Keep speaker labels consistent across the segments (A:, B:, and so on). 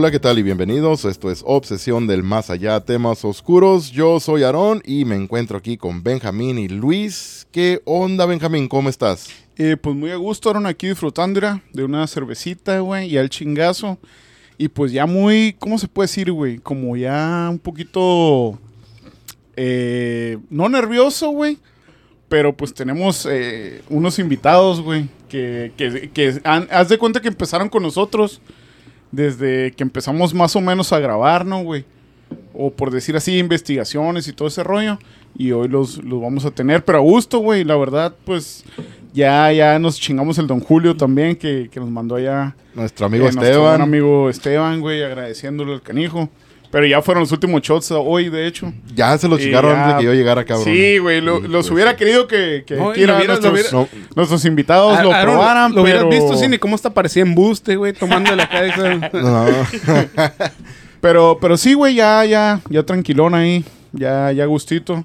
A: Hola, ¿qué tal? Y bienvenidos. Esto es Obsesión del Más Allá, temas oscuros. Yo soy Aarón y me encuentro aquí con Benjamín y Luis. ¿Qué onda, Benjamín? ¿Cómo estás?
B: Eh, pues muy a gusto, Aarón, aquí disfrutando de una cervecita, güey, y al chingazo. Y pues ya muy, ¿cómo se puede decir, güey? Como ya un poquito, eh, no nervioso, güey. Pero pues tenemos eh, unos invitados, güey, que, que, haz de cuenta que empezaron con nosotros desde que empezamos más o menos a grabar, ¿no, güey? O por decir así, investigaciones y todo ese rollo. Y hoy los, los vamos a tener, pero a gusto, güey. La verdad, pues ya, ya nos chingamos el Don Julio también, que, que nos mandó allá.
A: Nuestro amigo
B: eh, nuestro
A: Esteban.
B: amigo Esteban, güey, agradeciéndole al canijo. Pero ya fueron los últimos shots hoy, de hecho.
A: Ya se lo
B: Y
A: chingaron
B: ya-
A: antes de que yo llegara, cabrón.
B: Sí, güey, lo-
A: Sí,
B: los
A: pues,
B: hubiera
A: sí.
B: querido que, que
C: No, lo lo
B: nuestros,
A: No,
B: nuestros invitados lo
C: Aaron,
B: probaran,
C: Lo hubieras
B: pero...
C: visto, sí, ni cómo hasta parecía embuste, güey, tomando la cabeza.
A: no.
B: Pero, pero sí, güey, ya, ya, ya tranquilón ahí, ya, ya gustito.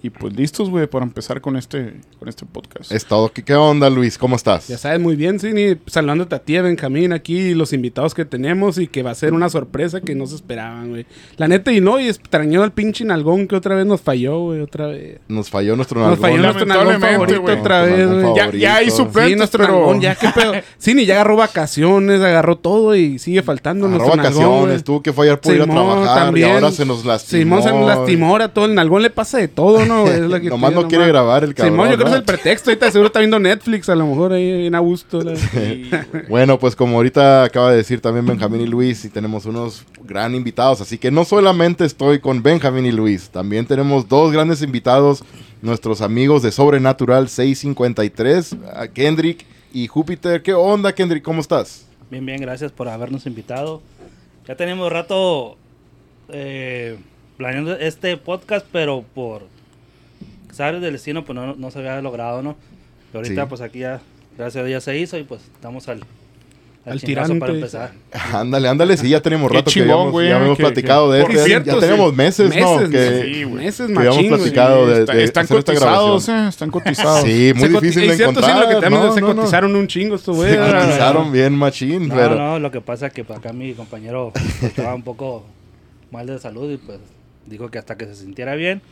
B: Y pues listos, güey, para empezar con este, con este podcast.
A: es todo. ¿Qué, qué onda, Luis? ¿Cómo estás?
C: ya sabes muy bien, sí, ni saludándote a ti, a Benjamín, aquí, los invitados que tenemos y que va a ser una sorpresa que no se esperaban, güey. La neta, y no, y extrañó al pinche nalgón que otra vez nos falló, güey, otra vez.
A: Nos falló nuestro
C: Nos falló
A: nalgón.
C: nuestro nalgón favorito otra vez,
A: nalgón
C: güey.
B: ya, ya hay
A: Sí,
C: Sí,
B: suplentes,
C: nuestro
B: pero...
C: nalgón, ya, qué pedo. Sí, ni ya agarró vacaciones, agarró todo y sigue faltando
A: Agarró
C: nuestro nalgón,
A: vacaciones,
C: güey.
A: tuvo que fallar por ir a trabajar y ahora se nos lastimó.
C: Simón se nos lastimó, ahora todo el nalgón le pasa de todo, ¿no? güey? Es lo que
A: Nomás
C: tiene,
A: no quiere grabar el cabrón.
C: Simón, yo creo que es el pretexto. Ahorita seguro está viendo Netflix, a lo mejor ahí bien a gusto. la-
A: Bueno, pues como ahorita acaba de decir también Benjamín y Luis, y tenemos unos gran invitados, así que no solamente estoy con Benjamín y Luis, también tenemos dos grandes invitados, nuestros amigos de Sobrenatural 653, a Kendrick y Júpiter. ¿Qué onda, Kendrick? ¿Cómo estás?
D: Bien, bien, gracias por habernos invitado. Ya tenemos rato eh, planeando este podcast, pero por saber del destino, pues no, no se había logrado, ¿no? Y ahorita,
A: Sí.
D: pues aquí ya, gracias a Dios se hizo y pues estamos al,
C: Al
D: chingazo para empezar.
A: Ándale, ándale, sí, ya tenemos rato que
B: chingón,
A: habíamos,
B: güey,
A: ya habíamos
B: que-
A: platicado
B: que-
A: de esto.
C: cierto,
A: ya
C: sí.
A: tenemos meses, ¿no?
C: Meses,
A: Que,
B: Sí, güey.
C: meses,
A: que habíamos
C: machín,
A: platicado de, de
B: están
A: hacer esta
B: cotizados,
A: grabación.
B: eh, están cotizados.
A: Sí, muy
C: Se
A: difícil de
C: cierto,
A: encontrar.
C: Sí, lo que
A: no,
C: se
A: no, no.
C: cotizaron un chingo estos
A: Se
C: güey.
A: cotizaron bien machín,
D: No,
A: pero...
D: no, lo que pasa es que acá mi compañero estaba un poco mal de salud y pues dijo que hasta que se sintiera bien,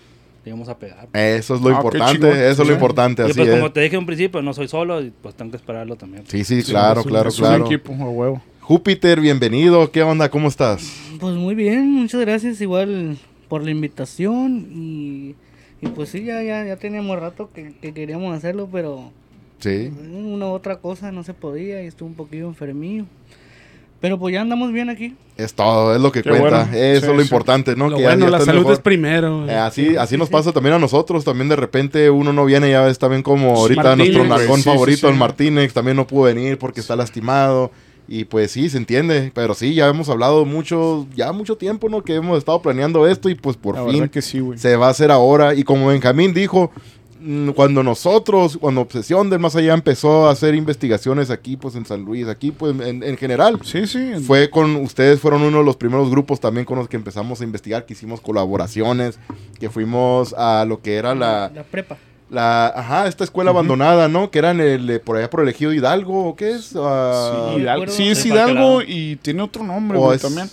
D: le íbamos a pegar.
A: Eso es lo
B: Ah,
A: importante, eso es lo importante,
D: y
A: así
D: pues
A: es.
D: como te dije en un principio, no soy solo y pues tengo que esperarlo también.
A: Sí, sí,
B: Sí,
A: claro,
B: es un-
A: claro,
B: es un
A: claro.
B: equipo, a huevo.
A: Júpiter, bienvenido. ¿Qué onda? ¿Cómo estás?
E: Pues muy bien, muchas gracias igual por la invitación y, y pues sí, ya, ya, ya teníamos rato que, que queríamos hacerlo, pero
A: Sí.
E: una u otra cosa no se podía y estuve un poquillo enfermillo. Pero pues ya andamos bien aquí.
A: Es todo, es lo que
B: Qué
A: cuenta.
B: bueno.
A: Eso
B: Sí,
A: es lo
B: sí.
A: importante, ¿no?
C: Lo
A: que ya-
C: bueno,
A: ya
C: la salud
A: mejor.
C: es primero.
A: Eh, así, así nos pasa también a nosotros. También de repente uno no viene, ya ves también como ahorita
C: Martínez,
A: nuestro
B: sí,
A: favorito,
B: sí.
A: el Martínez, también no pudo venir porque está lastimado. Y pues sí, se entiende. Pero sí, ya hemos hablado mucho, ya mucho tiempo, ¿no? Que hemos estado planeando esto y pues por
B: La
A: fin
B: que sí,
A: se va a hacer ahora. Y como Benjamín dijo, cuando nosotros, cuando Obsesión del Más Allá empezó a hacer investigaciones aquí, pues en San Luis, aquí, pues en, en general,
B: Sí, sí.
A: fue con ustedes, fueron uno de los primeros grupos también con los que empezamos a investigar, que hicimos colaboraciones, que fuimos a lo que era la,
E: La prepa.
A: la ajá, esta escuela abandonada, ¿no? Que era en el, eh, por allá por el ejido Hidalgo, ¿o qué es? Ah,
B: Sí, Hidalgo- sí, es Hidalgo y tiene otro nombre,
A: es-
B: también.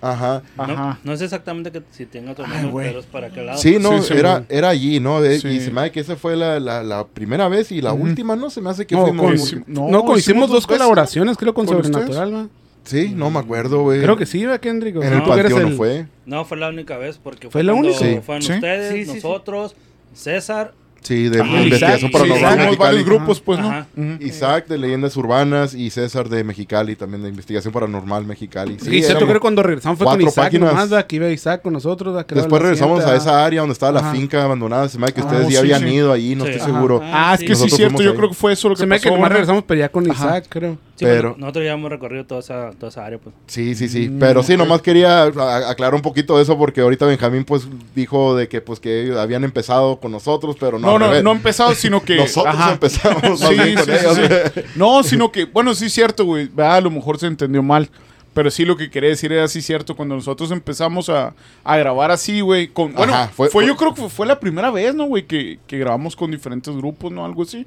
A: Ajá.
D: No,
B: Ajá.
D: no sé exactamente que si tenga otro pero es para qué lado.
A: Sí, no,
B: Sí, sí,
A: era, era allí, ¿no?
B: Sí.
A: Y se me hace que esa fue la, la, la primera vez y la última, ¿no? Se me hace que
C: No,
A: fuimos.
C: con-
B: hicimos-
C: no,
B: no,
C: con- hicimos dos
B: veces.
C: colaboraciones, creo, con
B: ¿Con
C: Sobrenatural, ¿va?
A: Sí, no me acuerdo, güey.
C: Creo que sí, ¿va, Kendrick?
A: En el panteón no
C: el-
A: fue.
D: No, fue la única vez porque
C: ¿Fue la
D: cuando
C: única?
A: Sí.
D: Fueron
B: Sí.
D: ustedes,
E: Sí, sí, sí.
D: nosotros, César.
A: Sí, de
B: Ajá,
A: investigación
C: Isaac,
A: paranormal.
C: sí,
A: Mexicali.
B: varios grupos, pues, ¿no?
D: Ajá.
A: Isaac de Leyendas Urbanas y César de Mexicali, también de Investigación Paranormal Mexicali.
C: Sí,
A: Sí,
C: cierto, creo que cuando regresamos fue con
A: cuatro
C: Isaac
A: páginas.
C: nomás, iba Isaac con nosotros.
A: Después regresamos a esa área donde estaba la finca abandonada. Se me hace que
B: Ah,
A: ustedes
B: sí,
A: ya habían
B: sí.
A: ido ahí, no
D: Sí.
A: estoy
D: Ajá.
A: seguro.
B: Ah, es que sí, cierto. Yo creo que fue eso lo que
C: Se me hace que
B: pasó.
C: nomás
B: ¿no?
C: regresamos, pero ya con
B: Ajá.
C: Isaac, creo.
D: Sí,
A: Pero-
D: nosotros ya hemos recorrido toda esa, toda esa área, pues.
A: Sí, sí, sí.
B: Mm,
A: Pero sí,
B: ok.
A: nomás quería aclarar un poquito de eso porque ahorita Benjamín pues dijo de que pues que habían empezado con nosotros, pero no.
B: No, no, no empezado, sino que.
A: Nosotros
B: Ajá.
A: empezamos
B: Sí,
A: con
B: sí,
A: ellos.
B: sí, sí. No, sino que, bueno, sí es cierto, güey. A lo mejor se entendió mal. Pero sí lo que quería decir era sí cierto. Cuando nosotros empezamos a, a grabar así, güey. Con, bueno,
A: Ajá,
B: fue,
A: fue-
B: yo creo que fue la primera vez, ¿no, güey? Que, que grabamos con diferentes grupos, ¿no? Algo así.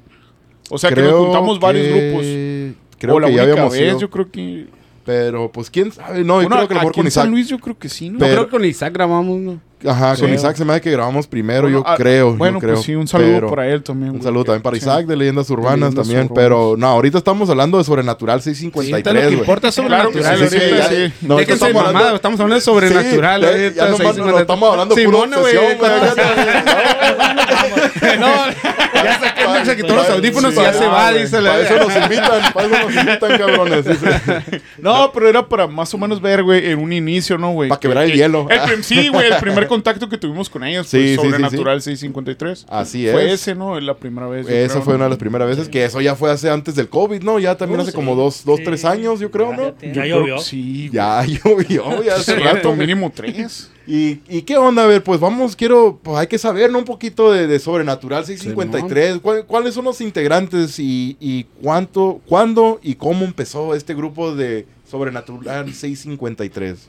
B: O sea, que nos juntamos varios grupos.
A: Creo
B: o la
A: que ya habíamos
B: vez,
A: ido.
B: yo creo que...
A: Pero pues quién sabe, no, yo
B: Bueno,
A: creo que a lo mejor
B: aquí
A: con
B: en San
A: Isaac.
B: Luis yo creo que sí, ¿no?
A: Pero-
C: creo que con Isaac grabamos, ¿no?
A: Ajá, con. Isaac se me hace que grabamos primero,
B: Bueno,
A: yo
B: ah,
A: creo.
B: Bueno,
A: yo creo,
B: pues sí, un saludo
A: pero-
B: para él también.
A: Un
B: güey,
A: saludo también para
B: sí.
A: Isaac de Leyendas Urbanas
B: Leyendas
A: también.
B: Urbanas.
A: Pero no, ahorita estamos hablando de Sobrenatural
C: Sí,
A: 653,
C: lo que
A: güey.
C: importa es
B: Claro que
C: sobrenatural.
A: sí, sí,
C: ahorita.
A: ya-
B: sí.
A: No,
C: Déjense
A: estamos
C: de
A: hablando-
C: mamada, estamos hablando de sobrenatural.
A: Sí,
C: ahorita,
A: ya nomás
C: seis,
A: no, estamos hablando
C: güey.
A: obsesión, güey.
C: No, se, quitó- los audífonos y ya se va, dice la
A: Para eso nos invitan, para eso nos invitan, cabrones. dice.
B: No, pero era para más o menos ver, güey, en un inicio, ¿no, güey?
A: Pa' quebrar el
B: Que-
A: hielo.
B: El prim- sí, güey, el primer contacto que tuvimos con ellos
A: Sí, sí,
B: fue
A: sí,
B: Sobrenatural 653.
A: Así
B: Fue
A: es.
B: ese, ¿no? La primera vez.
A: Esa
B: creo,
A: fue
B: ¿no?
A: una de las primeras veces, que eso ya fue hace antes del COVID, ¿no? Ya también
D: Uh,
A: hace
D: sí.
A: como dos, dos
E: Sí.
A: tres años, yo creo, ¿no?
D: Ya llovió.
B: Sí, güey.
A: Ya llovió, ya hace rato,
B: mínimo tres.
A: ¿Y, ¿Y qué onda? A ver, pues vamos, quiero, pues hay que saber, ¿no? Un poquito de, de Sobrenatural 653. ¿Cuál- ¿Cuáles son los integrantes y, y cuánto, cuándo y cómo empezó este grupo de Sobrenatural 653?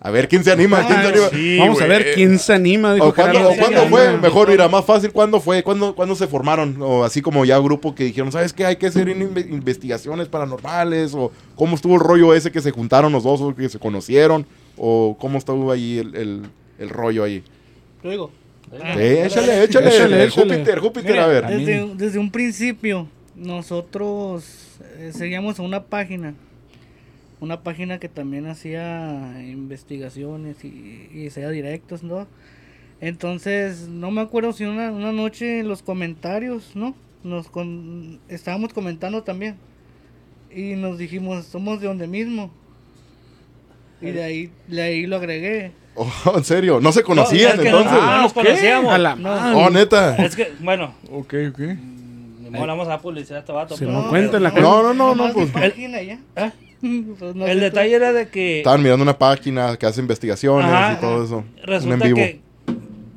A: A ver, ¿quién se anima? ¿Quién se anima?
B: Sí,
C: Vamos a ver quién se anima. dijo
A: ¿O cuándo, o fue? Mejor, mira, más fácil, ¿cuándo fue? ¿Cuándo, ¿Cuándo se formaron? O así como ya grupo que dijeron, ¿sabes qué? Hay que hacer inve- investigaciones paranormales. O cómo estuvo el rollo ese que se juntaron los dos o que se conocieron. O cómo estuvo ahí el, el- el rollo ahí.
E: Te digo.
A: Sí, échale, échale.
C: Échale, échale.
A: Júpiter, Júpiter,
E: Mira,
A: a ver.
E: Desde, desde un principio, nosotros eh, seguíamos a una página. Una página que también hacía investigaciones y, y hacía directos, ¿no? Entonces, no me acuerdo si una, una noche en los comentarios, ¿no? Nos con- estábamos comentando también. Y nos dijimos, somos de donde mismo. Y de ahí, de ahí lo agregué.
A: Oh, en serio, no se conocían
D: es que no-
A: entonces.
D: no nos conocíamos.
C: A la
E: No.
A: Oh, neta.
D: Es que, bueno,
B: Ok, ok.
D: le vamos a publicidad a este vato.
C: Se
D: pero-
C: cuenta la
A: No, no, no, no, pues.
E: página ya.
D: ¿Eh?
E: Pues no
D: El detalle era de que
A: Estaban mirando una página que hace investigaciones
D: Ajá.
A: y todo eso. En
D: resulta
A: vivo.
D: que,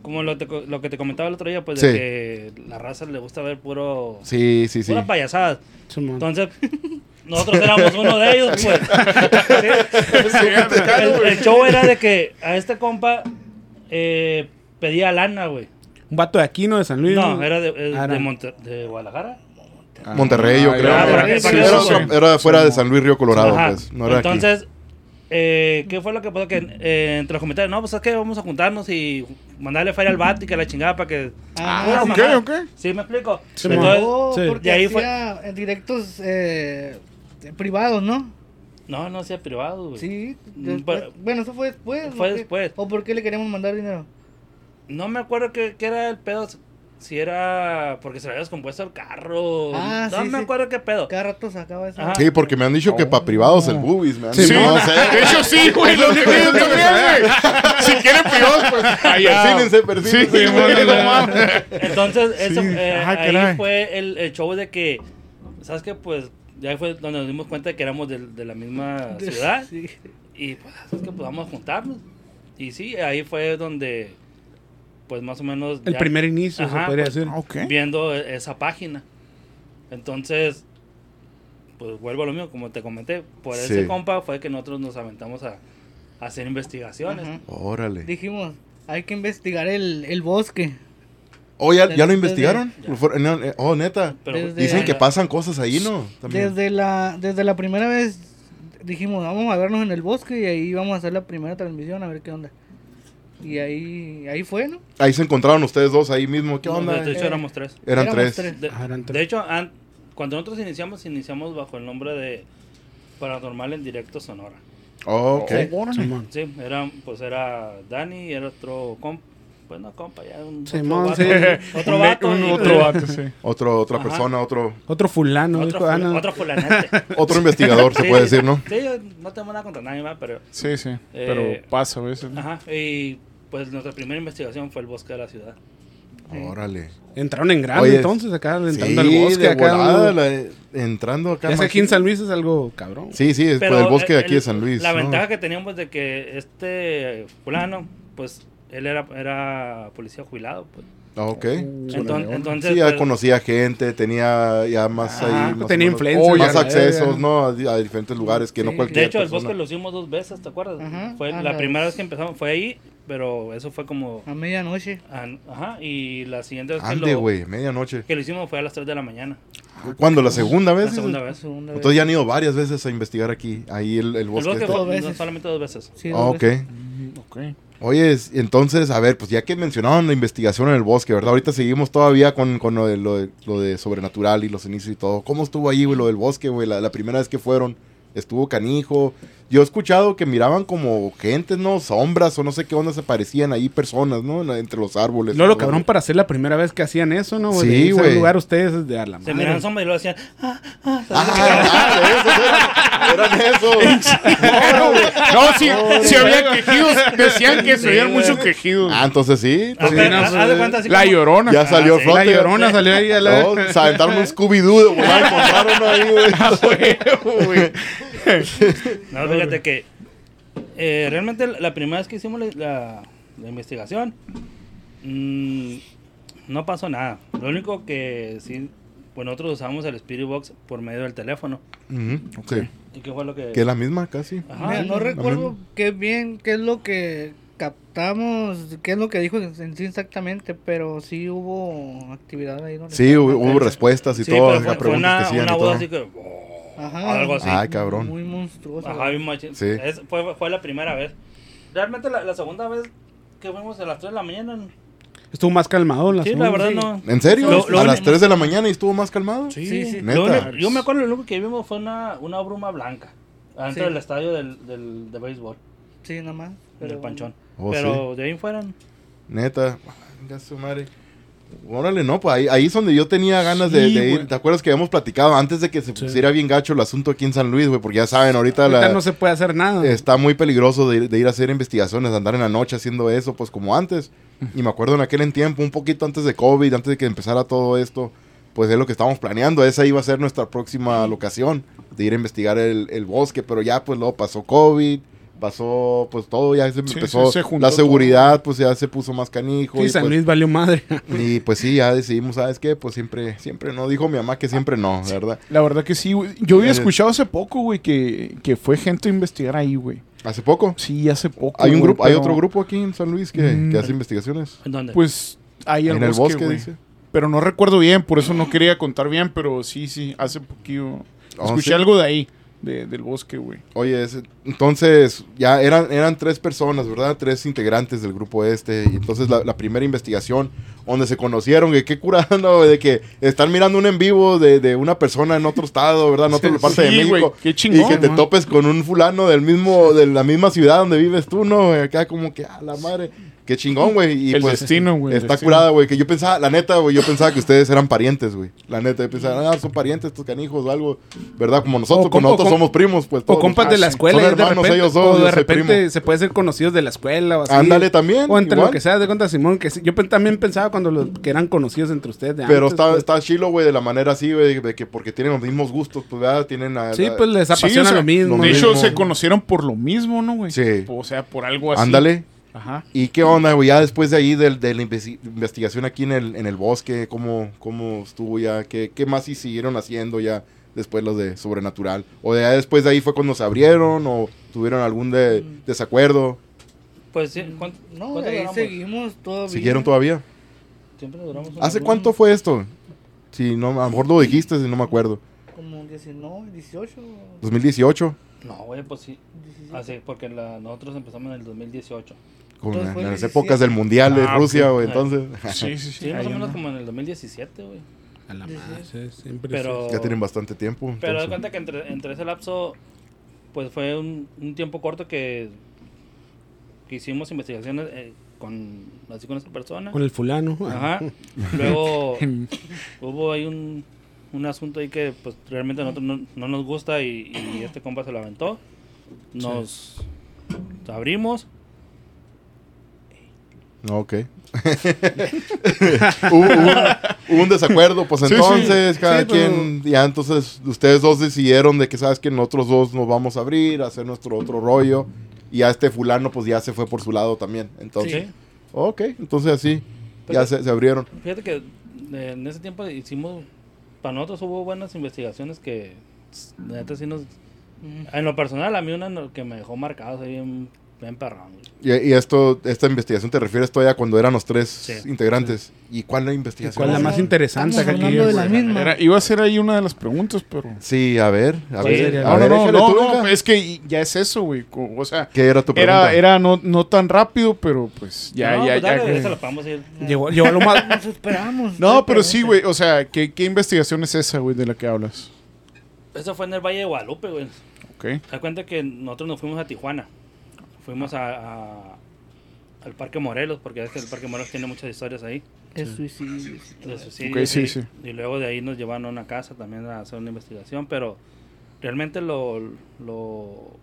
D: como lo, te co- lo que te comentaba el otro día, pues
A: Sí.
D: de que la raza le gusta ver puro,
A: Sí, sí, sí.
D: pura payasada.
C: Simón.
D: Entonces, nosotros éramos uno de ellos, pues. Sí. el, el show era de que a este compa eh, pedía lana, güey.
C: Un vato de aquí, ¿no? De San Luis.
D: No, era de, eh,
C: Ah,
D: de, de Guadalajara.
A: Monterrey, yo
B: Ah,
A: creo.
D: que-
A: Sí, era, era fuera de San Luis Río Colorado,
D: Ajá.
A: pues. No era aquí.
D: Entonces, eh, ¿qué fue lo que pasó? Que eh, entre los comentarios, no, pues es que vamos a juntarnos y mandarle feria al vato y que la chingada para que.
E: Ah, sí.
B: ok, ok.
D: ¿Sí me explico?
C: Sí,
D: Entonces,
C: sí.
E: porque
D: De ahí fue-
E: en directos eh, privados, ¿no?
D: no, no sea privado, güey.
E: Sí.
D: Mm,
E: después-
D: pero-
E: bueno, eso fue después.
D: Fue después.
E: ¿O por qué le queremos mandar dinero?
D: No me acuerdo qué, qué era el pedo. Si era porque se le había descompuesto el carro.
E: Ah,
D: no
E: sí,
D: me
E: sí.
D: acuerdo qué pedo.
E: Cada rato sacaba eso.
D: Ajá.
A: Sí, porque me han dicho que para privados el boobies, me han
C: Sí,
A: dicho.
B: Sí,
A: No sé.
B: de hecho sí, güey, lo que yo también, güey. Si quieren privados, pues allá.
A: Persínense, persínense.
B: Sí, güey, no mames.
D: Entonces, eso,
B: Sí.
D: eh,
B: Ah,
D: ahí fue el, el show de que, ¿sabes qué? Pues ya fue donde nos dimos cuenta de que éramos de, de la misma ciudad.
E: Sí.
D: Y pues, ¿sabes qué? Pues vamos a juntarnos. Y sí, ahí fue donde, pues más o menos.
C: El
D: ya
C: primer inicio,
D: Ajá,
C: se podría
D: pues,
C: decir.
B: Ok.
D: Viendo e- esa página. Entonces, pues vuelvo a lo mismo, como te comenté, por
A: Sí.
D: ese compa fue que nosotros nos aventamos a, a hacer investigaciones.
E: Ajá.
A: Órale.
E: Dijimos, hay que investigar el, el bosque.
A: Oh, ¿ya, ya lo
E: Desde-
A: investigaron?
D: ya.
A: Eh, Oh, neta.
D: Pero
E: Desde-
A: Dicen que pasan cosas ahí, ¿no? También.
E: Desde la, desde la primera vez dijimos, vamos a vernos en el bosque y ahí vamos a hacer la primera transmisión a ver qué onda. Y ahí, ahí fue, ¿no?
A: Ahí se encontraron ustedes dos ahí mismo. ¿Qué
D: No,
A: onda?
D: De hecho,
E: Eh,
D: éramos tres.
A: Eran
E: Éramos
A: tres.
D: De,
C: Ah, eran tres.
D: de hecho, an- cuando nosotros iniciamos, iniciamos bajo el nombre de Paranormal en Directo Sonora.
A: Oh, ok.
C: Simón.
D: Sí, era, pues era Dani y era otro compa. Pues no, compa, ya un
C: Simón,
D: otro
C: sí.
D: vato. Otro
B: Un-
D: vato.
B: un
D: y-
B: otro vato, sí.
A: Otro, otra
D: Ajá.
A: persona, otro,
C: Otro fulano.
D: Otro,
C: dijo, ah,
D: fula- otro fulanete.
A: otro investigador, se
D: Sí,
A: puede decir, ¿no?
D: Sí, yo no tengo nada contra nadie más, pero...
B: Sí, sí.
D: Eh,
B: Pero pasa a veces. ¿no?
D: Ajá, y pues nuestra primera investigación fue el bosque de la ciudad.
A: Órale.
C: Entraron en grande
A: Oye,
C: entonces, acá,
A: Sí,
C: entrando al bosque.
A: de
C: acá,
A: volada, la- entrando acá.
C: Sé, aquí en San Luis es algo cabrón.
A: Sí, sí, es por el bosque de aquí de San Luis.
D: La
A: ¿no?
D: ventaja que teníamos de que este fulano, pues él era, era policía jubilado, pues.
A: Ah, ok.
D: Enton- entonces,
A: Sí, ya
D: pues,
A: conocía gente, tenía ya más
D: Ajá,
A: ahí. más o
C: tenía
A: menos-
C: influencia.
A: Más
C: ya,
A: accesos. ¿no? A, di- a diferentes lugares que no
E: Sí.
A: cualquier
D: de hecho, el
A: persona.
D: bosque lo hicimos dos veces, ¿te acuerdas?
E: Ajá,
D: fue la
E: las-
D: primera vez que empezamos fue ahí, pero eso fue como...
E: A medianoche.
D: an- Ajá, y la siguiente vez que
A: Ande,
D: lo,
A: güey, medianoche.
D: que lo hicimos fue a las 3 de la mañana.
A: ¿Cuándo? ¿La segunda vez?
D: La segunda
E: La
D: vez.
E: segunda vez.
A: Entonces ya han ido varias veces a investigar aquí, ahí el, el
D: El
A: bosque.
D: bosque
A: este.
E: Dos
D: fue no, solamente dos veces.
E: Sí,
A: Ah,
E: dos
A: ok.
E: veces.
B: Ok.
A: Oye, es- entonces, a ver, pues ya que mencionaron la investigación en el bosque, ¿verdad? Ahorita seguimos todavía con, con lo, de, lo, de, lo de sobrenatural y los inicios y todo. ¿Cómo estuvo ahí, güey, lo del bosque, güey? La primera vez que fueron, estuvo canijo. Yo he escuchado que miraban como gentes, ¿no? Sombras o no sé qué onda se parecían ahí, personas, ¿no? Entre los árboles.
C: No, lo cabrón para ser la primera vez que hacían eso, ¿no?
A: Sí, güey.
C: lugar ustedes de a la
D: Se miraban sombras y luego decían, ah, ah,
A: Ah, de esos eran, eran esos.
B: No, sí, sí había quejidos. Decían que se oían muchos quejidos.
A: Ah, entonces sí.
D: Ah,
A: Sí.
C: no,
D: haz- haz de cuenta así
B: La
D: como-
B: llorona.
A: Ya salió
D: Ah, sí.
C: La llorona salió ahí a la...
A: No, se aventaron un Scooby-Doo de volar, encontraron ahí, güey.
D: No, fíjate que eh, realmente la primera vez que hicimos la, la- la investigación mm, no pasó nada. Lo único que sí, pues nosotros usamos el Spirit Box por medio del teléfono. ¿Y qué fue lo que...?
A: Que la misma, casi.
D: Ajá,
E: Mira,
D: sí,
E: no recuerdo qué bien, qué es lo que captamos, qué es lo que dijo en en sí exactamente, pero sí hubo actividad ahí. donde
A: Sí, hubo, respuestas y
D: Sí,
A: las
D: fue, fue una, voz
A: todo.
D: así que... oh,
E: Ajá,
D: algo así.
A: Ay, cabrón.
E: Muy monstruoso.
D: Ajá, bien machín.
A: Sí.
D: Es- fue, fue la primera vez. Realmente la, la segunda vez que fuimos a las 3 de la mañana.
C: Estuvo más calmado. La
D: Sí,
C: segunda.
D: la verdad
E: sí.
D: no.
A: ¿En serio?
D: Lo- lo
A: ¿A las 3 de la mañana y estuvo más calmado?
E: Sí, sí.
A: Neta.
D: Lo yo me acuerdo lo único que vimos fue una, una bruma blanca. Adentro
E: Sí.
D: del estadio del, del, de béisbol.
E: Sí, nada más. Pero
D: el panchón.
A: Oh,
D: pero de ahí fueran.
A: Neta. Venga, su madre. Órale, no, pues ahí, ahí es donde yo tenía ganas de,
B: Sí,
A: de ir. ¿Te acuerdas que habíamos platicado antes de que se
C: Sí.
A: pusiera bien gacho el asunto aquí en San Luis, güey? Porque ya saben, ahorita,
C: Ahorita
A: la-
C: no se puede hacer nada.
A: está muy peligroso de, ir- de ir a hacer investigaciones, andar en la noche haciendo eso, pues como antes. Y me acuerdo en aquel en tiempo, un poquito antes de COVID, antes de que empezara todo esto, pues es lo que estábamos planeando. Esa iba a ser nuestra próxima locación, de ir a investigar el, el bosque, pero ya pues luego pasó COVID, pasó pues todo, ya se
B: Sí,
A: empezó
B: sí, se juntó
A: la seguridad, pues ya se puso más canijo.
C: Sí,
A: y,
C: San
A: pues,
C: Luis valió madre.
A: y pues sí, ya decidimos, ¿sabes qué? Pues siempre, siempre no. Dijo mi mamá que siempre no, ¿verdad?
B: La verdad que sí, güey. Yo había
A: Eh.
B: escuchado hace poco, güey, que, que fue gente a investigar ahí, güey.
A: Hace poco.
B: Sí, hace poco.
A: Hay un
B: güey,
A: grupo, hay otro grupo aquí en San Luis que,
B: Mm.
A: que hace investigaciones.
D: ¿En dónde?
B: Pues ahí
A: en el bosque,
B: güey.
A: dice.
B: Pero no recuerdo bien, por eso no quería contar bien, pero sí, sí, hace poquito.
A: Oh,
B: Escuché
A: ¿sí?
B: algo de ahí, de- del bosque, güey.
A: Oye, ese- entonces ya eran, eran tres personas, ¿verdad? Tres integrantes del grupo este. Y entonces la, la primera investigación donde se conocieron, que qué güey? De que están mirando un en vivo de, de una persona en otro estado, ¿verdad? En otra
B: Sí,
A: parte de México.
B: güey, qué chingón,
A: y que te topes con un fulano del mismo, de la misma ciudad donde vives tú, ¿no? Acá como que, a la madre. Qué chingón, güey. Y
B: el
A: pues,
B: destino, güey.
A: Está
B: destino.
A: curada, güey. Que yo pensaba, la neta, güey, yo pensaba que ustedes eran parientes, güey. La neta, yo pensaba, ah, son parientes estos canijos o algo. ¿Verdad? Como nosotros,
C: O
A: pues
C: com-
A: nosotros somos primos, pues.
C: O compas
B: Ah,
C: de la
B: sí.
C: escuela.
A: Son
C: y de
A: hermanos
C: repente,
A: ellos dos,
C: o de repente se puede ser conocidos de la escuela o así.
A: Ándale también.
C: O entre
A: igual.
C: lo que sea, de cuenta Simón, que sí, yo también pensaba cuando los que eran conocidos entre ustedes de
A: Pero
C: antes,
A: está,
C: pues.
A: está chilo, güey, de la manera así, güey, de que porque tienen los mismos gustos, pues, ¿verdad? Tienen a-
C: Sí, pues les
B: Sí,
C: apasiona
B: o sea,
C: lo mismo.
B: De hecho, se conocieron por lo mismo, ¿no, güey?
A: Sí.
B: O sea, por algo así.
A: Ándale.
B: Ajá.
A: ¿Y qué onda, güey? Ya después de ahí, del- de, la investi- investigación aquí en el, en el bosque, ¿cómo, cómo estuvo ya? ¿Qué, ¿Qué más sí siguieron haciendo ya después los de Sobrenatural? ¿O de ya después de ahí fue cuando se abrieron o tuvieron algún de- desacuerdo?
D: Pues sí, ¿cuánto,
E: No,
D: cuánto
E: de ahí
D: duramos?
E: seguimos todavía.
A: ¿Siguieron todavía?
D: Siempre duramos
A: ¿Hace cuánto fue esto? Si no, a lo mejor lo dijiste, si no me acuerdo.
E: Como 19, 18.
A: 2018,
D: No, güey, pues sí.
E: 17.
D: Así, porque la- nosotros empezamos en el 2018.
A: Con
E: Entonces
A: en las
E: 17.
A: épocas del Mundial de
B: Ah,
A: Rusia, güey,
D: Ah.
A: entonces...
B: Sí, sí, sí.
D: Sí, más o menos como en el 2017, güey.
C: A la
E: Sí,
C: madre,
E: sí.
C: sí, siempre
D: Pero-
C: sí.
A: Ya tienen bastante tiempo.
D: Pero de
A: entonces.
D: cuenta que entre, entre ese lapso, pues fue un, un tiempo corto que, que hicimos investigaciones eh, con, así con esta persona.
C: Con el fulano.
D: Ajá. Luego hubo ahí un, un asunto ahí que pues realmente a nosotros no, no nos gusta y, y este compa se lo aventó. Nos abrimos.
A: Ok. hubo, hubo- hubo un desacuerdo, pues
B: Sí, sí.
A: entonces, cada
C: Sí, pero-
A: quien, ya entonces ustedes dos decidieron de que sabes que nosotros dos nos vamos a abrir, a hacer nuestro otro rollo, y a este fulano pues ya se fue por su lado también. Entonces,
D: Sí.
A: ok, entonces así, ya se, se abrieron.
D: Fíjate que eh, en ese tiempo hicimos, para nosotros hubo buenas investigaciones que, sí nos... En lo personal, a mí una que me dejó marcado, así bien bien perrón, güey.
A: Y, y esto, esta investigación te refieres todavía cuando eran los tres
D: Sí.
A: integrantes. ¿Y cuál la investigación?
C: ¿Cuál es la más interesante
E: hablando
C: aquí,
E: de la
C: güey?
E: misma.
B: Era- iba a ser ahí una de las preguntas, pero...
A: Sí, a ver, a
D: Sí.
A: ver.
B: No,
A: a
B: no,
A: ver,
B: no, no,
A: tú,
B: no,
A: venga.
B: es que ya es eso, güey. O sea,
A: ¿Qué era tu pregunta?
B: era, era no, no tan rápido, pero pues ya,
D: no,
B: ya,
D: pues
B: ya.
D: la podemos ir.
C: Llegó, llegó a lo más...
E: Nos esperamos.
B: No, pero sí, güey. O sea, ¿qué, ¿qué investigación es esa, güey, de la que hablas?
D: Eso fue en el Valle de Guadalupe, güey.
B: Ok.
D: Da cuenta que nosotros nos fuimos a Tijuana. Fuimos a, a- al Parque Morelos, porque es que el Parque Morelos tiene muchas historias ahí.
E: Es suicidio.
B: sí,
D: y,
B: sí.
D: y luego de ahí nos llevaron a una casa también a hacer una investigación, pero realmente lo, lo,
B: Lo,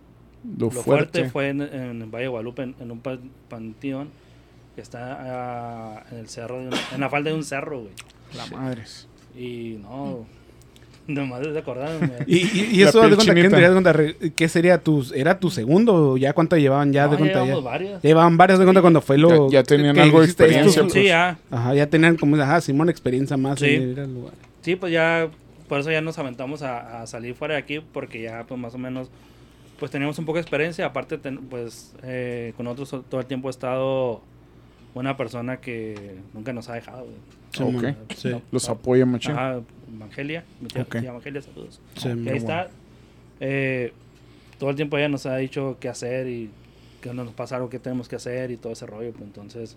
D: lo
B: fuerte.
D: fuerte. fue en, en el Valle de Guadalupe, en, en un pa- panteón que está ah, en el cerro, de en la falda de un cerro, güey.
B: La madres.
D: Y no, nomás de acordarme.
C: Y, y, y eso, de cuenta, ¿qué, de cuenta? ¿qué sería tu... ¿Era tu segundo? ¿Ya cuánto llevaban ya
D: No,
C: de cuenta? Ya,
D: llevamos varias.
C: llevaban varias de cuenta cuando fue lo...
B: Ya- ya tenían
C: que
B: algo de experiencia, pues.
D: Sí, ya.
C: Ajá, ya tenían como, ajá, Simón, experiencia más
D: Sí.
C: en ir al lugar.
D: Sí, pues ya, por eso ya nos aventamos a, a salir fuera de aquí, porque ya pues más o menos, pues teníamos un poco de experiencia, aparte ten- pues eh, con nosotros todo el tiempo ha estado una persona que nunca nos ha dejado. güey.
C: Sí.
B: Los apoya machín.
D: Ajá, Evangelia, mi tía,
B: Ok.
D: tía Evangelia, saludos.
C: Sí,
D: ahí
C: bueno.
D: está, eh, todo el tiempo ella nos ha dicho qué hacer y que no nos pasa algo que tenemos que hacer y todo ese rollo, pues entonces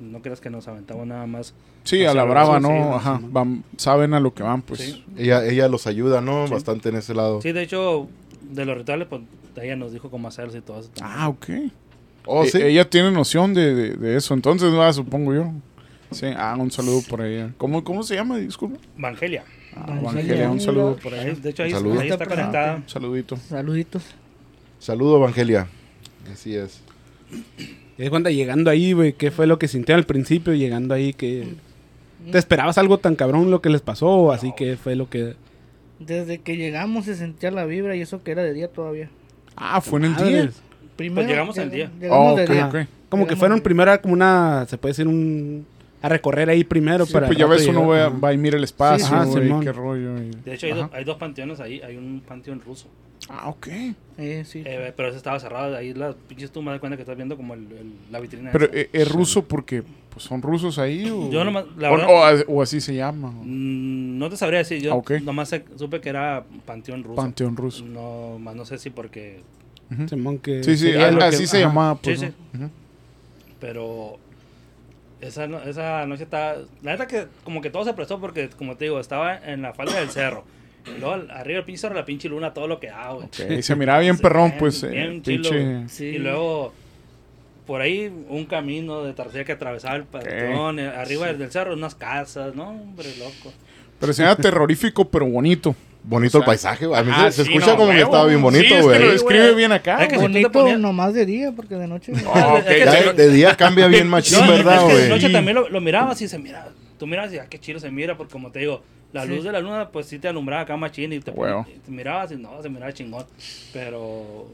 D: no creas que nos aventamos nada más.
B: Sí, a la brava, ¿no?
D: sí,
B: Ajá. Van, saben a lo que van, pues.
D: Sí.
A: Ella, ella los ayuda, ¿no?
D: Sí.
A: Bastante en ese lado.
D: Sí, de hecho, de los rituales, pues ella nos dijo cómo hacerlos y todo eso. también.
B: Ah, ok.
A: Oh,
B: E-
A: sí.
B: Ella tiene noción de, de, de eso, entonces, ¿verdad? supongo yo. Sí, ah, un saludo por ella. ¿Cómo, cómo se llama? Disculpa.
D: Evangelia.
B: Ah, un saludo por
D: Ahí,
B: ahí.
D: de hecho, ahí, ahí está
E: presente.
D: conectada.
B: Un saludito.
E: Saluditos.
A: Saludo, Evangelia. Así es.
C: Y de cuenta, llegando ahí, güey, ¿qué fue lo que sintieron al principio? Llegando ahí, que ¿Te esperabas algo tan cabrón lo que les pasó? O así que fue lo que...
E: Desde que llegamos se sentía la vibra y eso que era de día todavía.
B: Ah, fue en el día.
E: Primero
D: llegamos al día.
E: Llegamos
B: Oh,
E: día.
C: Como que fueron primero era como una... Se puede decir un... A recorrer ahí primero
B: Sí,
C: para...
B: pues ya ves, uno va, va y mira el espacio,
C: Sí, ajá,
B: qué rollo. y-
D: De hecho, hay, dos,
B: Ajá.
D: hay dos panteones ahí. Hay un panteón ruso.
B: Ah, ok.
E: Eh, sí.
D: Eh, pero ese estaba cerrado. Ahí las pinches tumbas de cuenta que estás viendo como el, el- la vitrina.
B: Pero
D: esa.
B: eh, es ruso porque pues, son rusos ahí o,
D: Yo nomás, la
B: o,
D: verdad-
B: o a- o así se llama. o
D: Mm, no te sabría decir. Yo
B: Ah, ok.
D: nomás supe que era panteón ruso.
B: Panteón ruso.
D: No, más no sé si porque.
C: Simón, que
B: Sí, sí,
C: que-
B: así se
C: ajá.
B: llamaba. Pues,
D: Sí,
B: ¿no? Ujú.
D: Pero. Esa, no- esa noche estaba. La neta que como que todo se prestó porque, como te digo, estaba en la falda del cerro. Y luego arriba del pinche cerro, la pinche luna, todo lo que da, güey.
B: Y se miraba bien perrón,
D: bien-
B: pues. eh,
D: bien chilo,
B: pinche-
D: güey.
E: Sí.
D: Y luego, por ahí, un camino de tercera que atravesaba el panteón. eh, Arriba del cerro, unas casas, ¿no? Hombre, loco.
B: Pero se llama terrorífico, pero bonito.
A: Bonito
B: O
A: el paisaje, güey. A mí
B: ah,
A: se, escucha
B: no,
A: como que estaba bien
B: Sí,
A: bonito,
B: es que
A: güey.
B: lo
D: Sí,
B: describe
D: güey.
B: bien acá.
D: Es que
B: güey.
D: si tú te
E: Bonito
D: ponías-
E: nomás de día, porque de noche.
B: Ah, ya-
A: de día cambia bien machín,
D: No,
A: ¿verdad,
D: es que de
A: güey?
D: noche también lo, lo mirabas y se mira. Tú miras y ah, qué chido se mira, porque como te digo, la
E: Sí.
D: luz de la luna, pues sí te alumbraba acá machín y te,
B: Huevo.
D: y te mirabas y no, se miraba chingón. Pero.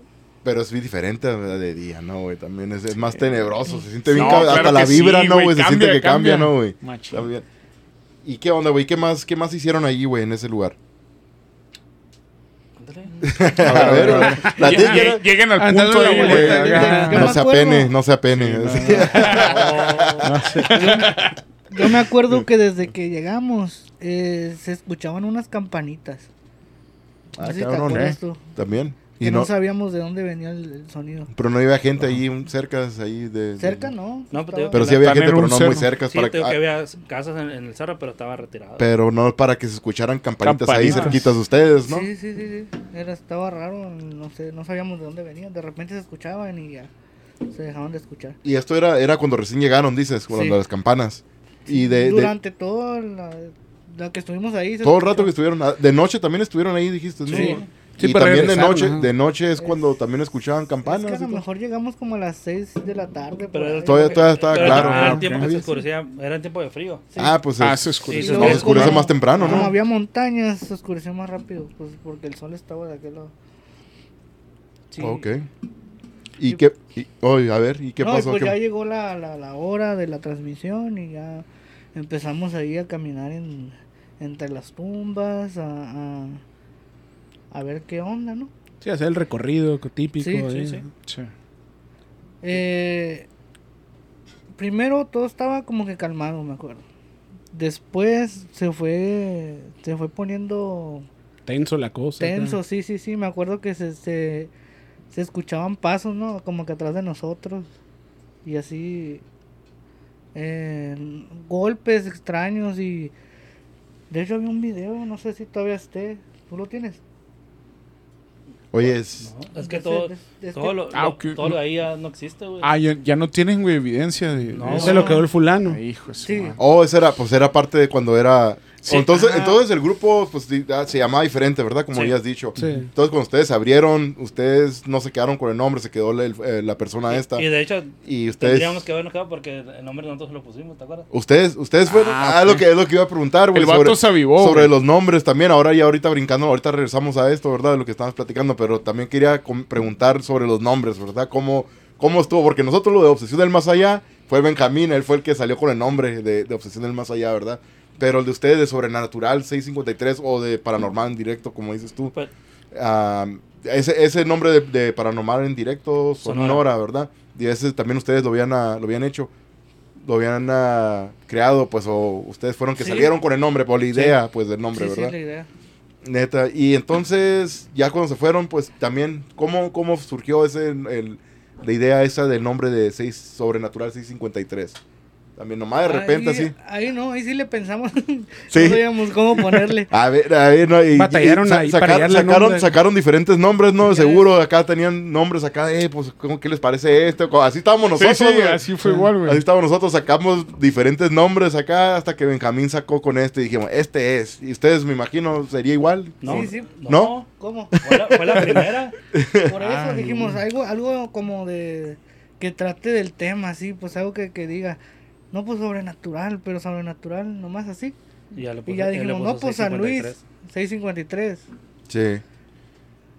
A: Pero es bien diferente ¿verdad? de día, ¿no, güey? También es, es más tenebroso. Se siente bien.
B: Claro
A: hasta la vibra, ¿no,
B: güey?
A: güey? Se siente que cambia,
B: cambia.
A: ¿no, güey?
B: Machín.
A: También. ¿Y qué onda, güey? ¿Qué más, ¿Qué más hicieron allí, güey, en ese lugar?
D: Ándale.
A: A ver, güey. La
B: Lle-
A: tía
B: lle- Lleguen al punto
A: No se apene, no se apene.
E: Yo me acuerdo que desde que llegamos eh, se escuchaban unas campanitas. No
A: Ah,
E: sé si
A: cabrón, ¿eh? También.
E: Que
A: Y
E: no,
A: no,
E: sabíamos de dónde venía el, el sonido.
A: pero no había gente ahí cerca ahí de...
E: Cerca,
A: de-
E: ¿no.
D: No,
E: Estaba-
A: Pero sí había gente,
B: en
A: pero no
B: cerro.
A: muy cerca.
D: Sí,
A: para
D: que
A: ah,
D: había casas en, en el cerro, pero estaba retirado.
A: pero no para que se escucharan campanitas, ahí
B: Campanitas.
A: cerquitas de ustedes, ¿no?
E: Sí, sí, sí, sí. Era, estaba raro, no sé, no sabíamos de dónde venían. De repente se escuchaban y ya se dejaban de escuchar.
A: Y esto era, era cuando recién llegaron, dices, cuando
E: Sí.
A: las campanas. Y de, de-
E: Durante todo la, la que estuvimos ahí.
A: todo el rato que estuvieron, ah, de noche también estuvieron ahí, dijiste, ¿no?
E: Sí.
C: Sí,
A: y
C: pero
A: también de noche,
C: ajá.
A: de noche es
E: Es-
A: cuando también escuchaban
E: Es
A: campanas.
E: que a lo mejor llegamos como a las 6 de la tarde.
D: Pero era-.
A: Todavía, todavía estaba
D: Pero
A: claro.
D: era
B: ah,
D: el tiempo que se oscurecía, era en tiempo de frío.
E: Sí.
A: Ah, pues
B: Ah,
A: es-
B: se oscurece.
E: luego
A: se oscurece
E: como-
A: más temprano,
E: Como
A: ¿no?
E: había montañas, se oscureció más rápido, pues porque el sol estaba de aquel lado. Sí.
A: Ok. ¿Y qué? y- oye, a ver, ¿y qué
E: No,
A: pasó?
E: pues
A: ¿Qué-
E: ya llegó la, la, la hora de la transmisión y ya empezamos ahí a caminar en, entre las tumbas, a, a, a ver qué onda, ¿no?
C: Sí, hacer el recorrido típico.
E: Sí, sí, sí.
B: Sí.
E: Eh, primero todo estaba como que calmado, me acuerdo. Después se fue, se fue poniendo
C: Tenso la cosa.
E: tenso, sí, sí, sí. Me acuerdo que se, se, se escuchaban pasos, ¿no? Como que atrás de nosotros. Y así. eh, golpes extraños y. De hecho, había un video, no sé si todavía esté. ¿Tú lo tienes?
A: Oye, es-
D: No, es que todo, todo, lo,
B: Ah,
D: todo lo de ahí ya no existe, güey.
B: Ah, ya, ya no tienen, güey, evidencia de,
D: No.
C: Se lo quedó el fulano.
B: Hijo
E: Sí.
A: Oh, ese era, pues era parte de cuando era.
B: Sí.
A: Entonces,
B: Ah.
A: entonces el grupo pues, ah, se llamaba diferente, ¿verdad? Como
D: Sí.
A: ya has dicho.
C: Sí.
A: Entonces, cuando ustedes se abrieron, ustedes no se quedaron con el nombre, se quedó la, el- eh, la persona esta.
D: Y de hecho,
A: Y ustedes.
D: tendríamos que habernos quedado porque el nombre nosotros lo pusimos, ¿te acuerdas?
A: Ustedes, ustedes fueron.
B: Ah,
A: Ah, lo que es lo que iba a preguntar, güey.
B: El vato
A: sobre-
B: se avivó,
A: Sobre los nombres también. Ahora ya ahorita brincando, ahorita regresamos a esto, ¿verdad? De lo que estábamos platicando. Pero también quería preguntar sobre los nombres, ¿verdad? ¿Cómo, ¿Cómo estuvo? Porque nosotros lo de Obsesión del Más Allá fue Benjamín, él fue el que salió con el nombre de, de Obsesión del Más Allá, ¿verdad? Pero el de ustedes de Sobrenatural 653 o de Paranormal en directo, como dices tú. Ah, ese, ese nombre de, de Paranormal en directo, Sonora,
D: Sonora.
A: ¿verdad? Y ese también ustedes lo habían, ah, lo habían hecho. Lo habían ah, creado, pues, o ustedes fueron que
E: Sí.
A: salieron con el nombre, por la idea, pues, del nombre,
E: sí, sí,
A: ¿verdad?
E: la idea.
A: Neta, y entonces, ya cuando se fueron, pues también, ¿cómo, cómo surgió ese, el, la idea esa del nombre de 6 Sobrenatural 653? También nomás de repente
E: ahí,
A: así.
E: Ahí no, ahí sí le pensamos.
A: Sí.
E: No sabíamos cómo ponerle.
A: A ver, a ver, no, y,
C: Batallaron
A: y
C: ahí
A: sacar-
C: para hallarle
A: sacaron,
C: nombre.
A: sacaron diferentes nombres, ¿no?
E: Ya
A: Seguro acá tenían nombres acá, eh, pues, ¿cómo, ¿qué les parece este? Así estábamos
B: Sí,
A: nosotros,
B: sí,
A: güey.
B: así fue igual,
A: Así
B: güey.
A: estábamos nosotros, sacamos diferentes nombres acá hasta que Benjamín sacó con este y dijimos, este es. Y ustedes, me imagino, sería igual.
D: no,
E: Sí, sí.
A: ¿No?
E: ¿Cómo?
D: Fue la, fue la primera.
E: Por eso
B: Ay.
E: dijimos algo, algo como de que trate del tema, así, pues algo que, que diga, no pues sobrenatural, pero sobrenatural, nomás así.
D: Y ya, le
E: Y
D: puse-
E: ya
D: le
E: dijimos,
D: puso
E: no pues San Luis,
D: 653.
E: 653.
A: Sí.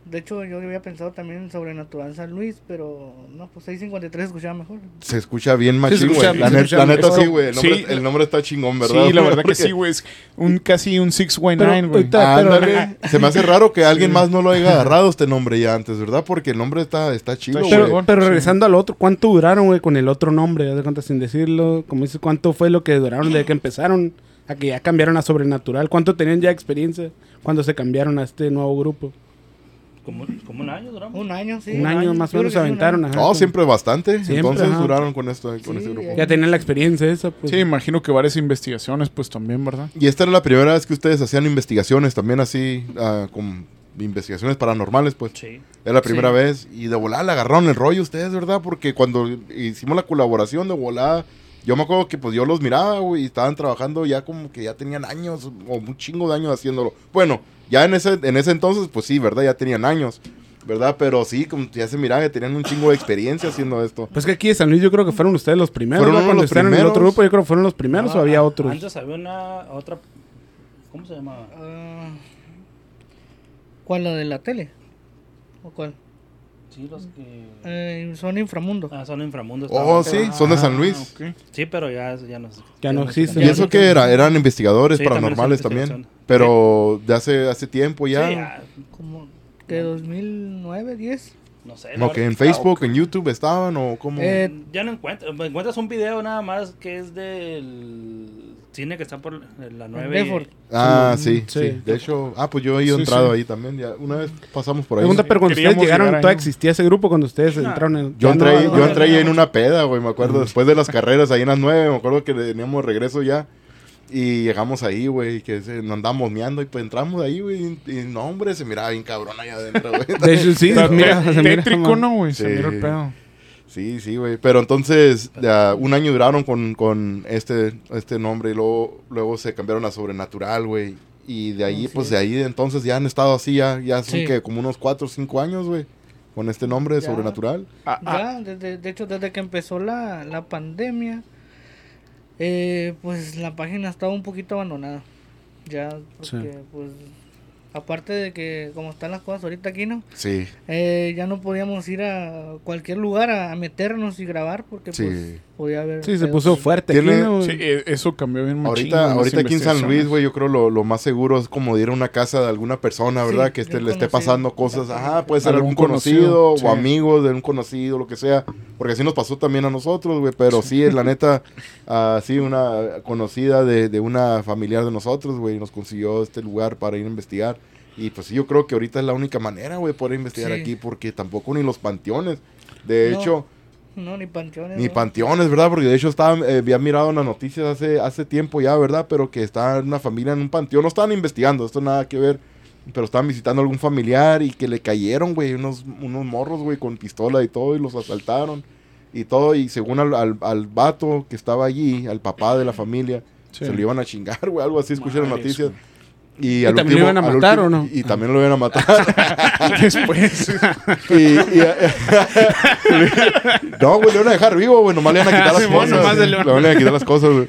E: De hecho, yo había pensado también en sobrenatural San Luis, pero no, pues 653 escuchaba mejor.
A: Se escucha bien machín,
C: se escucha-
A: güey. La, net- neta
C: mejor.
A: sí, güey. El, nombre-
B: Sí.
A: el nombre está chingón, ¿verdad?
B: Sí, la verdad que sí, güey. Es un casi un 619,
C: Pero
B: güey.
A: Se me hace raro que alguien más no lo haya agarrado este nombre ya antes, ¿verdad? Porque el nombre está, está chido,
C: Pero,
B: Sí.
C: regresando al otro, ¿cuánto duraron, güey, con el otro nombre? Haz de cuenta, sin decirlo. Como dices, ¿cuánto fue lo que duraron desde que empezaron a que ya cambiaron a Sobrenatural? ¿Cuánto tenían ya experiencia cuando se cambiaron a este nuevo grupo?
D: Como, como un año duramos.
E: Un año, sí.
C: un año más o menos se aventaron. ajá,
A: No,
C: con-
A: siempre bastante.
C: Siempre,
A: Entonces
C: ajá.
A: duraron con, esto, con
E: Sí,
A: este grupo.
E: ya-
C: tenían la experiencia esa, pues.
B: Sí, imagino que varias investigaciones, pues también, ¿verdad?
A: Y esta era la primera vez que ustedes hacían investigaciones también así, ah, con investigaciones paranormales, pues.
D: Sí.
A: Era la primera
E: Sí.
A: vez. Y de volada le agarraron el rollo ustedes, ¿verdad? Porque cuando hicimos la colaboración de volada, yo me acuerdo que pues yo los miraba, güey, y estaban trabajando ya como que ya tenían años, o un chingo de años haciéndolo. Bueno, ya en ese, en ese entonces, pues sí, ¿verdad? Ya tenían años, ¿verdad? Pero sí, como ya se miraba que tenían un chingo de experiencia haciendo esto.
C: Pues que aquí de San Luis yo creo que fueron ustedes los primeros.
A: Fueron los
C: estaban en el otro
A: primeros.
C: grupo yo creo que fueron los primeros
D: No,
C: o había otros.
D: Antes había una otra. ¿Cómo se llamaba?
E: Ah, ¿Cuál, la de la tele? ¿O cuál?
D: Sí, los que.
E: Eh, son inframundo.
D: Ah, son inframundos.
A: Oh, sí, son de San
B: Ah,
A: Luis.
B: ok.
D: Sí, pero ya, ya no.
C: Ya no existen.
A: ¿Y eso
E: no
A: qué era? Eran investigadores
D: Sí, también
A: paranormales también.
D: investigación.
A: Pero de hace, hace tiempo ya.
D: Sí, ya,
E: Como que 2009, 10.
D: no sé.
A: Como
D: la
A: que en. Facebook, en YouTube estaban o cómo.
E: Eh,
D: Ya no encuentras. Encuentras un video nada más que es del cine que está por la 9.
E: Bedford.
A: ah,
C: sí,
A: sí,
C: sí.
A: De hecho, ah, pues yo he
B: Sí,
A: entrado
B: sí.
A: ahí también. Ya, una vez pasamos por ahí.
C: Pregunta, pero cuando ustedes llegaron,
B: llegar ahí,
C: ¿todavía
B: ¿no?
C: existía ese grupo cuando ustedes
D: No.
C: entraron en
A: Yo entré,
C: no,
A: ahí-
C: no,
A: yo
C: no,
A: entré ahí
C: no.
A: en una peda, güey. Me acuerdo, después de las carreras, ahí en las nueve, me acuerdo que teníamos regreso ya. Y llegamos ahí, güey, que se, nos andábamos meando y pues entramos ahí, güey. Y, y no, hombre, se miraba bien cabrón allá adentro, güey.
C: De hecho, sí, mira, se mira,
B: tétrico,
C: man.
B: ¿no, güey? Se
A: Sí.
B: mira el pedo.
A: Sí, sí, güey. Pero entonces, ya, un año duraron con, con este, este nombre y luego, luego se cambiaron a Sobrenatural, güey. Y de ahí, pues
E: es.
A: de ahí entonces ya han estado así, ya, ya son
E: Sí.
A: que como unos 4 o 5 años, güey. Con este nombre de
E: Ya.
A: Sobrenatural.
B: Ah, ah,
E: Ya, desde- de hecho, desde que empezó la, la pandemia, eh, pues la página estaba un poquito abandonada. Ya, porque,
C: Sí.
E: pues, Aparte de que como están las cosas ahorita aquí, ¿no?
A: Sí,
E: Eh, ya no podíamos ir a cualquier lugar a, a meternos y grabar porque
A: Sí.
E: pues podía haber...
C: Sí, se puso fuerte. aquí,
A: Tiene-
C: ¿no, güey?
B: Sí, eh, eso cambió bien
A: ahorita, ahorita aquí en San Luis, güey, yo creo lo, lo más seguro es como ir a una casa de alguna persona, ¿verdad?
E: Sí,
A: que
E: un
A: le esté pasando cosas. Ajá, puede ser
B: Algún
A: algún conocido,
B: conocido, sí.
A: o amigos de un conocido, lo que sea. Porque así nos pasó también a nosotros, güey. Pero sí, la neta, así una conocida de, de una familiar de nosotros, güey, nos consiguió este lugar para ir a investigar. Y pues sí, yo creo que ahorita es la única manera, güey, poder investigar
E: Sí.
A: aquí, porque tampoco ni los panteones. De
E: No.
A: hecho,
E: No, ni panteones.
A: ni
E: ¿no?
A: panteones, ¿verdad? Porque de hecho estaba, eh, había mirado en las noticias hace, hace tiempo ya, ¿verdad? Pero que está una familia en un panteón. No estaban investigando, esto nada que ver. Pero estaban visitando a algún familiar y que le cayeron, güey, unos, unos morros, güey, con pistola y todo, y los asaltaron. Y todo, y según al, al, al vato que estaba allí, al papá de la familia,
B: Sí.
A: se lo iban a chingar, güey, algo así, escuché las noticias.
B: güey.
A: Y,
C: ¿Y
A: al
C: también lo iban a matar,
A: último-
C: o no?
A: Y también lo iban a matar.
B: Después.
A: y, y- no, güey, le van a dejar vivo, güey. Nomás le van a quitar las cosas.
C: nomás
A: Le
C: van-
A: a quitar las cosas, güey.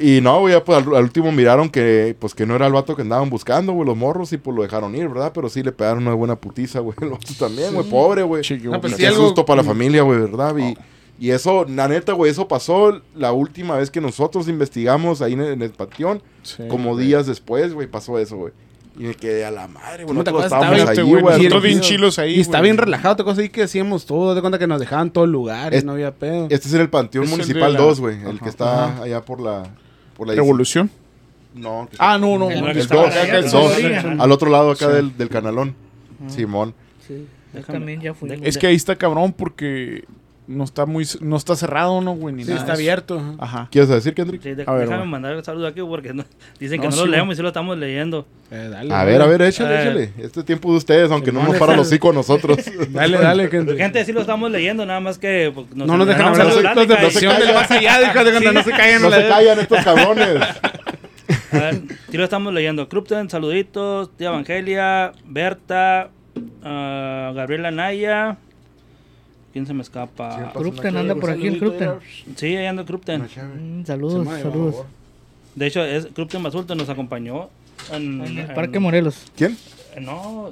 A: Y no, güey, ya pues al, al último miraron que pues que no era el vato que andaban buscando, güey, los morros, y pues lo dejaron ir, ¿verdad? Pero sí le pegaron una buena putiza, güey. El vato también, güey, pobre, güey.
C: No, pues sí, algo-
A: susto para la familia, güey, ¿verdad? Y, y eso, la neta, güey, eso pasó la última vez que nosotros investigamos ahí en, el- en el panteón.
B: Sí,
A: como
B: güey.
A: días después, güey, pasó eso, güey. Y me quedé a la madre, güey.
C: ¿Cómo te
A: Nosotros estábamos ahí, güey.
B: nosotros bien chilos ahí.
C: Y está bien relajado, te cosas ahí que hacíamos todo. De cuenta que nos dejaban todos lugares,
A: Es-
C: no había pedo.
A: Este es en el Panteón
B: el
A: Municipal
B: la-
A: 2, güey. El que está
B: Ajá.
A: allá por la... Por la
B: ¿Revolución?
A: No, que
B: Ah, no, no.
E: El
B: no,
E: que
A: el
E: estaba
A: 2,
E: allá
A: el
E: en
A: 2,
E: Florida.
A: al otro lado acá
B: Sí.
A: del, del canalón. Simón.
E: Sí, yo también ya fui.
B: Es que ahí está cabrón porque no está muy no está cerrado, ¿no, güey? Ni
C: Sí,
B: nada
C: está abierto. ajá.
A: ¿Quieres decir, Kendrick?
D: Sí, de-
B: A ver,
D: déjame
B: güey.
D: mandar el saludo aquí porque no- dicen que
B: No,
D: no,
B: sí,
D: lo
B: güey.
D: leemos y sí lo estamos leyendo.
C: Eh, dale,
A: A ver, a ver, échale,
D: Eh.
A: échale. Este tiempo de ustedes, aunque no nos para los hocico a nosotros.
C: Dale, dale. Que,
D: Gente, sí lo estamos leyendo, nada más que pues,
C: no nos dejan hablar
D: la
C: los los de más allá. De cuando no se caigan.
A: no se callan estos cabrones.
D: A ver, sí lo estamos leyendo. Krupten, saluditos. Tía Evangelia, Berta, ah, Gabriela Naya. ¿Quién se me escapa?
E: Krupten anda por aquí, el Krupten.
D: Sí, ahí anda Krupten.
E: Mm, saludos, saludos.
D: De hecho, es Krupten Basulto nos acompañó en,
E: En el
D: en-
E: Parque Morelos.
A: ¿Quién?
D: eh, No,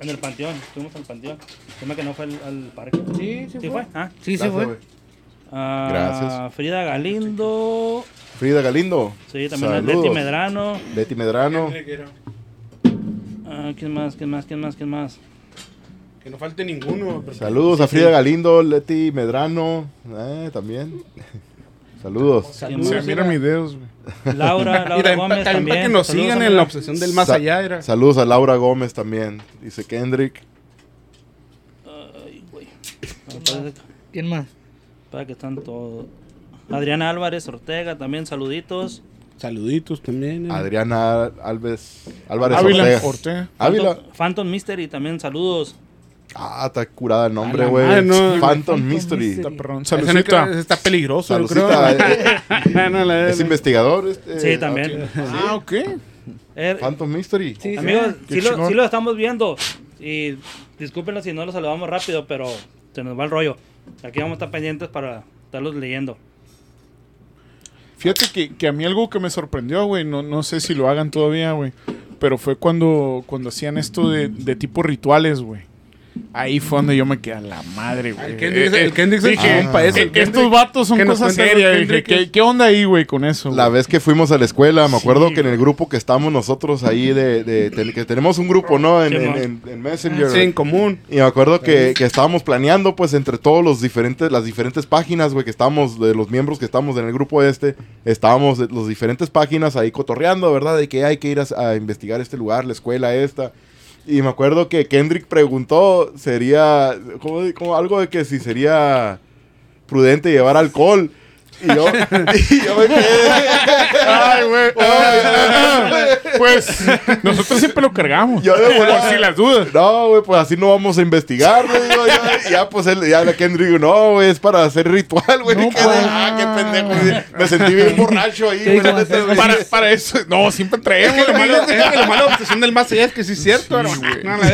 D: en el Panteón. Fuimos al Panteón. Dime que no fue al, al parque.
E: Sí, sí
D: ¿Sí
E: fue.
D: fue? Ah.
E: Sí, sí
A: Gracias,
E: fue.
A: güey.
D: Ah,
A: Gracias.
D: Frida Galindo.
A: Frida Galindo.
D: Sí, también
A: Saludos.
D: Leti Medrano.
A: Betty Medrano.
D: Ah, ¿Quién más? ¿Quién más? ¿Quién más? ¿Quién más?
C: Que no falte ninguno.
A: Saludos a Frida Galindo, Leti Medrano. Eh, también. Saludos.
C: Saludos,
B: Se miran mis dedos, güey.
D: Laura,
C: Y
D: Laura
C: también,
D: Gómez
C: también
D: también.
C: para que nos
D: Saludos,
C: sigan en la obsesión del más
A: Sa-
C: allá. Era.
A: Saludos a Laura Gómez también. Dice Kendrick.
D: Ay, güey.
E: ¿Quién más?
D: Para que están todos. Adriana Álvarez Ortega también, saluditos.
C: Saluditos también. eh.
A: Adriana Alves, Álvarez
B: Ávila
A: Ortega.
B: Ortega.
A: Ávila.
D: Phantom, Phantom Mystery también, saludos.
A: Ah, está curada el nombre, güey.
C: no.
A: Phantom
E: Phantom
A: Mystery.
E: Mystery.
B: Está perrón.
C: Peligroso, yo creo.
A: Salucita. eh,
C: No, la-
A: es investigador. Este,
D: Sí, también.
A: ok.
B: Ah, ok.
D: Er-
A: Phantom Mystery.
E: Sí, sí.
D: amigos, sí lo, sí lo estamos viendo. Y discúlpenos si no lo saludamos rápido, pero se nos va el rollo. Aquí vamos a estar pendientes para estarlos leyendo.
B: Fíjate que, que a mí algo que me sorprendió, güey, no, no sé si lo hagan todavía, güey, pero fue cuando, cuando hacían esto de, de tipo rituales, güey. Ahí fue donde yo me quedé a la madre, güey.
C: El Kendrick- el Kendrick es el
B: dije,
C: compa ese, el
B: eh, estos
C: Kendrick.
B: vatos son cosas serias. Dije,
C: Kendrick
B: ¿qué, onda ahí, güey, con eso?
A: La
B: güey?
A: vez que fuimos a la escuela, me acuerdo
B: Sí,
A: que en el grupo que estamos nosotros ahí de, de- que tenemos un grupo, ¿no? En, en- en- en Messenger.
C: Sí, en común.
A: Y me acuerdo que, que estábamos planeando, pues, entre todos los diferentes, las diferentes páginas, güey, que estábamos, de los miembros que estamos en el grupo este, estábamos de las diferentes páginas ahí cotorreando, ¿verdad? De que hay que ir a, a investigar este lugar, la escuela esta. Y me acuerdo que Kendrick preguntó, sería, como, algo de que si sería prudente llevar alcohol. Y yo, y yo me quedé.
B: Ay, güey. Pues nosotros siempre lo cargamos.
A: Yo de
B: por si las dudas.
A: No, güey, pues así no vamos a investigar, güey. digo yo. Y ya, pues él, ya la Kendrick no, güey, es para hacer ritual, güey.
E: No, pues.
A: ah, qué pendejo. Me sentí bien borracho ahí,
E: Sí,
A: güey.
B: Para, para eso. No, siempre traemos.
C: Lo malo, es que lo malo obsesión del más allá es que sí es cierto. hermano. No, la.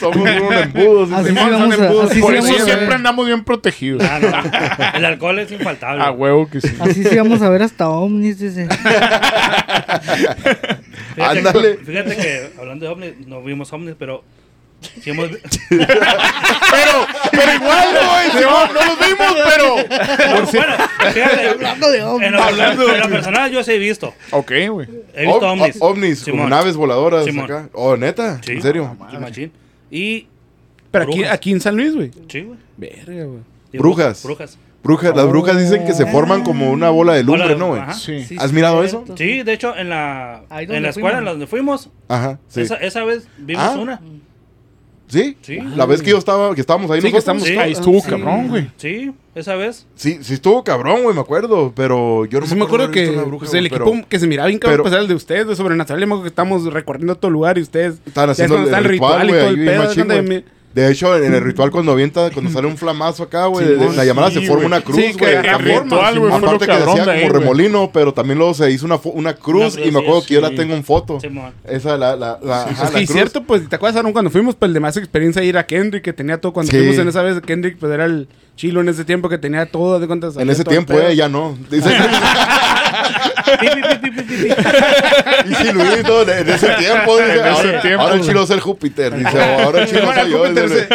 A: Somos unos embudos.
E: Así sí a- así sí
B: Por eso siempre andamos bien protegidos.
D: Ah, no. El alcohol es infaltable.
B: A huevo que sí.
E: Así sí vamos a ver hasta ovnis, dice.
D: Fíjate,
A: Ándale.
D: Fíjate que hablando de ovnis, no vimos ovnis, pero sí hemos vi-
B: Pero, pero igual, güey. No, no los vimos, pero.
D: No, bueno, fíjate,
E: Hablando de ovnis.
D: en lo,
B: Hablando de
D: en lo personal yo sí he visto.
B: Ok, güey.
D: He visto
A: Ov-
D: ovnis.
A: ovnis, como naves voladoras
D: Simón.
A: acá. Oh, neta,
D: Sí.
A: en serio.
D: Sí, machín. Y
C: Pero aquí,
D: Brujas.
C: aquí en San Luis, güey.
D: sí, güey.
C: Verga, güey.
D: Y
A: Brujas.
D: Brujas.
A: Brujas, las brujas dicen que se forman como una bola de lumbre, ¿no, güey?
B: Sí.
E: Sí,
A: ¿Has mirado
E: cierto.
A: eso?
D: Sí, de hecho, en la, en la escuela en
E: fuimos.
D: donde fuimos,
A: Ajá, sí.
D: esa, esa vez vimos
A: Ah.
D: una.
A: ¿Sí?
D: Sí.
A: La vez que yo estaba, que estábamos ahí
C: Sí, que
A: nosotros.
C: estamos
D: Sí.
B: Ahí estuvo
C: Sí.
B: cabrón, güey.
D: Sí, esa vez.
A: Sí, sí estuvo cabrón, güey, me acuerdo, pero yo no
C: Sí me acuerdo que
A: bruja,
C: pues, el
A: güey,
C: equipo
A: pero
C: que se miraba bien cabrón
A: pero-
C: pues era el de ustedes, de Sobrenatural. y me acuerdo que estamos recorriendo todo el lugar y ustedes... Ya
A: haciendo el,
C: está
A: ritual,
C: y
A: güey,
C: todo el pedo.
A: De hecho, en el ritual cuando avienta, cuando sale un flamazo acá, güey, de- de
C: Simón,
A: la llamada se
B: sí,
A: forma una cruz,
C: Sí, que
A: güey.
C: forma,
B: ritual, güey,
A: Aparte que decía
B: de ahí,
A: como remolino, pero también luego se hizo una, una cruz y me acuerdo
D: sí,
A: que yo la
B: sí.
A: tengo en foto. Esa, la, la, la, ajá,
C: Es
A: la cruz.
C: cierto, pues, ¿te acuerdas, Aaron, cuando fuimos, pues, el de más experiencia ir a Kendrick, que tenía todo, cuando
A: Sí.
C: fuimos en esa vez, Kendrick, pues, era el chilo en ese tiempo, que tenía todo, de cuántas
A: En ese tiempo, eh, ya no. Dice, Y sí, Luis, no, en ese tiempo, dice,
B: En ese
A: ahora,
B: tiempo,
A: ahora el chilo es el Júpiter, dice, o ahora el chilo soy yo. dice,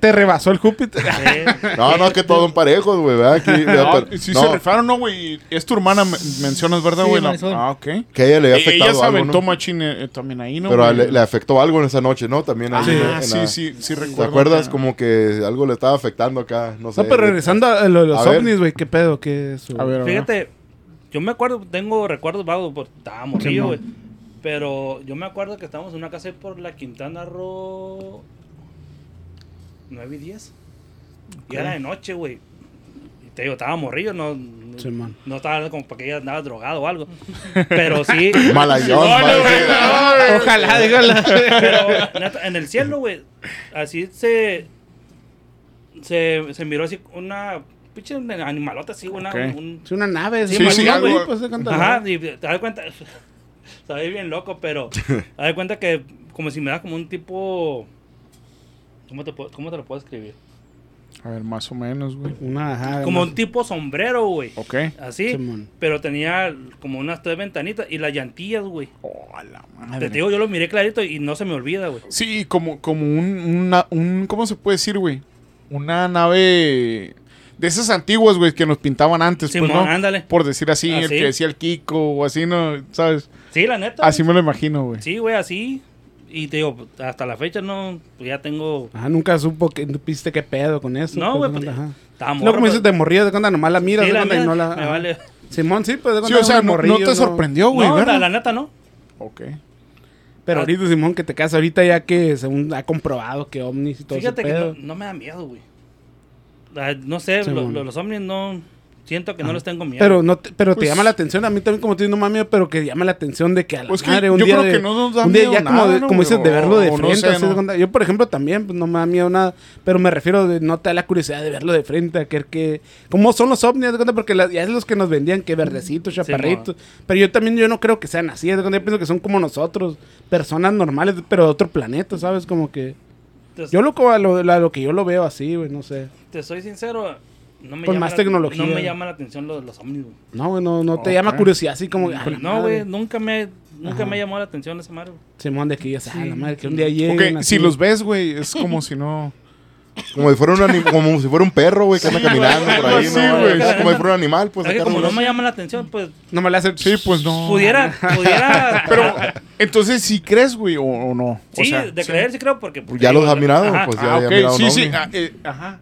C: te rebasó el Júpiter.
D: Eh,
A: No, no, que todos son parejos, güey, ¿verdad? Aquí,
B: No,
A: pero-
B: sí
A: no,
B: se rifaron, ¿no, güey? Es tu hermana, me- mencionas, ¿verdad,
E: Sí,
B: güey? Ah, ok.
A: que a ella le había
B: E-
A: afectado
B: Ella se
A: algo,
B: aventó
A: ¿no?
B: machín eh, también ahí, ¿no?
A: Pero le, le afectó algo en esa noche, ¿no? También ahí
B: Ah,
A: en la-
B: sí, sí, sí,
A: ¿Te
B: recuerdo.
A: acuerdas?
B: que-
A: Como que algo le estaba afectando acá, no sé.
C: No, pero regresando a lo de los
A: A
C: ovnis, güey, ¿qué pedo? ¿Qué es?
B: A ver, a ver.
D: Fíjate, yo me acuerdo, tengo recuerdos vagos, porque estaba
C: Simón.
D: güey. Pero yo me acuerdo que estábamos en una casa por la Quintana Roo 9 y 10. Y era de noche, güey. Y te digo, estaba morrillo, no, no, estaba como para que ella andaba drogado o algo. Pero sí.
A: Malayón,
B: No.
C: Ojalá, dígala.
D: Pero en el cielo, güey, así se, se. Se miró así una. Pinche animalota así, güey. una-
B: Ok.
D: un-
C: Es una nave,
D: Sí,
C: sí,
D: sí,
C: güey,
B: algo-
C: pues.
D: Ajá, y te das cuenta. Ve bien loco, pero. Te das cuenta que como si me da como un tipo. ¿Cómo te, puedo- cómo te lo puedo escribir?
B: A ver, más o menos, güey.
C: Una, ajá.
D: Como
C: más-
D: un tipo sombrero, güey.
B: Ok.
D: Así.
C: Simón.
D: Pero tenía como unas tres ventanitas y las llantillas, güey.
B: Oh, la
D: Te
B: madre.
D: digo, yo lo miré clarito y no se me olvida, güey.
B: Sí, como, como un, una- un. ¿Cómo se puede decir, güey? Una nave. De esas antiguas, güey, que nos pintaban antes, pues,
D: Simón,
B: ¿no?
D: ándale.
B: Por decir así, el que decía el Kiko o así, ¿no? ¿Sabes?
D: Sí, la neta.
B: Así
D: güey.
B: me lo imagino, güey.
D: Sí, güey, así. Y te digo, hasta la fecha no. Pues ya tengo.
C: Ajá, nunca supo que viste qué pedo con eso.
D: No, güey,
C: pues,
D: pues,
C: No, como dices,
D: pero-
C: de morrida, de cuando nomás la miras,
D: Sí,
C: de
D: la
C: y no la...
D: Me vale.
C: Simón, sí, pues de
B: Sí,
C: cuando
B: o sea,
C: era
B: no, te sorprendió, güey,
D: no, la,
B: ¿verdad?
D: la neta no.
B: Ok.
C: Pero
D: Ah.
C: ahorita, Simón, que te casas ahorita ya que según ha comprobado que ovnis y todo
D: Fíjate
C: ese
D: que
C: pedo.
D: no, no me da miedo, güey. Ah, No sé,
C: Sí,
D: lo-
C: bueno.
D: lo- los ovnis no. Siento que no les tengo miedo.
C: Pero no te, pero
B: Pues-
C: te llama la atención, a mí también como tú no mami, pero que llama la atención de que a la
B: Pues que
C: madre un
B: yo
C: día
B: creo
C: de-
B: que no nos da
C: un día
B: miedo
C: ya como,
B: nada,
C: de-
B: ¿no,
C: como
B: güey?
C: dices de verlo de
B: no
C: frente,
B: sé,
C: así de
B: ¿no?
C: cuenta. Yo por ejemplo también pues, no me da miedo nada, pero me refiero de no te da la curiosidad de verlo de frente, a querer que cómo son los ovnis, de cuenta porque la- ya es los que nos vendían que verdecitos, chaparritos, pero yo también yo no creo que sean así, de cuenta yo pienso que son como nosotros, personas normales, pero de otro planeta, ¿sabes? Como que yo lo a lo, lo que yo lo veo así, güey, no sé.
D: te soy sincero. No me
C: Pues
D: llama
C: más
D: la-
C: tecnología.
D: No me llama la atención los, los ovnis, güey.
C: No, güey, no, no te llama curiosidad así como ah, la
D: No,
C: madre.
D: güey, nunca me, nunca
C: Ajá.
D: me llamó la atención esa madre. güey.
C: Simón de que ya ah, la madre, que un día así.
B: si los ves, güey, es como si no.
A: Como si fuera un, como si fuera un perro, güey, que anda caminando por ahí,
B: Sí,
A: ¿no? como si fuera un animal, pues.
D: es que
A: acá
D: como no me llama la atención, pues
C: No me la hace.
B: Sí, pues no.
D: pudiera, pudiera.
B: Pero, entonces, ¿sí crees, güey, o, o no? O
D: sí,
B: sea,
D: de creer sí creo porque.
A: Ya los has mirado,
D: ajá,
A: pues
B: Ah,
A: ya, he mirado
B: sí, sí. ah, eh, ajá.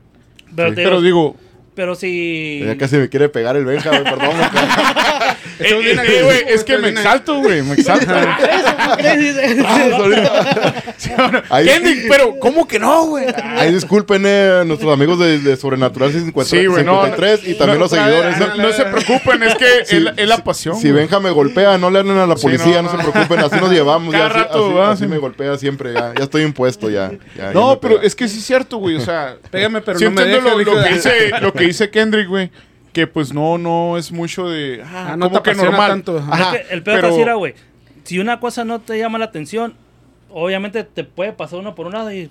D: Pero,
A: Sí.
D: te
B: Pero
D: digo, pero si.
A: Ya casi me quiere pegar el Benja, güey, perdón.
B: eh, eh, eh, güey, es que me exalto, güey, me exalto.
A: Ahí-
B: Kendrick, pero ¿cómo que no, güey?
A: Ahí disculpen eh, a nuestros amigos de, de Sobrenatural 53,
B: Sí, güey, no.
A: 53 y también
B: no,
A: los seguidores.
B: No, no se preocupen, es que
A: Si-
B: es, la- es la pasión.
A: Si
B: güey.
A: Benja me golpea, no le hablen a la
B: Sí,
A: policía,
B: no,
A: no,
B: no.
A: se preocupen, así nos llevamos.
B: Cada
A: ya, así,
B: rato,
A: así- así
B: Sí.
A: me golpea siempre, ya, ya estoy impuesto, ya.
B: No, pero es que sí es cierto, güey. O sea,
C: Pégame, pero
B: sí
C: no me
B: entiendo
C: deja,
B: lo, que que dice Kendrick, güey. Que pues no, no es mucho de. Ah,
C: Ah, no
B: como
C: te
B: que normal.
C: tanto, ajá.
D: Es que el peor
B: pero-
D: es así, güey. Si una cosa no te llama la atención, obviamente te puede pasar uno por un lado y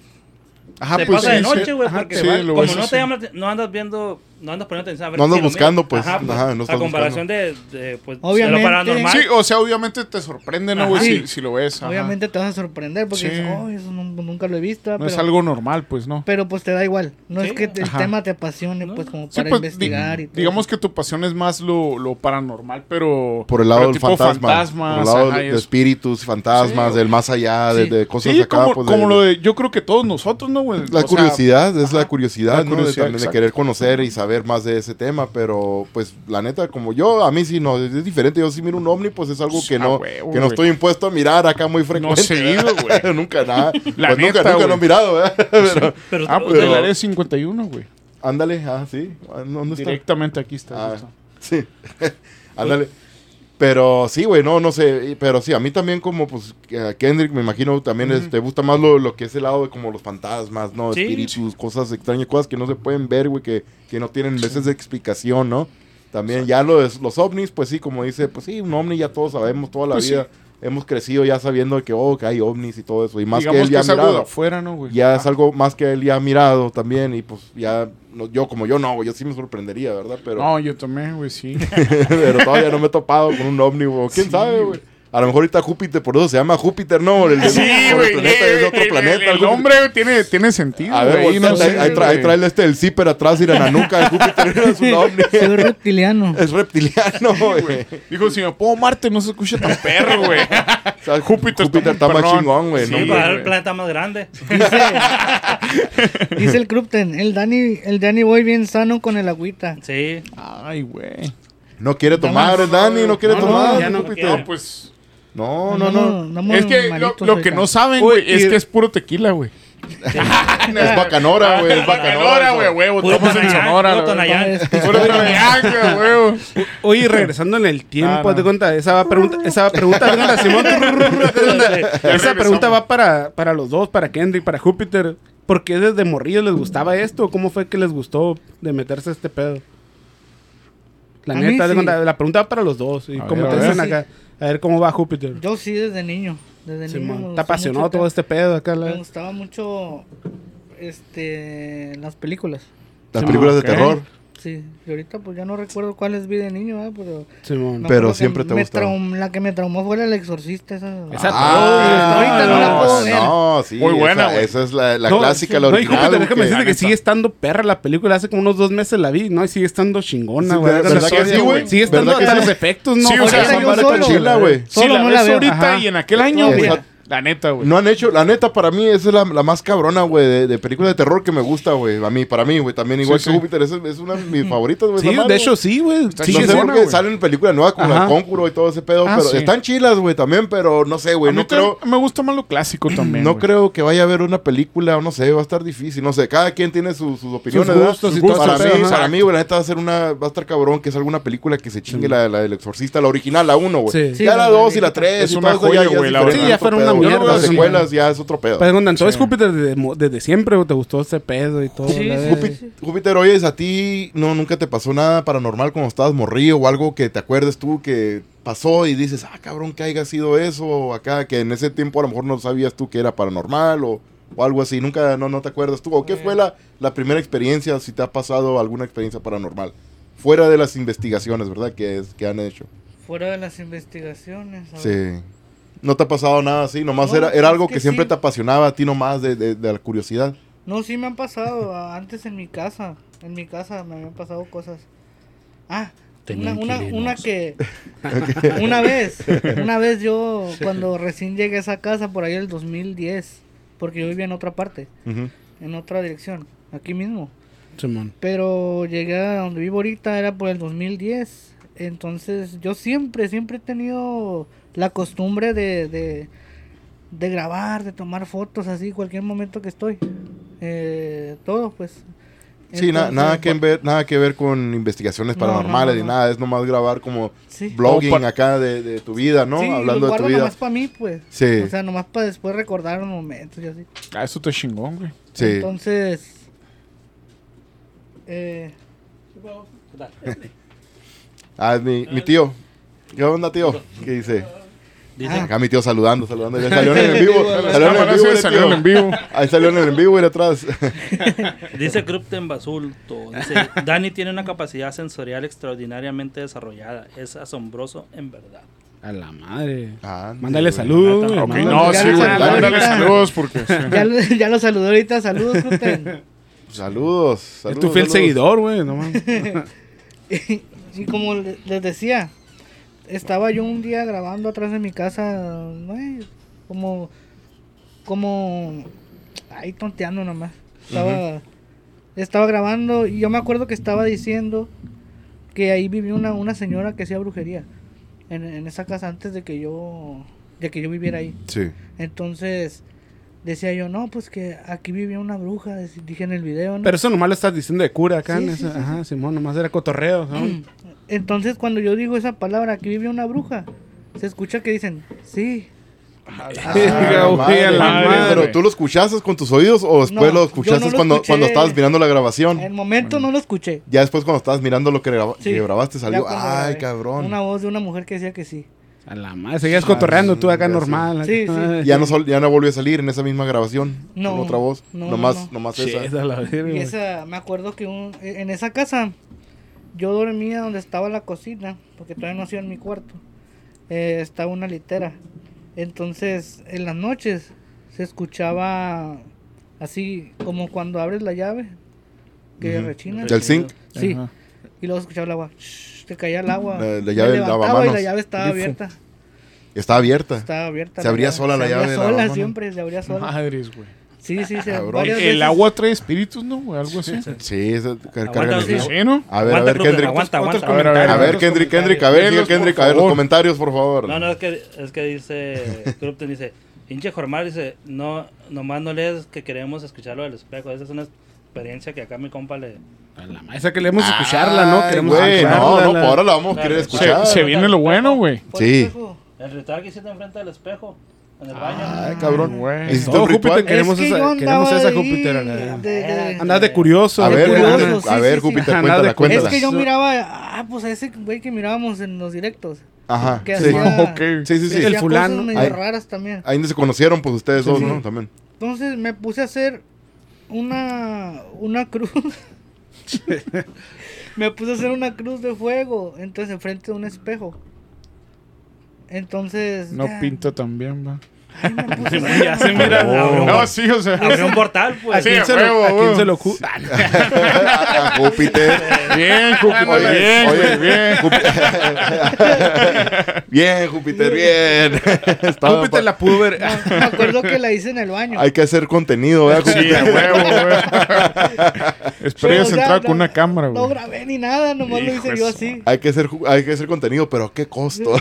B: Ajá,
D: te
B: pues
D: pasa de
B: sí,
D: noche,
B: sí.
D: güey.
B: Ajá,
D: Porque
B: sí,
D: como no te llama, no andas viendo no andas poniendo atención a ver
A: No andas
D: si
A: buscando, pues.
D: Ajá, pues,
A: Ajá, no
D: a comparación de, de, pues,
E: Obviamente.
D: de lo paranormal.
B: Sí, o sea, obviamente te sorprende, ¿no, güey? Si,
E: Sí.
B: si lo ves. ajá.
E: Obviamente te vas a sorprender porque
B: Sí.
E: dices, oh, eso no- nunca lo he visto.
B: No
E: pero,
B: es algo normal, pues, ¿no?
E: pero pues te da igual. No
D: Sí.
E: es que el
B: Ajá.
E: tema te apasione, pues como
B: Sí,
E: para
B: pues, di-
E: investigar y todo.
B: digamos que tu pasión es más lo, lo paranormal, pero...
A: Por el lado del
B: tipo
A: fantasma.
B: fantasmas,
A: por el lado
B: ajá,
A: de, espíritus, fantasmas,
B: Sí.
A: del más allá, de,
E: Sí.
A: de cosas
B: Sí,
A: acá.
B: como,
A: pues,
B: como
A: de-
B: lo de... Yo creo que todos nosotros, ¿no, güey?
A: La curiosidad, es la curiosidad, ¿no? De, querer conocer y saber más de ese tema, pero pues la neta, como yo, a mí sí no, es diferente. Yo sí miro un ovni, pues es algo que
B: Ah,
A: no,
B: huevo,
A: que no estoy impuesto a mirar acá muy frecuente.
B: seguido,
A: ¿verdad?
B: güey.
A: nunca nada.
B: La
A: pues nunca,
B: neta,
A: nunca lo he mirado, ¿verdad? Pero,
D: Pero,
B: Ah, pues
A: Pero-
B: el área 51, güey.
A: ándale, ah, sí. Ah, ¿Dónde está?
B: Directamente aquí está.
A: Ah,
B: está.
A: sí. Ándale. Pero sí, güey, no, no sé. Pero sí, a mí también como, pues, a Kendrick, me imagino, también es- te gusta más lo, lo que es el lado de como los fantasmas, ¿no?
D: Sí.
A: Espíritus, cosas extrañas, cosas que no se pueden ver, güey, que, que no tienen veces de explicación, ¿no? También ya los, los ovnis, pues sí, como dice, pues sí, un ovni ya todos sabemos, toda la
B: Pues sí.
A: Hemos crecido ya sabiendo que, oh, que hay ovnis y todo eso. Y más
B: Digamos
A: que él ya ha
B: es algo de
A: mirado.
B: afuera, ¿no, güey?
A: Ya
B: Ah,
A: es algo más que él ya ha mirado también y pues ya, no, yo como yo no, güey, yo sí me sorprendería, ¿verdad? Pero...
B: No, yo también, güey, sí.
A: pero todavía no me he topado con un ovni, güey. ¿Quién sabe, güey? A lo mejor ahorita Júpiter, por eso se llama Júpiter, ¿no? El, el-
B: Sí, güey.
A: el planeta es de otro planeta.
B: El, nombre tiene, tiene sentido,
A: A ver,
B: no sé,
A: ahí, trae, ahí trae este, el zipper atrás y la nuca. Júpiter es un ovni.
E: Soy reptiliano.
A: es reptiliano, güey.
B: Dijo, si me pongo Marte, no se escucha tan perro, güey.
A: O sea,
B: Júpiter
A: Júpiter,
B: está
A: más chingón, güey.
D: sí,
A: no,
D: para el planeta más grande.
E: Dice, dice el Krupten, el Dani, el Dani voy bien sano con el agüita.
D: Sí.
B: Ay, güey.
A: No quiere tomar, el Dani, no quiere
C: No, no,
A: tomar.
C: ya no
A: Júpiter.
B: No, pues...
A: No, no, no.
B: Es que lo, que no saben, güey, es que es puro tequila, güey.
A: Es bacanora, güey. Es bacanora,
B: güey, huevo. Estamos en Sonora, güey.
C: Oye, regresando en el tiempo,
B: Ah,
C: haz de cuenta, esa pregunta, esa pregunta, Simón, esa pregunta va para, para los dos, para Kendrick, para Júpiter. ¿Por qué desde morrillos les gustaba esto? ¿Cómo fue que les gustó de meterse a este pedo? La neta, la pregunta va para los dos. ¿Y
B: A
C: cómo
B: ver,
C: te dicen acá? A ver cómo va Júpiter.
E: Yo sí desde niño. Desde niño. me
C: ¿Te apasionó todo este pedo acá?
E: Me
C: La...
E: gustaba mucho este las películas.
A: Las
C: Sí,
A: películas de terror.
E: Sí, y ahorita pues ya no recuerdo cuáles vi de niño, ¿verdad? pero me
A: Pero siempre te gustaba.
E: traum- la que me traumó fue el exorcista esa.
C: Esa-
A: Ah,
E: ahorita no la puedo ver.
A: No, sí.
B: Muy buena,
A: esa, esa es la, la
C: No,
A: clásica,
C: sí.
A: la
C: No, y
A: original. Güey,
C: déjame
A: que-
C: decirte que sigue estando perra la película. Hace como unos dos meses la vi, ¿no? Y sigue estando chingona,
A: Sí,
C: güey.
A: ¿verdad
C: Hagan la
A: que sí, güey?
C: Sigue estando
A: ¿Verdad que
C: hasta
A: sí?
C: los efectos, ¿no?
B: Sí, o sea,
E: güey.
C: chila,
A: güey.
E: Solo
B: la
E: no
B: ves
E: la veo.
B: ahorita y en aquel año, güey. La neta, güey.
A: No han hecho, la neta, para mí, esa es la, la más cabrona, güey, de, de película de terror que me gusta, güey. A mí, para mí, güey, también igual
B: Sí,
A: que
B: sí.
A: Júpiter, esa es una de mis favoritas, güey.
C: Sí, de hecho sí, güey. Sí,
A: no
C: es
A: sé por qué salen películas nuevas con
C: Ajá.
A: el Conjuro y todo ese pedo,
B: Ah,
A: pero
B: sí.
A: están chilas, güey, también, pero no sé, güey, no creo,
B: me gusta más lo clásico también.
A: no
B: güey.
A: creo que vaya a haber una película, o no sé, va a estar difícil, no sé, cada quien tiene sus, sus opiniones,
C: Sus gustos y
A: Sus
C: todo
A: para mí,
C: pedo,
A: para mí, güey, la neta va a ser una, va a estar cabrón que es alguna película que se chingue la, la del exorcista, la original, la uno, güey.
C: Sí.
E: Sí,
A: ya la
E: la
A: dos y la
E: viejita.
A: tres
B: Es
A: y
B: una joya,
A: ya- ya es
B: güey, la
C: Sí, ya fueron una mierda,
A: Las
C: sí.
A: secuelas ya es otro pedo.
C: Cuando entonces
B: Sí.
C: Júpiter desde, siempre güey, te gustó ese pedo y todo.
E: Sí,
A: Júpiter, Júpiter, oyes, a ti no nunca te pasó nada paranormal cuando estabas morrillo o algo que te acuerdes tú que pasó y dices, ah, cabrón, que haya sido eso o acá, que en ese tiempo a lo mejor no sabías tú que era paranormal o, o algo así, nunca, no, no te acuerdas tú. ¿O qué fue la, la primera experiencia, si te ha pasado alguna experiencia paranormal? Fuera de las investigaciones, ¿verdad? Que, es, que han hecho.
E: Fuera de las investigaciones. ver.
A: Sí. ¿No te ha pasado nada así? Nomás
E: No,
A: era, era algo
E: que
A: que, siempre
E: sí.
A: te apasionaba a ti nomás de, de, de la curiosidad.
E: No, sí me han pasado. Antes en mi casa. En mi casa me habían pasado cosas. Ah,
D: Tenía
E: una, una, una que. una vez. Una vez yo, cuando recién llegué a esa casa, por ahí el 2010. Porque yo vivía en otra parte. En otra dirección. Aquí mismo.
C: Simón.
E: Pero llegué a donde vivo ahorita, era por el 2010. Entonces, yo siempre, siempre he tenido la costumbre de, de, de grabar, de tomar fotos así, cualquier momento que estoy. Eh, todo, pues.
A: Sí, na-
E: Entonces,
A: nada, que ver, nada que ver con investigaciones
E: No, no,
A: paranormales
E: no,
A: ni
E: no.
A: nada. Es nomás grabar como
E: Sí.
A: blogging acá de, de tu vida, ¿no?
E: Sí, lo
A: Hablando de tu vida.
E: nomás para mí, pues.
A: Sí.
E: O sea, nomás para después recordar los momentos y así.
B: Ah, eso te chingón, güey.
A: Sí.
E: Entonces. Eh,
A: Ah, es mi, mi tío. ¿Qué onda, tío? ¿Qué dice?
D: Dice,
E: Ah.
A: Acá mi tío saludando, saludando. Ya salió en el en vivo. Salió en el vivo,
B: salieron
A: tío.
B: en vivo.
A: Ahí salió en el en vivo y atrás.
D: dice Krupten Basulto. Dice, Dani tiene una capacidad sensorial extraordinariamente desarrollada. Es asombroso en verdad.
C: A la madre.
A: Ah,
C: Mándale
A: güey.
C: saludos, güey.
D: Ok,
C: mándale-
B: No,
E: Ya
B: sí,
E: lo
B: güey.
E: saludó
B: Mándale
E: ahorita.
B: saludos porque. sí.
E: Ya, lo- ya lo saludó ahorita. Saludos, Kruten.
A: Saludos.
C: Es
A: saludos,
C: tu fiel
A: saludos.
C: seguidor, güey. No mames.
E: y como le- les decía, estaba yo un día grabando atrás de mi casa, como, como, ahí tonteando nomás. Estaba, estaba grabando y yo me acuerdo que estaba diciendo que ahí vivía una, una señora que hacía brujería en, en esa casa antes de que yo, de que yo viviera ahí.
A: Sí.
E: Entonces decía yo, no, pues que aquí vivía una bruja, dije en el video, ¿no?
C: Pero eso nomás lo estás diciendo de cura acá.
E: Sí,
C: en
E: sí,
C: esa-
E: sí,
C: Ajá, Simón, nomás era cotorreo. ¿no?
E: Entonces cuando yo digo esa palabra, aquí vive una bruja, se escucha que dicen, sí.
A: Ah,
C: güey,
A: madre,
C: a la
A: madre.
B: madre.
A: Pero tú lo escuchaste con tus oídos o después
E: No,
A: lo escuchaste
E: no lo
A: cuando,
E: escuché.
A: cuando estabas mirando la grabación.
E: En el momento no lo escuché.
A: Ya después cuando estabas mirando lo que, graba-
E: Sí,
A: que grabaste salió. Ay, cabrón.
E: Una voz de una mujer que decía que sí.
C: A la madre. Seguías cotorreando tú acá normal.
E: Sí, sí.
A: Ya no, sol- ya no volvió a salir en esa misma grabación.
E: No,
A: Con otra voz.
E: no,
A: nomás
E: no.
A: nomás
C: Sí,
A: esa.
C: esa la verga,
E: esa, me acuerdo que un- en esa casa yo dormía donde estaba la cocina, porque todavía no hacía en mi cuarto. Eh, estaba una litera. Entonces, en las noches se escuchaba así como cuando abres la llave, que
A: Ujú.
E: rechina.
A: Del zinc.
E: Sí.
C: Ajá.
E: Y luego escuchaba el agua. shh, Se caía el agua.
A: La- la llave lavamanos.
E: y la llave estaba abierta.
A: Está abierta.
E: Estaba abierta.
A: Se abría sola la
E: se
A: llave
E: abría
A: del
E: sola siempre, se abría sola.
B: Madres, güey.
E: Sí, sí, varias
B: El agua trae espíritus, ¿no? güey? Algo así.
A: Sí, esa carga
D: sí.
B: Sí, ¿no?
A: A ver, a ver, Kendrick.
D: aguanta, aguanta.
B: A ver, a ver,
A: A ver,
C: Otros
A: Kendrick, Kendrick, a ver, Kendrick, a ver los comentarios, por favor.
D: No, no, es que, es que dice, Krupten dice, pinche Jormal dice, no, nomás no lees que queremos escucharlo del espejo. Esa es una experiencia que acá mi compa le...
C: A la. Esa queremos escucharla, ¿no? Queremos escucharla.
A: no, no, ahora la vamos a querer escuchar.
B: Se, se viene lo bueno, güey.
A: Sí.
D: El ritual que hiciste enfrente del espejo, en el baño.
A: Ay, cabrón.
B: Güey.
A: ¿Hiciste
C: No,
A: un ritual?
C: Júpiter, queremos
E: Es que
C: esa, queremos Júpiter. Andas de curioso.
A: A ver,
E: curioso,
A: a ver,
E: sí.
A: Júpiter, cuéntala, cuéntala.
E: Es que yo miraba, ah, pues a ese güey que mirábamos en los directos.
A: Ajá,
E: que
A: sí.
E: hacía-
B: Ok.
A: Sí, sí, sí.
E: Decía
C: El fulano.
E: cosas medio
A: Ahí-
E: raras también.
A: Ahí donde se conocieron, pues ustedes dos,
E: Sí.
A: ¿no? También.
E: Entonces me puse a hacer una, una cruz. me puse a hacer una cruz de fuego. Entonces enfrente de un espejo. Entonces.
B: No
E: ya,
B: pinta tan bien, va.
E: A
C: Ya se mira.
D: Oh.
B: No, sí, o sea.
D: Abrió un portal,
C: ¿A
D: pues.
B: Sí,
C: quién se
B: huevo,
C: lo- a quién
B: huevo.
C: se lo Ah,
A: A Júpiter.
B: Bien, Júpiter,
A: Oye,
B: bien,
A: oye.
B: bien.
A: Bien, Júpiter, bien. Estaba
C: Júpiter la pudo ver.
E: No, me acuerdo que la hice en el baño.
A: Hay que hacer contenido, ¿verdad,
B: Sí,
A: Júpiter?
B: a huevo,
E: ya,
B: entrado
E: no-
B: con una cámara,
E: No
B: güey.
E: grabé ni nada, nomás lo
B: Hijo
E: hice
B: de
E: yo así.
A: Hay que hacer, hay que hacer contenido, pero ¿a qué costo?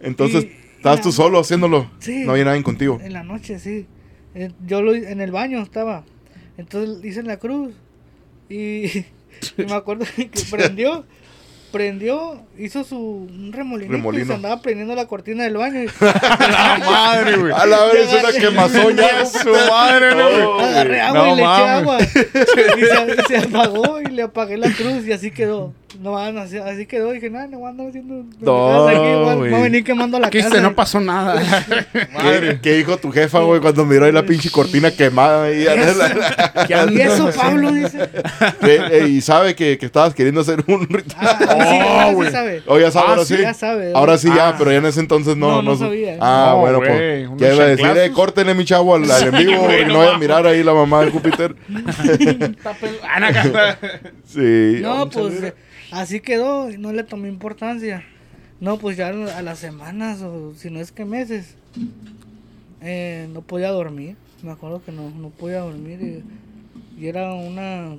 A: Entonces,
E: Y-
A: ¿estabas
E: y
A: tú solo haciéndolo?
E: Sí.
A: No había nadie contigo.
E: En la noche, sí. Eh, Yo lo, en el baño estaba. Entonces hice la cruz. Y, y me acuerdo que prendió. Prendió, hizo su un remolinito y
A: Remolino.
E: se andaba prendiendo la cortina del baño. y
B: La madre, güey.
A: A la vez, una quemazón ya.
B: Su madre, no, güey.
E: agarré agua
B: No
E: y le eché agua. Y se, y se apagó y le apagué la cruz y así quedó. No, así, así quedó. Dije, nada, no voy a andar haciendo.
A: No,
E: aquí, voy voy a venir quemando la
C: Aquí
E: casa.
C: se no pasó nada.
A: ¿Qué, qué dijo tu jefa, güey, cuando miró ahí la pinche cortina quemada? ahí?
E: Y eso, Pablo, dice.
A: Eh, eh, y sabe que, que estabas queriendo hacer un ritual.
E: Ah, sí, ahora sí
B: güey.
E: sabe.
A: O ya sabe,
B: Ah,
A: ahora
B: sí,
A: sí.
E: ya sabe.
A: Ahora sí, ya,
B: Ah.
A: pero ya en ese entonces no.
E: No, no sabía.
A: Ah,
B: No,
A: bueno, pues. Ya iba a decir, eh, córtenle, mi chavo, al, al en vivo.
B: güey,
A: y
B: no
A: vaya a mirar ahí la mamá de Júpiter. Sí.
E: No, pues así quedó y no le tomé importancia. No, pues ya a las semanas o si no es que meses, eh, no podía dormir. Me acuerdo que no, no podía dormir y, y era una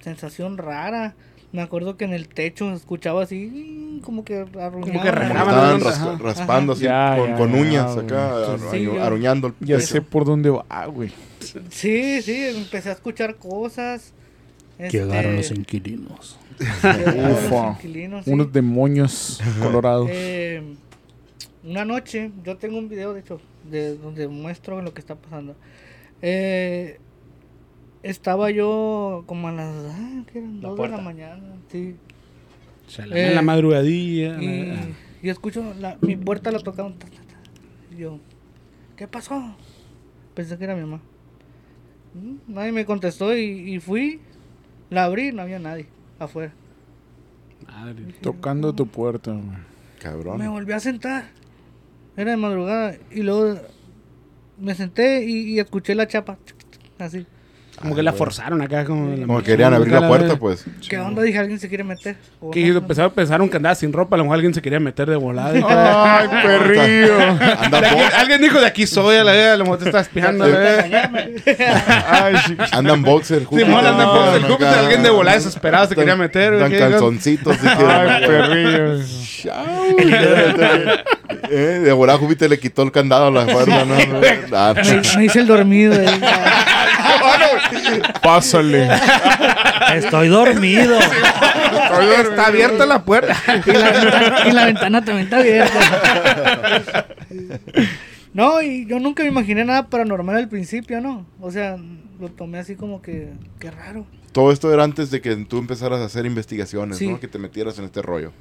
E: sensación rara. Me acuerdo que en el techo escuchaba así, como que arruinaba.
C: que
E: la-
A: Como estaban raspa- raspando así,
B: Ya,
A: con,
B: ya,
A: con
B: ya,
A: uñas
B: güey.
A: acá,
E: Sí,
A: aru-
E: ya.
A: aruñando el
B: Ya
A: techo.
B: sé por dónde va, güey.
E: Sí, sí, empecé a escuchar cosas.
D: Llegaron los
E: este,
D: inquilinos.
B: Ufa.
E: sí.
B: Unos demonios colorados.
E: Eh, una noche, yo tengo un video, de hecho, de donde muestro lo que está pasando. Eh, estaba yo como a las ah, ¿qué eran?
D: La
E: dos de la mañana, sí.
C: En la madrugadilla.
E: Y, Y escucho la, mi puerta la tocaron. ta, ta, ta. Y yo, ¿qué pasó? Pensé que era mi mamá. Mm, Nadie me contestó y, y fui. La abrí, no había nadie afuera.
C: Madre.
B: Tocando tu puerta, güey.
E: Me
A: Cabrón.
E: volví a sentar. Era de madrugada. Y luego me senté y, y escuché la chapa. Así.
C: Como que la forzaron acá. Como, la-
A: Como que querían abrir la puerta, pues.
E: ¿Qué onda? Dije, alguien se quiere meter.
C: Que
E: no,
C: empezaron, pensaron que andaba sin ropa. A lo mejor alguien se quería meter de volada.
B: Ay, perrillo.
C: Alguien dijo de aquí soy, a la vez, a lo mejor te estás pijando.
B: Ay, sí.
A: anda en boxer.
C: Sí, mola, anda en
A: No,
C: boxer,
A: no,
C: Júpiter, alguien de volada desesperado se quería meter,
A: Dan calzoncitos.
B: Ay, perrillo.
A: Eh, de volada Júpiter le quitó el candado a la puerta, ¿no? Ah,
E: hice el dormido.
B: Pásale.
D: Estoy dormido.
C: Está abierta la puerta.
E: Y la, ventana, y la ventana también está abierta. No, y yo nunca me imaginé nada paranormal al principio, ¿no? O sea, lo tomé así como que, qué raro.
A: Todo esto era antes de que tú empezaras a hacer investigaciones,
E: Sí.
A: ¿no? Que te metieras en este rollo.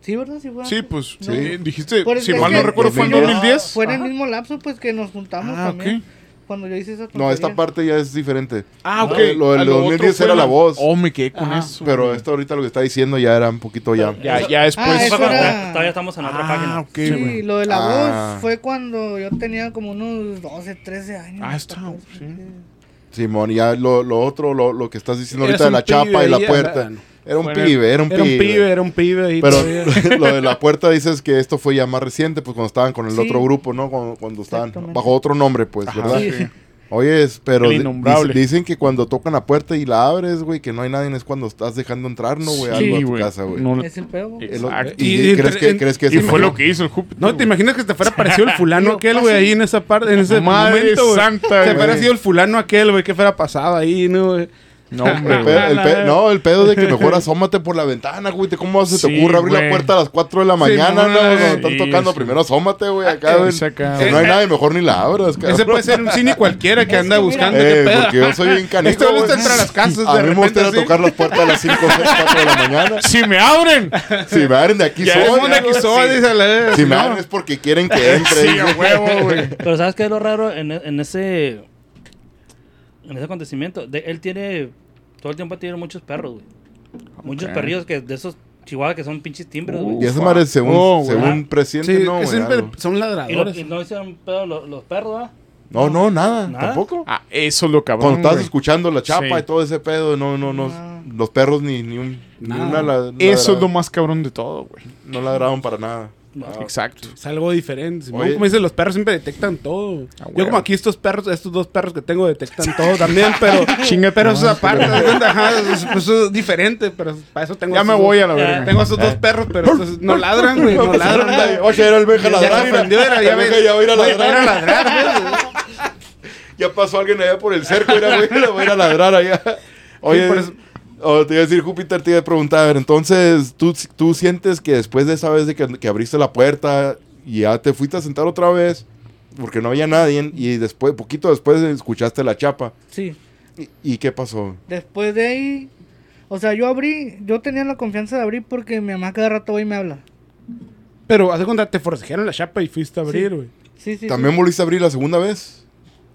E: Sí, ¿verdad? Sí, fue
B: Sí, pues,
E: No.
B: sí, dijiste,
E: Por-
B: si mal no recuerdo, fue en
A: 2010.
B: 2010.
E: Fue en el mismo lapso, pues, que nos juntamos
B: Ah,
E: también.
B: ok.
E: Cuando yo hice esa
A: No,
E: tontería.
A: esta parte ya es diferente.
B: Ah, ok.
A: Lo del
B: Ah, lo
A: 2010
B: otro fue
A: era la voz.
B: Oh, me quedé con
C: Ajá.
B: eso.
A: Pero
B: güey.
A: esto ahorita lo que está diciendo ya era un poquito ya.
B: Ya, ya después.
E: Ah,
D: Eso
E: era-
D: Todavía estamos en otra
B: Ah,
D: página.
B: ok,
E: Sí,
B: güey.
E: lo de la
A: Ah.
E: voz fue cuando yo tenía como unos 12, 13 años.
B: Ah, está,
E: 14,
B: sí.
A: Simón, y ya lo, lo otro, lo, lo que estás diciendo
C: Eres
A: ahorita de la chapa
C: pibe
A: y la puerta. Era un pibe, era un
C: Era un
A: pibe.
C: pibe, era un pibe.
A: Pero lo de la puerta dices que esto fue ya más reciente, pues cuando estaban con el
E: Sí.
A: otro grupo, ¿no? Cuando, cuando estaban bajo otro nombre, pues,
B: Ajá,
A: ¿verdad?
E: Sí.
A: Oye, pero dicen que cuando tocan la puerta y la abres, güey, que no hay nadie, es cuando estás dejando entrar, ¿no, güey?
E: Sí,
A: Algo a tu
B: güey.
A: casa, güey.
B: No,
E: Es el pedo. güey.
A: ¿Y,
C: Y
A: crees, que,
C: en-
A: crees que
B: y
A: ese
B: fue lo que hizo el Júpiter.
C: No, ¿te imaginas que te fuera parecido el fulano aquel, güey, ahí en esa parte, en ese
B: Madre
C: momento, güey?
B: santa,
C: Te fuera sido el fulano aquel, güey, que fuera pasado ahí, ¿no, güey?
B: No, hombre,
A: El
B: güey.
A: pe- el pe- no, el pedo de que mejor asómate por la ventana, güey. ¿te- ¿Cómo se te
B: Sí,
A: ocurre abrir
B: güey.
A: la puerta a las 4 de la mañana,
C: no,
A: no?
C: no,
A: Cuando están tocando,
B: sí.
A: primero asómate, güey, acá, güey.
B: Ese acá,
A: Si no hay nadie, mejor ni la abras, cabrón.
C: Ese puede ser un cine cualquiera que anda buscando
A: Eh,
C: qué pedo.
A: porque yo soy bien canijo,
C: Este güey
A: güey.
C: está entre las casas
A: A
C: de
A: mí me
C: así.
A: tocar las puertas a las 5, 6, 4 de la mañana.
B: Si me abren.
A: Si me abren de aquí
B: Ya
A: soy.
B: es
C: ¿Dónde
A: güey.
C: aquí soy?
B: Sí.
C: Dice la.
A: Si me abren es porque quieren que entre.
B: Sí, a huevo, güey.
D: Pero ¿sabes qué es lo raro en, e- en ese en ese acontecimiento? De- él tiene todo el tiempo tiene muchos perros, güey. Muchos perrillos que de esos chihuahuas que son pinches timbres, güey.
A: Y esa madre, según,
B: Oh,
A: según presiente,
C: Sí,
A: no, güey,
C: siempre son
D: y, lo-
C: ladradores.
D: y no hicieron pedo los, los perros, ¿ah?
A: No, no, nada,
D: ¿Nada?
A: tampoco.
B: Ah, eso es lo cabrón.
A: Cuando estás
B: güey.
A: escuchando la chapa
B: Sí.
A: y todo ese pedo, no, no, no,
E: Ah.
A: los perros ni, ni, un, ni una la-
B: Eso es lo más cabrón de todo, güey.
A: No ladraron para nada.
D: No.
A: Ah,
B: Exacto.
C: Es algo diferente. Simón, como dicen, los perros siempre detectan todo.
B: Ah,
C: Yo como aquí estos perros, estos dos perros que tengo detectan todo también, pero chingue, pero eso es aparte, pues, eso es diferente, pero para eso tengo
B: Ya me voy a la verga.
C: Tengo esos dos perros, pero estos no ladran, güey, no ladran.
A: Oye, era el
C: se
A: ladrar.
C: era, ya
A: ya va a ir a
C: voy- voy
A: ladrar. Ya pasó alguien allá por el cerco, le voy a ir a ladrar allá. Oye,
C: por eso-
A: oh, te iba a decir, Júpiter, te iba a preguntar, a ver, entonces, ¿tú, tú sientes que después de esa vez de que, que abriste la puerta y ya te fuiste a sentar otra vez, porque no había nadie, y después, poquito después escuchaste la chapa,
E: Sí.
A: ¿y, y qué pasó?
E: Después de ahí, o sea, yo abrí, yo tenía la confianza de abrir porque mi mamá cada rato va y me habla.
C: Pero hace cuenta te forcejearon la chapa y fuiste a abrir,
E: Sí.
C: güey.
E: Sí, sí.
A: ¿También volviste a abrir la segunda vez?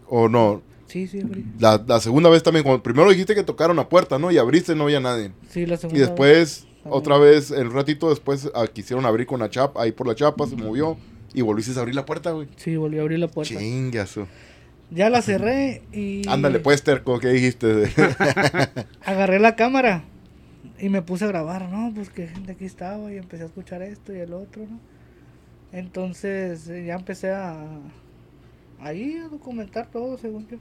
A: ¿O no?
E: Sí, sí, abrí.
A: La, la segunda vez también, cuando primero dijiste que tocaron la puerta, ¿no? Y abriste, no había nadie.
E: Sí, la segunda.
A: Y después, otra vez, el ratito después, ah, quisieron abrir con la chapa, ahí por la chapa, se movió y volviste a abrir la puerta, güey.
E: Sí, volví a abrir la puerta.
A: Chingazo.
E: Ya la cerré y.
A: Ándale, pues, terco, ¿qué dijiste?
E: Agarré la cámara y me puse a grabar, ¿no? Pues que gente aquí estaba y empecé a escuchar esto y el otro, ¿no? Entonces eh, ya empecé a. Ahí a documentar todo, según yo.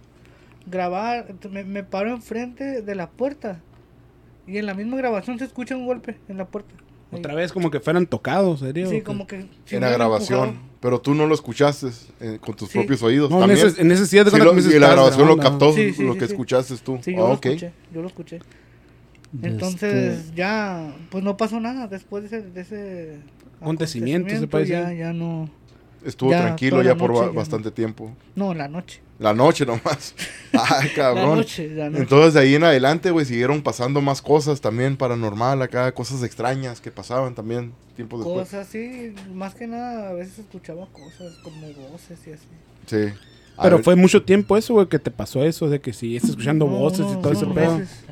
E: Grabar, me, me paro enfrente de la puerta y en la misma grabación se escucha un golpe en la puerta. Ahí.
C: Otra vez como que fueran tocados, ¿serio?
E: Sí, como que. si
A: Era grabación.
E: empujado.
A: Pero tú no lo escuchaste eh, con tus
E: Sí.
A: propios oídos.
C: No, en
A: también.
C: ese, en ese sí, de
A: Sí,
C: cuenta
A: lo-
C: que me dices,
A: y la grabación lo captó,
E: Sí, sí,
A: lo
E: sí,
A: que
E: sí.
A: escuchaste tú.
E: Sí,
A: Ah,
E: yo lo
A: ok.
E: escuché, yo lo escuché.
C: Este-
E: Entonces ya, pues no pasó nada después de ese, de ese
C: Acontecimiento, se puede
E: ya, ya no,
A: Estuvo
E: Ya,
A: tranquilo ya
E: la
A: por
E: noche
A: ba-
E: ya.
A: bastante tiempo.
E: No, la noche.
A: La noche nomás. Ay,
E: La
A: cabrón.
E: noche, la noche.
A: Entonces de ahí en adelante, güey, siguieron pasando más cosas también paranormal acá, cosas extrañas que pasaban también tiempos después.
E: Cosas así, más que nada, a veces escuchaba cosas como voces y así.
A: Sí. A
C: Pero
A: ver,
C: fue mucho tiempo eso, güey, que te pasó eso, de que sigues escuchando
E: No,
C: voces y
E: unos-
C: todo ese
E: unos
C: pedo.
E: meses.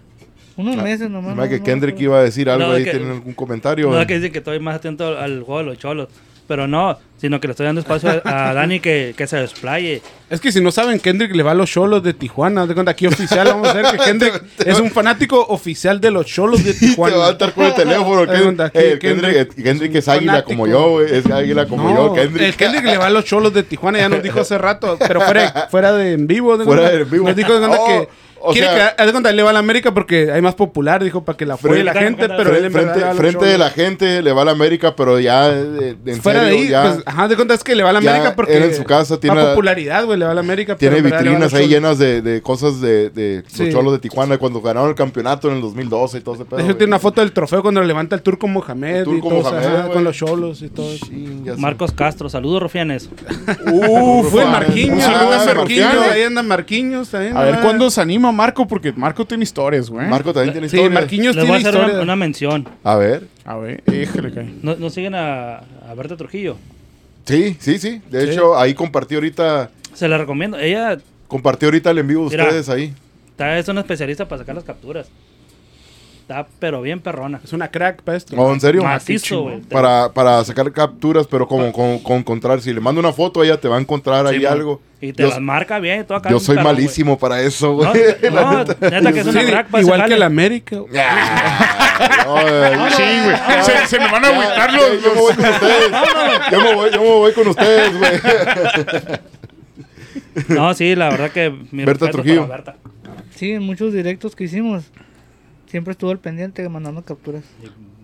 E: Unos
A: Ah,
E: meses nomás.
A: que
E: no- no
A: Kendrick iba a decir algo
D: No,
A: ahí,
D: que-
A: ¿tienen algún comentario?
D: No es que dice que estoy más atento al, al juego de los cholos. Pero no, sino que le estoy dando espacio a, a Dani que, que se desplaye.
C: Es que si no saben, Kendrick le va a los cholos de Tijuana. De cuenta, aquí oficial vamos a ver que Kendrick es un fanático oficial de los cholos de
A: Y te
C: Tijuana.
A: va a estar con el teléfono.
C: Haz de cuenta,
A: Ken- eh,
C: que
A: Kendrick,
C: Kendrick
A: Kendrick es águila como yo, güey. Es águila como
C: No,
A: yo, Kendrick.
C: El Kendrick le va a los cholos de Tijuana, ya nos dijo hace rato, pero fuera, fuera de en vivo. de
A: Fuera
C: cuenta.
A: de en vivo.
C: Nos dijo de cuenta
A: Oh,
C: que.
A: O
C: quiere
A: sea-
C: que, haz de cuenta, le va a la América porque hay más popular, dijo, para que la apoye
A: Frente-
C: la gente,
D: frente-
C: pero él en
A: frente
C: a
A: frente de la gente le va a la América, pero ya de, de- en
C: Fuera
A: serio,
C: de ahí,
A: ya
C: pues, ajá, de cuenta es que le va a la América porque
A: él en su casa tiene
C: más
A: la-
C: popularidad, güey, le va a la América.
A: tiene
C: pero
A: vitrinas ahí llenas de, de cosas de, de
C: Sí.
A: los cholos de Tijuana cuando ganaron el campeonato en el 2012 y todo ese pedo.
C: De hecho, tiene una foto del trofeo cuando lo levanta el Turco Mohamed
A: El Turco
C: y todo,
A: Mohamed,
C: ajá, con los cholos y todo.
D: Marcos Castro, saludos, Rufianes.
C: Uh, fue Marquinhos, anda
A: Marquinhos.
C: Marquinhos, ahí anda Marquinhos también.
B: A ver cuándo se anima Marco, porque Marco tiene historias, güey.
A: Marco también tiene
C: Sí,
A: historia.
C: Marquinhos
D: Les voy a
C: tiene
D: hacer una, mención.
A: A ver.
B: A ver, híjole, cae.
D: ¿No, no siguen a, a Berta Trujillo?
A: Sí, sí, sí. De
C: Sí.
A: hecho, ahí compartí ahorita
D: Se la recomiendo. Ella
A: compartí ahorita el en vivo de
D: Mira.
A: ustedes ahí.
D: está, es una especialista para sacar las capturas. Está pero bien perrona.
C: Es una crack para esto.
A: Oh, ¿en serio?
D: Macizo, güey.
A: Para, para sacar capturas, pero como con, con encontrar, si le mando una foto, ella te va a encontrar ahí algo.
D: Y te
A: Yo-
D: las marca bien. Todo acá
A: Yo soy malísimo para eso,
D: güey. No, no, neta que es una
C: Sí,
D: crack para
C: igual
D: ese
C: que la América.
A: no,
B: Sí, güey. Se, se me van a agüitar los...
A: Yo me voy con ustedes. Yo me voy, yo me voy con ustedes, güey.
D: No, sí, la verdad que mi
A: Berta Trujillo.
D: para Berta.
E: Sí, en muchos directos que hicimos, siempre estuvo al pendiente mandando capturas.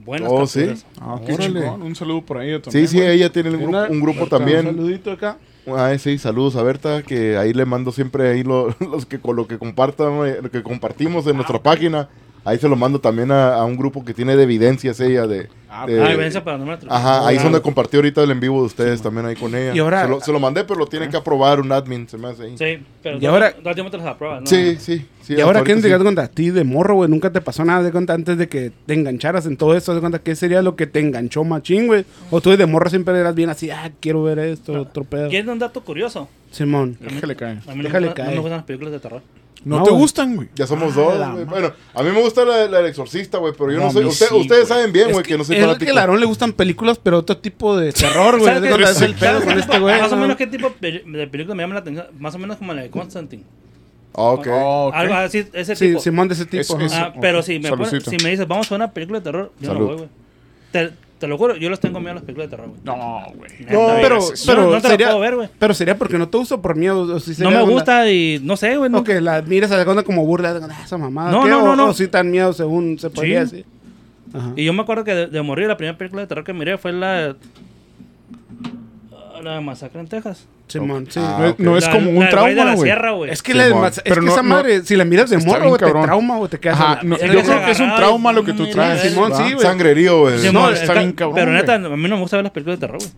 D: Buenas
A: Oh,
D: capturas.
B: Ah, qué
A: Órale.
B: chingón. Un saludo por ahí
A: Sí,
B: también.
A: sí,
B: güey.
A: ella tiene un grupo, un grupo
C: Un
A: también.
C: saludito acá.
A: Ah, sí, saludos a Berta, que ahí le mando siempre ahí lo- los que con lo que compartan, lo que compartimos en nuestra página. Ahí se lo mando también a, a un grupo que tiene de evidencias ella de,
B: Ah,
A: de-
D: Ah, evidencia paranormal.
A: Ajá, ahí es
C: Ah.
A: donde compartí ahorita el en vivo de ustedes también ahí con ella.
C: Y ahora-
A: se, lo, se lo mandé, pero lo tiene que aprobar un admin, se me hace ahí.
D: Sí, pero
C: Y ahora-
D: tiempo te las apruebas, ¿no?
A: Sí, sí, sí.
C: y ahora, ¿quién te
A: sí.
C: das cuenta? A ti de morro, güey, nunca te pasó nada de cuenta antes de que te engancharas en todo esto. ¿De cuenta qué sería lo que te enganchó machín, güey? O tú de morro siempre eras bien así, ah, quiero ver esto, otro pedo.
D: ¿Quieres un dato curioso?
C: Simón.
B: Déjale caer.
D: A mí no,
C: Déjale
D: me, gusta- no
C: caer.
D: me gustan las películas de terror.
B: ¿No,
C: No,
B: te
C: güey.
B: gustan, güey?
A: Ya somos
C: Ah,
A: dos, güey. Bueno, a mí me gusta la, la del exorcista, güey, pero yo no,
B: No,
A: soy. usted-
B: sí,
A: ustedes
B: güey.
A: saben bien,
C: Es
A: güey, que, no soy
C: es
A: fanático.
C: que a Larón le gustan películas, pero otro tipo de terror, güey.
D: ¿Sabes
C: ¿De
D: qué-
C: cuenta? Es el
D: ¿sabes
C: pedo con este güey.
D: Más o
C: ¿no?
D: menos qué tipo de película me llama la atención. Más o menos como la de Constantine.
A: Ah, ok.
B: Oh, ok.
D: Algo así, ese
C: Sí,
D: tipo.
C: Simón de ese tipo.
B: Es- es-
D: Ah, pero si me, si me dices, vamos a una película de terror, yo
A: Salud.
D: no voy, güey. Te, te lo juro, yo los tengo miedo a las películas de terror, güey.
B: No, güey.
C: No, pero,
D: No,
C: pero
D: no te
C: sería,
D: puedo ver, güey.
C: pero sería porque no te uso por miedo. o si
D: No me
C: onda-
D: gusta y no sé, güey. No,
C: O que la mires a la onda como burla. "Ah, esa mamada.
D: No,
C: ¿qué?
D: no,
C: O-
D: no, no.
C: O si tan miedo según se podría
D: Sí.
C: decir. Ajá.
D: Y yo me acuerdo que de, de morir, la primera película de terror que miré fue la. La de Masacre en Texas.
C: Simón, sí.
A: Ah,
B: No, es-
A: ok.
B: no es
D: La-
B: como
D: la
B: un
D: del Valle de
B: trauma,
D: la
B: güey.
D: Sierra, güey.
C: Es que, la de
A: Simón.
C: mas- es
B: Pero
C: que
B: no-
C: esa
B: no-
C: madre, si la miras de
B: está
C: morro,
B: bien
C: güey, te
B: cabrón.
C: trauma o te quedas
B: Ajá,
C: a la
B: no,
C: verga.
B: yo creo que es un trauma lo que tú traes.
C: Simón,
B: ¿va?
C: sí, güey.
A: Sangrerío, güey.
D: Sí,
B: no,
D: mo-
B: está bien cabrón,
D: Pero neta, a
B: güey.
D: mí no me gusta ver las películas de terror, güey.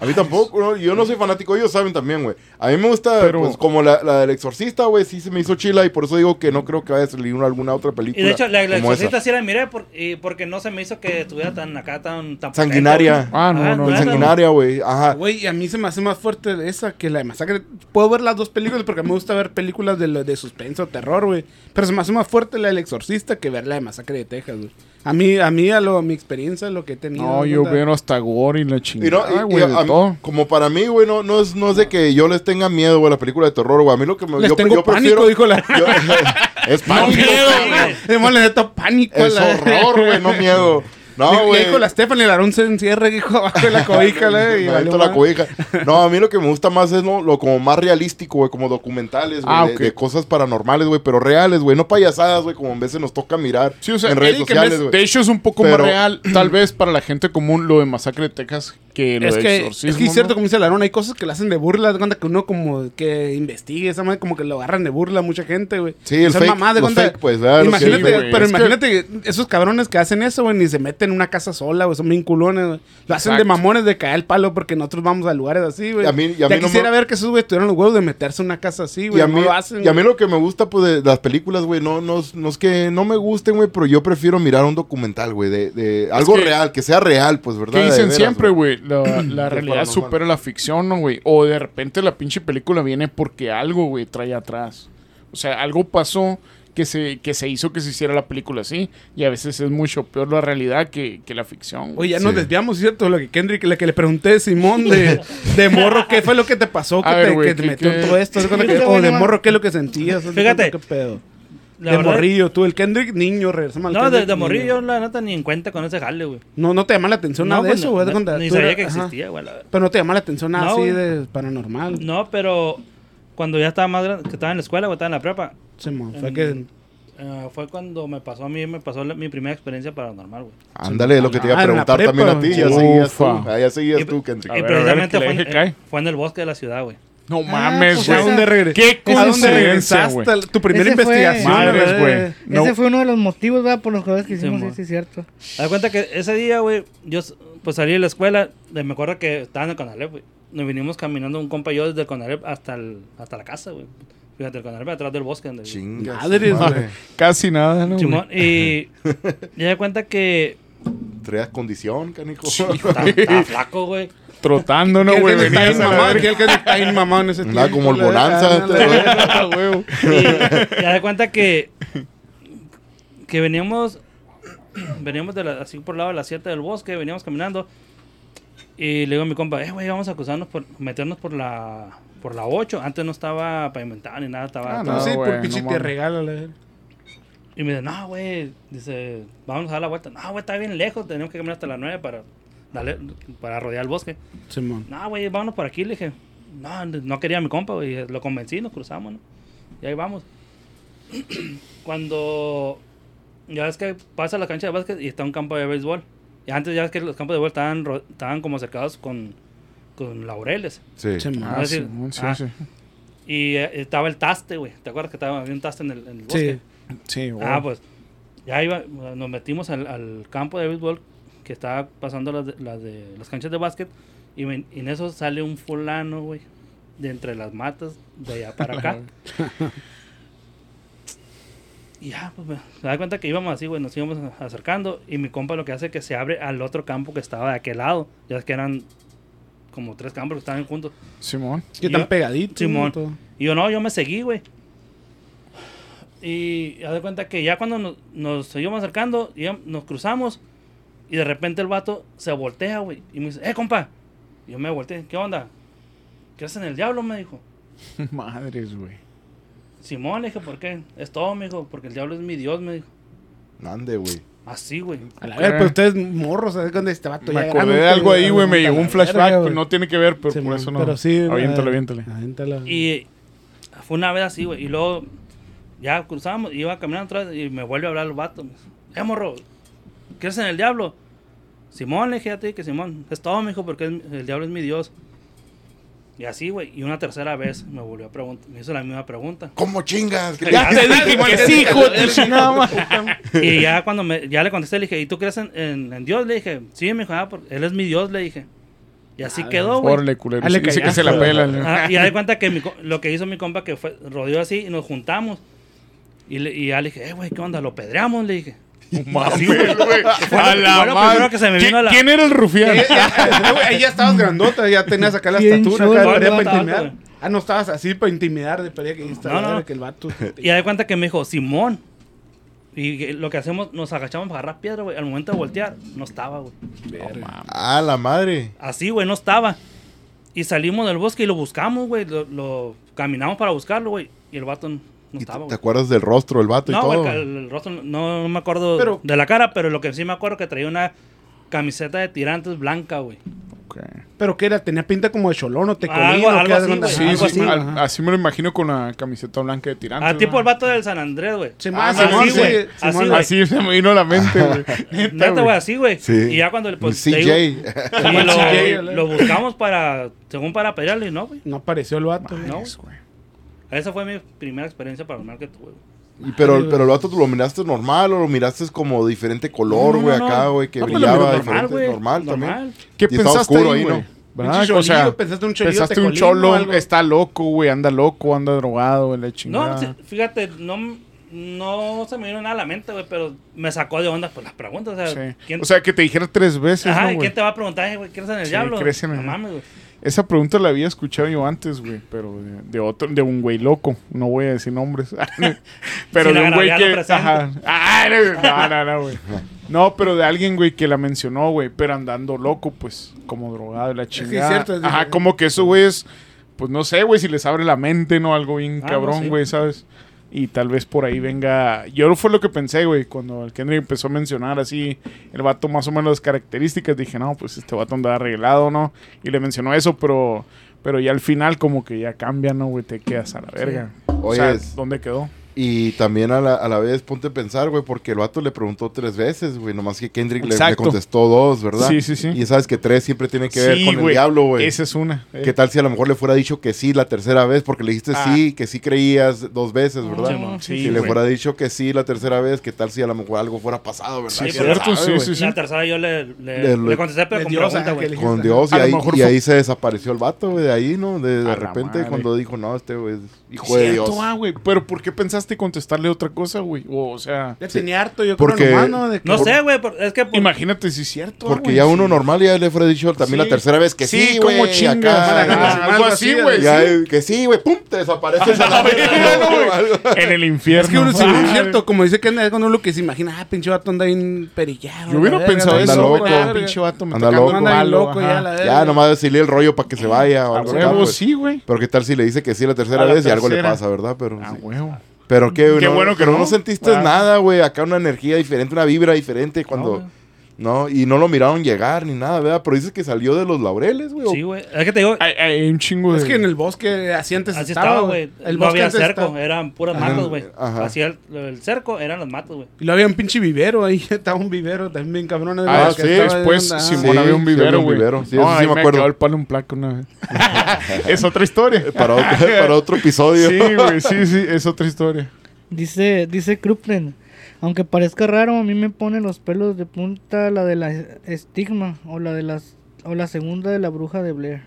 A: A mí tampoco, ¿no? yo no soy fanático, ellos saben también, güey. A mí me gusta,
B: Pero-
A: pues, como la, la del exorcista, güey, sí se me hizo chila y por eso digo que no creo que vaya a salir una- alguna otra película.
D: Y de hecho, la, la
A: como
D: exorcista
A: esa.
D: sí la miré por- y porque no se me hizo que estuviera tan acá, tan... tan
A: Sanguinaria.
B: Ah, no, no,
D: neta,
A: sanguinaria, güey. Ajá.
C: Güey, y a mí se me hace más fuerte esa que la de Masacre. Puedo ver las dos películas porque me gusta ver películas de, de suspenso, terror, güey. Pero se me hace más fuerte la del Exorcista que ver la de Masacre de Texas, güey. A mí, a mí, a, lo, a mi experiencia, lo que he tenido.
B: No,
C: ¿no?
B: yo
C: Da-
B: veo hasta gore y la
A: Y no,
B: chingada,
A: y- y
B: güey, de
A: a mí-
B: todo.
A: como para mí, güey, no, no, es, no es de que yo les tenga miedo, güey, a la película de terror, güey. A mí lo que me
C: Les
A: yo,
C: tengo
A: yo
C: pánico,
A: prefiero-
C: dijo la.
A: yo- es pánico.
C: miedo,
A: güey.
C: Hemos le neto pánico. a
A: Es
C: la-
A: horror, güey, no miedo. No,
C: Le- le
A: güey.
C: dijo la Stephanie, el Aarón se encierra, dijo, abajo de la cobija, la, y
A: Me
C: valió
A: meto la cobija. No, a mí lo que me gusta más es lo, lo como más realístico, güey, como documentales, güey,
B: Ah,
A: de, cosas paranormales, güey, pero reales, güey, no payasadas, güey, como en veces nos toca mirar
B: Sí, o sea,
A: en redes
B: Eric,
A: sociales, güey.
B: de hecho es un poco
A: Pero-
B: más real, tal vez para la gente común, lo de Masacre de Texas. Que lo
C: Es
B: de
C: que,
B: exorcismo,
C: es que es cierto,
B: ¿no?
C: como dice Larón, hay cosas que le hacen de burla. De cuenta que uno como que investigue esa madre, como que lo agarran de burla a mucha gente, güey.
A: Sí, el fake,
C: mamá de
A: los
C: cuenta-
A: fake, pues,
C: Imagínate,
B: sí,
C: pero
B: Es que-
C: imagínate esos cabrones que hacen eso, güey, ni se meten en una casa sola, güey, son bien culones, güey. Lo hacen de mamones de caer el palo porque nosotros vamos a lugares así, güey.
A: Y a mí- y a
C: ya
A: mí no
C: quisiera
A: me-
C: ver que esos, güey, tuvieran los huevos de meterse en una casa así, güey.
A: Y a,
C: no
A: mí,
C: lo hacen,
A: y a mí
C: güey.
A: lo que me gusta pues, de las películas, güey, no, no, no es que no me gusten, güey, pero yo prefiero mirar un documental, güey, de, de algo
B: que-
A: real, que sea real, pues, ¿verdad?
B: Que
A: De
B: dicen
A: veras,
B: siempre, güey, la, la realidad supera la ficción, ¿no, güey? O de repente la pinche película viene porque algo, güey, trae atrás. O sea, algo pasó que se, que se hizo que se hiciera la película así. Y a veces es mucho peor la realidad que, que la ficción. güey.
C: Oye, ya
A: Sí.
C: nos desviamos, ¿cierto? Lo que Kendrick, lo que le pregunté a Simón de, de morro, ¿qué fue lo que te pasó? Que
B: ver,
C: te,
B: güey,
C: que te
B: ¿qué-
C: metió en todo esto? ¿Haz de cuenta que-
E: Este
C: o de morro, ¿qué es lo que sentías? ¿Haz de
D: Fíjate.
C: ¿Qué pedo?
D: La
C: de
D: verdad,
C: morrillo, tú, el Kendrick niño, regresamos al
D: No, de,
C: Kendrick
D: de morrillo, yo la neta ni en cuenta con ese jale, güey.
C: No, no te llama la atención nada de
D: pues,
C: eso, güey.
D: no, Ni sabía que existía, güey. la verdad.
C: Pero no te llama la atención nada
D: No,
C: así de paranormal.
D: No, pero cuando ya estaba más grande, que estaba en la escuela, güey, estaba en la prepa,
C: Simón, fue
D: en-
C: que...
D: eh, fue cuando me pasó a mí, me pasó la- mi primera experiencia paranormal, güey.
A: Ándale, lo que te iba a
C: Ah,
A: preguntar
C: prepa,
A: también a ti. Ya seguías tú. Ya seguías tú, Kendrick.
D: Y precisamente fue, fue en el bosque de la ciudad, güey.
B: No
E: Ah,
B: mames,
E: pues
B: güey.
C: ¿A dónde regresaste?
B: Qué
C: ¿A dónde
B: coincidencia,
C: regresaste?
B: güey.
C: Tu primera
E: Ese fue-
C: investigación.
B: Madres, güey. No.
E: Ese fue uno de los motivos, ¿verdad? Por los jueves que
D: Sí,
E: hicimos,
D: mo.
E: sí, sí, cierto.
D: Haz cuenta que ese día, güey, yo pues salí de la escuela, de- me acuerdo que estaba en el Conalep, güey. Nos vinimos caminando un compa y yo desde el Conalep hasta, el, hasta la casa, güey. Fíjate, el Conalep atrás del bosque. Donde,
A: Chingas,
C: Madres,
A: madre.
C: güey.
B: Casi nada, ¿no? güey?
D: Simón, y ya de cuenta que
A: Traías condición, canijo.
D: estaba, estaba flaco, güey.
B: Trotando, ¿no,
C: Que
B: güey?
C: Kendrick está
B: Venías
C: bien
B: a la
C: mamado,
B: verga.
C: que el Kendrick está bien mamado en ese tiempo,
A: como el
C: la
A: Bonanza,
C: la
A: te-
C: verdad.
B: Huevo.
D: Y ya de cuenta que que veníamos veníamos de la- así por el lado de la sierra del bosque, veníamos caminando y le digo a mi compa, eh, güey, vamos a cruzarnos por, meternos por la por la 8. Antes no estaba pavimentada ni nada, estaba...
B: Ah,
C: No,
B: No,
C: sí, por pinche
B: no
C: te la verdad.
D: Y me dice, no, güey, dice, vamos a dar la vuelta. No, güey, está bien lejos, tenemos que caminar hasta las 9 para, darle, para rodear el bosque.
C: Simón.
D: No, güey, vámonos por aquí, le dije. No, no quería a mi compa, güey. Lo convencí, nos cruzamos, ¿no? Y ahí vamos. Cuando ya ves que pasa la cancha de básquet y está un campo de béisbol. Y antes ya ves que los campos de béisbol estaban, estaban como cercados con, con laureles.
A: Sí.
C: Simón.
B: Ah,
D: Es decir,
B: Simón, sí,
D: ah,
B: sí.
D: Y eh, estaba el taste, güey. ¿Te acuerdas que estaba, había un taste en el, en el
C: Sí.
D: bosque?
B: Sí, güey.
D: Ah, pues ya iba, nos metimos al, al campo de béisbol que estaba pasando las de, las de las canchas de básquet y, en eso sale un fulano, güey, de entre las matas de allá para acá. y ya, pues me, me da cuenta que íbamos así, güey, nos íbamos acercando y mi compa lo que hace es que se abre al otro campo que estaba de aquel lado. Ya es que eran como tres campos que estaban juntos.
B: Simón.
C: Que están pegaditos.
D: Simón. Y yo no, yo me seguí, güey. Y haz de cuenta que ya cuando nos, nos seguimos acercando, ya nos cruzamos. Y de repente el vato se voltea, güey. Y me dice, eh, compa. Y yo me volteé, ¿qué onda? ¿Qué hacen el diablo? Me dijo.
B: Madres, güey.
D: Simón, le dije, ¿por qué? Es todo, me dijo, porque el diablo es mi Dios, me dijo.
A: Ande, güey.
D: Así, güey.
C: A la ver, pues ustedes morros, ¿sabes dónde este vato
B: Me
C: ya
B: acordé de algo ahí, güey. Me llegó un
C: la
B: flashback.
C: verga,
B: pero no tiene que ver, pero
C: Simón,
B: por eso no.
C: Pero sí.
B: Aviéntalo,
C: eh,
B: aviéntale.
C: aviéntalo.
D: Y fue una vez así, güey. Y luego ya cruzamos, iba caminando atrás y me vuelve a hablar el vato. Eh, morro, ¿crees en el diablo? Simón, le dije a ti que Simón, es todo, mijo, porque el diablo es mi Dios. Y así, güey. Y una tercera vez me volvió a preguntar, me hizo la misma pregunta.
A: ¿Cómo chingas? ¿Qué
D: Ya
A: te-
D: dije
B: que sí.
D: Y ya cuando me, ya le contesté, le dije, ¿y tú crees en, en- en Dios? Le dije, sí, mijo, ah, porque él es mi Dios, le dije. Y así
C: Ah,
D: quedó, güey.
B: Culero.
C: Ah, le
B: Dice que se la pela. ¿no?
D: Ah, y ya de cuenta que mi lo que hizo mi compa que fue, rodeó así y nos juntamos. Y, le, y ya le dije, eh, güey, ¿qué onda? ¿Lo pedreamos? Le dije.
B: Mames,
D: güey.
B: güey.
D: Fue
B: A
D: lo-
B: la
D: fue lo
B: madre.
D: primero que se me vino
B: ¿Quién-
D: a la-
B: ¿Quién era el rufián?
C: Ahí ya estabas grandota, ya tenías acá la
E: Bien
C: estatura,
E: chulo,
C: acá,
D: no,
C: parecía
D: no,
C: para intimidar. Ah, no estabas así para intimidar, de parecía que ahí
D: No, no.
C: que el vato.
D: Y ya de cuenta que me dijo, Simón. Y que lo que hacemos, nos agachamos para agarrar piedra, güey. Al momento de voltear, no estaba, güey.
A: Ah, la madre.
D: Así, güey, no estaba. Y salimos del bosque y lo buscamos, güey. Lo, lo- caminamos para buscarlo, güey. Y el vato no no
A: ¿Y
D: estaba,
A: te,
D: güey.
A: te acuerdas del rostro del vato y todo?
D: el, el rostro no, no me acuerdo
C: Pero-
D: de la cara, pero lo que sí me acuerdo que traía una camiseta de tirantes blanca, güey.
C: Pero que era, tenía pinta como de cholón o tecolino.
D: Algo-
C: ¿qué
D: algo así, güey,
B: Sí,
D: algo
B: sí,
D: así,
B: al- así me lo imagino con la camiseta blanca de tirantes.
D: Ah, tipo el vato del San Andrés, güey.
C: Sí,
B: Ah,
C: más,
B: sí,
C: Simón,
B: sí,
C: sí,
D: güey.
C: Simón.
D: Así.
B: Así se me vino a la mente, güey.
D: Neta, güey, así, güey.
A: Sí.
D: Y ya cuando pues, te
A: CJ.
D: digo- y
C: Simón, CJ,
D: lo, buscamos para, según para pelearle, y no, güey.
C: No apareció el vato. güey.
D: No.
B: Güey.
D: Esa fue mi primera experiencia paranormal que tuve, güey.
A: Y pero, pero el vato, ¿tú lo miraste normal o lo miraste como diferente color,
D: No,
A: güey,
D: no,
A: acá, güey, que
D: No,
A: brillaba
D: miro
A: diferente?
D: güey.
A: Normal, también.
B: ¿Qué
A: Y
B: pensaste
A: oscuro
B: ahí, güey? O sea,
C: pensaste un
B: pensaste un cholo, está loco, güey, anda loco, anda drogado, güey, la chingada.
D: No, fíjate, no, no se me vino nada a la mente, güey, pero me sacó de onda pues las preguntas. O sea,
B: Sí.
D: ¿quién,
B: O sea, que te dijera tres veces,
D: ajá,
B: ¿no.
D: ¿quién te va a preguntar, güey, ¿crees en el
B: Sí,
D: diablo?
B: ¿crees en el
D: no mames, güey.
B: Esa pregunta la había escuchado yo antes, güey, pero de, de otro, de un güey loco. No voy a decir nombres. pero de un güey que. Ajá. Ah, no, no, no, güey. No, pero de alguien, güey, que la mencionó, güey, pero andando loco, pues, como drogado y la
C: que es
B: chingada.
C: cierto, es
B: Ajá, como que eso, güey, es. Pues no sé, güey, si les abre la mente, ¿no? Algo bien
D: Ah, no,
B: cabrón,
D: sí.
B: güey, ¿sabes? Y tal vez por ahí venga. Yo fue lo que pensé, güey, cuando el Kendrick empezó a mencionar así el vato más o menos las características. Dije, no, pues este vato andaba arreglado, ¿no? Y le mencionó eso, pero. Pero ya al final, como que ya cambia, ¿no, güey? Te quedas a la verga. o
A: Oye,
B: sea, ¿dónde quedó?
A: Y también a la, a la vez ponte a pensar, güey, porque el vato le preguntó tres veces, güey, nomás que Kendrick le, contestó dos, ¿verdad?
B: Sí, sí, sí.
A: Y sabes que tres siempre tiene que ver
B: Sí,
A: con el diablo, güey.
B: Esa es una. eh.
A: ¿Qué tal si a lo mejor le fuera dicho que sí la tercera vez? Porque le dijiste
B: Ah.
A: sí, que sí creías dos veces, ¿verdad?
D: Sí,
A: si le fuera dicho que sí la tercera vez, ¿qué tal si a lo mejor algo fuera pasado, verdad?
B: Sí,
A: ¿Quién
B: cierto,
A: sabe,
B: sí, sí, sí.
D: La tercera yo le, le,
A: Le-
D: le contesté, pero con
C: dio,
D: pregunta,
C: o sea,
D: güey.
A: Con Dios, y ahí, y
B: fue-
A: ahí se desapareció el vato, güey, de ahí, ¿no? De, de repente, cuando dijo, no, este güey es hijo de Dios.
B: ah, güey. Pero ¿por qué pensaste contestarle otra cosa, güey? O, o sea,
C: Ya tenía harto, yo
A: Porque-
C: creo nomás, ¿no? De que-
D: No sé, güey, es que... por-
B: imagínate si es cierto. ah,
A: Porque ya
B: sí.
A: uno normal ya le fuera dicho también
B: Sí.
A: la tercera vez que sí,
B: Sí,
A: güey.
B: como chingas,
A: acá,
B: ajá,
A: ah,
B: algo así, güey. sí.
A: que sí, güey, pum, te desapareces a la. ¿no? Algo.
B: En el infierno.
C: Es que uno sí,
B: Ah,
C: es cierto, como dice que uno lo que se imagina, ah, pinche vato anda bien perillado.
B: Yo hubiera pensado eso,
A: loco.
B: Ah, pinche vato me
A: Anda loco.
C: Anda ya,
A: nomás decirle el rollo para que se vaya o algo pues.
B: sí, güey.
A: Pero qué tal si le dice que sí la tercera vez y algo le pasa, ¿verdad? Pero,
B: A
A: sí.
B: huevo.
A: Pero qué,
B: Qué
A: no,
B: bueno que
A: pero
B: no.
A: no sentiste nada, güey. Acá una energía diferente, una vibra diferente cuando...
D: güey.
A: No, y no lo miraron llegar ni nada, ¿verdad? Pero dices que salió de los laureles, güey.
D: Sí, güey. Es que te digo,
B: Hay, hay un chingo de.
C: Es que en el bosque así antes
D: así
C: estaba, güey.
D: güey. No había cerco,
C: estaba-
D: eran puras
A: Ajá.
D: matos, güey.
A: Ajá.
D: Así el, el cerco eran los matos, güey.
C: Y luego había un pinche vivero ahí, estaba un vivero también bien cabrón.
B: Ah,
A: sí,
B: sí, después Simón
A: Sí,
B: había un vivero,
A: un
B: güey.
A: vivero. Sí,
B: no,
A: sí
B: ahí
A: me
B: me
A: acuerdo.
B: quedó el palo una vez. es otra historia.
A: Para otro, para otro episodio.
B: Sí, güey, sí, sí, es otra historia.
E: Dice, dice Kruplen, aunque parezca raro, a mí me pone los pelos de punta la de la estigma o la de las o la segunda de la bruja de Blair.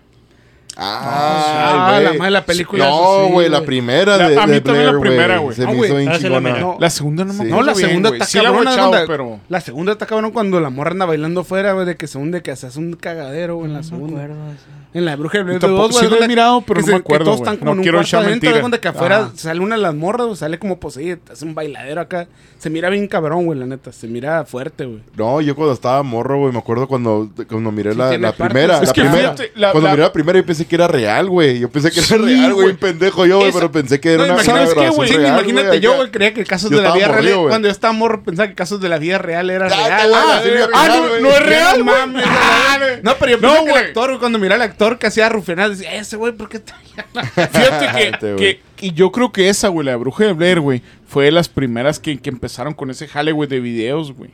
A: Ah,
C: Ah,
A: güey.
C: la la película,
A: No,
C: eso sí,
A: güey, la
C: güey.
A: primera
B: La-
A: de,
B: a mí
A: de
B: también la
A: Blair,
B: primera,
A: güey.
B: güey.
A: Se
C: Ah,
A: me
C: güey.
A: hizo bien
D: la
A: chingona.
D: miré.
B: La segunda no me
A: Sí.
B: acuerdo
C: No, la
B: bien,
C: segunda
B: güey.
C: está
B: Sí la
C: cabrona,
B: guachado,
C: cuando-
B: pero...
C: La segunda está cabrón cuando la morra anda bailando fuera, güey, de que se hunde, que se hace un cagadero, güey, en la
E: No me
C: segunda.
E: acuerdo de eso.
C: En la de bruja de Blair
B: Yo tampoco-
C: güey,
B: sí lo he mirado, pero
C: que
B: no me acuerdo,
C: Que todos
B: güey.
C: están como
B: No quiero echar mentira.
C: de que afuera sale una de las morras, güey, sale como poseída, hace un bailadero acá. Se mira bien cabrón, güey, la neta. Se mira fuerte, güey.
A: No, yo cuando estaba morro, güey, me acuerdo cuando, cuando miré
C: Sí,
A: la, la primera.
C: Es
A: la
B: que
A: primera.
B: fíjate, la-
A: cuando
B: la-
A: miré la primera, yo pensé que era real, güey. Yo pensé que era
B: Sí,
A: real, güey.
B: güey.
A: Un pendejo yo, güey,
B: Esa-
A: pero pensé que era
C: No,
A: una, una
C: imagínate,
A: grabación
C: güey, sí,
A: real,
C: imagínate
A: güey,
C: yo,
A: acá.
C: güey, creía que casos
A: Yo
C: de la
A: estaba
C: vida real.
A: morrido, güey.
C: Cuando yo estaba morro, pensaba que casos de la vida real era real. güey. Ah,
A: Pinal,
C: no,
A: güey.
C: no es real,
A: no
C: mames. No, pero yo
B: No,
C: pensé que
B: güey.
C: el actor, güey, cuando miraba al actor que hacía rufianas, decía, ese güey, ¿por qué está
B: Fíjate que,
A: Este,
B: que- y yo creo que esa, güey, la Bruja de Blair, güey, fue de las primeras que, que empezaron con ese jale, güey, de videos, güey.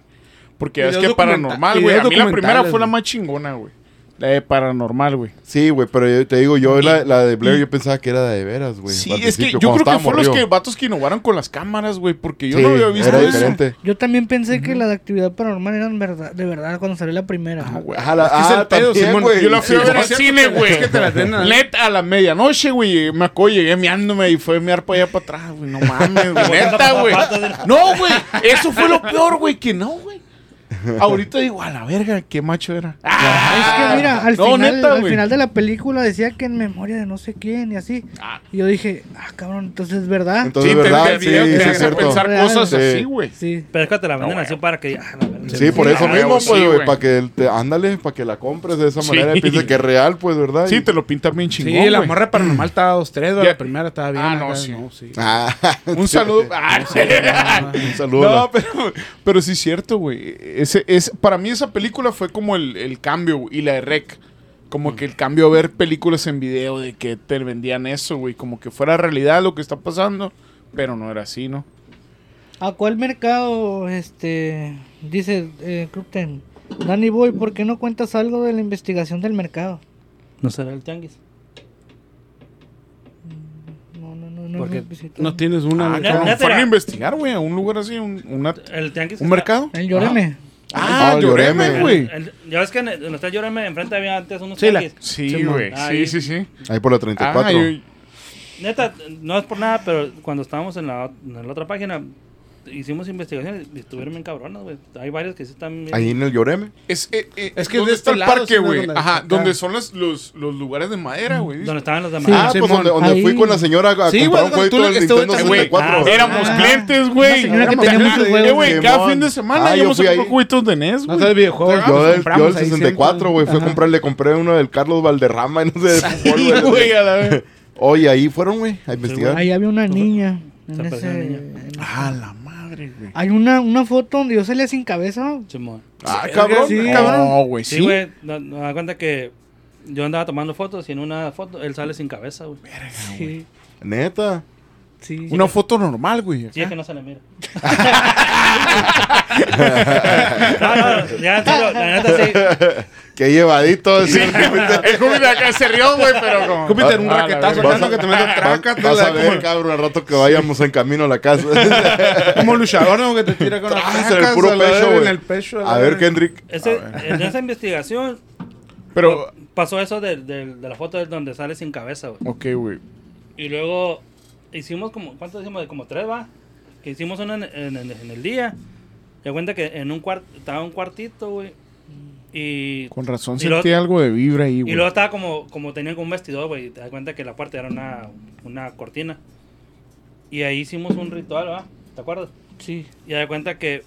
B: Porque es que paranormal, güey. A mí la primera fue la más chingona, güey. La de paranormal, güey.
A: Sí, güey, pero yo te digo, yo la, la de Blair, yo pensaba que era de veras, güey.
B: Sí, es que yo creo que fueron los que vatos que innovaron con las cámaras, güey, porque yo
A: Sí,
B: no había visto
A: era
B: eso.
A: diferente.
E: Yo también pensé que la de actividad paranormal eran verdad, de verdad cuando salió la primera.
B: Ah, güey.
A: Ajá, la,
C: Es que
A: ah,
C: pedo,
A: también,
C: Simón.
A: güey.
B: Yo la fui a ver al cine, güey.
C: Es que te las den a-
B: la medianoche, güey. Me acuerdo, llegué meándome y fue mear para allá para atrás, güey. No mames, güey. Neta, güey. No, güey. Eso fue lo peor, güey, que no, güey. Ahorita digo, a la verga, qué macho era.
E: Ah, es que mira, al,
B: No,
E: final,
B: neta,
E: al
B: güey.
E: final de la película decía que en memoria de no sé quién y así.
B: Ah.
E: Y yo dije, ah, cabrón, entonces es verdad.
A: Entonces,
B: Sí,
A: verdad,
B: te,
A: sí,
B: te,
A: sí,
B: te
A: es cierto.
B: pensar
E: Real.
B: cosas
A: Sí.
B: así, güey.
E: sí.
D: Pero es que te la venden
B: No,
D: así para que... ah, la.
A: Sí, por eso
B: ah,
A: mismo, pues, güey,
B: güey.
A: para que te, ándale, para que la compres de esa
B: Sí.
A: manera y pienses que es real, pues, ¿verdad?
B: Sí,
A: Y-
B: te lo pintan bien chingón,
C: Sí, la
B: güey.
C: morra paranormal estaba dos, tres. La primera estaba bien.
B: Ah, no, sí.
C: sí.
B: Ah,
A: Ah,
B: Un saludo. Ah,
A: un saludo.
B: No,
A: la-
B: pero, pero sí es cierto, güey. Ese, es, para mí esa película fue como el, el cambio, güey, y la de Rec. Como que el cambio a ver películas en video de que te vendían eso, güey. Como que fuera realidad lo que está pasando, pero no era así, ¿no?
E: ¿A cuál mercado, este, dice eh, Crupten? Danny Boy, ¿por qué no cuentas algo de la investigación del mercado?
D: ¿No será el tianguis?
E: No, no, no, no.
C: Porque no tienes una.
B: Ah, fueron a investigar, güey, a un lugar así, un, una-
D: El tianguis.
B: un mercado.
E: El Lloreme.
B: Ah,
A: Ah,
B: Lloreme,
A: Lloreme.
B: güey.
D: Ya ves que en el- Lloreme, enfrente había antes unos
C: Sí, la-
D: tianguis.
B: Sí.
D: Ahí.
B: Sí, sí, sí.
A: Ahí por la 34.
B: Ah, yo-
D: Neta, no es por nada, pero cuando estábamos en la, en la otra página, hicimos investigaciones y estuvieron bien cabronas, güey. Hay varios que sí están bien.
A: Ahí en el Lloreme.
B: Es, eh, eh,
C: Es que
B: ¿dónde
C: de
B: está el
C: lado,
B: parque,
C: sí,
B: güey?
C: donde
B: Ajá, donde son los, los, los lugares de madera, güey.
D: Donde estaban los demás.
E: Sí.
A: ah, pues
C: Simón.
A: donde, donde
E: Ahí.
A: fui con la señora a
C: Sí,
A: comprar
C: güey,
A: un jueguito del
C: güey
A: Nintendo
C: también-
A: 64.
D: Ah,
B: Éramos
E: Ah.
B: clientes, güey.
E: Señora que
B: Ajá,
E: tenía muchos
B: eh,
E: juegos.
B: güey,
A: Simón.
B: cada fin de semana
A: Ah, yo
B: íbamos a
A: fui
B: comprar
A: ahí.
B: jueguitos de NES,
C: No
B: güey.
C: sabes videojuegos.
A: Yo del, yo
C: compramos
A: del
C: ahí
A: 64, güey, fui a comprar, le compré uno del Carlos Valderrama y no sé de fútbol,
B: Sí,
A: güey.
B: güey, a la vez.
A: Oye, ahí fueron, güey, a investigar.
E: Ahí había una niña. En ese,
D: niña.
E: en-
B: Ah, la madre, güey.
E: Hay una, una foto donde yo salía sin cabeza.
D: Simón.
A: Ah, cabrón,
E: Sí.
A: cabrón.
B: No, güey,
D: Sí,
B: sí.
D: güey. No, no, da cuenta que yo andaba tomando fotos y en una foto él sale sin cabeza, güey.
E: Sí,
A: Neta.
E: sí.
B: Una foto normal, güey.
D: Sí, es que no se le mira. no, no, ya en serio, la neta sí.
A: Qué llevadito. Sí.
B: El Júpiter de acá se rió, güey, pero como...
C: Júpiter, un
B: Ah, la
C: raquetazo acá, ¿no? que te mete traca. te
A: Vas
C: la-
A: a ver,
C: como-
A: cabrón, al rato que vayamos en camino a la casa.
C: Como luchador, ¿no? Que te tira con las
A: Tras en el
C: tracas
A: puro
C: la
A: pecho, güey.
C: En el pecho. la
A: A ver. Kendrick.
D: Ese- en esa investigación
B: Pero,
D: pasó eso de, de- de la foto de donde sale sin cabeza, güey.
B: ok, güey.
D: Y luego hicimos como, ¿cuántos hicimos? Como tres, va. Que hicimos uno en, en- en- en el día. Te cuenta que en un cuarto, estaba un cuartito, güey. Y,
B: Con razón
D: Y
B: sentí algo de vibra ahí,
D: y luego estaba como, como tenía un vestidor, güey. y Te das cuenta que la puerta era una, una cortina. Y ahí hicimos un ritual, ¿va? ¿Te acuerdas?
E: Sí.
D: Y te das cuenta que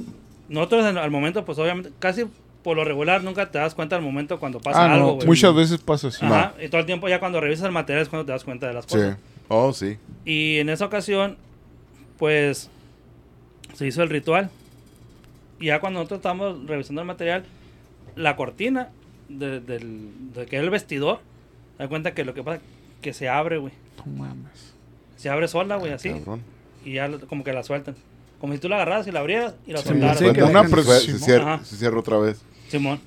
D: nosotros en- al momento, pues obviamente, casi por lo regular nunca te das cuenta al momento cuando pasa
B: Ah,
D: algo,
B: no,
D: güey.
B: muchas veces pasa así.
D: Ajá, y todo el tiempo ya cuando revisas el material es cuando te das cuenta de las
A: Sí.
D: cosas.
A: Oh, sí.
D: Y en esa ocasión, pues, se hizo el ritual. Y ya cuando nosotros estábamos revisando el material, la cortina de, del, de que el vestidor, te das cuenta que lo que pasa que se abre, güey.
B: No mames.
D: Se abre sola, güey, así.
A: Cabrón.
D: Y ya como que la sueltan. Como si tú la agarraras y la abrieras y la
A: Sí,
D: soltaras.
C: sí,
B: una
A: se, cierra, se cierra otra vez.
D: Simón.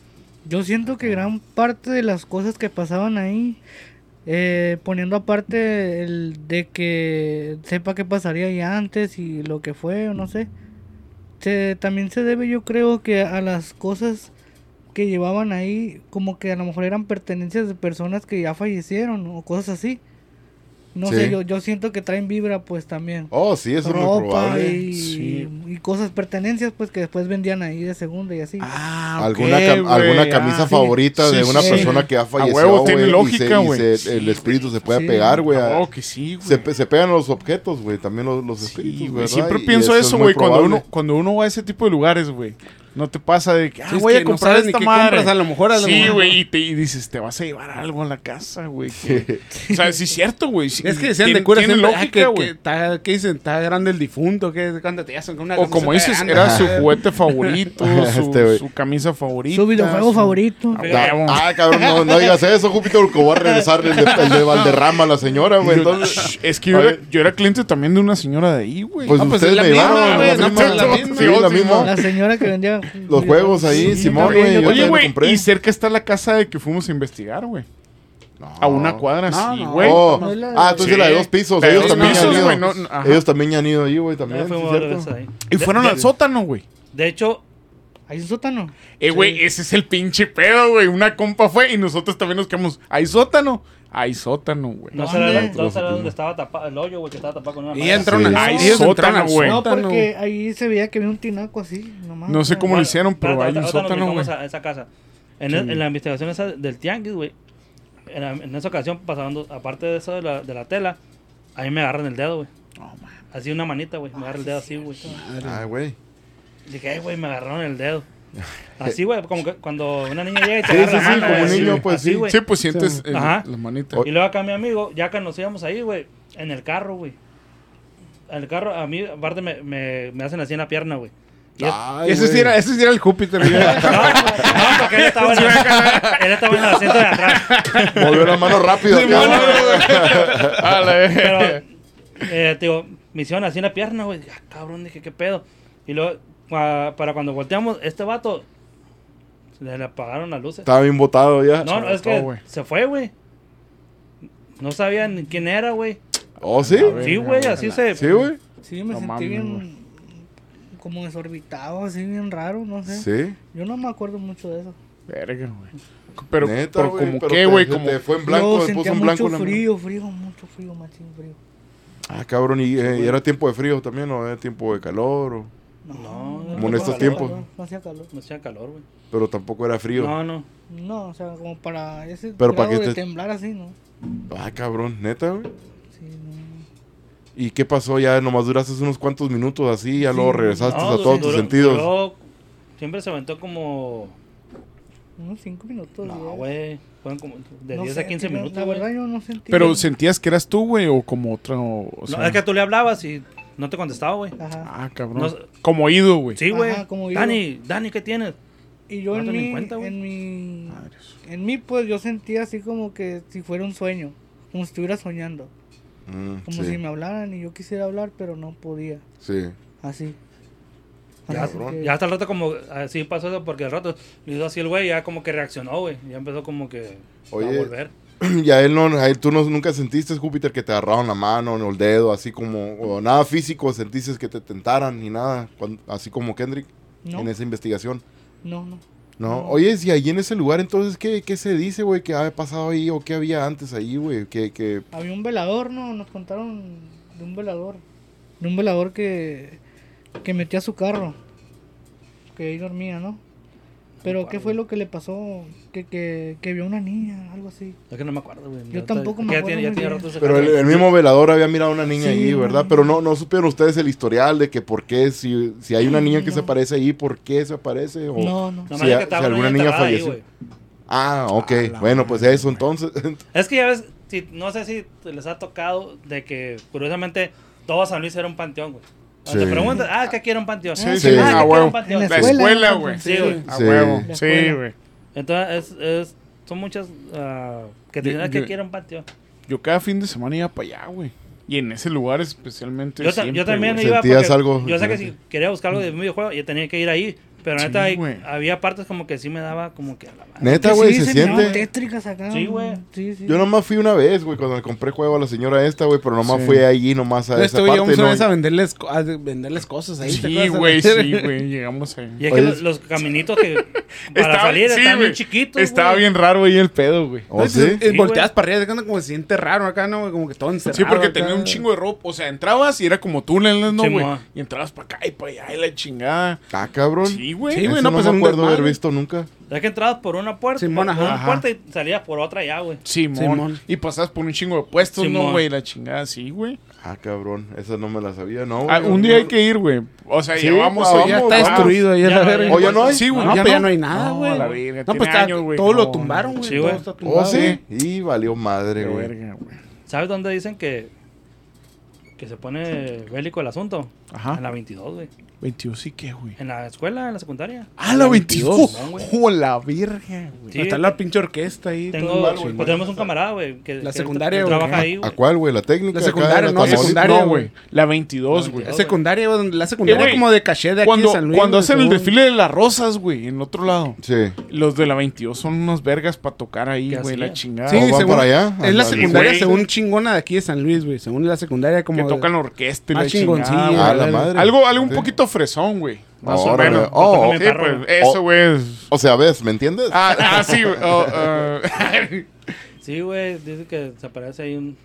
E: Yo siento que gran parte de las cosas que pasaban ahí, eh, poniendo aparte el de que sepa qué pasaría ahí antes y lo que fue o no sé, se, también se debe yo creo que a las cosas que llevaban ahí, como que a lo mejor eran pertenencias de personas que ya fallecieron o cosas así. No
A: Sí.
E: sé, yo, yo siento que traen vibra pues también.
A: Oh, sí, eso es muy
E: Ropa
A: probable.
E: y,
B: Sí.
E: y cosas, pertenencias pues que después vendían ahí de segunda y así.
B: Ah,
A: alguna,
B: ok,
A: cam-
B: güey,
A: alguna
B: ah.
A: camisa
E: sí.
A: favorita de
B: Sí,
A: una
E: sí.
A: persona que ha fallecido.
B: huevo, tiene
A: y
B: lógica,
A: se- y se- el espíritu se puede
E: Sí.
A: pegar, güey. a-
B: Oh, que sí, güey.
A: se, se pegan los objetos, güey. También los, los espíritus,
B: güey. Siempre
A: Y
B: pienso
A: es
B: eso, güey, cuando uno, cuando uno va a ese tipo de lugares, güey. No te pasa de que, ah,
C: Sí, es
B: voy
C: que
B: a
C: no
B: comprar
C: sabes ni
B: esta
C: qué
B: madre.
C: compras, a lo mejor, a lo
B: sí, güey, y, te- y dices, te vas a llevar algo a la casa, güey. o sea, sí es cierto, güey. sí,
C: Es que decían de cura
B: tiene
C: siempre, ah,
B: lógica,
C: que, que,
B: güey.
C: ¿qué dicen? Está grande el difunto, que cuando te hacen con una
B: O como dices,
C: grande,
B: era su
C: ah,
B: juguete favorito, su,
A: Este,
B: su camisa favorita.
E: Su videojuego
B: su-
E: favorito.
B: Ah, huevo.
A: ah, cabrón, no, no digas eso, Júpiter, porque voy a regresar el de, el de Valderrama a la señora, güey.
B: Yo-
A: Entonces,
B: es que yo era,
A: ver.
B: yo era cliente también de una señora de ahí, güey.
A: pues
C: Ah, pues
A: ustedes me
C: misma,
A: llevaron la
C: no,
A: misma.
C: la misma.
A: Sí, la misma.
E: La señora que vendía
A: Los juegos ahí,
E: Sí,
A: Simón, güey.
B: Oye, güey, y cerca está la casa de que fuimos a investigar, güey.
A: No.
B: A una cuadra,
C: No,
B: sí, güey.
A: Oh,
E: No
A: ah, entonces
B: Sí.
A: la de dos pisos. Ellos
B: dos
A: también
B: pisos,
A: han ido.
B: güey, no, no, ajá.
A: Ellos también han ido ahí, güey, también.
B: Y fueron
D: De-
B: al sótano, güey.
D: De hecho,
E: Hay un sótano.
B: Eh, güey, ese es el pinche pedo, güey. Una compa fue y nosotros también nos quedamos. ¿Hay sótano? Hay sótano, güey.
D: no sé dónde estaba tapado el hoyo, güey, que estaba tapado con una
C: Y
A: Sí.
C: al
B: Hay sótano, güey.
E: No, porque ahí se veía que había un tinaco así, nomás.
B: No sé cómo lo hicieron, pero hay un sótano, güey.
D: esa casa. En, el- en la investigación esa del tianguis, güey, en, esa ocasión pasaban dos- aparte de eso de la, de la tela, a mí me agarran el dedo, güey. Así una manita, güey, me agarra el dedo así, güey.
A: Ay, güey.
D: Dije, ay, güey, me agarraron el dedo. Así, güey, como que cuando una niña llega y te
A: Sí,
D: agarra
A: sí,
D: la
A: sí,
D: mano,
A: como
D: güey,
A: un niño,
D: así,
A: pues,
D: así,
A: sí.
D: güey.
B: Sí, pues sientes el-
D: Ajá.
B: la manita.
A: O-
D: Y luego acá mi amigo, ya que nos íbamos ahí, güey, en el carro, güey. En el carro, a mí, aparte, me, me, me hacen así en la pierna, güey.
A: Ay,
C: ese, sí era, ese sí era el Júpiter. güey.
D: no, no, porque él estaba, en el, él estaba en el asiento de atrás.
A: Movió la mano rápido. acá.
D: Pero, eh, te digo, me hicieron así en la pierna, güey. Ah, cabrón, dije, ¿qué pedo? Y luego, para cuando volteamos, este vato, le, le apagaron las luces.
A: Estaba bien botado ya.
D: No, no, es que se fue, güey. No sabía ni quién era, güey.
A: ¿Oh, sí?
D: Sí, güey, así se...
A: Sí, güey.
E: Sí, me
B: No
E: sentí bien como desorbitado, así bien raro, no sé.
A: Sí.
E: Yo no me acuerdo mucho de eso.
B: Verga, güey. Pero,
A: Neta,
B: pero como
A: pero
B: qué, güey, como...
A: te fue en blanco, puso
E: sentía
A: en blanco
E: mucho
A: la mano.
E: frío, frío, mucho frío, machín frío.
A: Ah, cabrón, ¿y, eh, ¿y era tiempo de frío también o era tiempo de calor? o-
D: No,
A: Como en estos
E: hacía
A: tiempos.
E: calor, No hacía calor.
D: No hacía calor, güey.
A: Pero tampoco era frío.
D: No, no.
E: No, o sea, como para ese
A: Pero para
E: grado
A: que
E: de
A: te-
E: temblar así, ¿no?
A: Ah, cabrón, neta, güey.
E: Sí, no.
A: ¿Y qué pasó? Ya nomás duraste unos cuantos minutos así, ya
E: Sí.
A: luego regresaste
D: No,
A: a
D: du-
A: todos tus
D: duró-
A: sentidos.
D: duró- siempre se aventó como...
E: Unos cinco minutos.
D: No, güey. Fueron como de
E: No
D: 10
E: sé,
D: a 15
E: no,
D: minutos,
E: La
D: güey.
E: verdad yo no sentí.
B: Pero
E: que-
B: sentías que eras tú, güey, o como otro... O
D: No,
B: sea,
D: es que tú le hablabas y no te contestaba, güey.
E: Ajá.
B: Ah, cabrón.
D: No.
B: Como oído, güey.
D: Sí, güey. Dani, Dani, ¿qué tienes?
E: Y yo
D: No
E: en
D: te
E: mí,
D: cuenta, güey.
E: en mi,
B: Madres.
E: en mí pues yo sentía así como que si fuera un sueño, como si estuviera soñando,
A: Mm,
E: como
A: sí,
E: si me hablaran y yo quisiera hablar pero no podía,
A: sí.
E: así.
D: Ya,
E: Así que-
D: ya hasta el rato como así pasó eso porque al rato le hizo así el güey ya como que reaccionó, güey. Ya empezó como que
A: Oye.
D: a volver.
A: Y a él no, a él tú no, nunca sentiste, Júpiter, que te agarraron la mano o el dedo, así como, o nada físico, sentiste que te tentaran ni nada, cuan- así como Kendrick
E: no,
A: en esa investigación.
E: no, no.
A: No, oye, si ahí en ese lugar, entonces, ¿qué, qué se dice, güey? ¿Qué había pasado ahí o qué había antes ahí, güey? Que,
E: Había un velador, ¿no? Nos contaron de un velador, de un velador que, que metía su carro, que ahí dormía, ¿no? Pero ¿qué fue lo que le pasó? Que, que, que vio una niña, algo así.
D: Es que no me acuerdo, güey.
E: Yo
D: Ya
E: tampoco
D: ya
E: me
D: tiene-
E: acuerdo
D: Ya tiene rato ese
A: pero el, mismo velador había mirado a una niña
E: Sí,
A: ahí,
E: no.
A: ¿verdad? Pero no, no supieron ustedes el historial de que por qué, si, si hay una niña que
E: No.
A: se aparece ahí, ¿por qué se aparece? O,
E: No, no.
A: Si a-
D: estaba
A: si alguna
D: una
A: niña
D: ahí,
A: falleció. Ah, ok. Bueno, pues eso, entonces.
D: Es que ya ves, si, no sé si les ha tocado de que curiosamente todo San Luis era un panteón, güey.
A: Sí.
D: Te preguntan, ah, ¿qué quiere un panteón?
E: Sí,
A: sí,
D: ah,
A: a
D: ¿qué quiere
B: huevo.
D: un panteón?
E: En
B: La
E: escuela,
B: güey.
D: Sí, güey.
B: A
A: Sí.
B: huevo. Sí, güey.
D: Entonces, es, es- son muchas ah, que te dicen, ah, ¿qué
B: yo-
D: quiere un panteón?
B: Yo cada fin de semana iba para allá, güey. Y en ese lugar especialmente.
D: Yo,
B: siempre,
D: yo también
B: güey.
D: iba
A: Sentías
D: porque
A: algo
D: yo sé que si quería buscar algo de un videojuego, yo tenía que ir ahí. Pero
B: Sí,
D: neta, había partes como que sí me daba como que a la madre.
A: Neta, güey,
E: sí,
A: se
E: miraban
A: siente.
E: tétricas acá.
D: Sí, güey.
E: Sí, sí.
A: Yo nomás fui una vez, güey, cuando le compré juego a la señora esta, güey, pero nomás
B: Sí.
A: fui allí nomás a
C: Entonces,
A: esa
C: tú
A: parte.
C: llegamos una
A: ¿no?
C: vez a venderles, a venderles cosas ahí. ¿te
B: Sí, güey, sí, güey. Llegamos ahí.
D: Y es
A: Oye,
D: que los, los caminitos que para
B: Estaba-
D: salir
B: sí,
D: están
B: güey.
D: bien chiquitos.
B: Estaba bien raro ahí el pedo, güey.
A: ¿Oh, sí?
C: Entonces,
D: Sí,
C: volteas
D: güey.
C: para arriba, como se siente raro acá, ¿no? Como que todo encerrado.
B: Sí, porque tenía un chingo de ropa. O sea, entrabas y era como túneles, ¿no,
D: Sí,
B: güey? y entrabas para acá y para allá y la chingada.
A: Ah, cabrón.
B: Sí, güey.
C: Sí, güey,
A: no,
C: no, pues,
A: me acuerdo haber visto nunca.
D: Es que entrabas por una puerta,
C: Simón,
D: por, por
C: ajá.
D: una puerta y salías por otra ya, güey.
B: Simón.
C: Simón.
B: Y pasabas por un chingo de puestos, ¿no,
D: Simón.
B: güey? La chingada, sí, güey.
A: Ah, cabrón. Esa no me la sabía, ¿no?
B: Ah, un día hay que ir, güey. O sea,
A: Sí,
B: ya vamos.
A: ah,
B: ya
A: vamos,
C: Está
A: vamos.
C: destruido ahí la
D: no,
C: verga.
A: ¿O ya no hay?
B: Sí, güey.
C: No,
B: ya
C: pues ya no hay nada,
B: No,
C: güey. No, pues
B: tiene
C: está,
B: años, güey,
C: todo lo
B: no.
C: tumbaron, güey.
D: Sí,
C: todo
D: güey.
C: está
A: ¿Oh,
C: tumbado,
A: sí? Y valió madre,
B: Qué
A: güey.
B: verga, güey.
D: ¿Sabes dónde dicen que, que se pone bélico el asunto?
B: Ajá.
D: En la 22, güey.
B: 22 sí que, güey.
D: En la escuela, en la secundaria.
B: Ah, la 22.
D: 22, güey.
B: ¡Oh, la verga, güey!
D: Sí,
C: Está la pinche orquesta ahí.
D: Tengo,
C: todo
A: mal,
C: chingón.
D: pues tenemos un camarada, güey, que,
C: La
D: que
C: secundaria, güey.
D: trabaja ahí,
A: ¿A
D: güey.
A: cuál, güey? ¿La técnica?
C: La secundaria, no,
A: Tamaulipas?
C: secundaria,
B: No,
C: güey.
B: güey. La 22, güey.
D: La
C: La secundaria, güey, la secundaria
B: Eh, güey,
C: como de caché de aquí
B: Cuando,
C: de San Luis.
B: cuando
C: güey,
B: hacen el desfile de las rosas, güey, en el otro lado.
A: Sí.
B: Los de la 22 son unos vergas para tocar ahí,
D: ¿Qué
B: güey, la chingada.
C: Sí,
A: ¿O van
C: según-
A: para allá?
C: Es la secundaria
B: güey.
C: según chingona de aquí de San Luis, güey. Según la secundaria como...
B: que tocan la orquesta y la chingada.
C: chingoncilla,
B: güey.
A: Ah, la
C: güey.
A: madre.
B: Algo, algo un poquito fresón, güey. Más o menos.
A: Oh,
B: Sí,
D: perro,
B: pues,
D: güey.
B: eso, güey. es-
A: O sea, ¿ves? ¿Me entiendes?
B: Ah, ah, sí, güey. Oh, ah,
D: Sí, güey, dice que se aparece ahí un...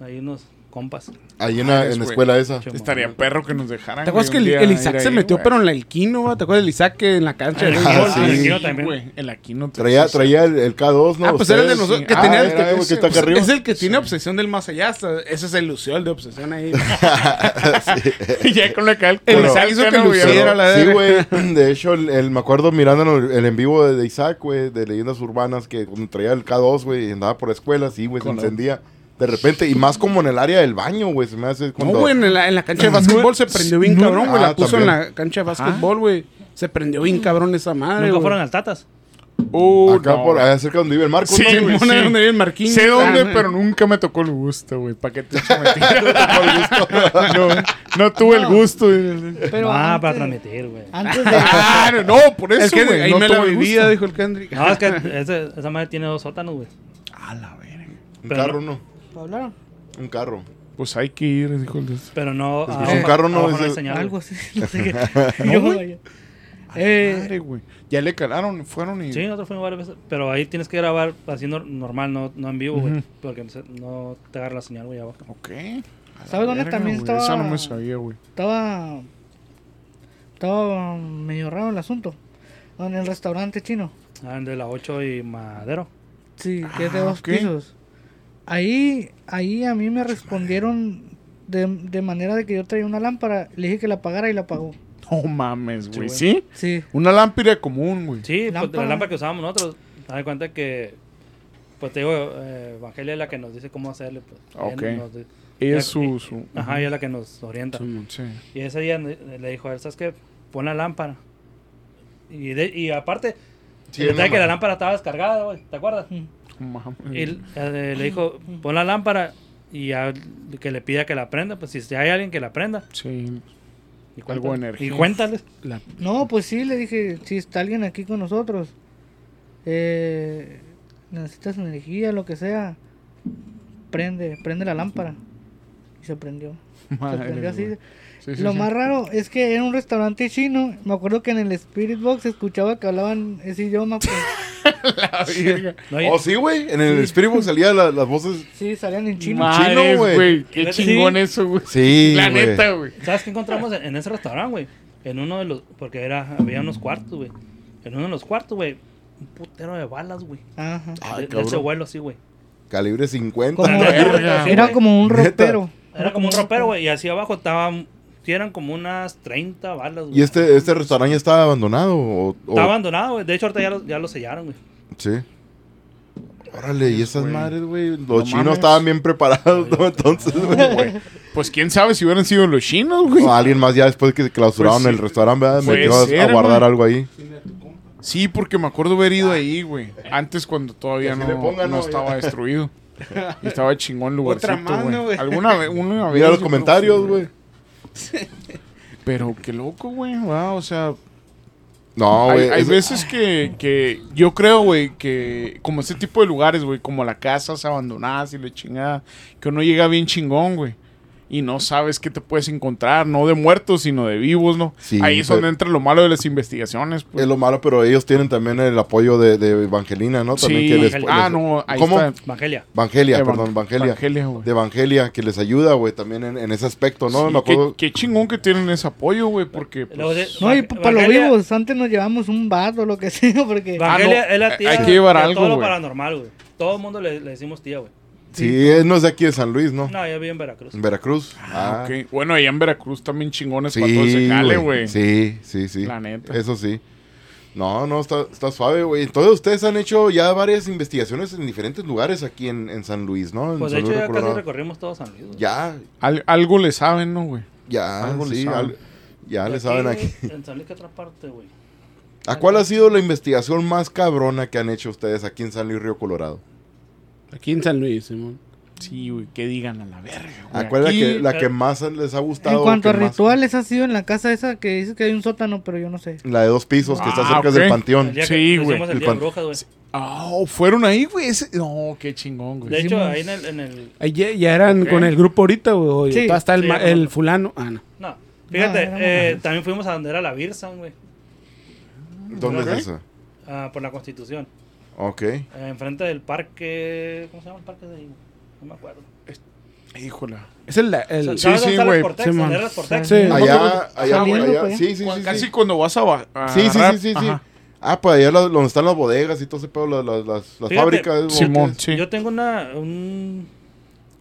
D: Ahí unos compas.
A: Ahí en la, en la escuela esa.
B: Estaría perro que nos dejaran.
C: ¿Te acuerdas que el, el Isaac se
B: ahí,
C: metió
B: güey.
C: pero en la Elquino? ¿Te acuerdas del Isaac que en la cancha de
D: Ah,
A: sí.
D: el
B: Sí,
D: Aquino también.
B: güey. El Aquino.
A: Traía,
B: sí, sí.
A: traía el, el K2, ¿no?
C: Ah, pues era el de nosotros, que
B: Ah,
C: tenía...
A: era
C: que-
A: el que está acá
C: pues,
A: arriba.
C: Es el que tiene obsesión del más allá. hasta- Ese es el Lucio, de obsesión ahí.
B: Y ya con la cal.
C: El Isaac hizo que luciera la
A: Sí, güey. De hecho, el, el- me acuerdo mirando el, el en vivo de, Isaac, güey, de Leyendas Urbanas, que cuando traía el K2, güey, y andaba por la escuela, sí, güey, se encendía. De repente, y más como en el área del baño, güey. Se me hace
C: No,
A: cuando...
C: güey, en la, en la cancha de básquetbol se prendió bien
B: no,
C: cabrón, güey.
A: ah,
C: La puso
A: también.
C: en la cancha de básquetbol, güey. Se prendió bien cabrón esa madre,
D: Nunca
C: güey.
D: fueron al Tatas.
B: Uh,
A: Acá
B: no.
A: por allá cerca donde vive el Marco,
B: Sí,
A: ¿no?
B: güey, sí.
C: donde vive el Marquín.
B: Sé dónde,
C: Ah,
B: pero nunca me tocó el gusto, güey. ¿Para qué te echo mentira? no, no tuve el gusto.
E: Pero
D: ah,
E: antes,
D: para transmitir, güey.
E: antes de...
B: Ah, no, por eso,
C: Es que
B: güey.
C: ahí
B: no
C: me la vivía, dijo el Kendrick.
D: No, es que ese- esa madre tiene dos sótanos, güey.
B: A la verga.
A: Un carro, no.
E: ¿Hablaron?
A: Un carro.
B: Pues hay que ir, dijo el de-
D: Pero no.
A: Pues,
D: abajo-
A: un carro no
D: abajo
A: es
D: hay
A: el-
D: señal,
E: Algo así. No sé qué.
B: No, güey.
E: Eh,
B: Madre, güey. Ya le calaron, fueron y.
D: Sí, nosotros fuimos varias veces. Pero ahí tienes que grabar así nor- normal, no, no en vivo, güey. Porque no, no te agarra la señal, güey, abajo.
B: Ok.
E: ¿Sabes dónde
B: verga,
E: también estaba?
B: Esa no me sabía, güey.
E: estaba... Estaba medio raro el asunto. En el restaurante chino.
D: Ah, de la 8 y Madero.
E: Sí, que es de
B: Ah,
E: dos
B: ok.
E: pisos. Ahí, ahí a mí me respondieron de, de manera de que yo traía una lámpara. Le dije que la apagara y la apagó.
B: No mames, güey. ¿Sí?
E: Sí.
B: Una lámpara común, güey.
D: Sí, pues, la lámpara que usábamos nosotros. Te das cuenta que. Pues te digo, eh, Evangelia es la que nos dice cómo hacerle. Pues.
B: Ok.
D: Ella nos
B: es su. su
D: Ajá, ella es la que nos orienta.
B: Sí.
D: Y ese día le dijo a él, ¿sabes qué? Pon la lámpara. Y, de- y aparte,
A: Sí,
D: el detalle
A: no
D: que la lámpara estaba descargada, güey. ¿Te acuerdas?
B: Mames.
D: Y eh, le dijo, pon la lámpara y ya que le pida que la prenda. Pues si hay alguien que la prenda.
B: Sí.
D: Y
B: Algo energía.
D: Y cuéntales.
C: La-
E: No, pues sí, le dije, si está alguien aquí con nosotros, eh, necesitas energía, lo que sea, prende, prende la lámpara. Y se prendió. Se
B: Madre,
E: prendió así.
B: Sí, sí,
E: Lo
B: sí.
E: más raro es que era un restaurante chino. Me acuerdo que en el Spirit Box escuchaba que hablaban ese idioma. Pues,
B: La.
D: No,
A: Oh, sí, güey. En el Spirit Box salían la- las voces.
E: sí, salían en chino.
B: Madres,
A: chino, güey.
B: güey. Qué chingón
D: sí.
B: eso, güey.
A: Sí,
B: La
A: güey.
B: neta, güey.
D: ¿Sabes qué encontramos en, en ese restaurante, güey? En uno de los... Porque era, había unos cuartos, güey. En uno de los cuartos, güey. Un putero de balas, güey.
E: Ajá.
A: Ay,
D: de, de ese vuelo así, güey.
A: Calibre 50.
E: Como-
B: verga,
E: era como un
A: Neta.
E: ropero.
D: Era como un ropero, güey. Y así abajo estaban... Eran como unas 30 balas, güey.
A: ¿Y este, este restaurante ya estaba abandonado? O, o-
D: Está abandonado, güey. De hecho, ahorita ya lo, ya lo sellaron, güey.
A: Sí. Órale, y esas
B: güey.
A: madres, güey. Los
B: No
A: chinos
B: mames.
A: estaban bien preparados, ¿no? Entonces, güey.
B: Pues quién sabe si hubieran sido los chinos, güey.
A: O alguien más ya después que clausuraron
B: Pues sí.
A: el restaurante, ¿verdad? Metió a-
B: ser,
A: a guardar
B: güey.
A: algo ahí.
B: Sí, porque me acuerdo haber ido ahí, güey. Antes cuando todavía no,
A: pongan,
B: no
A: ¿no?
B: estaba destruido. Y estaba chingón lugarcito, güey. Alguna vez, una vez.
A: Mira los comentarios, güey.
B: Pero qué loco, güey. Wow, o sea,
A: No,
B: hay,
A: güey.
B: hay
A: es-
B: veces que, que yo creo, güey, que como ese tipo de lugares, güey, como las casas abandonadas y la chingada, que uno llega bien chingón, güey. Y no sabes qué te puedes encontrar, no de muertos, sino de vivos, ¿no?
A: Sí,
B: Ahí es
A: pero-
B: donde entra lo malo de las investigaciones, pues.
A: Es lo malo, pero ellos tienen también el apoyo de, de Evangelina, ¿no? También
B: Sí.
A: que les,
B: ah,
A: les-
B: no, ahí
A: ¿Cómo?
B: está.
D: Evangelia.
A: Evangelia,
B: Evan-
A: perdón, Evangelia.
B: Evangelia, güey.
A: De Evangelia, que les ayuda, güey, también en, en ese aspecto, ¿no?
B: Sí, qué, chingón que tienen ese apoyo, güey, porque... pues,
E: No, y para los vivos, antes nos llevamos un vaso o lo que sea, porque...
D: Evangelia
B: Ah, no,
D: es la
B: hay
D: tía
B: que llevar
D: de
B: algo,
D: todo lo
B: güey.
D: paranormal, güey. Todo el mundo le, le decimos tía, güey.
A: Sí, él no es de aquí de San Luis, ¿no?
D: No, yo vivo en Veracruz.
A: En Veracruz.
B: ah,
A: Ah,
B: ok. Bueno, allá en Veracruz también chingones
A: Sí,
B: para todo ese jale, güey.
A: Sí, sí, sí.
B: La neta.
A: Eso sí. No, no, está, está suave, güey. Entonces ustedes han hecho ya varias investigaciones en diferentes lugares aquí en, en San Luis, ¿no? En
D: Pues de
A: San
D: hecho
A: Luis
D: ya
A: de
D: casi
A: Colorado.
D: recorrimos todo San Luis.
A: Ya,
B: Al- algo le saben, ¿no, güey?
A: ya,
B: Algo le
A: sí.
B: saben.
A: al- ya le saben aquí.
D: En San Luis, ¿qué otra parte, güey?
A: ¿A cuál ha sido la investigación más cabrona que han hecho ustedes aquí en San Luis Río Colorado?
C: Aquí en San Luis, Simón.
B: Sí, güey, que digan a la verga, güey.
A: ¿A cuál es
B: Aquí-
A: la que, la que
D: eh,
A: más les ha gustado?
E: En cuanto a
A: que más-
E: rituales, ha sido en la casa esa que dice que hay un sótano, pero yo no sé.
A: La de dos pisos que está
B: Ah,
A: cerca del
D: El
A: panteón.
B: Sí,
D: que
B: güey.
D: el
A: pan-
D: brujas, güey.
B: Ah, ¿fueron ahí, güey? Ese- No, qué chingón, güey.
D: De hecho,
E: Hicimos-
D: ahí en el... En el
C: Ahí ya, ya eran con el grupo ahorita, güey. o
E: Sí.
C: está el,
D: Sí,
C: ma- el fulano. Ah, no.
D: no, fíjate,
E: No,
D: eh, también fuimos a donde era la Birsan, güey.
A: ¿Dónde es esa?
D: ah, por la Constitución.
A: Ok.
D: Eh, enfrente del parque... ¿Cómo se llama el parque de ahí? No me acuerdo.
B: Híjola.
C: Es el... el
D: ¿Sabes
B: sí,
D: dónde
B: sí,
D: están
B: güey.
C: Sí. Sí.
A: Allá, allá, allá. Sí, sí, sí.
B: Casi
A: sí.
B: cuando vas a... ba- a
A: Sí, sí, sí, sí, sí.
B: Ajá.
A: Ah, pues allá la- donde están las bodegas y todo ese pedo, las, las, las, las
D: Fíjate,
A: fábricas.
B: Simón, sí.
D: Yo tengo una... Un,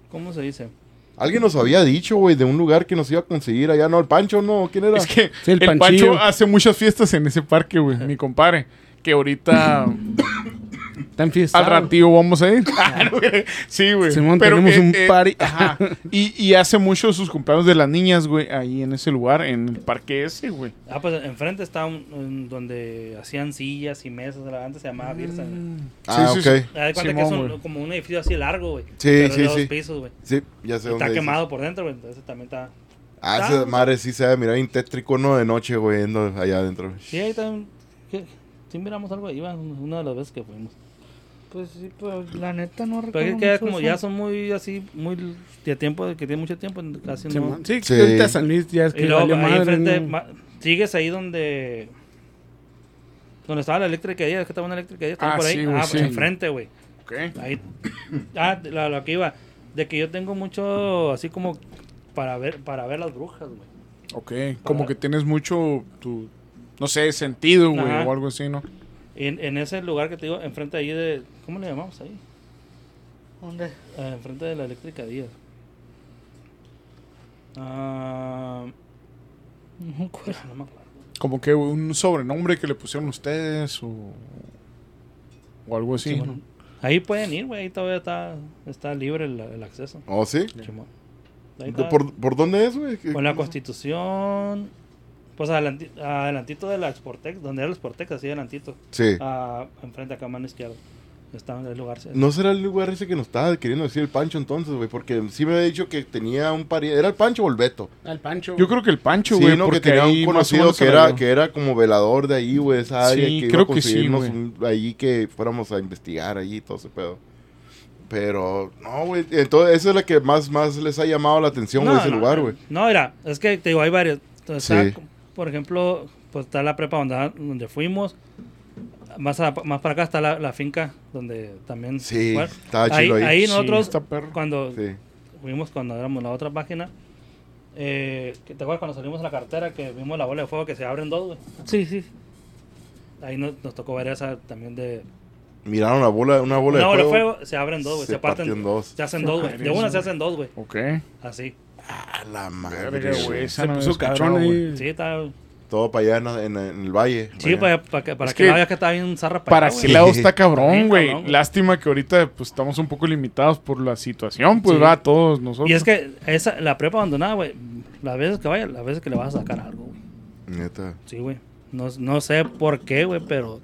D: ¿Cómo se dice?
A: Alguien nos había dicho, güey, de un lugar que nos iba a conseguir allá, ¿no? El Pancho, ¿no? ¿Quién era?
B: Es que
C: Sí, el
B: el. Pancho hace muchas fiestas en ese parque, güey, mi compadre. Que ahorita
C: Está enfiestado.
B: Al ratillo vamos a ir. sí, güey.
C: Simón,
B: Pero
C: tenemos
B: que,
C: un
B: eh,
C: party.
B: ajá. Y, y hace mucho sus cumpleaños de las niñas, güey, ahí en ese lugar, en el parque ese, güey.
D: Ah, pues enfrente está un, un- donde hacían sillas y mesas. Antes se llamaba Birsa. güey.
A: Ah,
B: sí,
A: ok.
B: sí.
A: Sí,
D: Haz de cuenta que
B: Simón,
D: es un- como un edificio así largo, güey.
A: Sí,
D: Pero
A: sí,
D: de dos
A: sí.
D: pisos, güey.
A: ya sé
D: Está
A: dónde dices.
D: quemado por dentro, güey. Entonces también está.
A: Ah,
D: Está-
A: esa madre sí se va a mirar bien tétrico, ¿no? De noche, güey, yendo allá adentro.
D: Sí, ahí también. Sí, miramos algo ahí, va, una de las veces que fuimos.
E: Pues sí, pero la neta no recuerdo.
D: Pero es que ya como ya son muy así, muy de tiempo, de que tiene mucho tiempo, casi no.
C: Simón. Sí,
A: Sí.
C: que ahorita San Luis ya es
D: Y
C: que
D: luego
C: valió
D: ahí
C: madre,
D: enfrente,
C: ¿no?
D: ma- sigues ahí donde. Donde estaba la eléctrica día, es que estaba una eléctrica estaba
B: Ah,
D: por ahí.
B: sí,
D: ah,
B: sí.
D: enfrente, güey.
B: Ok.
D: Ahí. Ah, la- lo que iba. De que yo tengo mucho así como para ver, para ver las brujas, güey.
B: Ok. Como que tienes mucho, tu, no sé, sentido, güey, o algo así, ¿no?
D: En, en ese lugar que te digo, enfrente ahí de. ¿Cómo le llamamos ahí?
E: ¿Dónde?
D: Ah, enfrente de la eléctrica Díaz. Ah,
E: No me acuerdo.
D: no me acuerdo.
B: Como que un sobrenombre que le pusieron ustedes o, o algo así,
D: Sí,
B: ¿no?
D: bueno. Ahí pueden ir, güey. Ahí todavía está, está libre el, el acceso.
A: ¿Oh, sí?
D: Simón. Ahí
A: ¿De
D: está.
A: ¿Por, ¿Por dónde es, güey? ¿Qué-
D: Con la constitución. Pues adelanti- adelantito de la Exportex, donde era el Exportex, así adelantito.
A: Sí.
D: Ah, enfrente acá, mano izquierda. Está en el lugar. sí.
A: ¿No será el lugar ese que nos estaba queriendo decir el Pancho entonces, güey? Porque sí me había dicho que tenía un pariente. ¿Era el Pancho o el Beto?
C: Al Pancho.
B: Yo creo que el Pancho,
A: Sí,
B: güey,
A: no, que
B: porque
A: tenía
B: ahí
A: un conocido que
B: la
A: era, que era como velador de ahí, güey, esa área.
B: Sí,
A: que iba
B: creo
A: a
B: que sí,
A: un- ahí que fuéramos a investigar allí y todo ese pedo. Pero, no, güey, entonces esa es la que más, más les ha llamado la atención, güey, ese
D: no,
A: lugar,
D: no.
A: güey.
D: No, mira, es que te digo, hay varios. Entonces,
A: Sí.
D: está, por ejemplo, pues está la prepa donde, donde fuimos. Más, a- más para acá está la, la finca donde también.
A: Sí,
D: bueno,
A: estaba
D: ahí,
A: chido ahí.
D: ahí
B: Sí,
D: nosotros, cuando
A: Sí.
D: fuimos, cuando éramos la otra página, eh, ¿te acuerdas cuando salimos a la cartera que vimos la bola de fuego que se abren dos, güey?
E: Sí, sí.
D: Ahí nos, nos tocó ver esa también de.
A: Miraron una bola, una bola
D: Una
A: de
D: bola de
A: fuego.
D: se abren dos, güey.
A: se
D: Se, parten
A: dos.
D: Se hacen dos, güey. De una se hacen dos, güey.
B: Ok.
D: Así.
A: A la madre,
B: Verga, güey.
C: Se
B: no
C: puso cabrón
B: güey.
C: ahí.
D: Sí, está.
A: Todo para allá en, en- en el valle.
D: Sí, para, para que, para
B: Es
D: que,
B: que-
D: no veas que está bien zarra
B: ¿Para
D: allá,
B: qué lado está cabrón, güey? Lástima que ahorita pues estamos un poco limitados por la situación, pues
D: Sí.
B: va, todos nosotros.
D: Y es que esa, la prepa abandonada, güey, las veces que vaya, las veces que le vas a sacar algo, güey.
A: Neta.
D: Sí, güey. No, no sé por qué, güey, pero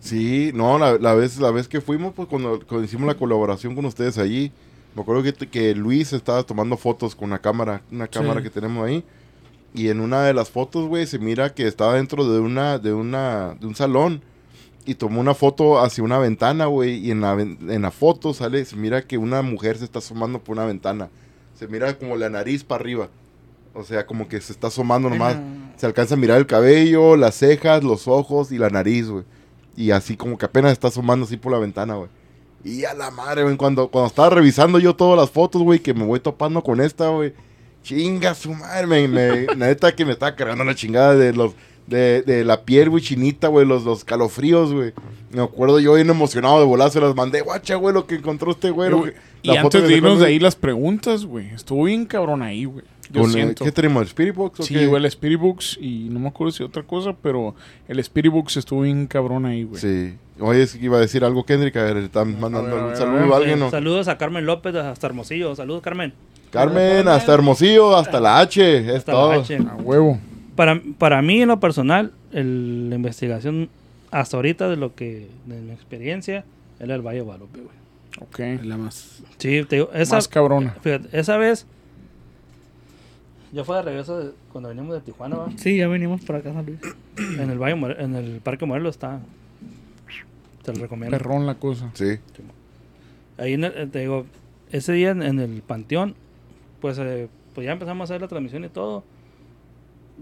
A: Sí, no, la, la vez la vez que fuimos, pues cuando, cuando hicimos la colaboración con ustedes allí, me acuerdo que, que Luis estaba tomando fotos con una cámara, una cámara que tenemos ahí. Y en una de las fotos, güey, se mira que estaba dentro de una, de una, de un salón. Y tomó una foto hacia una ventana, güey. Y en la, en la foto sale, se mira que una mujer se está asomando por una ventana. Se mira como la nariz para arriba. O sea, como que se está asomando nomás. Se alcanza a mirar el cabello, las cejas, los ojos y la nariz, güey. Y así como que apenas está asomando así por la ventana, güey. Y a la madre, güey. Cuando, cuando estaba revisando yo todas las fotos, güey, que me voy topando con esta, güey. Chinga su madre, me, me- neta que me estaba cargando la chingada de los de, de la piel, güey, chinita, güey, los, los calofríos, güey. Me acuerdo yo bien emocionado de volar, se las mandé, guacha, güey, lo que encontró este güey.
B: Y, y
A: foto
B: antes de irnos de ahí las preguntas, güey. Estuvo bien cabrón ahí, güey. Yo
A: con,
B: siento.
A: ¿Qué tenemos? ¿El Spirit Box o
B: Sí, güey, el Spirit Books y no me acuerdo si otra cosa, pero el Spirit Books estuvo bien cabrón ahí, güey.
A: Sí. Oye, es que iba a decir algo, Kendrick. A ver, están mandando
B: ver,
A: un
B: a
A: saludo
B: ver.
A: a alguien, ¿no?
D: Saludos a Carmen López hasta Hermosillo. Saludos, Carmen.
A: Carmen, hasta Hermosillo, hasta la H. Es
D: Hasta
A: todo.
D: la H.
B: A huevo.
D: Para, para mí, en lo personal, el- la investigación hasta ahorita de lo que, de mi experiencia, era el Valle Guadalupe, güey.
B: Ok.
C: La más.
D: Sí, te digo, esa,
B: Más cabrona.
D: fíjate, esa vez, yo fui de regreso de- cuando venimos de Tijuana, ¿va?
E: Sí, ya venimos para acá, San Luis.
D: en el Valle, en el Parque Morelos está. Te lo recomiendo.
B: Perrón la cosa.
A: Sí.
D: Ahí en el- eh, te digo, ese día en, en el panteón, pues, eh, pues ya empezamos a hacer la transmisión y todo.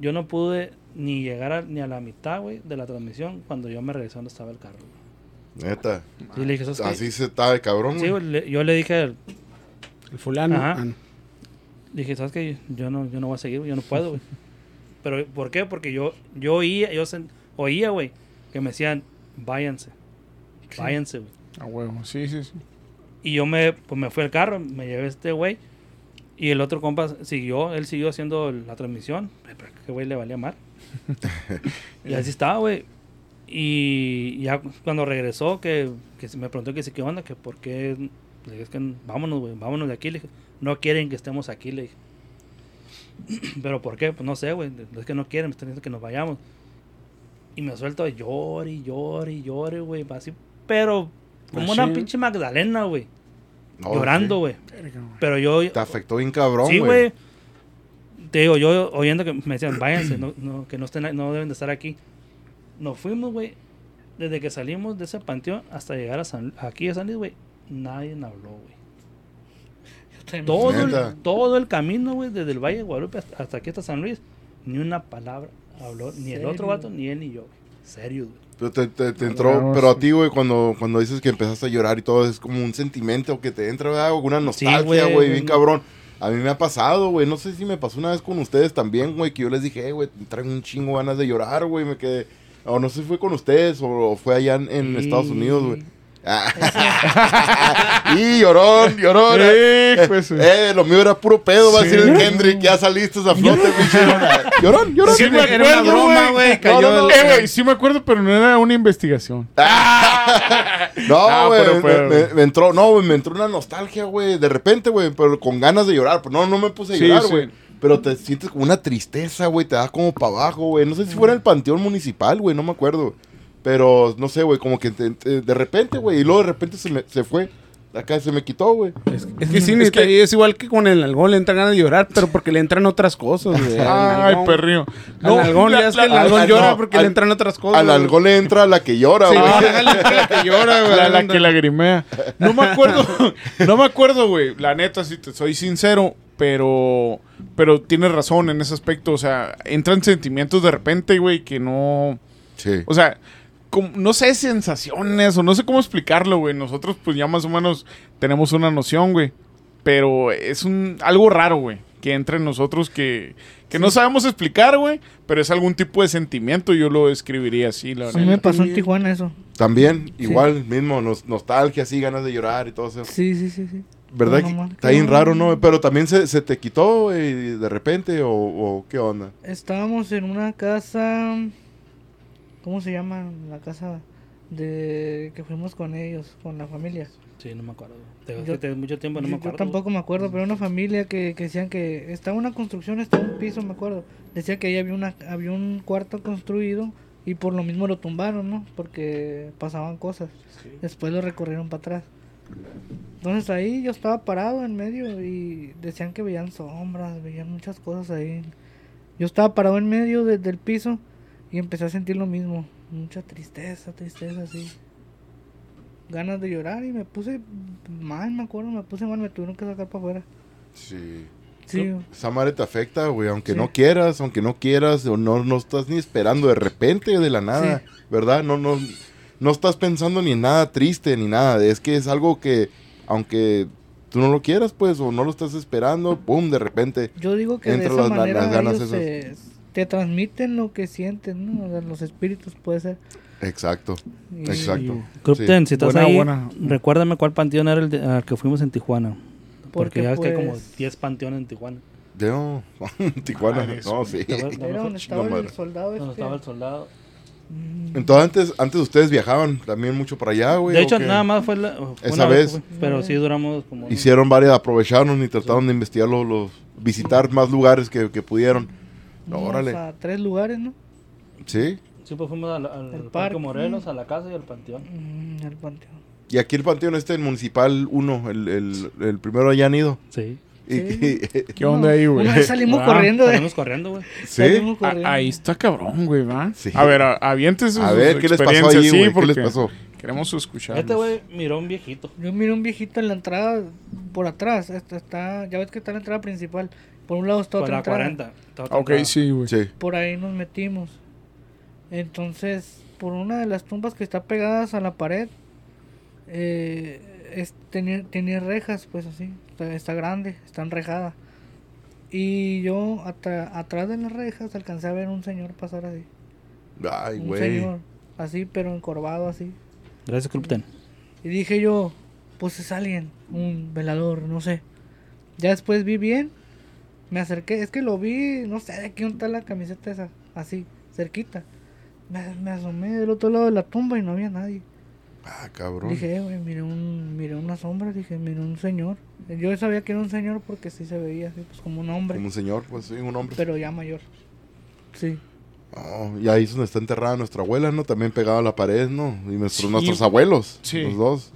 D: Yo no pude ni llegar a- ni a la mitad, güey, de la transmisión cuando yo me regresé donde estaba el carro. güey.
A: Neta.
D: Y le dije, ¿sabes qué?
A: Así se está de cabrón,
D: Sí,
A: güey.
D: le- yo le dije, al-
C: El fulano.
D: Ajá.
C: Ah, no.
D: Dije, ¿sabes qué? Yo no, yo no voy a seguir, yo no puedo, güey. Pero, ¿por qué? Porque yo, yo oía, yo oía, güey, que me decían, váyanse, váyanse, güey.
B: A huevo. Sí, sí, sí.
D: Y yo me, pues me fui al carro, me llevé a este güey. Y el otro compa siguió, él siguió haciendo la transmisión. Pero que güey le valía mal. y así estaba, güey. Y ya cuando regresó, que, que me preguntó que sí, qué onda, que por qué. Le dije, es que vámonos, güey, vámonos de aquí. Le dije, no quieren que estemos aquí, le dije. Pero ¿por qué? Pues no sé, güey. Es que no quieren, me están diciendo que nos vayamos. Y me suelto a llorar y llorar y llorar, güey. Así, pero como una pinche Magdalena, güey.
A: No,
D: llorando,
A: sí.
D: güey. Pero yo.
A: Te afectó bien cabrón,
D: Sí,
A: güey.
D: güey. Te digo, yo oyendo que me decían, váyanse, no, no, que no, estén, no deben de estar aquí. Nos fuimos, güey. Desde que salimos de ese panteón hasta llegar a San, aquí a San Luis, güey, nadie habló, güey. Todo
A: Neta.
D: el, todo el camino, güey, desde el Valle de Guadalupe hasta, hasta aquí hasta San Luis, ni una palabra habló, ni el otro vato, ni él ni yo, güey. Serio, güey.
A: Pero, te, te- te entró, pero a ti, güey, cuando, cuando dices que empezaste a llorar y todo, es como un sentimiento que te entra, ¿verdad? Una nostalgia,
D: güey.
A: güey, bien cabrón. A mí me ha pasado, güey. No sé si me pasó una vez con ustedes también, güey, que yo les dije, "Eh, güey, traen un chingo ganas de llorar, güey. Me quedé. O no sé si fue con ustedes o, o fue allá en, en
D: Sí.
A: Estados Unidos, güey. y llorón, llorón.
B: Eh, pues,
A: Eh, lo mío era puro pedo, va a decir el Kendrick. Ya saliste a flote, pinche. Llorón, llorón.
B: Sí me
C: Era una
B: acuerdo,
C: broma, güey. Cayó
A: No, no, no.
C: el-
B: Eh, güey, sí me acuerdo, pero no era una investigación.
A: No, güey,
B: pero
A: me,
B: fue-
A: me- me entró, no, güey, me entró una nostalgia, güey, de repente, güey, pero con ganas de llorar, pues no, no me puse a llorar,
B: sí.
A: güey, pero te sientes como una tristeza, güey, te da como para abajo, güey, no sé si fuera el panteón municipal, güey, no me acuerdo, pero no sé, güey, como que te- te- de repente, güey, y luego de repente se me se fue, acá se me quitó, güey.
C: Es que sí, es, que es igual que con el algón, le entran ganas de llorar, pero porque le entran otras cosas, güey. Al
B: Ay,
C: algón-
B: perrío.
C: Al algón,
B: la-
C: ya es
B: la-
C: que el
A: al-
C: algón
A: al-
C: llora
A: no,
C: porque
A: al-
C: le entran otras cosas.
A: Al
C: güey.
A: algo le entra la que llora,
C: Sí,
A: güey.
C: güey, le entra la que llora, güey.
B: La, la que lagrimea. No me acuerdo, no me acuerdo, güey. La neta, si te soy sincero, pero, pero tienes razón en ese aspecto. O sea, entran sentimientos de repente, güey, que no.
A: Sí.
B: O sea, como- no sé, sensaciones o no sé cómo explicarlo, güey. Nosotros, pues ya más o menos tenemos una noción, güey. Pero es un algo raro, güey, que entra en nosotros que, que no sabemos explicar, güey. Pero es algún tipo de sentimiento, yo lo describiría así, la
E: A mí me
B: verdad.
E: pasó en Tijuana eso.
A: También, igual, mismo, nos- nostalgia, así, ganas de llorar y todo eso.
E: Sí, sí, sí, sí.
A: ¿Verdad?
E: No,
A: está bien raro, ¿no? Pero también se, se te quitó, güey, de repente, o, o qué onda.
E: Estábamos en una casa. ¿Cómo se llama? La casa de que fuimos con ellos, con la familia.
D: Sí, no me acuerdo. Te,
E: Yo-
D: te- mucho tiempo no me acuerdo.
E: yo tampoco me acuerdo, pero una familia que, que decían que estaba una construcción, estaba un piso, me acuerdo. Decía que ahí había una había un cuarto construido y por lo mismo lo tumbaron, ¿no? Porque pasaban cosas. Después lo recorrieron para atrás. Entonces ahí yo estaba parado en medio y decían que veían sombras, veían muchas cosas ahí. Yo estaba parado en medio de- del piso y empecé a sentir lo mismo. Mucha tristeza, tristeza, así. Ganas de llorar y me puse mal, me acuerdo, me puse mal, me tuvieron que sacar para afuera.
A: Sí.
E: Sí,
A: Esa madre te afecta, güey, aunque
E: Sí.
A: no quieras, aunque no quieras, o no, no estás ni esperando de repente, de la nada, ¿verdad? No, no, no estás pensando ni en nada triste, ni nada. Es que es algo que, aunque tú no lo quieras, pues, o no lo estás esperando, pum, de repente.
E: yo digo que de esa
A: las- ganas
E: ellos se- te transmiten lo que sienten, ¿no? O sea, Los espíritus puede ser.
A: Exacto,
E: Y-
A: exacto.
D: Crupten, si estás
B: Buena,
D: ahí,
B: buena.
D: recuérdame cuál panteón era el de- al que fuimos en Tijuana. Porque,
E: Porque,
D: ya es que hay como
E: pues,
D: 10 panteones en Tijuana.
A: Sí. No, Tijuana,
B: Madre,
A: no, sí.
E: Era donde estaba el soldado
D: Donde
E: este.
D: estaba el soldado.
E: Mm,
A: Entonces, antes, antes ustedes viajaban también mucho para allá, güey.
D: de
A: ¿o
D: hecho, nada más fue la,
A: Esa vez.
D: fue, pero sí duramos como...
A: Hicieron varias, aprovecharon y trataron de investigar los, los- visitar más lugares que, que pudieron. No, órale.
E: a tres lugares, ¿no?
A: Sí.
D: Sí, pues fuimos al, al
E: El
D: Parque
E: parque.
D: Morelos, a la casa y al panteón.
E: Mm, el panteón.
A: Y aquí el panteón este, el municipal 1, el, el, el primero allá han ido.
D: Sí.
A: Y-
E: Sí.
B: ¿Qué onda ahí, güey?
E: Salimos
B: Ah,
E: corriendo de...
D: Salimos corriendo, güey.
A: ¿Sí?
E: salimos
B: A-
E: corriendo.
B: ahí está cabrón, güey, ¿va?
A: Sí.
B: A ver, a- avienten sus
A: A ver, ¿qué les pasó ahí,
B: sí,
A: güey? ¿Qué
B: porque
A: les pasó?
B: Queremos escuchar.
D: Este güey miró a un viejito.
E: Yo miré un viejito en la entrada, por atrás, está, está, ya ves que está la entrada principal. Por un lado está
D: Por
E: otra
D: la
E: entrada.
D: 40. Está otra
B: Ok,
D: entrada.
B: sí, güey.
A: Sí.
E: Por ahí nos metimos. Entonces, por una de las tumbas que está pegadas a la pared, eh, es, tenía, tenía rejas, pues así. Está, está grande, está enrejada. Y yo atra- atrás de las rejas alcancé a ver un señor pasar así.
A: Ay,
E: un
A: güey.
E: señor, así, pero encorvado así.
D: Gracias, Crupten.
E: Y dije yo, pues es alguien, un velador, no sé. Ya después vi bien, me acerqué, es que lo vi, no sé de quién está la camiseta esa, así, cerquita. me, me asomé del otro lado de la tumba y no había nadie.
A: Ah, cabrón.
E: Dije, eh, güey, miré, un, miré una sombra, dije, miré un señor. Yo sabía que era un señor porque sí se veía así, pues como un hombre,
A: Como un señor, pues sí, un hombre.
E: pero ya mayor. Sí.
A: Oh, y ahí es donde está enterrada nuestra abuela, ¿no? También pegada a la pared, ¿no? Y nuestros,
B: Sí.
A: nuestros abuelos,
B: Sí.
A: los dos.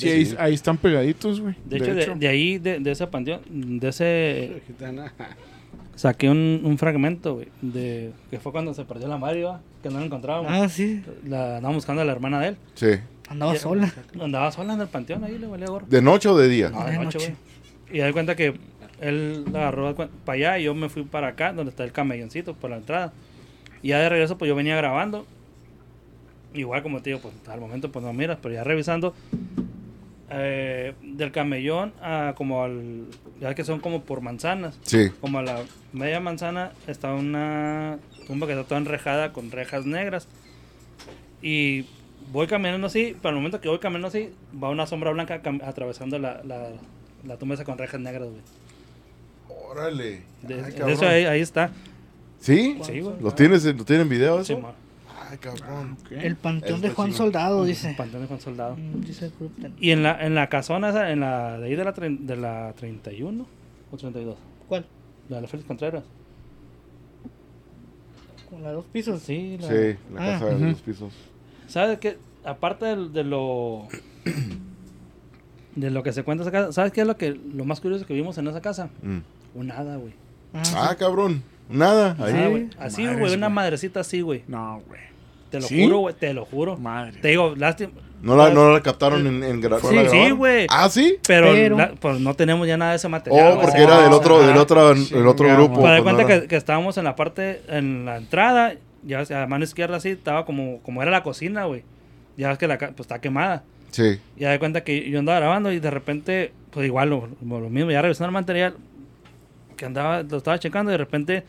B: Sí, ahí, ahí están pegaditos, güey.
D: De hecho, de, de ahí, de, de ese panteón, de ese... Saqué un, un fragmento, güey, de... Que fue cuando se perdió la Mario, que no la encontrábamos.
E: Ah, sí.
D: La andábamos buscando a la hermana de él.
A: Sí.
E: Andaba sola.
D: Andaba sola en el panteón, ahí le valía gorro.
A: ¿De noche o de día?
D: No,
E: de
D: noche. güey. Y da cuenta que él la agarró para allá y yo me fui para acá, donde está el camelloncito, por la entrada. Y ya de regreso, pues yo venía grabando. Igual como te digo, pues al momento pues no miras, pero ya revisando. Eh, del camellón a como al... Ya que son como por manzanas.
A: Sí.
D: Como a la media manzana está una tumba que está toda enrejada con rejas negras. Y voy caminando así, pero al momento que voy caminando así, va una sombra blanca atravesando la, la, la tumba esa con rejas negras, güey.
A: Órale.
D: De,
A: Ay,
D: de
A: cabrón.
D: eso ahí, ahí está.
A: ¿Sí?
D: Sí, güey.
A: ¿Lo tienes, ¿Lo tienen video
D: Sí, ma.
A: Ay, cabrón.
E: El panteón de Juan. Soldado, dice.
D: Panteón de Juan Soldado.
E: Mm, Dice el.
D: Y en la, en la casona esa, en la de ahí de la, tre- de la 31 o 32,
E: ¿Cuál?
D: la de la Félix Contreras.
E: ¿Con las dos pisos?
D: Sí, la,
A: Sí, la
E: Ah.
A: casa de
B: Ujú.
A: los pisos.
D: ¿Sabes qué? Aparte de, lo de lo que se cuenta en esa casa, ¿sabes qué es lo que lo más curioso que vimos en esa casa?
A: Mm.
D: Un hada, güey.
E: Ah,
A: Ah, cabrón. Nada. Ahí.
D: Nada,
E: Sí.
D: güey. Así, güey, una madrecita así, güey.
B: No, güey.
D: Te lo
B: ¿Sí?
D: juro, güey, te lo juro.
B: Madre.
D: Te digo, lástima.
A: ¿No la, no la captaron en, en gra- ¿no
E: Sí,
A: la
D: Sí, güey.
A: Ah, sí.
D: Pero,
E: Pero-
D: la- pues no tenemos ya nada de ese material.
A: Oh, porque era del otro, del otro, el otro grupo.
D: Para
A: pues, no
D: cuenta
A: era-
D: que, que estábamos en la parte, en la entrada, ya a mano izquierda así, estaba como, como era la cocina, güey. Ya ves que la pues está quemada.
A: Sí.
D: Y ya de cuenta que yo andaba grabando y de repente, pues igual lo, lo mismo, ya revisando el material, que andaba, lo estaba checando y de repente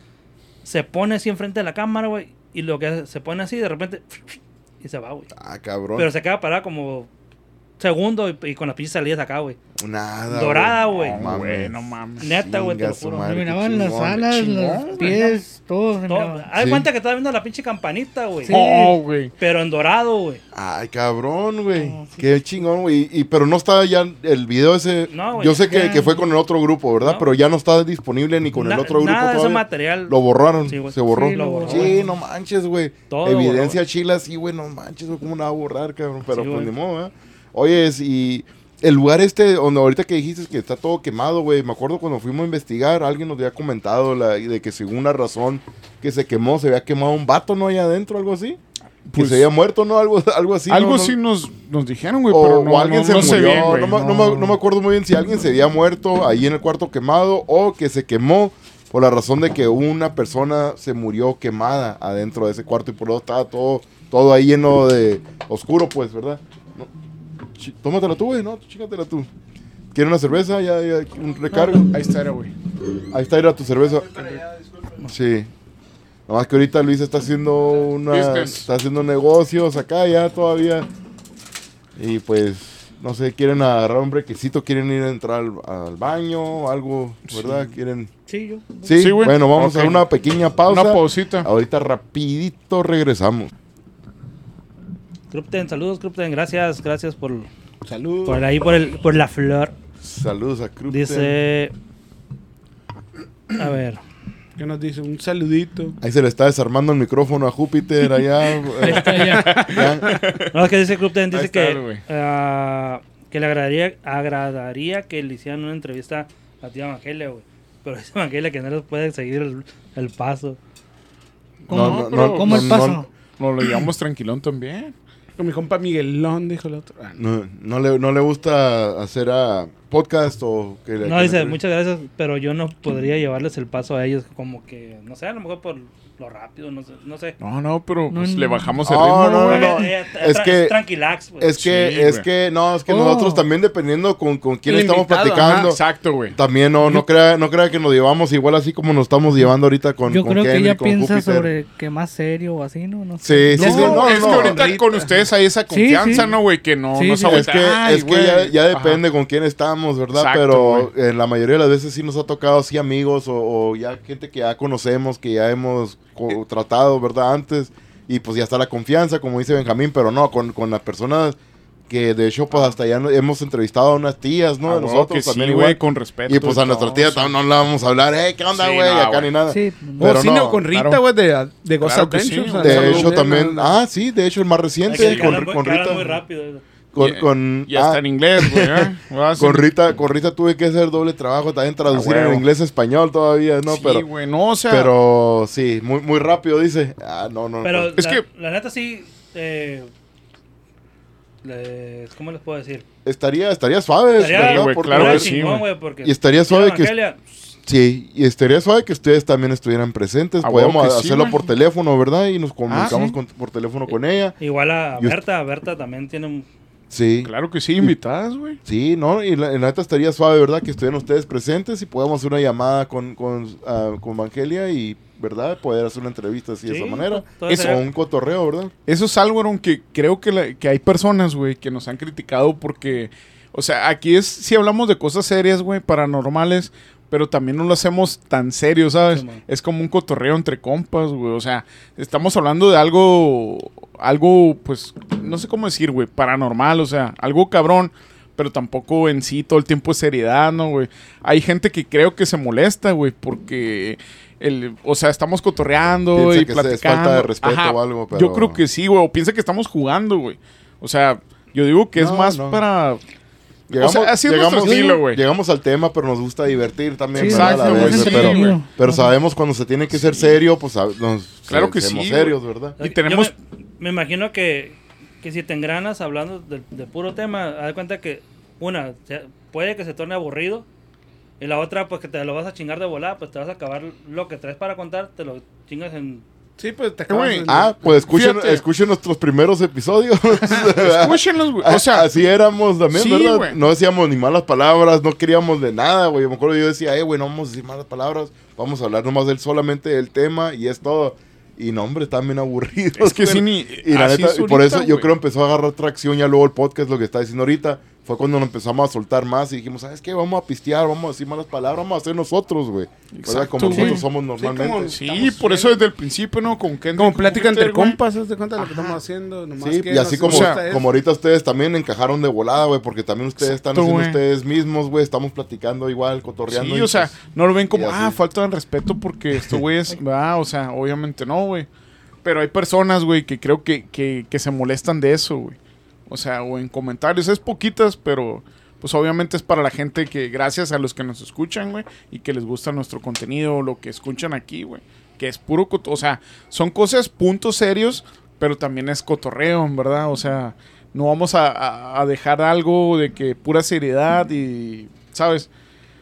D: se pone así enfrente de la cámara, güey. Y lo que hace, se pone así, de repente, y se va, güey.
A: Ah, cabrón.
D: Pero se queda parada como segundo y, y con las pinches salidas acá, güey.
A: Nada.
D: Dorada, güey.
A: No mames.
B: no mames.
D: Neta, güey, te lo juro.
E: miraban las alas,
B: chingón,
E: los pies, todo.
D: Todo-. Haz
A: Sí.
D: cuenta que estaba viendo la pinche campanita, güey.
E: Sí.
B: Oh, güey.
D: Pero en dorado, güey.
A: Ay, cabrón, güey.
E: No, sí.
A: Qué chingón, güey. Y, pero no está ya el video ese.
D: No, güey.
A: Yo sé que, fue con el otro grupo, ¿verdad?
D: No.
A: Pero ya no está disponible ni con el otro grupo
D: Nada de ese
A: todavía.
D: material.
A: Lo borraron.
D: Sí, güey.
A: se borró.
E: Sí,
A: Sí,
E: lo borró.
A: no manches, güey. Evidencia chila, sí, güey, no manches, güey. ¿Cómo la va a borrar, cabrón? Pero
D: Sí,
A: pues ni modo, ¿eh? Oye, y el lugar este, donde ahorita que dijiste que está todo quemado, güey. Me acuerdo cuando fuimos a investigar, alguien nos había comentado la, de que según una razón que se quemó, se había quemado un vato, ¿no? Allá adentro, algo así. Que
B: Pues-
A: se había muerto, ¿no? Algo, algo así.
B: Algo
A: ¿no?
B: Sí nos, nos dijeron, güey,
A: o,
B: pero
A: o
B: no,
A: alguien
B: no,
A: se
B: no
A: murió.
B: bien, güey.
A: no, me, no me- no me acuerdo muy bien si alguien se había muerto ahí en el cuarto quemado o que se quemó por la razón de que una persona se murió quemada adentro de ese cuarto y por lo estaba todo, todo ahí lleno de oscuro, pues, ¿verdad? Tómatela tú, güey, ¿no? Chícatela tú. ¿Quieres una cerveza? Ya, ya, un recargo.
B: Ahí está, era, güey.
A: Ahí está, era tu cerveza. Sí. Nomás que ahorita Luis está haciendo una,
B: Business.
A: está haciendo negocios acá ya todavía. Y pues, no sé, quieren agarrar un brequecito, quieren ir a entrar al, al baño, algo, ¿verdad? Quieren...
E: Sí, yo.
A: Sí,
B: Sí, güey.
A: bueno, vamos
B: Ok.
A: a una pequeña pausa.
B: Una pausita.
A: Ahorita rapidito regresamos.
D: Krupten, saludos, Krupten. Gracias, gracias por, por ahí, por, el, por la flor.
A: Saludos a Cruz.
D: Dice. A ver.
C: ¿Qué nos dice? Un saludito.
A: Ahí se le está desarmando el micrófono a Júpiter allá. eh, ya.
D: No, es que dice Krupten, dice
B: está,
D: que. ah, que le agradaría, agradaría que le hicieran una entrevista a tía Evangelia, güey. Pero dice Evangelia que no les puede seguir el, el paso.
E: ¿Cómo,
A: No, no,
E: pero
A: no,
E: ¿cómo
A: no,
E: el paso?
A: no.
B: Nos lo llevamos tranquilón también.
C: Con mi compa Miguelón, dijo el otro. Ah, no.
A: No, no, le, no le gusta hacer a podcast o que le-
D: No,
A: que
D: dice, muchas gracias, pero yo no podría llevarles el paso a ellos. Como que, no sé, a lo mejor por lo rápido, no sé. No sé.
B: No, no, pero
E: No,
B: pues
E: no.
B: le bajamos el
A: No,
B: ritmo,
A: no,
B: güey.
A: no.
D: Eh, eh,
A: Es que-
D: Tranquilax, güey.
A: Es que,
B: Sí,
A: es que, no, es que
E: Oh.
A: nosotros también dependiendo con, con quién
C: El
A: estamos
C: invitado,
A: platicando,
C: ajá,
B: Exacto, güey.
A: también no, no crea, no crea que nos llevamos igual así como nos estamos llevando ahorita con,
E: Yo
A: con
E: creo que ella piensa
A: Júpiter.
E: sobre que más serio o así, ¿no? no
A: Sí,
E: sé.
A: sí,
B: No,
A: sí, no,
B: es que ahorita
C: Rita.
B: con ustedes hay esa
E: Sí,
B: confianza,
E: sí.
B: ¿no, güey? Que no
E: Sí,
B: nos
E: sí.
A: Es que, es que ya, ya depende con quién estamos, ¿verdad?
B: Exacto,
A: Pero eh, la mayoría de las veces sí nos ha tocado así amigos o, o ya gente que ya conocemos, que ya hemos tratado, ¿verdad? Antes. y pues ya está la confianza, como dice Benjamín, pero no, con, con las personas que de hecho pues hasta ya hemos entrevistado a unas tías, ¿no?
B: Ah,
A: De nosotros
B: que sí,
A: también
B: güey,
A: igual.
B: con respeto.
A: Y pues a nuestra tía
B: sí.
A: también no le vamos a hablar, eh, ¿qué onda,
B: Sí,
A: güey?
B: no,
A: Acá
B: güey.
A: ni nada.
E: Sí,
A: Pero
C: o sí,
A: no,
C: no, con Rita,
B: claro.
C: güey, de, de Ghost
B: Claro sí. De
A: hecho también, ah, sí, de hecho el más reciente, con, con Rita.
D: muy rápido.
A: Con,
B: Y-
A: con,
B: Y hasta
A: ah,
B: en inglés, güey. ¿eh? A
A: con Rita, con Rita tuve que hacer doble trabajo, también traducir
B: Ah,
A: en inglés a español todavía, ¿no?
B: Sí,
A: pero,
B: güey, no, o sea.
A: pero sí, muy, muy rápido dice. Ah, no, no.
D: Pero
A: pues,
B: Es
D: la,
B: que-
D: la neta sí. Eh, ¿Cómo les puedo decir?
A: estaría, estaría suave,
D: Estaría-
A: ¿verdad?
B: güey,
A: Porque-
B: claro sí,
D: chingón, porque
A: Y estaría suave que- Sí, y estaría suave que ustedes también estuvieran presentes.
B: A
A: Podemos
B: sí,
A: hacerlo por teléfono, ¿verdad? Y nos comunicamos
B: sí.
A: con- por teléfono con
D: ella.Igual a
A: Y us-
D: Berta, Berta también tiene un...
A: Sí.
B: Claro que sí, invitadas, güey.
A: Sí, ¿no? Y la, la neta estaría suave, ¿verdad? Que estuvieran ustedes presentes y podamos hacer una llamada con, con, ah, con Evangelia y, ¿verdad? Poder hacer una entrevista así de esa manera. Eso, o un cotorreo, ¿verdad?
B: Eso es algo, Aaron, que creo que, la- que hay personas, güey, que nos han criticado porque, o sea, aquí es, si hablamos de cosas serias, güey, paranormales, pero también no lo hacemos tan serio, ¿sabes?
D: Sí,
B: es como un cotorreo entre compas, güey, o sea, estamos hablando de algo, algo, pues, no sé cómo decir, güey, paranormal, o sea, algo cabrón. Pero tampoco en sí todo el tiempo es seriedad, ¿no, güey? Hay gente que creo que se molesta, güey, porque, el, o sea, estamos cotorreando
A: Piensa
B: y
A: que es- es
B: platicando.
A: falta de respeto
B: Ajá,
A: o algo,
B: Yo creo que sí, güey. O piensa que estamos jugando, güey. O sea, yo digo que es más
A: no.
B: para.
A: Llegamos,
B: sea, así es
A: llegamos,
B: estilo, güey.
A: llegamos al tema, pero nos gusta divertir también,
E: Sí,
B: exacto,
A: la
B: güey,
A: vez,
B: sí,
A: pero, sabemos cuando se tiene que ser serio, pues nos
B: Claro
A: se-
B: que
A: seamos
B: sí,
A: serios, ¿verdad?
B: Y tenemos-
D: me, me imagino que, que si te engranas hablando de, de puro tema, haz de cuenta que una, puede que se torne aburrido. Y la otra, pues que te lo vas a chingar de volada, pues te vas a acabar lo que traes para contar, te lo chingas en...
C: Sí, pues te acabas de-
A: Ah, pues escuchen,
B: Fíjate.
A: escuchen nuestros primeros episodios.
B: Escúchenlos, güey. O sea,
A: así éramos también,
B: sí,
A: ¿verdad?
B: güey.
A: No decíamos ni malas palabras, no queríamos de nada, güey. Me acuerdo yo decía, eh, güey, no vamos a decir malas palabras, vamos a hablar nomás del solamente del tema y es todo. Y no, hombre, están bien aburridos.
B: es que sí, ni.
A: Y la neta, por eso yo creo empezó a agarrar tracción ya luego el podcast, lo que está diciendo ahorita. Fue cuando nos empezamos a soltar más y dijimos, ¿sabes qué? Vamos a pistear, vamos a decir malas palabras, vamos a hacer nosotros, güey.
B: Exacto,
A: Como nosotros somos normalmente.
C: como-
B: Sí, por eso desde el principio, ¿no? Con Kendrick,
C: Como plática
B: con
C: entre
B: Peter, güey.
C: compas, ¿haz de cuenta de lo que estamos haciendo? Nomás
A: Sí,
C: que
A: y así como, como ahorita ustedes también encajaron de volada, güey, porque también ustedes están haciendo
B: güey.
A: ustedes mismos, güey, estamos platicando igual, cotorreando.
B: Sí,
A: y
B: o sea,
A: pues,
B: no lo ven como, ah, falta de respeto porque esto, güey, es. va, o sea, obviamente no, güey. Pero hay personas, güey, que creo que, que, que se molestan de eso, güey. O sea, o en comentarios, es poquitas, pero pues obviamente es para la gente que, gracias a los que nos escuchan, güey, y que les gusta nuestro contenido, lo que escuchan aquí, güey. Que es puro, o sea, son cosas, puntos serios, pero también es cotorreo, verdad. O sea, no vamos a dejar algo de que pura seriedad y, ¿sabes?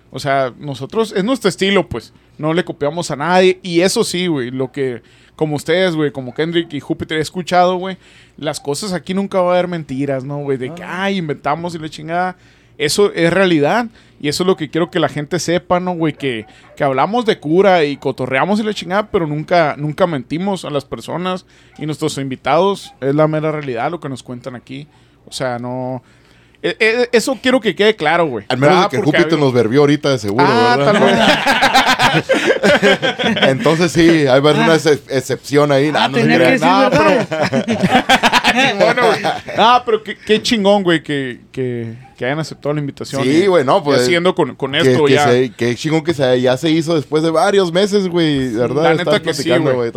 B: O sea, nosotros, es nuestro estilo, pues. No le copiamos a nadie. Y eso sí, güey, lo que, como ustedes, güey, como Kendrick y Júpiter he escuchado, güey, las cosas aquí nunca va a haber mentiras, ¿no, güey? De que, ay, inventamos y la chingada. Eso es realidad. Y eso es lo que quiero que la gente sepa, ¿no, güey? Que, que hablamos de cura y cotorreamos y la chingada, pero nunca, nunca mentimos a las personas y nuestros invitados. Es la mera realidad lo que nos cuentan aquí. O sea, no... e- e- Eso quiero que quede claro, güey.
A: al menos
B: Ah,
A: de que
B: porque
A: Júpiter nos verbió ahorita de seguro,
B: Ah,
A: ¿verdad?
B: tal vez.
A: Entonces sí, hay una ex- excepción ahí.
E: Ah,
A: no se
E: tenía que
B: No, bueno, güey. Ah, pero qué, qué chingón, güey, que, que, que hayan aceptado la invitación.
A: Sí, güey, no, pues,
B: siguiendo con, con
A: Que,
B: esto,
A: que
B: ya.
A: se- que chingón que se, ya se hizo después de varios meses, güey, ¿verdad?
B: la neta que sí, güey.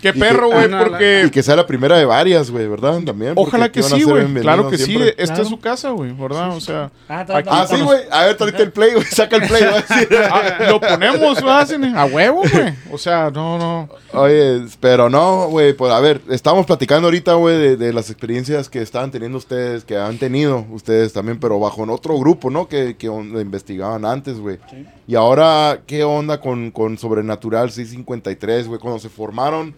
B: Qué perro, güey, porque.
A: Y que sea la primera de varias, güey, ¿verdad? También.
B: Ojalá que sí, güey. Claro que sí. Esta
E: Claro.
B: es su casa, güey, ¿verdad? O sea.
D: Ah,
A: Ah, sí, güey. A ver, ahorita el play, güey. Saca el play, decir.
B: Ah, lo ponemos, ¿verdad, Cine? A huevo, güey. O sea, no, no.
A: Oye, pero no, güey, pues a ver, estamos platicando ahorita, güey, de, de las experiencias que estaban teniendo ustedes, que han tenido ustedes también, pero bajo en otro grupo, ¿no? Que, que on- investigaban antes, güey.
D: Sí.
A: Y ahora, ¿qué onda con, con Sobrenatural 653, güey? Cuando se formaron,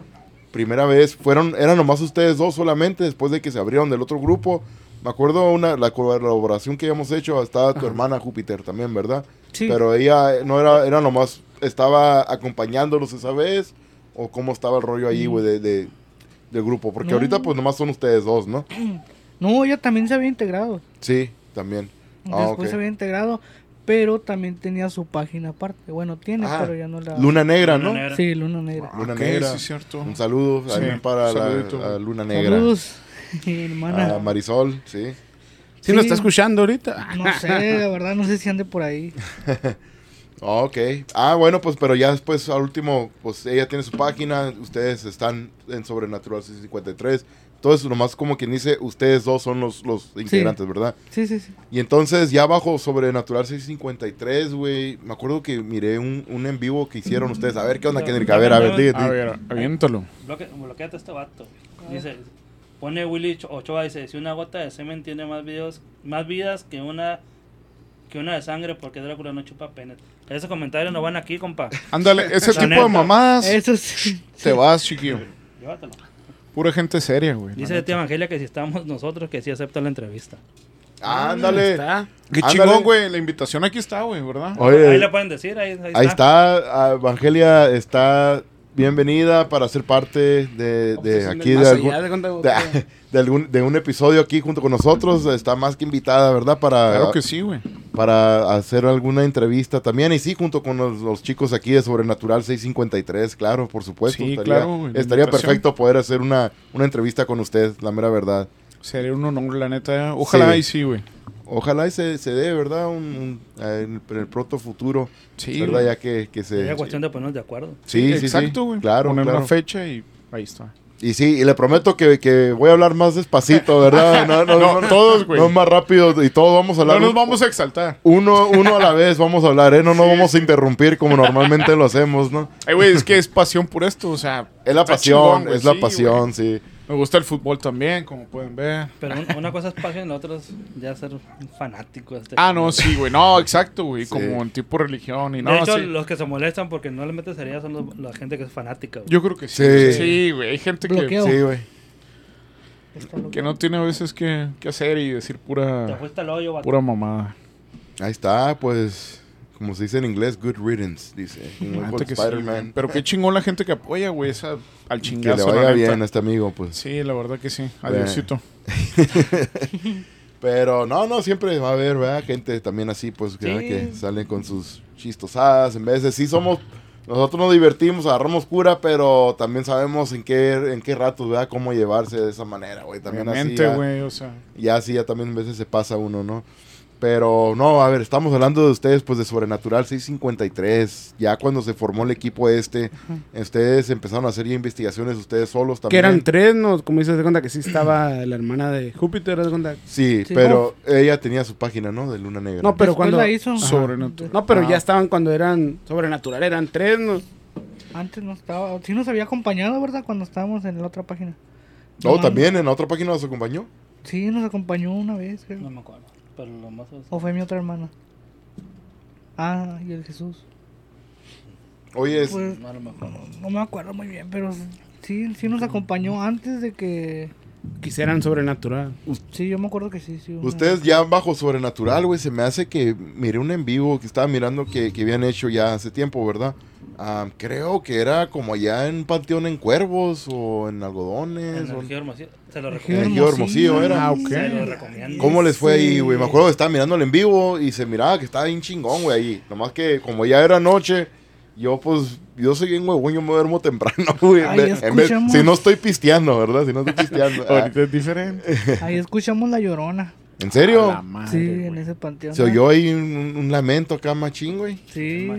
A: primera vez, fueron, eran nomás ustedes dos solamente, después de que se abrieron del otro grupo. Me acuerdo una, la colaboración que habíamos hecho, estaba tu hermana Júpiter también, ¿verdad?
E: Sí.
A: Pero ella eh, no era, era nomás, estaba acompañándolos esa vez, o cómo estaba el rollo ahí, güey, de, de- del grupo. Porque
E: No.
A: ahorita, pues nomás son ustedes dos, ¿no?
E: No, ella también se había integrado.
A: Sí, también. Ah,
E: Después
A: ok.
E: se había integrado. pero también tenía su página aparte. Bueno, tiene,
A: Ah,
E: pero ya no la...
A: Luna Negra, ¿no?
D: Luna Negra.
E: Sí, Luna Negra.
A: Luna
B: Ok,
A: Negra.
B: sí, es cierto.
A: Un saludo
B: Sí,
A: también para la, a Luna Negra.
E: Saludos, mi hermana.
A: A Marisol, sí.
C: ¿Sí
E: Sí.
C: está escuchando ahorita?
E: No sé, la verdad, no sé si ande por ahí.
A: Ok. Ah, bueno, pues, pero ya después, al último, pues ella tiene su página, ustedes están en Sobrenatural 653. Entonces, nomás como quien dice, ustedes dos son los, los integrantes, ¿verdad?
E: Sí, sí, sí.
A: Y entonces, ya bajo Sobrenatural 653, güey, me acuerdo que miré un, un en vivo que hicieron ustedes. A ver, ¿qué onda, Kendrick? A ver, a ver, di-
B: A ver, aviéntalo.
D: Bloque, bloqueate este vato. Dice, pone Willy Cho- Ochoa, dice, si una gota de semen tiene más videos, más vidas que una que una de sangre, porque Drácula no chupa pene. Esos comentarios no van aquí, compa.
B: Ándale, ese tipo
D: neta.
B: de mamadas
E: Eso sí.
B: te vas, chiquillo.
D: Llévatelo.
B: Pura gente seria, güey.
D: Dice tía Evangelia que si estamos nosotros, que sí acepta la entrevista.
A: Ándale.
C: Está.
B: Qué
A: Ándale.
B: chingón, güey. La invitación aquí está, güey, ¿verdad?
A: Oye,
D: ahí le pueden decir, ahí, ahí
A: Ahí
D: está.
A: está, ah, Evangelia está bienvenida para ser parte de, de aquí de algún,
C: de cuando-
A: de, de algún- de un episodio aquí junto con nosotros. Está más que invitada, ¿verdad? Para,
B: Claro que sí, güey.
A: para hacer alguna entrevista también. Y sí, junto con los, los chicos aquí de Sobrenatural 653, claro, por supuesto.
B: Sí,
A: estaría
B: claro,
A: estaría perfecto poder hacer una, una entrevista con usted, la mera verdad.
B: Sería un honor, la neta. Ojalá
A: Sí.
B: y sí, güey.
A: Ojalá y se, se dé, ¿verdad? Un, un- en, el, en el pronto futuro,
B: Sí,
A: ¿verdad? Ya que, que se...
D: Sería cuestión de ponernos de acuerdo.
A: Sí, sí, sí.
B: Exacto, güey.
A: Claro,
B: Poner
A: claro.
B: una fecha y ahí está.
A: Y sí, y le prometo que, que voy a hablar más despacito, ¿verdad? No, no,
B: No,
A: no,
B: todos, güey.
A: no más rápido y todos vamos a hablar.
B: No nos vamos a exaltar.
A: Uno, uno a la vez vamos a hablar, ¿eh? No nos vamos a interrumpir como normalmente lo hacemos, ¿no?
B: Ay, güey, es que es pasión por esto, o sea.
A: Es la pasión,
B: chingón,
A: es la
B: sí,
A: pasión, sí.
B: Me gusta el fútbol también, como pueden ver.
D: Pero un- una cosa es pasión y la otra es ya ser un fanático. de este
B: Ah, no, sí, güey. No, exacto, güey.
A: Sí.
B: Como en tipo religión y
D: De
B: no,
D: hecho,
B: sí.
D: los que se molestan porque no le metes herida son los- la gente que es fanática. güey.
B: Yo creo que sí.
A: Sí.
B: Sí, güey. Hay gente que.
A: Sí, güey.
B: Que no tiene a veces que, que hacer y decir
D: Te
B: pura,
D: fuiste al hoyo,
B: pura mamada.
A: Ahí está, pues, como se dice en inglés, good riddance, dice.
B: Que sí,
A: Spider-Man.
B: Pero qué chingón la gente que apoya, güey, esa al
A: que
B: chingazo.
A: le
B: la
A: vaya bien a este amigo, pues.
B: Sí, la verdad que sí. Adiósito.
A: Pero no, no, siempre va a haber, ¿verdad? Gente también así, pues, que,
D: Sí.
A: que salen con sus chistosadas. En de, sí somos, nosotros nos divertimos, agarramos cura, pero también sabemos en qué, en qué ratos, ¿verdad? Cómo llevarse de esa manera, güey. También
B: Obviamente,
A: así. ya-
B: güey, o sea.
A: Ya así, ya también a veces se pasa uno, ¿no? Pero no, a ver, estamos hablando de ustedes, pues de Sobrenatural 653. Ya cuando se formó el equipo este, ustedes empezaron a hacer ya investigaciones ustedes solos
C: Que
A: también.
C: eran tres, ¿no? Como dices, de cuenta que sí estaba la hermana de Júpiter, de cuenta.
A: Sí,
E: Sí.
A: pero ella tenía su página, ¿no? De Luna Negra.
C: No, pero
E: Después
C: cuando...
E: la hizo.
B: Sobrenatural.
C: No, pero
A: Ah.
C: ya estaban cuando eran sobrenatural, eran tres, ¿no?
E: Antes no estaba. Sí nos había acompañado, ¿verdad? Cuando estábamos en la otra página.
A: Oh,
E: No,
A: también en la otra página nos acompañó.
E: Sí, nos acompañó una vez, creo.
D: No me acuerdo. Pero lo más es-
E: O fue mi otra hermana. Ah, y el Jesús.
A: Oye, es-
E: Pues,
D: No, no me acuerdo.
E: no me acuerdo muy bien, pero sí, sí nos acompañó antes de que...
C: Quisieran sobrenatural.
E: Sí, yo me acuerdo que sí, sí. una
A: ustedes ya bajo Sobrenatural, güey, se me hace que miré un en vivo que estaba mirando que, que habían hecho ya hace tiempo, ¿verdad? Ah, creo que era como allá en Panteón en Cuervos o en Algodones.
D: En
A: o-.
D: Se lo recomiendo.
A: Hermosillo era.
B: Ah, ok.
D: Se lo recomiendo.
A: ¿Cómo les fue ahí, güey? Me acuerdo que estaba mirándolo en vivo y se miraba que estaba bien chingón, güey, ahí. Nomás que como ya era noche, yo pues, yo soy bien huevón, yo me duermo temprano, güey.
E: Ahí
A: vez- si no estoy pisteando, ¿verdad? Si no estoy pisteando. Ah,
B: Ahorita es diferente.
E: Ahí escuchamos La Llorona.
A: ¿En serio?
B: A la madre,
E: Sí,
B: güey.
E: en ese panteón.
A: Se oyó ahí un, un lamento acá machín, güey.
E: Sí.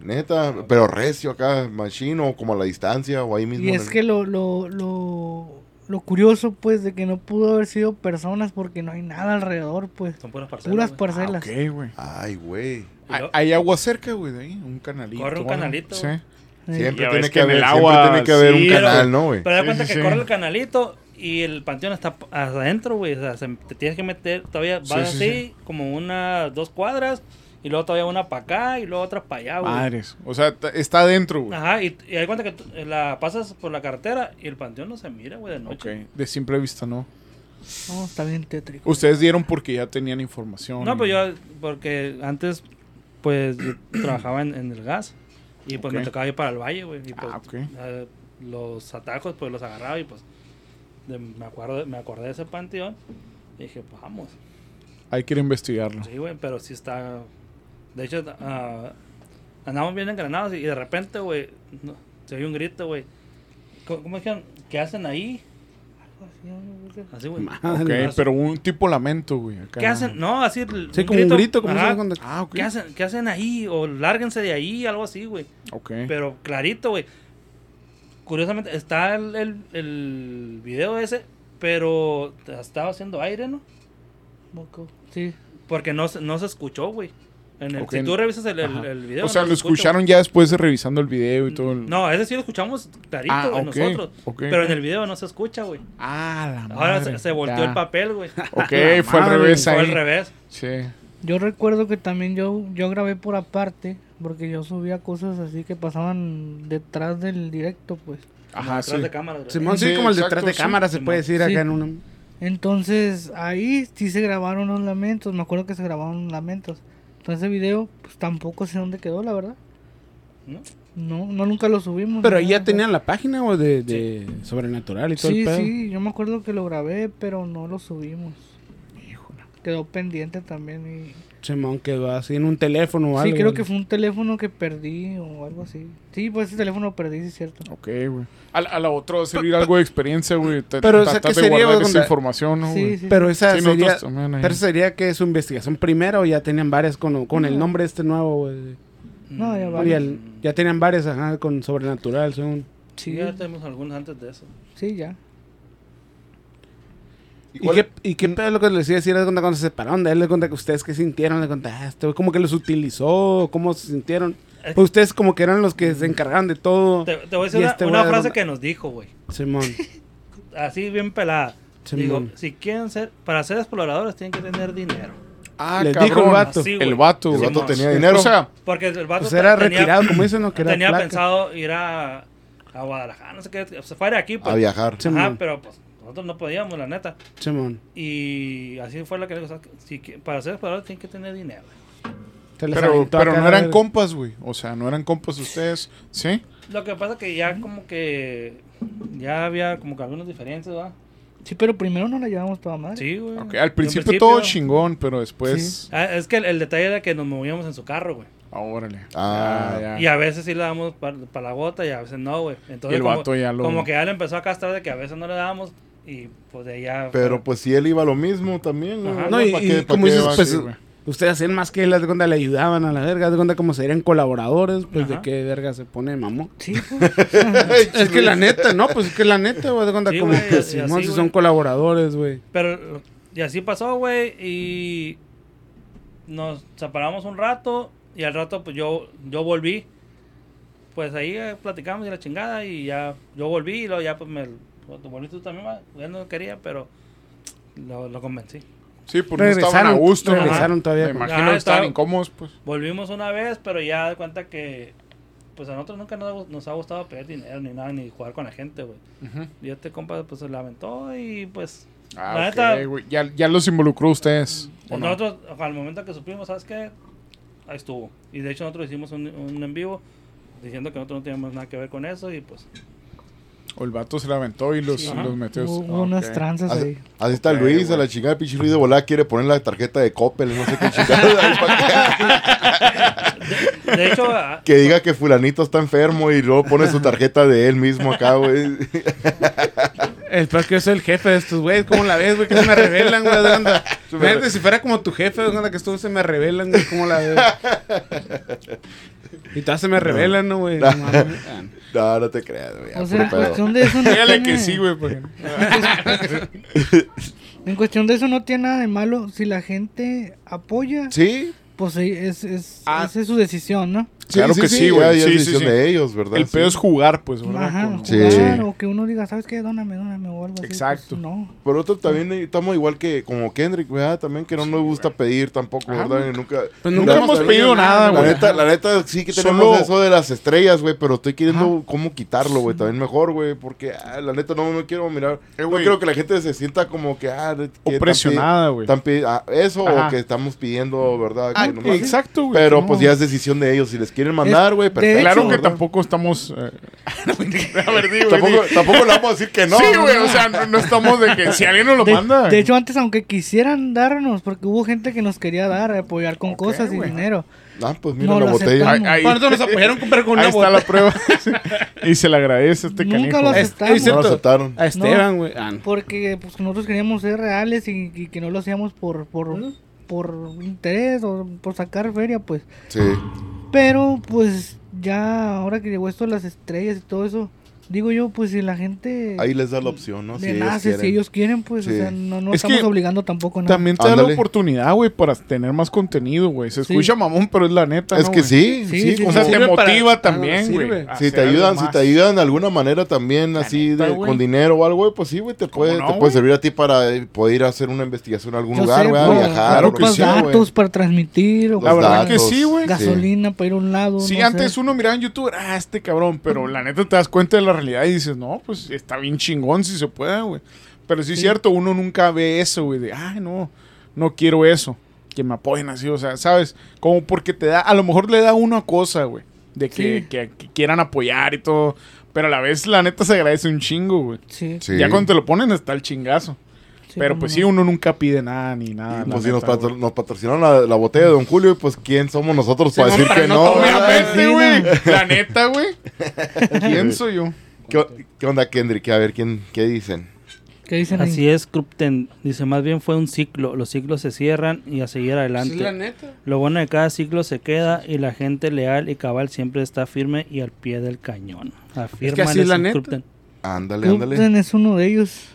A: Neta, pero recio acá, machín o como a la distancia o ahí mismo.
E: Y
A: en
E: es
A: el-
E: que lo, lo, lo, lo curioso, pues, de que no pudo haber sido personas porque no hay nada alrededor, pues.
D: Son puras parcelas.
E: Puras
D: güey.
E: parcelas.
B: Ah, ok, güey.
A: Ay, güey.
D: Y
B: Hay, agua cerca, güey, de ahí. Un canalito.
D: Corre un canalito,
B: Sí.
A: Siempre tiene que, haber,
B: el
A: siempre
B: agua,
A: tiene que haber
B: sí,
A: un
D: pero-
A: canal, ¿no, güey?
D: Pero da cuenta
B: sí,
D: que
B: sí.
D: corre el canalito y el panteón está adentro, güey. O sea, se- te tienes que meter, todavía vas
B: Sí, sí,
D: así,
B: sí.
D: como unas dos cuadras, y luego todavía una para acá y luego otra para allá, güey.
B: Madres. O sea, está adentro, güey.
D: Ajá, y, y hay cuenta que tú- la pasas por la carretera y el panteón no se mira, güey, de
B: Ok.
D: noche.
B: De simple vista, no.
E: No, está bien tétrico.
B: Ustedes dieron porque ya tenían información.
D: No,
B: y-
D: pues yo, porque antes, pues, yo trabajaba en, en el gas. Y pues
B: Ok.
D: me tocaba ir para el valle, güey. Y pues,
B: Ah, ok.
D: eh, los atajos, pues los agarraba y pues de- me, acuerdo, me acordé de ese panteón. Y dije, pues vamos.
B: Hay que ir a investigarlo.
D: Sí, güey, pero sí está De hecho, ah, andamos bien engranados y, y de repente, güey, no, se oye un grito, güey. ¿Cómo, cómo dijeron? ¿Qué hacen ahí? Así, güey.
B: Ok, pero un tipo lamento, güey. acá.
D: ¿Qué hacen? No, así.
C: Sí, como un grito, como
D: ajá.
C: se cuando...
B: Ah, ok.
D: ¿Qué hacen, ¿Qué hacen ahí? O lárguense de ahí, algo así, güey.
B: Ok.
D: Pero clarito, güey. Curiosamente, está el, el, el video ese, pero estaba haciendo aire, ¿no?
E: Sí.
D: Porque no, se- no se escuchó, güey. En el,
B: Ok.
D: Si tú revisas el, el,
B: Ajá.
D: el video.
B: o sea,
D: no
B: lo escucharon ya después de revisando el video y todo. el-
D: No, ese sí lo escuchamos clarito,
B: Ah,
D: güey, nosotros. Pero en el video no se escucha, güey.
B: Ah, la
D: Ahora
B: madre,
D: se, se volteó
B: ya.
D: el papel, güey.
B: Ok,
C: La
B: fue al revés
D: Fue
B: ahí.
D: al revés.
B: Sí.
E: Yo recuerdo que también yo, yo grabé por aparte, porque yo subía cosas así que pasaban detrás del directo, pues.
B: Ajá,
D: detrás
B: sí.
D: de.
C: Simón, sí,
B: Sí,
C: como el
B: exacto,
C: detrás de
B: sí.
C: cámara se
D: Simón.
C: puede decir
E: Sí.
C: acá en una...
E: Entonces ahí sí se grabaron los lamentos, me acuerdo que se grabaron lamentos. Entonces ese video, pues tampoco sé dónde quedó, la verdad.
D: ¿No?
E: No, no nunca lo subimos.
C: Pero ya tenían la página, o de, de Sobrenatural y todo
E: Sí,
C: el pedo.
E: sí, yo me acuerdo que lo grabé, pero no lo subimos. Quedó pendiente también y...
C: Simón quedó así en un teléfono o
E: Sí,
C: algo.
E: creo que fue un teléfono que perdí o algo así. Sí, pues ese teléfono lo perdí, sí es cierto.
B: Ok, güey. A, la- a la otra va a servir algo de experiencia, güey.
C: Pero, o sea,
B: tratar
C: ¿qué
B: de
C: sería,
B: guardar esa información, ¿no, güey?
E: Sí, sí.
C: Pero esa
B: Sí,
C: sería... Pero sería que su investigación primero o ya tenían varias con, con el
E: No.
C: nombre este nuevo, güey.
E: No, ya
D: Mm,
E: va.
C: Ya, ya tenían varias, ajá, con Sobrenatural, según...
D: Sí,
E: Sí,
D: ya tenemos algunos antes de eso.
E: sí, ya.
C: ¿Y qué, ¿Y qué pedo es lo que les iba a decir? ¿Le cuenta cuando se separaron de él? ¿Le cuenta que ustedes qué sintieron? ¿Le cuenta, ah, este güey como que los utilizó? ¿Cómo se sintieron?
D: Eh.
C: Pues ustedes como que eran los que se encargaban de todo.
D: Te, te voy a decir una,
C: este
D: una frase que nos dijo, güey.
C: Simón.
D: Así bien pelada.
C: Simón.
D: Digo, si quieren ser, para ser exploradores tienen que tener dinero.
B: Ah,
C: Les
B: cabrón.
C: dijo el vato.
D: Así,
B: El vato,
A: El vato
D: Simón.
A: tenía dinero.
B: O sea,
D: Porque el vato
C: Pues era
D: tenía-
C: retirado, como dicen, ¿no? Que era
D: tenía
C: placa.
D: pensado ir a, a Guadalajara, no sé qué, se fuera de aquí. Pues.
A: a viajar.
D: Ajá,
C: Simón.
D: pero pues nosotros no podíamos, la neta.
C: Simón.
D: Y así fue la que le si, para ser explorador tienen que tener dinero.
B: Pero, pero no eran compas, güey. O sea, no eran compas ustedes. ¿Sí?
D: Lo que pasa que ya como que ya había como que algunas diferencias, ¿verdad?
E: Sí, pero primero no la llevamos toda madre.
D: Sí, güey.
B: Al principio, todo chingón, pero después.
D: Ah, es que el, el detalle era que nos movíamos en su carro, güey.
B: Ah, órale.
A: Ah.
B: Ya, ya.
D: Y a veces sí le damos para la gota y a veces no, güey. Entonces,
B: Y el
D: como,
B: vato ya lo-
D: como que ya le empezó a castrar de que a veces no le dábamos y pues de ya...
A: Pero pues si él iba a lo mismo también.
D: Ajá.
C: No, y,
A: ¿Pa'
C: y como dices, pues, ustedes hacían más que él, haz de cuenta, le ayudaban a la verga, de cuenta como serían colaboradores, pues
D: Ajá.
C: de qué verga se pone mamón.
E: Sí, pues.
C: Es que la neta, no, pues es que la neta, güey, de cuenta
D: Sí,
C: como
D: güey,
C: que
D: y- y
C: si son colaboradores, güey.
D: Pero, y así pasó, güey, y nos separamos un rato y al rato pues yo, yo volví. Pues ahí eh, platicamos de la chingada y ya yo volví y luego ya pues me... pues, volviste tú también, va. Él no quería, pero lo, lo convencí.
B: Sí, pues no estaban a
C: Regresaron,
B: gusto. ¿no?
C: regresaron todavía.
B: Me imagino
D: Ah,
B: que estaban
D: estaba-
B: incómodos, pues.
D: Volvimos una vez, pero ya de cuenta que pues a nosotros nunca nos, nos ha gustado pedir dinero ni nada, ni jugar con la gente, güey.
B: Ujú.
D: Y este compa pues se lamentó y pues...
B: Ah,
D: La
B: ok,
D: neta-
B: güey. Ya, ya los involucró ustedes. ¿o no?
D: Nosotros, al momento que supimos, ¿sabes qué? Ahí estuvo. Y de hecho nosotros hicimos un, un en vivo diciendo que nosotros no teníamos nada que ver con eso y pues...
B: O el vato se la aventó y los,
D: Sí.
B: los metió.
E: Hubo
B: Ah,
E: unas tranzas
A: Así,
E: ahí.
A: así está
B: Ok,
A: Luis, a la chingada, pinche Luis de volada quiere poner la tarjeta de Coppel, no sé qué chingada. que-
D: De hecho, a-
A: que diga que fulanito está enfermo y luego pone su tarjeta de él mismo acá, güey.
C: El peor es que yo soy el jefe de estos güeyes, ¿cómo la ves, güey? Que se me revelan, güey. ¿de onda? Imagínate si fuera como tu jefe, ¿de onda? Que estos se me revelan, güey, ¿cómo la ves? Y todas se me revelan, ¿no, güey? No
A: No, no te creas, güey.
E: O sea, en cuestión de eso no
B: Dígale
E: tiene,
B: que sí, güey. porque-
E: En cuestión de eso no tiene nada de malo. Si la gente apoya,
A: Sí,
E: pues sí, es, es,
B: Ah.
E: esa es su decisión, ¿no?
B: Claro que sí, güey.
A: ya
B: Sí,
A: es
B: sí,
A: de ellos, ¿verdad?
B: El
A: Sí.
B: pedo es jugar, pues, ¿verdad?
E: Ajá, jugar, o que uno diga, ¿sabes qué? Dóname, dóname o algo así.
B: Exacto.
E: pues, no.
A: Por otro, también estamos igual que como Kendrick, ¿verdad? También que no nos gusta pedir tampoco,
B: Ajá.
A: ¿verdad? Nunca,
C: Pues
B: Nunca hemos
C: pedido
B: nada,
A: La
B: güey.
A: neta, la neta, sí que tenemos
B: Solo-
A: eso de las estrellas, güey, pero estoy queriendo
B: Ajá.
A: cómo quitarlo, güey, también mejor, güey, porque ah, la neta no me quiero mirar.
B: Eh,
A: no quiero que la gente se sienta como que, ah, de- que
B: O presionada, güey.
A: ah, eso
B: Ajá.
A: o que estamos pidiendo, ¿verdad?
B: Ah, exacto, güey.
A: pero pues ya es decisión de ellos. Si les quieren mandar, güey, perfecto.
B: Claro que
A: ¿verdad?
B: tampoco estamos. eh, a ver, digo,
A: Tampoco, tampoco le vamos a decir que no.
B: sí, güey. O sea, no, no estamos de que si alguien nos lo
E: De,
B: manda.
E: de hecho, antes, aunque quisieran darnos, porque hubo gente que nos quería dar, apoyar con cosas y dinero.
A: Ah, pues mira
E: No
A: la
E: lo
A: botella.
B: Ahí,
C: ¿Cuánto nos apoyaron con
B: ahí
C: una
B: está la prueba. y se le agradece a este
E: Nunca
B: canijo.
E: lo aceptamos.
A: No lo aceptaron.
C: A Esteban, güey. Ah, no.
E: Porque pues nosotros queríamos ser reales y, y que no lo hacíamos por, por, por interés o por sacar feria, pues.
A: Sí.
E: Pero pues ya ahora que llegó esto de las estrellas y todo eso, digo yo, pues si la gente
A: Ahí les da la opción, ¿no? Si ellos
E: nace,
A: quieren.
E: si ellos quieren, pues,
A: Sí.
E: o sea, no, no
B: Es
E: estamos obligando tampoco a nada.
B: También te da la oportunidad, güey, para tener más contenido, güey. Se
E: Sí.
B: escucha mamón, pero es la neta,
A: Es
B: ¿no,
A: que sí,
E: Sí,
B: O sea, te
C: para-
B: motiva también, güey.
A: Si te ayudan, si te ayudan de alguna manera también así
B: neta,
A: de, con dinero o algo, güey, pues sí, güey, te puede,
B: no,
A: te puede servir a ti para eh, poder ir a hacer una investigación a algún
E: Yo
A: lugar, güey, a
E: para-
A: viajar,
E: ocupas
A: sea, güey.
E: datos para transmitir, o
B: La verdad que sí, güey.
E: gasolina para ir a un lado.
B: Sí, antes uno miraba en YouTube, ah, este cabrón, pero la neta te das cuenta de la realidad y dices, no, pues está bien chingón si se puede, güey. Pero sí es cierto, uno nunca ve eso, güey, de, ay, no, no quiero eso, que me apoyen así, o sea, ¿sabes? Como porque te da, a lo mejor le da una cosa, güey, de que,
E: Sí.
B: que- que quieran apoyar y todo, pero a la vez la neta se agradece un chingo, güey.
E: Sí,
A: Sí.
B: Ya cuando te lo ponen está el chingazo.
E: sí,
B: pero pues
E: no.
B: sí, uno nunca pide nada ni nada.
A: Pues si nos, patro- nos patrocinaron la, la botella de Don Julio, y pues quién somos nosotros para decir
C: para
A: que
C: no.
B: Obviamente, güey. La neta, güey. ¿Quién soy yo?
A: ¿Qué, qué onda, Kendrick? A ver, ¿quién, ¿qué dicen?
E: ¿Qué dicen ahí?
D: Así es, Krupten. Dice, más bien fue un ciclo. Los ciclos se cierran y a seguir adelante.
C: es la neta.
D: Lo bueno de cada ciclo se queda y la gente leal y cabal siempre está firme y al pie del cañón. Afirma
C: así es la neta.
D: Krupten.
A: Ándale, ándale.
E: Krupten es uno de ellos.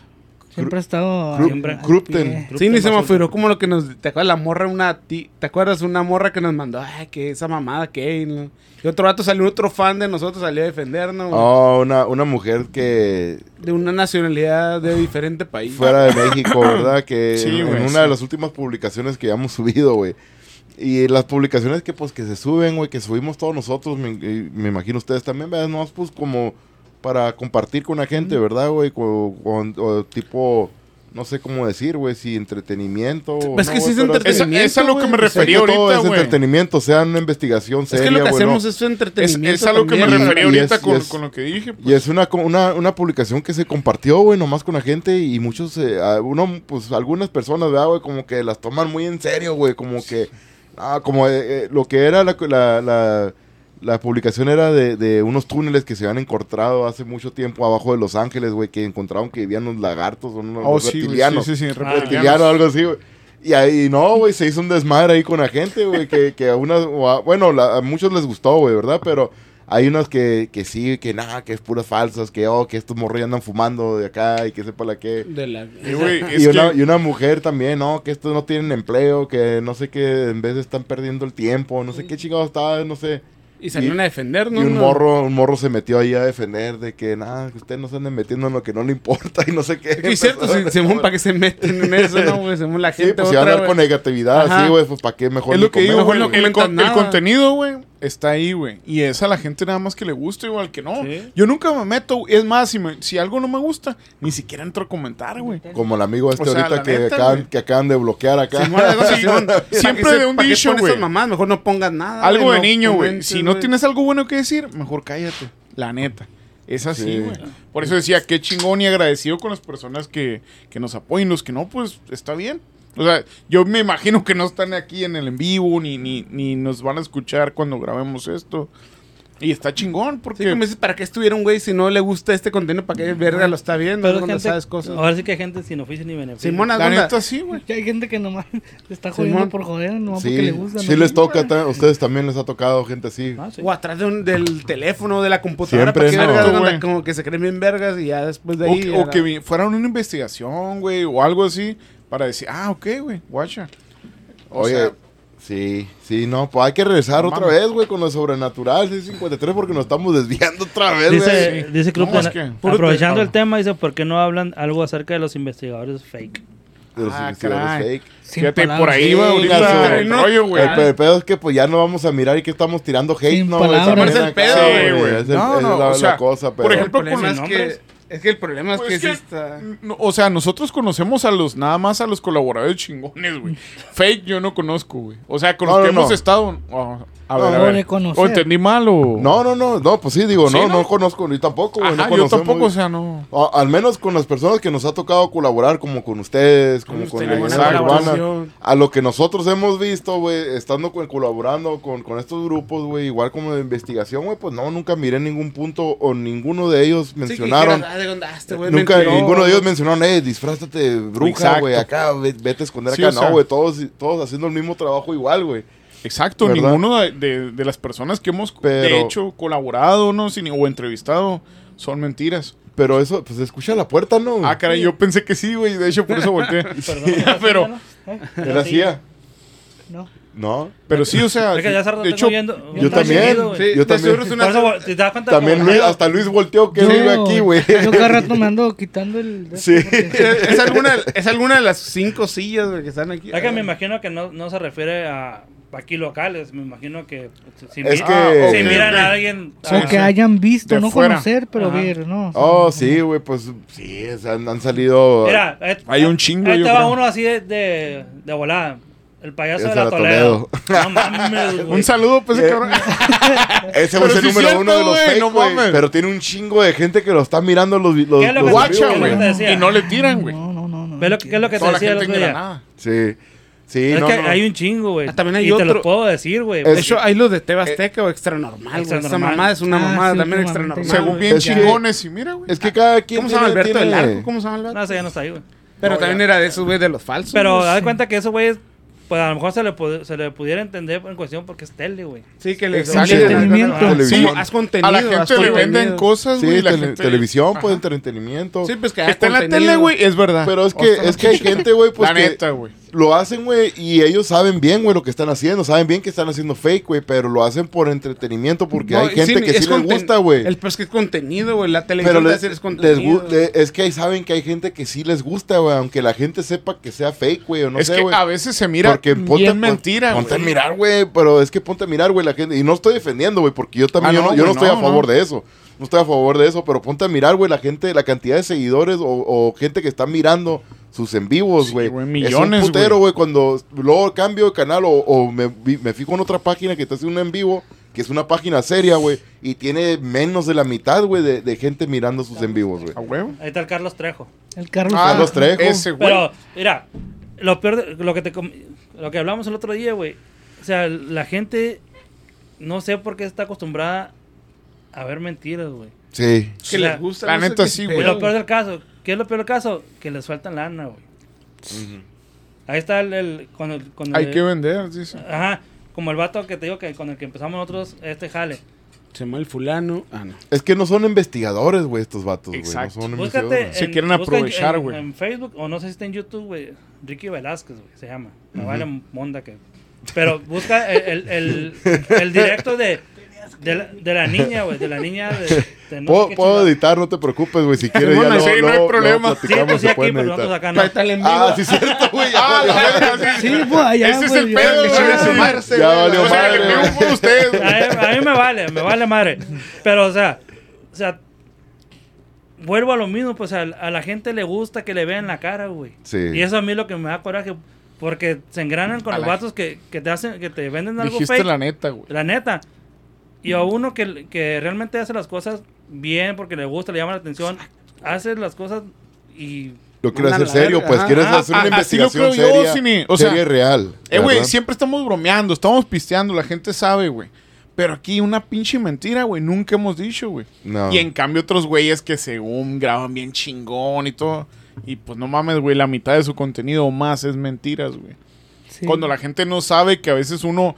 E: Siempre ha estado.
A: Krupten.
C: Sí, ni se me afiró como lo que nos... ¿Te acuerdas la morra una... ti- ¿Te acuerdas una morra que nos mandó? Ay, que esa mamada que... no? Y otro rato salió otro fan de nosotros, salió a defendernos. güey.
A: Oh, una, una mujer que
C: De una nacionalidad de diferente país.
A: fuera de México, ¿verdad? Que
B: Sí,
A: en,
B: güey,
A: en una
B: sí.
A: de las últimas publicaciones que ya hemos subido, güey. Y las publicaciones que pues que se suben, güey, que subimos todos nosotros, me, me imagino ustedes también, ¿verdad? No, pues como para compartir con la gente, ¿verdad, güey? Co- con- o tipo, no sé cómo decir, güey, si entretenimiento. o
C: Pues
A: no,
C: que sí es entretenimiento.
B: es a lo que me refería
A: todo
B: ahorita,
A: es
B: güey.
A: entretenimiento, sea una investigación
C: Es
A: seria,
C: que lo que
A: ¿no?
C: hacemos es
B: Es,
C: entretenimiento.
B: es a lo que me refería ahorita
A: es-
B: con,
A: es-
B: con lo que dije. pues.
A: Y es una, co- una, una publicación que se compartió, güey, nomás con la gente y muchos, eh, uno, pues algunas personas, ¿verdad, güey? Como que las toman muy en serio, güey, como que, ah, como eh, eh, lo que era la, la, la, la publicación era de, de unos túneles que se habían encontrado hace mucho tiempo abajo de Los Ángeles, güey, que encontraron que vivían unos lagartos o unos
B: Oh, sí,
A: reptilianos.
B: sí, sí, sí,
D: Ah,
A: reptiliano o algo así, güey. Y ahí, no, güey, se hizo un desmadre ahí con la gente, güey, que, que a unas, a- bueno, la- a muchos les gustó, güey, ¿verdad? Pero hay unas que, que sí, que nada, que es puras falsas, que, oh, que estos morros ya andan fumando de acá y que sepa la que...
C: De la...
B: Y,
A: una,
B: que-
A: y una mujer también, no, que estos no tienen empleo, que no sé qué, en vez de están perdiendo el tiempo, no sé qué chingados estaba, no sé.
C: Y salieron a defendernos.
A: Y un
C: ¿no?
A: morro, un morro se metió ahí a defender de que nada, que ustedes no se anden metiendo en lo que no le importa y no sé qué.
C: Es cierto, si- Simón, ¿para qué se meten en eso, no, güey? Simón, la
A: Sí,
C: gente
A: pues si van a
C: otra,
A: andar con negatividad
C: Ajá.
A: así, güey, pues para qué mejor
B: Es lo que digo, güey.
C: no
B: El, el
C: nada.
B: contenido, güey, está ahí, güey. Y es a la gente nada más que le gusta, igual que no.
D: Sí.
B: Yo nunca me meto. Es más, si, me- si algo no me gusta, ni siquiera entro a comentar, güey.
A: Como el amigo este
B: O sea,
A: ahorita que,
B: neta,
A: acaban,
B: güey.
A: que acaban de bloquear acá.
C: Simón, algo así, Simón. ¿Para
B: Siempre de un dicho, güey.
C: mamás? Mejor no pongas nada.
B: Algo
C: güey,
B: de
C: no
B: niño, güey. Si no
C: güey.
B: tienes algo bueno que decir, mejor cállate. La neta. Es así,
A: Sí.
B: güey. Por eso decía, qué chingón y agradecido con las personas que, que nos apoyen. Los que no, pues está bien. O sea, yo me imagino que no están aquí en el en vivo, ni, ni, ni nos van a escuchar cuando grabemos esto. Y está chingón,
C: Sí,
B: porque...
C: como dices, ¿para qué estuviera un güey si no le gusta este contenido? ¿Para qué verga lo está viendo?
D: Pero
C: cuando
D: gente,
C: sabes cosas.
D: ahora sí que hay gente sin oficio ni beneficio.
C: Simón,
B: la
C: ¿alguna-
B: neta sí, güey.
E: Hay gente que nomás le está
C: Simón.
E: jodiendo por joder, nomás porque
A: Sí,
E: le gusta.
A: sí
E: ¿no?
A: les toca, a ustedes también les ha tocado gente así.
D: Ah, sí.
C: O atrás de un- del teléfono, de la computadora.
A: Siempre,
C: ¿para qué
A: ¿no?
C: Anda Como que se creen bien vergas y ya después de
B: O,
C: ahí...
B: que- o
C: la-
B: que vi- fuera una investigación, güey, o algo así, para decir, ah, ok, güey, guacha. O
A: Oye,
B: sea,
A: sí, sí, no, pues hay que regresar
B: No
A: otra vez, güey, con lo sobrenatural, 653, porque nos estamos desviando otra vez,
D: Dice,
A: güey.
D: dice
B: No, es que-
A: puro
D: aprovechando
A: te-
D: el tema, dice, ¿por qué no hablan algo acerca de los investigadores fake?
A: De los
B: Ah,
A: investigadores
B: caray.
A: fake.
E: Sin
B: fíjate, por ahí ahorita
A: gaso.
B: el rollo, güey.
A: El, pe- el pedo es que pues ya no vamos a mirar y que estamos tirando hate,
E: Sin
A: ¿no? güey?
E: palabras.
C: Ese es el pedo,
B: Sí, güey.
A: Es, el-
B: No,
A: es
B: no,
A: la,
B: o
A: la
B: sea,
A: cosa, pero...
B: por
C: El
B: ejemplo,
C: problema
B: con
C: es
D: los
C: que... Es que el problema es
B: Pues
C: que,
B: es que-
C: está...
B: No, o sea, nosotros conocemos a los, nada más a los colaboradores chingones, güey. Fake yo no conozco, güey. O sea, con los
A: No,
B: que hemos estado. ah, A ver, a
E: O
B: ver.
E: de conocer.
B: ¿O entendí mal o...?
A: No, no, no, no, pues sí, digo,
B: ¿Sí,
A: no,
B: no?
A: no conozco, ni tampoco, güey,
B: Ajá,
A: no
B: yo tampoco, o sea, no...
A: A- al menos con las personas que nos ha tocado colaborar, como con ustedes, como
C: Con
A: con
C: ustedes,
A: la Urbana. A lo que nosotros hemos visto, güey, estando con- colaborando con, con estos grupos, güey, igual como de investigación, güey, pues no, nunca miré ningún punto o ninguno de ellos
C: Sí, que
A: mencionaron.
C: dijeras, "Ah, ¿de dónde? Ah, este güey
A: Nunca,
C: mentiró".
A: ninguno de ellos mencionaron, eh, disfrázate bruja, güey, acá, ve- vete a esconder
B: Sí,
A: acá.
B: o sea-
A: no, güey, todos, todos haciendo el mismo trabajo igual, güey.
B: Exacto,
A: ¿Verdad?
B: ninguno de, de- de las personas que hemos, de hecho, colaborado, ¿no? Sin- o entrevistado, son mentiras.
A: Pero eso, pues escucha la puerta, ¿no?
B: Ah, caray, yo pensé que sí, güey, de hecho, por eso volteé.
D: Perdón,
B: pero-
D: ¿no?
A: Era así.
E: No.
A: ¿no?
B: Pero sí, o sea,
D: ya
B: de hecho,
D: viendo-
A: yo también,
D: seguido, güey.
A: sí. yo también.
C: una-
D: te das cuenta
A: También Luis, hasta Luis volteó que
E: Yo-
A: vive aquí, güey.
E: Yo cada rato me ando quitando el...
A: Sí.
C: es, es alguna, es alguna de las cinco sillas güey, que están aquí.
D: Es que me imagino que no, no se refiere a aquí locales. Me imagino que si,
A: Es
D: mi-
A: que-
D: si
A: ok,
D: miran
B: ok.
D: a alguien.
B: Sí,
E: O
D: ah,
E: que
B: sí.
E: hayan visto,
B: De
E: no
B: fuera.
E: conocer, pero
D: Ajá.
E: ver, ¿no?
A: Oh, sí, güey, pues sí, han, han salido.
D: Mira, eh,
B: Hay un chingo,
D: Ahí
B: creo.
D: uno así de, de, de volada. El payaso
A: Ese
D: de la
A: era
D: Toledo. No mames,
B: un saludo, pues, ese cabrón.
A: Ese es el
B: sí
A: número
B: cierto,
A: uno de los
B: güey,
A: fake,
B: no mames.
A: pero tiene un chingo de gente que lo está mirando los, los,
D: ¿Qué es lo
A: los
B: Guacha,
D: ¿qué es
A: güey.
B: Y no le tiran, güey.
E: No, no, no, no.
D: ¿Ves lo que, qué es lo que te decía el otro día?
B: engranada.
A: Sí. Sí,
D: Es
A: no,
D: que
A: no.
D: hay un chingo, güey.
C: Ah, también hay
D: y te
C: otro.
D: lo puedo decir, güey.
C: De hecho, hay los de Tebasteca o Extra Normal, güey. Esa mamada es una
E: Ah,
C: mamada
E: sí,
C: también Extra. Normal.
B: Según bien
A: Es que-
B: chingones, y mira, güey.
A: Es que cada quien.
C: ¿Cómo se llama
A: tiene-
C: Alberto del Arco? ¿Cómo se llama el vato?
D: No, ese ya no está ahí, güey.
C: Pero
B: No,
C: también
B: ya.
C: era de esos güey de los falsos.
D: Pero de cuenta que esos güeyes, pues a lo mejor se le, se le pudiera entender en cuestión porque es tele, güey.
C: Sí, que les
B: Exacto.
E: Entretenimiento.
C: Sí, haz contenido.
B: A la gente le venden cosas,
A: Sí,
B: güey. la
A: tele-
B: gente-
A: televisión,
B: Ajá.
A: pues entretenimiento.
C: Sí, pues que
B: está en la tele, güey, es verdad.
A: Pero es que, es que hay gente, güey, pues
B: La
A: que
B: neta, güey.
A: Lo hacen, güey, y ellos saben bien, güey, lo que están haciendo. Saben bien que están haciendo fake, güey, pero lo hacen por entretenimiento porque
C: No,
A: hay gente que sí les gusta, güey.
C: El pues que es contenido, güey. La
A: Pero
C: televisión
A: les,
C: de hacer es
A: les
C: contenido.
A: gu- le- es que ahí saben que hay gente que sí les gusta, güey, aunque la gente sepa que sea fake, güey, o no
B: es
A: sé,
B: que
A: güey.
B: a veces se mira
A: Porque ponte,
B: bien
A: pon-
B: mentira,
A: Ponte a mirar, güey, pero es que ponte a mirar, güey, la gente. Y no estoy defendiendo, güey, porque yo también,
B: Ah,
A: yo no, yo no estoy
B: no,
A: a favor de eso. No estoy a favor de eso, pero ponte a mirar, güey, la gente, la cantidad de seguidores o, o gente que está mirando sus en vivos,
B: Sí,
A: güey. es
B: millones,
A: un putero,
B: güey.
A: cuando luego cambio de canal o, o me, me fijo en otra página que está haciendo un en vivo, que es una página seria, güey, y tiene menos de la mitad, güey, de, de gente mirando sus en vivos, güey.
B: A huevo.
D: Ahí está el Carlos Trejo.
E: El Carlos.
B: Ah,
A: Carlos Trejo.
B: Ese, güey.
D: Pero, mira, lo peor de, lo que te lo que hablamos el otro día, güey. O sea, la gente no sé por qué está acostumbrada a ver mentiras, güey.
A: Sí.
C: que
D: o sea,
C: les gusta.
B: la
C: no
B: neta sí, güey.
D: lo peor del caso, ¿qué es lo peor del caso? Que les faltan lana, güey. Ahí está el, el- con el, con
B: Hay
D: el-
B: que vender, dice.
D: Ajá, como el vato que te digo que con el que empezamos nosotros este jale.
C: Se llama el fulano. Ah, no.
A: Es que no son investigadores, güey, estos vatos, güey. No son
D: Búscate
A: investigadores.
B: Se quieren aprovechar,
D: en-
B: güey.
D: En, Facebook, o no sé si está en YouTube, güey. Ricky Velázquez, güey, se llama. Me vale monda que. Pero busca el, el, el, el directo de, de, la, de la niña, güey. De la niña de. de no
A: Puedo, puedo editar, no te preocupes, güey. Si quieres, ya luego,
B: sí, no hay problema.
D: Sí, pues sí, aquí, pero nosotros acá no.
A: Ah, sí, cierto, güey. ya
B: Ah, sí.
E: Sí, pues allá.
B: Ese es
E: pues,
B: el
E: ya-
B: pedo,
E: ya-
B: güey.
E: ya-
A: ya valió
B: O sea,
A: madre.
D: A mí, a mí me vale, me vale madre. Pero, o sea, o sea, vuelvo a lo mismo, pues a, a la gente le gusta que le vean la cara, güey.
A: Sí.
D: Y eso a mí es lo que me da coraje, porque se engranan con
B: A
D: los
B: la-
D: vatos que, que te hacen, que te venden algo
B: Dijiste
D: fake.
B: la neta, güey.
D: La neta. Y a uno que, que realmente hace las cosas bien porque le gusta, le llama la atención, hace las cosas y...
A: Lo quieres hacer serio, pues quieres
B: Ah,
A: hacer una
B: ah, así lo
A: investigación
B: creo yo,
A: seria,
B: Cine. O sea,
A: seria real.
B: Eh, güey, siempre estamos bromeando, estamos pisteando, la gente sabe, güey. Pero aquí una pinche mentira, güey, nunca hemos dicho, güey.
A: No.
B: Y en cambio otros güeyes que según graban bien chingón y todo. Y pues no mames, güey, la mitad de su contenido o más es mentiras, güey.
E: sí.
B: Cuando la gente no sabe que a veces uno...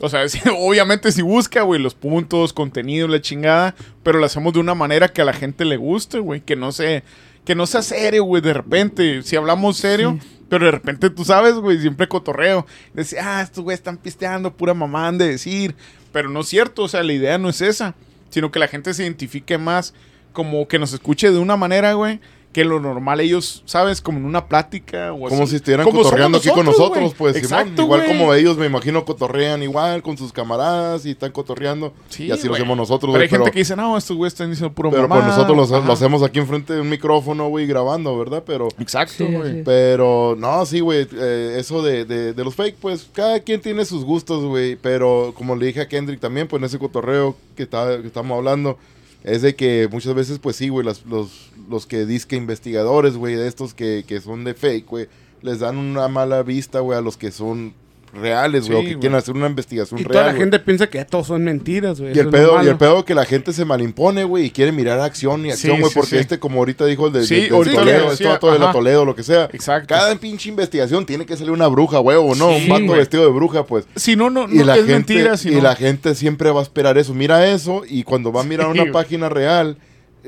B: O sea, obviamente si busca, güey, los puntos, contenido, la chingada, pero lo hacemos de una manera que a la gente le guste, güey, que no se que no sea serio, güey, de repente, si hablamos serio, pero de repente tú sabes, güey, siempre cotorreo, decir, ah, estos güeyes están pisteando, pura mamá han de decir, pero no es cierto, o sea, la idea no es esa, sino que la gente se identifique más como que nos escuche de una manera, güey, que lo normal ellos, ¿sabes? Como en una plática o
A: Como
B: así.
A: si estuvieran
B: Como
A: cotorreando aquí con nosotros,
B: güey.
A: pues, Simón. Igual como ellos, me imagino, cotorrean igual con sus camaradas y están cotorreando.
B: Sí,
A: y así lo hacemos nosotros,
B: Pero hay gente
A: Pero,
B: que dice, no, estos güeyes están diciendo puro
A: pero
B: mamá.
A: pues nosotros lo, lo hacemos aquí enfrente de un micrófono, güey, grabando, ¿verdad? Pero...
B: Exacto, güey.
A: Pero, no, sí, güey, eh, eso de, de, de los fake, pues, cada quien tiene sus gustos, güey, pero como le dije a Kendrick también, pues, en ese cotorreo que, está, que estamos hablando, es de que muchas veces, pues, sí, güey, las- los, los que disque investigadores, güey, de estos que, que son de fake, güey, les dan una mala vista, güey, a los que son reales, güey,
B: Sí,
A: o que quieren hacer una investigación
C: Y
A: real,
C: toda la gente piensa que todos son mentiras, güey.
A: Y el, pedo, y el pedo que la gente se malimpone, güey, y quiere mirar acción y acción, güey,
B: sí,
A: porque
B: sí.
A: este, como ahorita dijo el de,
B: Sí,
A: de-
B: ahorita
A: Toledo, este de la
B: ajá.
A: Toledo, lo que sea.
B: Exacto.
A: Cada pinche investigación tiene que salir una bruja, güey, o no,
B: Sí,
A: un vato vestido de bruja, pues.
B: Si no, no,
A: Y
B: no
A: la,
B: es
A: gente,
B: mentira. Si
A: y
B: no-
A: la gente siempre va a esperar eso. Mira eso y cuando va a mirar una página real,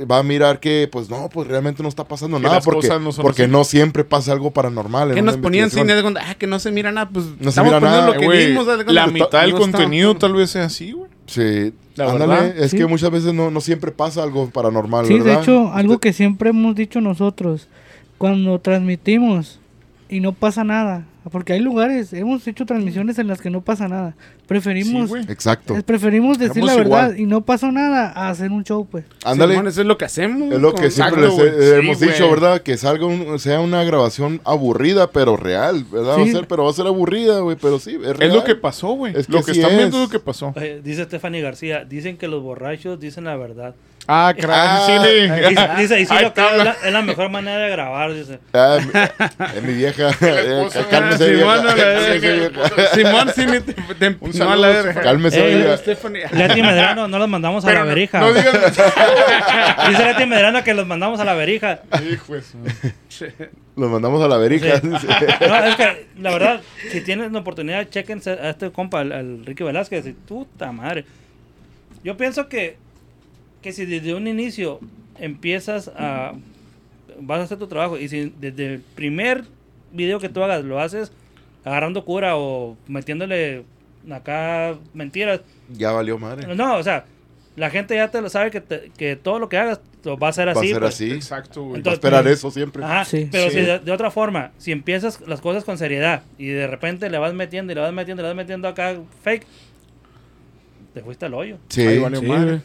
A: va a mirar que, pues no, pues realmente no está pasando
B: Que
A: nada
B: las
A: porque,
B: cosas no son
A: porque no siempre pasa algo paranormal.
C: Que nos ponían cine de cuando, ah, que no se mira nada, pues
A: se
C: estamos
A: mira
C: poniendo
A: nada,
C: lo que
B: Güey,
C: vimos. haz de cuenta
B: la mitad del
C: no está-
B: contenido tal vez sea así, güey.
A: Sí,
B: La
A: ándale,
B: verdad,
A: es
E: sí.
A: que muchas veces no, no siempre pasa algo paranormal,
E: Sí, de hecho, algo que siempre hemos dicho nosotros, cuando transmitimos y no pasa nada, porque hay lugares, hemos hecho transmisiones en las que no pasa nada. Preferimos,
B: Sí.
A: Exacto.
E: eh, preferimos decir la verdad
B: igual.
E: y no pasó nada a hacer un show, pues.
A: Ándale.
C: Simón, eso es lo que hacemos.
A: Es lo que siempre les he-.
B: Sí,
A: hemos
B: güey.
A: dicho, ¿verdad? Que salga un- sea una grabación aburrida, pero real, ¿verdad? Va a
E: Sí.
A: ser, pero va a ser aburrida, güey, pero sí, es real.
B: Es lo que pasó, güey.
A: Es que
B: Lo que
A: sí
B: están viendo
A: es.
B: es lo que pasó.
D: Eh, dice Stephanie García, dicen que los borrachos dicen la verdad.
B: Ah, caray,
A: Ah,
D: Dice, dice, que es la, es la mejor manera de grabar, dice.
A: Ah, mi- es mi vieja. Eh, Cálmese,
C: Simón. Simón, sí, te, te
B: Un saludo
C: la.
A: Cálmese,
D: Eh.
C: Stephanie.
D: Leti Medrano, no los mandamos a la
B: no-
D: verija.
B: No, digan.
D: Dice Leti Medrano que los mandamos a la verija.
B: Hijo de su-
A: Los mandamos a la verija.
D: Sí. No, es que, la verdad, si tienen la oportunidad, chequense a este compa, al, al Ricky Velázquez, y puta madre. Yo pienso que, que si desde un inicio empiezas a. vas a hacer tu trabajo, y si desde el primer video que tú hagas lo haces agarrando cura o metiéndole acá mentiras,
A: Ya valió madre.
D: no, o sea, la gente ya te lo sabe que, te- que todo lo que hagas lo va a ser
A: Va a
D: así.
A: ser
D: pues.
A: así.
B: Exacto.
A: Va a
D: Entonces-
A: esperar eso siempre.
D: Ajá,
E: Sí.
D: pero
B: Sí.
D: si de, de otra forma, si empiezas las cosas con seriedad y de repente le vas metiendo y le vas metiendo y le vas metiendo acá fake, te fuiste al hoyo.
A: Sí,
B: Ahí valió
C: Sí,
B: madre.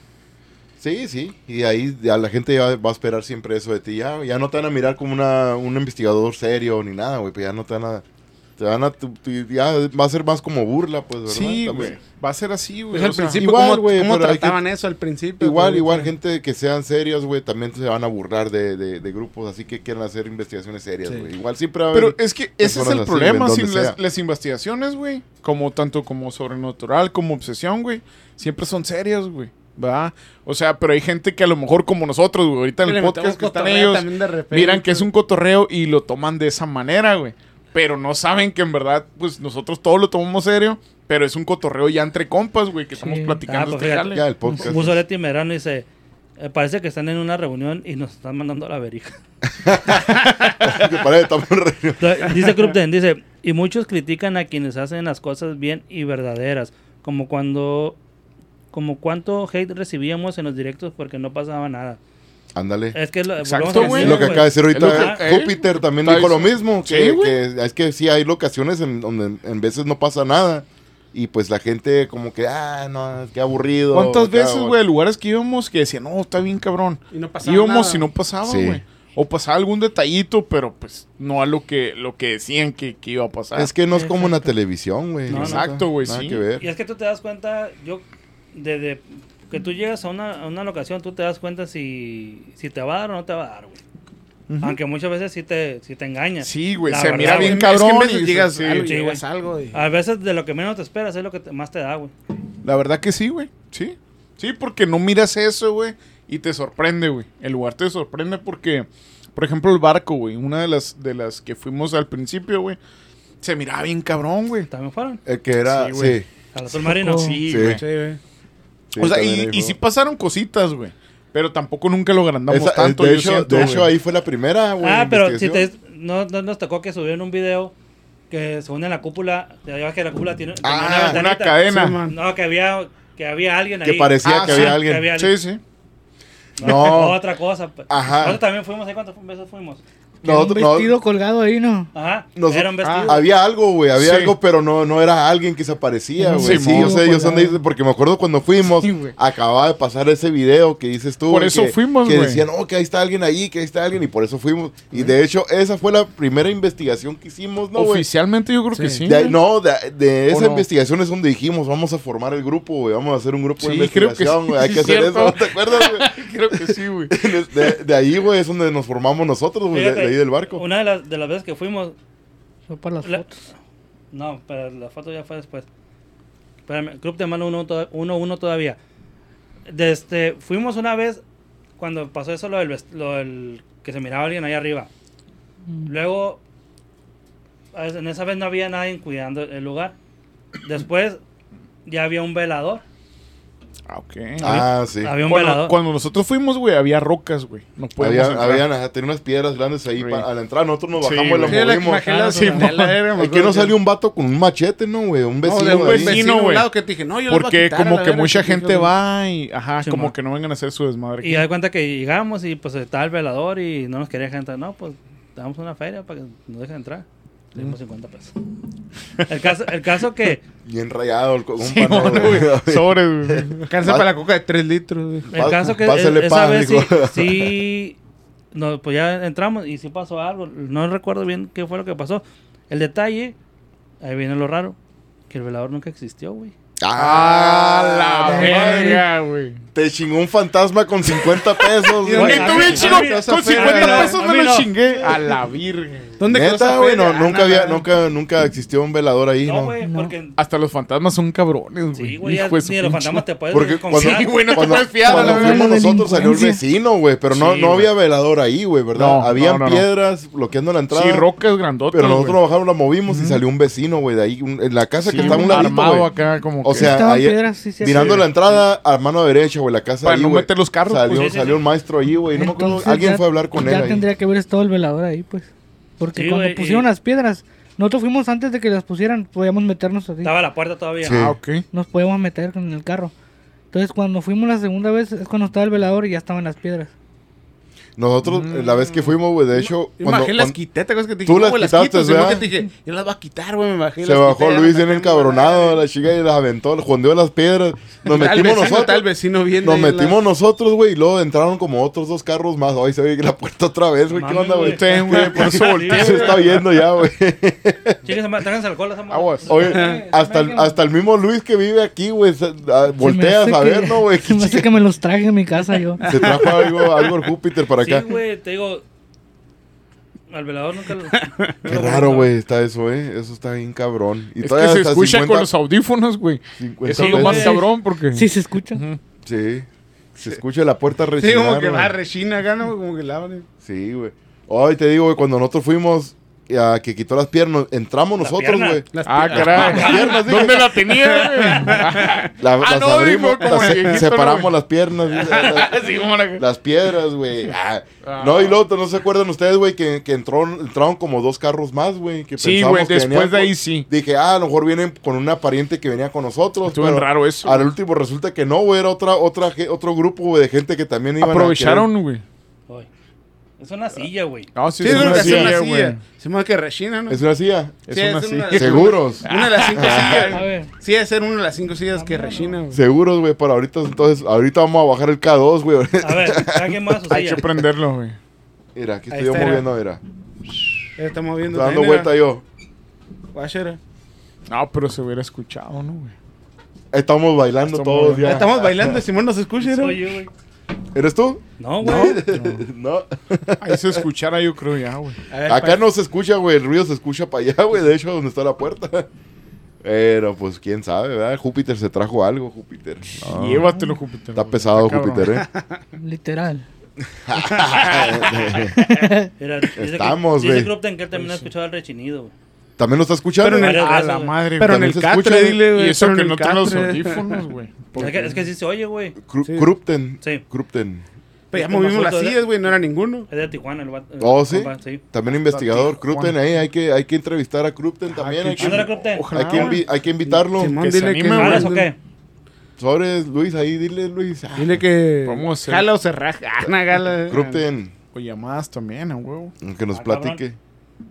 A: Sí, sí. Y ahí ya la gente ya va a esperar siempre eso de ti. Ya, ya no te van a mirar como una, un investigador serio ni nada, güey. Pues ya no te van a... Te van a... tu- tu- ya va a ser más como burla, pues, ¿verdad?
B: Sí, güey. Va a ser así, güey.
C: Pues al
B: o sea,
C: principio,
A: igual,
C: ¿cómo,
A: güey,
C: cómo
A: pero hay
C: trataban eso al principio?
A: Igual, igual, gente que sean serios, güey, también se van a burlar de, de, de grupos así que quieren hacer investigaciones serias,
C: Sí.
A: güey. Igual siempre va a haber...
B: Pero es que ese es el
A: así,
B: problema.
A: donde
B: las, las investigaciones, güey, como tanto como sobrenatural, como obsesión, güey, siempre son serias, güey. ¿Va? O sea, pero hay gente que a lo mejor como nosotros, güey, ahorita en el podcast que están ellos, miran que es un cotorreo y lo toman de esa manera, güey. Pero no saben que en verdad, pues nosotros todo lo tomamos serio, pero es un cotorreo ya entre compas, güey, que estamos platicando
D: Ah, pues
B: este.
A: Ya, el podcast.
D: Puso Leti Medrano y dice, "Eh, parece que están en una reunión y nos están mandando a la verija. Dice Krupten, dice, y muchos critican a quienes hacen las cosas bien y verdaderas, como cuando, como cuánto hate recibíamos en los directos porque no pasaba nada.
A: Ándale.
D: Es que lo,
B: Exacto,
A: lo que acaba de decir ahorita
B: que-
A: eh, Júpiter también
B: Está
A: dijo lo mismo.
B: Sí,
A: Que, es que sí hay locaciones en donde en veces no pasa nada. Y pues la gente como que, ah, no, qué aburrido.
B: ¿Cuántas veces, güey, lugares que íbamos que decían, no, está bien cabrón?
C: Y no pasaba
B: íbamos
C: nada.
B: y no pasaba,
A: Sí.
B: güey. O pasaba algún detallito, pero pues no a lo que, lo que decían que, que iba a pasar.
A: Es que no es como una televisión, güey.
D: No, no.
B: Exacto, güey,
A: Nada
B: sí.
A: que ver.
D: Y es que tú te das cuenta, yo, desde que tú llegas a una, a una locación, tú te das cuenta si, si te va a dar o no te va a dar, güey. Aunque muchas veces sí te, sí te engaña.
B: Sí, güey,
D: La
B: se
D: verdad,
B: mira
D: güey.
B: bien
C: Es que en
B: cabrón.
C: veces
B: y
C: llegas,
B: sí.
C: algo,
D: sí,
C: llegas
D: güey.
C: algo y-
D: A veces de lo que menos te esperas es lo que te- más te da, güey.
B: La verdad que sí, güey. Sí. Sí, porque no miras eso, güey. Y te sorprende, güey. El lugar te sorprende porque, por ejemplo, el barco, güey. Una de las, de las que fuimos al principio, güey. Se miraba bien cabrón, güey.
D: También fueron.
A: El que era,
B: Sí,
A: sí.
B: güey.
D: Al azul marino.
B: Sí,
A: Sí.
B: güey.
C: Sí, güey.
A: Sí,
B: o sea, y, y sí pasaron cositas, güey. Pero tampoco nunca lo agrandamos
A: Esa- eh,
B: tanto,
A: de
B: yo
A: hecho,
B: siento,
A: de hecho ahí fue la primera, güey.
D: Ah, pero si te, no, no nos tocó que subieron un video que según en la cúpula, ya ves que la cúpula tiene,
A: Ah,
B: Una
D: ventanita.
B: cadena.
C: Sí, man.
D: No, que había, que había alguien ahí.
A: Que parecía
B: Ah,
A: que
B: sí,
A: había
D: que
A: alguien.
D: había-
B: Sí, sí.
A: No.
D: Otra cosa. pues.
A: Ajá.
D: Nosotros también fuimos, ¿ahí cuántas veces fuimos?
E: Era un
A: Nosotros- no-
E: vestido colgado ahí, ¿no?
D: Ajá.
A: Nos-
D: Era un vestido.
A: Había algo, güey, había
B: Sí.
A: algo, pero no, no era alguien que se aparecía, güey. Sí,
B: Simón,
A: yo sé, yo sé dónde porque me acuerdo cuando fuimos,
B: Sí, güey.
A: acababa de pasar ese video que dices tú.
B: Por
A: güey,
B: eso
A: que-
B: fuimos,
A: Que
B: güey.
A: decían, oh, que ahí está alguien ahí, que ahí está alguien, y por eso fuimos. Y de hecho, esa fue la primera investigación que hicimos, ¿no, güey?
B: Oficialmente yo creo que sí.
A: De
B: güey.
A: no, de, de
B: ¿O
A: esa
B: no?
A: investigación es donde dijimos, vamos a formar el grupo, güey, vamos a hacer un grupo de
B: Sí, creo que
A: investigación,
B: sí,
A: güey, hay
B: sí,
A: que hacer eso, ¿no ¿te acuerdas, güey?
B: creo que sí, güey.
A: De, ahí, güey, es donde nos formamos nosotros, güey, ahí del barco.
D: Una de las, de las veces que fuimos.
E: Fue para las
D: la-
E: fotos.
D: no, pero la foto ya fue después. Espérame, Club de Mano 1-1 todavía. Desde, este, fuimos una vez cuando pasó eso, lo del, lo del que se miraba alguien ahí arriba.
E: Mm.
D: Luego, a- en esa vez no había nadie cuidando el lugar. Después, ya había un velador.
B: Ah, ok.
A: Ah, sí.
D: Había un
B: Cuando,
D: velador.
B: cuando nosotros fuimos, güey, había rocas, güey. No podíamos
A: Había,
B: entrar.
A: habían, ajá, tenía unas piedras grandes ahí
B: Sí.
A: pa- a la entrada. Nosotros nos
B: Sí,
A: bajamos y
B: güey.
A: las
B: Sí,
C: la
A: movimos.
C: la
B: Sí,
C: acuerdo
A: no
C: que-
A: salió un vato con un machete, ¿no, güey? Un
C: No,
A: vecino.
C: de un
A: ahí.
C: vecino,
B: güey.
C: lado que te dije, no, yo los voy a
B: Porque
C: quitar
B: como
C: la
B: que mucha
C: que
B: gente va y, ajá,
D: Sí,
B: como que no vengan a hacer su desmadre.
D: Y da cuenta que llegamos y pues estaba el velador y no nos quería dejar entrar. No, pues damos una feria para que nos dejen entrar. Le dimos 50 pesos. El caso, el caso que,
A: Bien rayado, el co- un
B: Sí,
A: pan,
B: bueno,
A: güey.
C: para la coca de 3 litros. güey.
D: el caso que
A: Pásale
D: esa
A: pan,
D: vez sí, sí, no, pues ya entramos y sí pasó algo. No recuerdo bien qué fue lo que pasó. El detalle, ahí viene lo raro, que el velador nunca existió, güey.
B: ¡Ah, la
A: madre.
B: verga, güey!
A: Te chingó un fantasma con 50 pesos,
C: ¿Y
A: güey.
C: dónde
B: Y
C: a
B: tú bien con
C: ofende,
B: 50
C: no,
B: pesos me lo chingué. A la virgen.
C: ¿Dónde
A: Neta, güey,
C: feria?
A: no,
C: Ah,
A: nunca había, nunca, nunca existió un velador ahí,
D: No,
A: ¿no?
D: güey,
E: No.
D: porque...
B: Hasta los fantasmas son cabrones, güey.
D: Sí, güey, ni de los fantasmas te puedes
A: Porque cuando,
D: confiar.
B: Sí, güey, no te puedes fiar,
A: cuando fuimos nosotros salió el vecino, güey, pero no, había velador ahí, güey, ¿verdad? Habían piedras bloqueando la entrada.
B: Sí, rocas grandotas,
A: pero nosotros bajamos, la movimos y salió un vecino, güey, de ahí, en la casa que está a un ladito,
B: armado acá como
A: O sea, mirando la entrada a mano derecha, güey, la casa
B: Para
A: ahí,
B: no
A: güey.
B: meter los carros,
A: Salió,
B: pues.
D: Sí, sí,
A: salió
D: sí.
A: un maestro ahí, güey. No me acuerdo,
E: Entonces
A: alguien
E: ya-
A: fue a hablar con él
E: Ya
A: ahí.
E: tendría que haber estado el velador ahí, pues. Porque
D: Sí,
E: cuando
D: güey,
E: pusieron
D: y-
E: las piedras, nosotros fuimos antes de que las pusieran, podíamos meternos así.
D: Estaba la puerta todavía.
A: Sí.
B: Ah, ok.
E: Nos podíamos meter con el carro. Entonces, cuando fuimos la segunda vez, es cuando estaba el velador y ya estaban las piedras.
A: Nosotros,
B: Mm.
A: la vez que fuimos, güey, de hecho,
C: Yo
A: cuando,
C: las
A: cuando
C: quité, ¿te acuerdas que te dije?
A: Tú las
C: las
A: quitaste,
C: quito, Simón,
A: ¿verdad?
C: que te dije, yo las voy a quitar, güey, me bajé.
A: se
C: las
A: bajó
C: quité,
A: Luis bien encabronado, la chica y las aventó, jondeó las piedras. Nos metimos
C: vecino,
A: nosotros.
C: vecino viendo
A: Nos metimos nosotros, güey, y luego entraron como otros dos carros más. Hoy se ve la puerta otra vez, güey. ¿Qué onda, güey?
B: por eso volteé.
A: Se está viendo ya, güey.
D: Chicas, tráiganse alcohol.
B: Aguas.
A: Oye, hasta el, hasta el mismo Luis que vive aquí, güey, ah,
E: me
A: volteas
E: hace
A: a ver, ¿no, güey?
E: Se me hace que me los traje en mi casa yo.
A: Se trajo algo, algo el Júpiter para
D: Sí,
A: acá.
D: güey, te digo. Al velador nunca lo.
A: Qué raro, güey, está eso, eh. Eso está bien cabrón. Y
B: Es que se escucha
A: 50
B: con los audífonos, güey.
A: 50
B: Eso es lo
D: Sí,
B: más cabrón porque...
E: Sí, se escucha.
B: Ujú.
A: Sí. Se escucha la puerta
C: Sí,
A: rechinar,
C: como que va rechina acá, ¿no? Como que la abre.
A: Sí, güey. Hoy te digo, güey, cuando nosotros fuimos a que quitó las piernas, entramos
D: Las
A: nosotros, güey.
C: Las
B: Ah,
C: piernas.
B: caray.
A: Las piernas, dije.
B: ¿Dónde la tenía, güey?
A: La-
B: Ah,
A: las
B: no,
A: abrimos, las-
B: viejito,
A: separamos
B: ¿no?
A: las piernas, güey, la-
B: Sí, como la-
A: las piedras, güey. Ah.
B: Ah.
A: No, y luego, ¿no se acuerdan ustedes, güey, que, que entró, entraron como dos carros más, güey? que
B: Sí, güey, después
A: venían
B: de ahí sí.
A: Dije, ah, a lo mejor vienen con una pariente que venía con nosotros.
B: Estuvo
A: pero
B: raro eso.
A: Al último resulta que no, güey, era otra, otra, otro grupo, güey, de gente que también iban a
B: Aprovecharon, güey.
D: Es una silla, güey.
B: No, sí,
C: Sí,
B: es
C: es
B: una silla,
C: silla,
B: güey.
C: Se me que rechina, ¿no?
A: ¿Es una silla?
B: Es
C: Sí,
B: una
C: es
B: silla.
C: una-
A: ¿Seguros?
C: Una de las cinco
E: A
C: sillas.
E: ver.
C: Sí, debe ser una de las cinco sillas que rechina, güey.
A: Seguros, güey, para ahorita. Entonces, ahorita vamos a bajar el K2, güey.
D: A ver, cada quien más su
B: Hay
D: silla.
B: que prenderlo, güey.
A: Mira, aquí estoy yo
C: está,
A: moviendo, mira.
C: Ya estamos viendo.
A: Estoy dando vuelta yo.
C: Guachera.
B: No, pero se hubiera escuchado, ¿no, güey?
A: Estamos bailando
B: Estamos
A: todos
C: Ya
A: ya.
C: estamos bailando, Simón nos escucha, ¿no?
D: Oye, güey.
A: ¿Eres tú?
D: No, güey.
A: No.
B: Ahí se escuchara, yo creo ya, güey.
A: Acá
C: pa-
A: no se escucha, güey. El ruido se escucha para allá, güey. De hecho, donde está la puerta. Pero, pues, quién sabe, ¿verdad? Júpiter se trajo algo, Júpiter. No.
B: Llévatelo, Júpiter.
A: Está
B: güey.
A: pesado,
B: Está.
A: Júpiter, ¿eh?
E: Literal.
A: Estamos,
D: Dice
A: güey.
D: Crupten que él también ha escuchado el rechinido, güey.
A: ¿También lo está escuchando?
C: Pero en el-
B: A
D: Varias
B: la madre,
C: Pero en
B: güey.
C: el
A: se
C: catre,
A: escucha,
C: dile, güey.
B: Y eso que no traen los audífonos, güey.
D: Es que, es que sí se oye, güey.
A: Cru-
C: Sí.
A: Krupten.
D: Sí.
A: Krupten.
C: Pero ya movimos las sillas, güey, no era ninguno.
D: Es de Tijuana el vato-
A: Oh, ¿sí?
D: compa, sí.
A: También investigador. Krupten ahí. Hay que, hay que entrevistar a Krupten
B: Ah,
A: también. Hay que, hay que,
B: güey.
A: invi- hay que invitarlo.
B: Que se anime.
A: Sobres, Luis, ahí, dile, Luis. Ah,
C: Dile que
B: a hacer-
C: jala o se raja. Ah, una gala.
A: Crupten,
B: O llamadas también, a huevo.
A: que nos
D: Ah,
A: platique.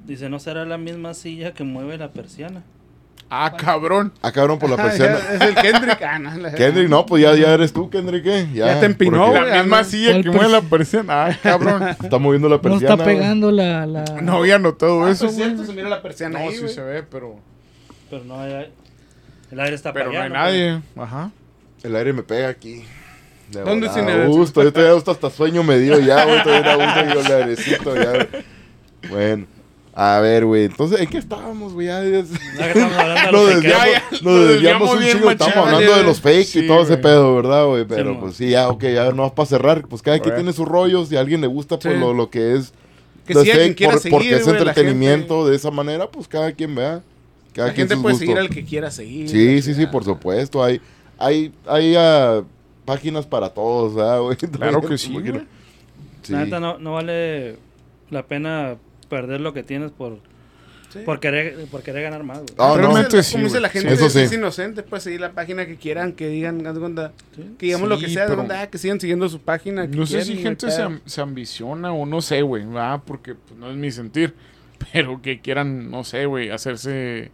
D: Dice, ¿no será la misma silla que mueve la persiana?
B: Ah, cabrón.
A: Ah, cabrón, por la
C: Ah,
A: persiana.
C: ya, Es el Kendrick. Ah, no, la-
A: Kendrick, no, pues ya, ya eres tú, Kendrick, ¿eh?
C: Ya te empinó,
A: porque
C: güey.
B: La misma silla
E: ¿Cuál
B: que mueve la
E: pers-
B: persiana. Ay, cabrón.
A: Está moviendo la
E: No
A: persiana.
E: está
A: güey.
E: pegando la... la...
B: No había notado
C: Ah,
B: eso,
C: pues
B: güey.
C: cierto, se mira la persiana
B: No,
C: ahí,
B: sí
C: güey.
B: se ve, pero...
D: Pero no hay... El aire está
B: Pero no
D: para
B: hay
D: allá,
B: nadie. Ajá.
A: El aire me pega aquí. De
C: ¿Dónde sin el-
A: gusto, yo todavía hasta, hasta sueño me dio ya, güey. Todavía a gusto y yo el airecito ya. Bueno, a ver, güey. Entonces, ¿en qué estábamos, güey? Ya, Nos desviamos, nos un chingo. Estamos hablando de los fakes
B: sí,
A: y todo ese pedo, ¿verdad, güey? Pero pues sí, ya, ok, ya no para cerrar. Pues cada quien tiene sus rollos. Si a alguien le gusta, pues
C: Sí.
A: lo, lo que es.
C: Que
A: lo
C: si alguien
A: fake,
C: quiera
A: por-
C: seguir,
A: porque es entretenimiento de esa manera, pues cada quien vea. Cada
C: La
A: quien
C: gente puede
A: gustos.
C: seguir al que quiera seguir.
A: Sí, sí, sí, por supuesto. Hay, hay, hay ah, páginas para todos, ¿verdad, güey?
B: Claro que sí.
D: La neta no vale la pena perder lo que tienes por,
C: Sí.
D: por, querer, por querer ganar más, güey.
A: Ah, no.
B: Realmente
C: Como dice-
B: sí,
C: Como dice
B: güey.
C: la gente,
A: sí.
C: es inocente, pues seguir la página que quieran, que digan, que digamos lo que sea,
B: pero-
C: que sigan siguiendo su página. que
B: No sé si gente se, se ambiciona o no sé, güey. Ah, porque pues, no es mi sentir. Pero que quieran, no sé, güey, hacerse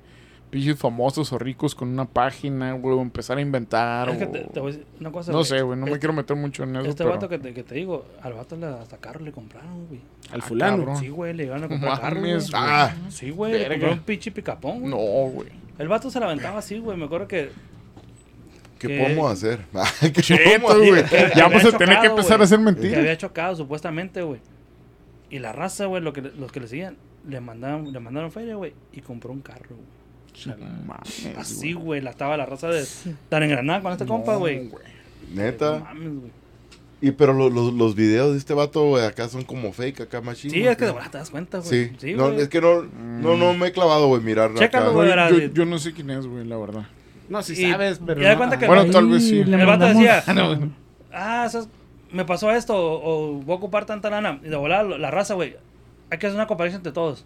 B: pinches famosos o ricos con una página, güey, o empezar a inventar.
D: Es que te, te voy a decir una cosa,
B: No sé, güey, no me
D: Este-
B: quiero meter mucho en eso.
D: Este
B: pero...
D: vato que te, que te digo, al vato le, hasta carro le compraron, güey.
C: Al
B: Ah,
C: fulano.
B: cabrón.
D: Sí, güey, le iban a comprar carro, güey.
A: Ah,
D: Sí, güey, le
B: Verga.
D: compraron un pinche picapón, güey.
B: No, güey.
D: El vato se la aventaba así, güey. Me acuerdo que...
A: ¿qué
D: que-
A: podemos hacer? ¿Qué
B: Cheto,
A: podemos
B: güey. Ya vamos a tener que empezar a hacer
D: Que
B: mentiras.
D: había chocado, supuestamente, güey. Y la raza, güey, lo que, le- los que le siguen, le mandaron, le mandaron feria, güey. Y compró un carro, güey.
B: Mames,
D: Así, güey. La estaba la raza de tan engranada con este compa, güey. No
A: Neta.
D: mames, güey.
A: Y pero lo- lo- los videos de este vato, güey, acá son como fake, acá más
D: Sí, es que de verdad te das cuenta, güey.
A: Sí,
D: Sí,
A: no, es que no, no, no me he clavado, güey, mirar
D: Chécalo,
A: acá.
D: güey.
B: Yo,
D: sí.
B: yo no sé quién es, güey, la verdad.
C: No, si
D: Y-
C: sabes, pero. no.
D: cuenta que-
B: Bueno,
E: Ahí
B: tal vez sí.
D: El vato decía,
B: No.
D: ah, ¿sabes? me pasó esto, o, o voy a ocupar tanta lana. Y de volada, lo- la raza, güey, hay que hacer una comparación entre todos.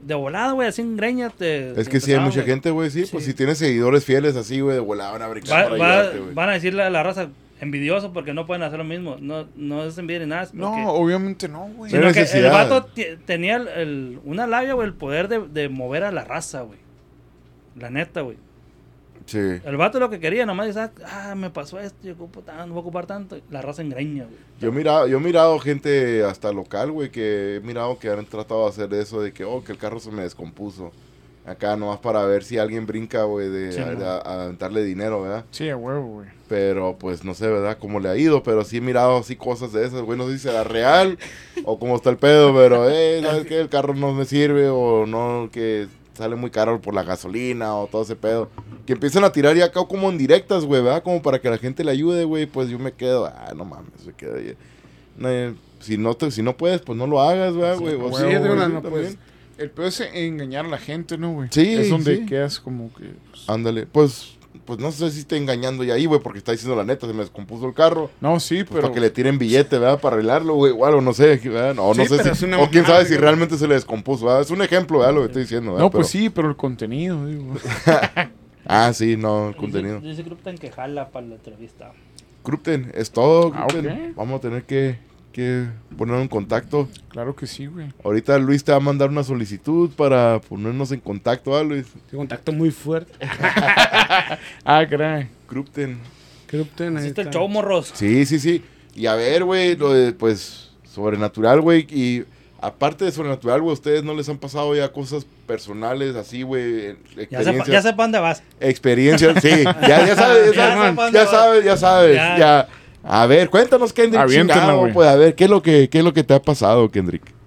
D: De volada, güey, así en greña te...
A: Es que sí, hay mucha gente, güey, sí, pues si tienes seguidores fieles así, güey, de volada van a brincar
D: Va-
A: para
D: va-
A: ayudarte,
D: van a decirle a la raza envidioso porque no pueden hacer lo mismo. No, no es envidia ni nada. es porque-
B: No, obviamente no, güey.
D: Sino que el vato tenía el, el- una labia, güey, el poder de, de mover a la raza, güey. La neta, güey.
A: Sí.
D: El vato lo que quería, nomás dice, ah, me pasó esto, yo ocupo tanto, voy a ocupar tanto. La raza engreña, güey.
A: Yo he mirado, yo he mirado gente hasta local, güey, que he mirado que han tratado de hacer eso de que, oh, que el carro se me descompuso. Acá nomás para ver si alguien brinca, güey, de
D: Sí,
A: a- a aventarle dinero, ¿verdad?
B: Sí, a huevo, güey.
A: Pero pues no sé, ¿verdad? Cómo le ha ido, pero sí he mirado así cosas de esas, güey. No sé si será real o cómo está el pedo, pero, eh, ¿sabes qué? El carro no me sirve o no, que sale muy caro por la gasolina o todo ese pedo. Que empiezan a tirar ya acá como en directas, güey, ¿verdad? Como para que la gente le ayude, güey. Pues yo me quedo, ah, no mames, me quedo ahí. No, eh, si, no te, si no puedes, pues no lo hagas, ¿verdad, güey? O
B: Sí,
A: sí,
B: de
A: güey,
B: una,
A: sí,
B: no, pues, El peor es engañar a la gente, ¿no, güey?
A: Sí,
B: Es donde
A: sí.
B: quedas como que... pues,
A: Ándale, pues, pues no sé si está engañando ya ahí, güey, porque está diciendo la neta, se me descompuso el carro.
B: No, sí,
A: Pues
B: pero...
A: para que le tiren billete, ¿verdad? Para arreglarlo, güey. Igual, o no sé, ¿verdad? No, no sé
C: pero
A: si.
C: es una
A: O quién sabe si realmente se le descompuso, ¿verdad? Es un ejemplo, ¿verdad? Lo que estoy diciendo, ¿verdad?
B: No, pues
A: Pero-
B: sí, pero el contenido, digo.
A: Ah, sí, no, el contenido.
D: Dice, dice Krypton que jala para la entrevista.
A: Crupten, es todo,
B: Ah,
A: Crupten.
B: ok.
A: Vamos a tener que, que poner en contacto.
B: Claro que sí, güey.
A: Ahorita Luis te va a mandar una solicitud para ponernos en contacto, ¿ah, Luis?
C: Tengo contacto muy fuerte.
B: Ah, caray.
A: Crupten.
C: Krypton, ahí
D: Hiciste el
C: está.
D: show, morros.
A: Sí, sí, sí. Y a ver, güey, lo de, pues, sobrenatural, güey. Y aparte de sobrenatural, güey, ¿ustedes no les han pasado ya cosas personales así, güey?
D: Ya
A: Experiencias.
D: sepa, ya sepa dónde vas.
A: Experiencias, sí. Ya, ya sabes, ya
D: Ya
A: sabes, ya sabes. Ya. A ver, cuéntanos, Kendrick.
B: Aviéntala,
A: chingado,
B: güey.
A: pues, a ver, ¿qué es lo que, qué es lo que te ha pasado, Kendrick?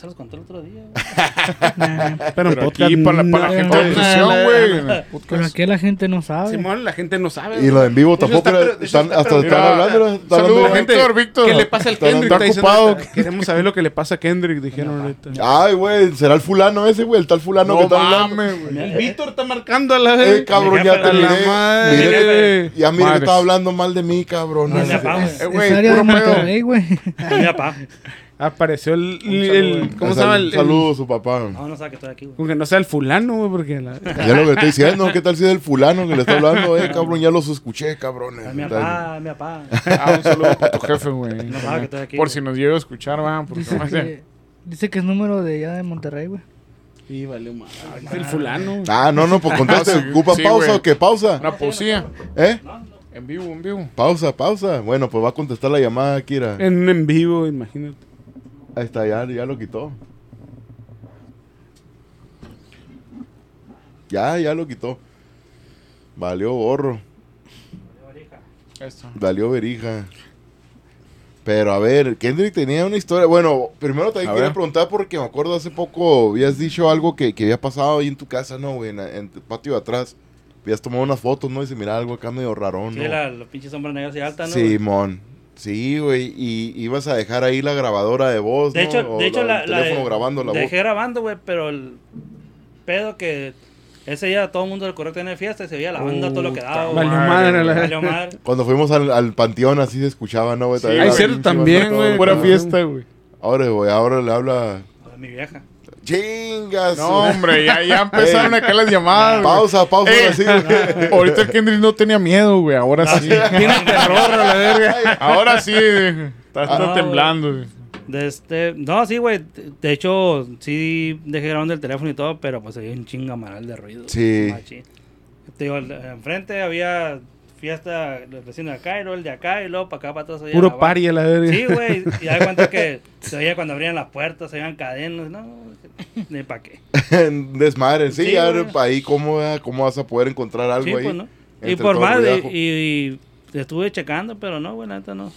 D: Se los conté el otro día.
C: Pero en
B: Pero
C: podcast
B: aquí para la, para la
C: no.
B: gente de
E: no,
B: edición,
C: no,
B: güey. en el
E: Pero
B: podcast.
E: aquí la gente no sabe.
C: Simón, la gente no sabe.
A: Y lo en vivo
C: De
A: tampoco.
C: de
A: están-
C: está
A: hasta están hablando. están
B: saludos,
A: hablando-
B: gente. Víctor, Víctor.
C: ¿Qué le pasa al Kendrick?
A: está ocupado.
C: Queremos saber lo que le pasa a Kendrick, dijeron ahorita.
A: Ay, güey, será el fulano ese, güey, el tal fulano que está hablando.
C: El Víctor está marcando a la
A: Eh, cabrón,
D: Mi
A: ya te miré. Ya mira que estaba hablando mal de mí, cabrón.
D: No,
B: Eh, güey,
E: de
B: puro pedo.
E: Güey.
C: Apareció el. El-
B: saludo.
C: ¿Cómo se llama? El,
A: Saludos a su papá.
D: No, no sabe que estoy aquí, güey.
C: Con que no sea el fulano, güey, porque la-
A: Ya lo que estoy diciendo, ¿qué tal si es el fulano que le está hablando? Eh, cabrón, ya los escuché, cabrones.
D: Es mi papá, mi papá.
B: Ah, un saludo para tu jefe, güey.
D: No sabe que estoy aquí.
B: Por
D: güey.
B: si nos llega a escuchar, va. Porque
E: Dice que, dice que es número de allá de Monterrey, güey.
C: Sí, vale, madre. Es el fulano.
A: Ah, no, no, pues contaste.
B: No, sí,
A: ¿Ocupa
B: sí,
A: pausa
B: güey.
A: o qué? ¿Pausa?
B: Una poesía.
A: ¿Eh?
B: En vivo, en vivo.
A: Pausa, pausa. Bueno, pues va a contestar la llamada, Kira.
C: En en vivo, imagínate.
A: Ahí está, ya, ya lo quitó. Ya, ya lo quitó. Valió gorro.
B: Esto.
A: Valió verija. Pero a ver, Kendrick tenía una historia. Bueno, primero también quería preguntar porque me acuerdo hace poco habías dicho algo que, que había pasado ahí en tu casa, ¿no, güey? En, en tu patio de atrás. Habías tomado unas fotos, ¿no? Y se mira algo acá medio rarón,
D: Sí,
A: ¿no?
D: la, la pinche sombra negra así alta, ¿no?
A: Simón. Sí, güey. Y ibas a dejar ahí la grabadora de voz,
D: De
A: ¿no?
D: hecho,
A: O
D: de hecho la,
A: el
D: la
A: teléfono grabando la voz.
D: dejé grabando, güey, pero el pedo que ese día todo el mundo del correo tenía fiesta y se veía la banda todo lo que daba, güey.
C: Valió
B: madre,
D: Valió madre.
A: Cuando fuimos al, al panteón así se escuchaba, ¿no, güey?
C: Hay
A: la
C: cierto también, güey. Ajá.
B: fiesta, güey.
A: Ahora, güey, ahora le habla...
D: A mi vieja.
A: Chingas.
B: No, hombre, ya, ya empezaron acá las llamadas. güey.
A: Pausa, pausa,
B: Eh,
A: así.
B: Ahorita el Kendrick no tenía miedo, güey. Ahora sí.
C: Tiene terror a la verga.
B: Ahora sí. Está, está temblando, güey.
D: De este, no, sí, güey. De hecho, sí dejé grabando el teléfono y todo, pero pues había un chingamaral de ruido.
A: Sí.
D: Te digo, enfrente había fiesta, los vecinos de acá y luego el de acá y luego para acá, para atrás. la
C: Puro pari a la verga.
D: Sí, güey. Y da cuenta que se oía cuando abrían las puertas, se oían cadenas. No, ni para qué.
A: Desmadre. Sí,
D: Sí,
A: ahí cómo, cómo vas a poder encontrar algo
D: Sí,
A: ahí.
D: pues, ¿no? Y por más, y, y- y estuve checando, pero no, güey, la neta no.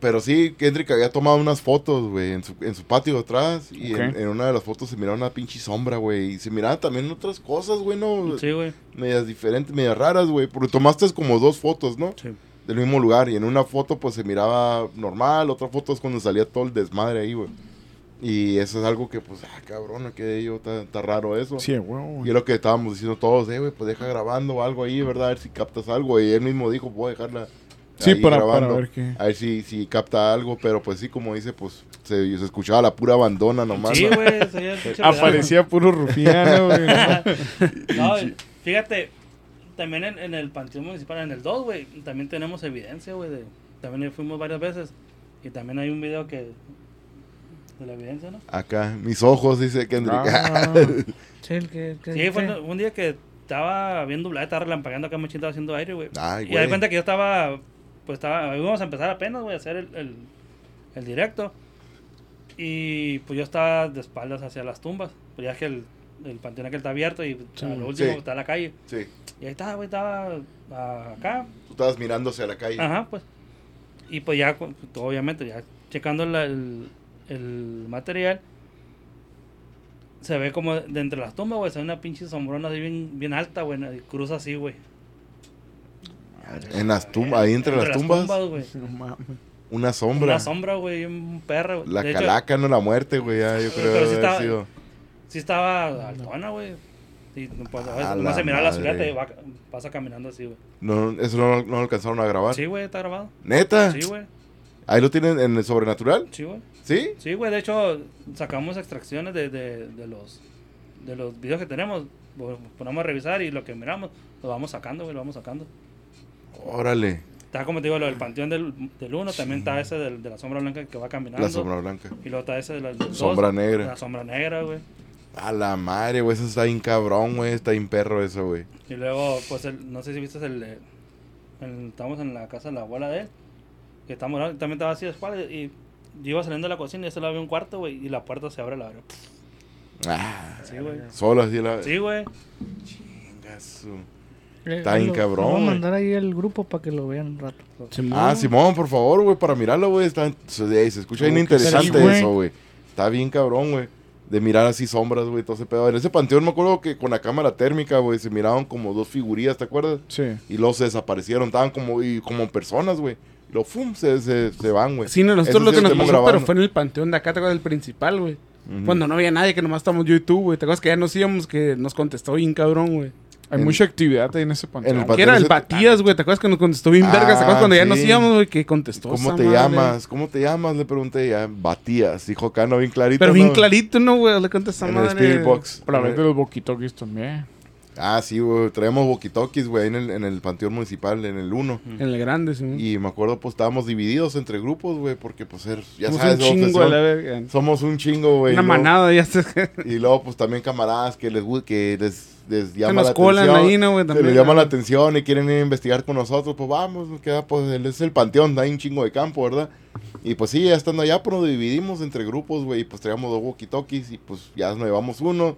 A: Pero sí, Kendrick había tomado unas fotos, güey, en su, en su patio de atrás. Y en, en una de las fotos se miraba una pinche sombra, güey. Y se miraban también otras cosas, güey, ¿no?
D: Sí, güey.
A: Medias diferentes, medias raras, güey. Porque tomaste como dos fotos, ¿no?
D: Sí.
A: Del mismo lugar. Y en una foto, pues se miraba normal. Otra foto es cuando salía todo el desmadre ahí, güey. Y eso es algo que, pues, ah, cabrón, aquello está, está raro eso.
B: Sí, güey.
A: Y es lo que estábamos diciendo todos, eh, güey, pues deja grabando algo ahí, ¿verdad? A ver si captas algo. Y él mismo dijo, voy a dejarla.
B: Sí, para, para ver qué.
A: A ver si, si capta algo, pero pues sí, como dice, pues se, se escuchaba la pura abandona nomás.
D: Sí,
A: ¿no?
D: güey. pinche
B: Aparecía puro rufiano, güey.
D: No, fíjate, también en, en el Panteón Municipal, en el 2, güey, también tenemos evidencia, güey. de- También fuimos varias veces. Y también hay un video que. de la evidencia, ¿no?
A: Acá, mis ojos, dice Kendrick.
B: Ah,
E: Sí, el que... el que-
D: Sí, fue un, un día que estaba viendo estaba relampagueando acá, me estaba haciendo aire, güey. Y da cuenta que yo estaba. Pues estaba. Íbamos a empezar apenas, güey, a hacer el, el, el directo. Y pues yo estaba de espaldas hacia las tumbas. Pues ya es que el, el panteón aquel está abierto y a lo último
A: Sí.
D: está la calle.
A: Sí,
D: Y ahí estaba, güey, estaba acá.
A: tú estabas mirando hacia la calle.
D: Ajá, pues. Y pues ya, cu- obviamente, ya checando la- el, el material, se ve como de entre las tumbas, güey, se ve una pinche sombrona así bien, bien alta, güey, y cruza así, güey.
A: En las tumbas, ahí entre, las tumbas,
D: güey.
C: No mames.
A: una sombra.
D: Una sombra, güey, un perro. güey.
A: la
D: De hecho,
A: calaca, no la muerte, güey, ya, yo creo
D: Pero sí estaba-
A: sido.
D: Sí estaba altona, güey. Pues, a
A: la
D: se mira la silueta y va, pasa caminando así, güey.
A: No, eso no, no lo alcanzaron a grabar.
D: Sí, güey, está grabado.
A: ¿Neta?
D: Sí, güey.
A: Ahí lo tienen en el sobrenatural,
D: Sí, güey.
A: ¿sí?
D: Sí, güey, de hecho sacamos extracciones de, de, de los de los videos que tenemos, ponemos a revisar y lo que miramos lo vamos sacando, güey, lo vamos sacando.
A: Órale,
D: Está como te digo, lo del panteón del, del uno, también está ese del- de la sombra blanca que va caminando.
A: la sombra blanca.
D: Y luego está ese de la dos,
A: Sombra negra.
D: La sombra negra, güey.
A: A la madre, güey, eso está bien cabrón, güey, está bien perro eso, güey.
D: Y luego, pues, el, no sé si viste el, el- Estamos en la casa de la abuela de él. Que estamos, también estaba así de espalda. Y yo iba saliendo de la cocina y ese lado había un cuarto, güey. Y la puerta se abre, la abre.
A: Ah,
D: Sí, güey.
A: solo así la...
D: Sí, güey.
A: Chingazo.
E: Eh,
A: Está bien
E: lo-
A: cabrón,
E: lo Voy a mandar ahí el grupo para que lo vean un rato.
A: Ah, Simón, por favor, güey, para mirarlo, güey. Está, se, se escucha bien interesante
B: sí,
A: eso, güey. Está bien cabrón, güey. De mirar así sombras, güey, todo ese pedo. En ese panteón me acuerdo que con la cámara térmica, güey, se miraban como dos figurillas, ¿te acuerdas?
B: Sí.
A: Y luego se desaparecieron, estaban como, y, como personas, güey. Y luego, ¡fum! Se, se, se van, güey.
C: Sí, no, nosotros
A: Eso
C: lo que nos pasó, pero fue en el panteón de acá, ¿te acuerdas del principal, güey? Cuando no había nadie, que nomás estamos yo y tú, güey. ¿Te acuerdas que ya nos íbamos, que nos contestó bien cabrón, güey?
B: Hay
A: En-
B: mucha actividad ahí en ese panteón.
A: En el
C: Que era el Batías, güey. ¿Te acuerdas que nos contestó bien vergas? ¿Te acuerdas
A: Ah,
C: cuando ya nos íbamos, güey? Que contestó.
A: ¿Cómo te
C: madre.
A: llamas? ¿Cómo te llamas? Le pregunté ya. Batías, dijo Cano bien clarito.
C: Pero bien
A: ¿no?
C: clarito, ¿no, güey? Le contesta
A: En el
C: madre.
A: Spirit Box.
B: Veces los boquitoquis también.
A: Ah, sí, güey. Traíamos walkie-talkies, güey, en el, en el panteón municipal, en el 1.
C: En el grande, sí.
A: Y me acuerdo, pues estábamos divididos entre grupos, güey, porque pues er- ya
C: Somos
A: sabes,
C: un chingo la verga.
A: Somos un chingo, güey.
C: Una manada, ya se...
A: Y luego, pues también camaradas que les que les, les llama la atención.
C: ahí,
A: les llama
C: ¿no?
A: la atención y quieren ir a investigar con nosotros, pues vamos, queda, pues es el panteón, hay un chingo de campo, ¿verdad? Y pues sí, ya estando allá, pues nos dividimos entre grupos, güey, y pues traíamos dos walkie-talkies y pues ya nos llevamos uno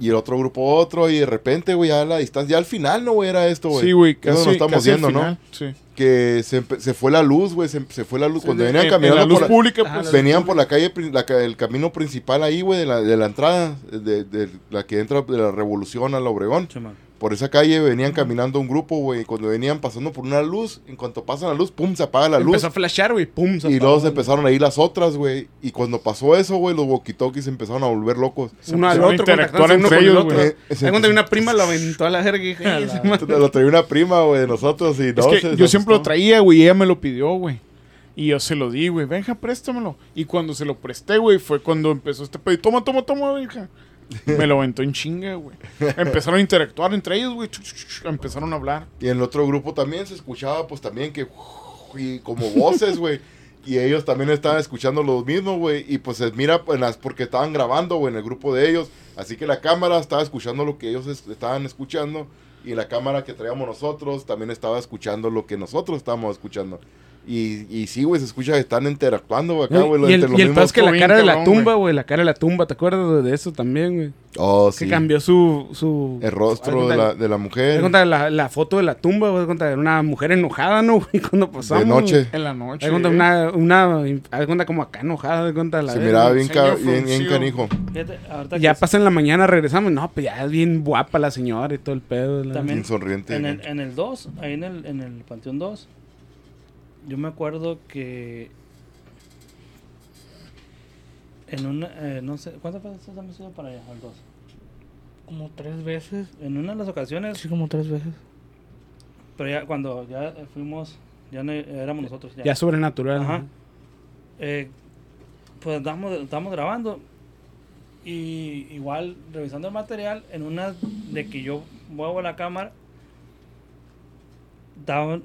A: y el otro grupo otro y de repente, güey, ya a la distancia, ya al final, ¿no, güey? Era esto, güey.
B: Sí, güey, casi,
A: nos estamos
B: casi al
A: viendo, ¿no?
B: Sí.
A: Que se, empe- se fue la luz, güey, se, se fue la luz. Cuando
B: Sí,
A: venían
B: en-
A: caminando
B: en la luz
A: por la-
B: pública,
C: Ajá,
B: pues.
C: la-
A: Venían por la calle, la el camino principal ahí, güey, de la, de la entrada, de, de la que entra de la Revolución a la Obregón.
D: Chema.
A: Por esa calle venían caminando un grupo, güey. y Cuando venían pasando por una luz, en cuanto pasan la luz, pum, se apaga la luz.
C: Empezó a flashear, güey. Pum, se
A: Y
C: apagó,
A: luego se empezaron a ir las otras, güey. Y cuando pasó eso, güey, los walkie-talkies empezaron a volver locos.
C: Uno al otro,
B: interactuar entre
C: con el
B: ellos,
C: otro.
A: güey. Eh,
C: Ahí cuando una prima lo aventó a la jerga y.
A: Lo traía una prima, güey, de nosotros. Y
B: Es
A: no,
B: que
A: se-
B: yo
A: se
B: siempre lo traía, güey, y ella me lo pidió, güey. Y yo se lo di, güey, venga, préstamelo. Y cuando se lo presté, güey, fue cuando empezó este pedo. Toma, toma, toma, hija. Me lo aventó en chinga, güey. Empezaron a interactuar entre ellos, güey. Empezaron a hablar.
A: Y en el otro grupo también se escuchaba, pues también que. Y como voces, güey. Y ellos también estaban escuchando lo mismo, güey. Y pues se mira en las, porque estaban grabando, güey, en el grupo de ellos. Así que la cámara estaba escuchando lo que ellos es- estaban escuchando. Y la cámara que traíamos nosotros también estaba escuchando lo que nosotros estábamos escuchando. Y, y sí, güey, se escucha que están interactuando, güey, acá, güey.
C: y el,
A: entre los
C: y el es que la cara de la
B: cabrón,
C: tumba, güey. La cara de la tumba, ¿te acuerdas de eso también, güey?
A: Oh,
C: Que
A: sí.
C: cambió su... su
A: El rostro de la, de la mujer.
C: cuenta la, la foto de la tumba, güey. Era una mujer enojada, ¿no, güey? Cuando pasamos.
A: De noche.
B: En la noche.
C: Cuenta
B: eh.
C: una... una cuenta como acá enojada, cuenta la
A: Se miraba bien, bien, canijo.
C: Ya
D: que-
C: pasa en la mañana, regresamos. No, pues ya es bien guapa la señora y todo el pedo. la-
D: También
A: Bien sonriente.
D: En el, en el 2, ahí en el, en el Panteón 2, yo me acuerdo que en una, eh, no sé, ¿cuántas veces hemos ido para allá? Al 2.
E: Como tres veces.
D: En una de las ocasiones,
E: Sí, como tres veces.
D: pero ya cuando ya eh, fuimos, ya no éramos nosotros. Ya,
C: Ya sobrenatural.
D: Ajá. Eh, pues estamos, estamos grabando y igual revisando el material, en una de que yo muevo la cámara, estaba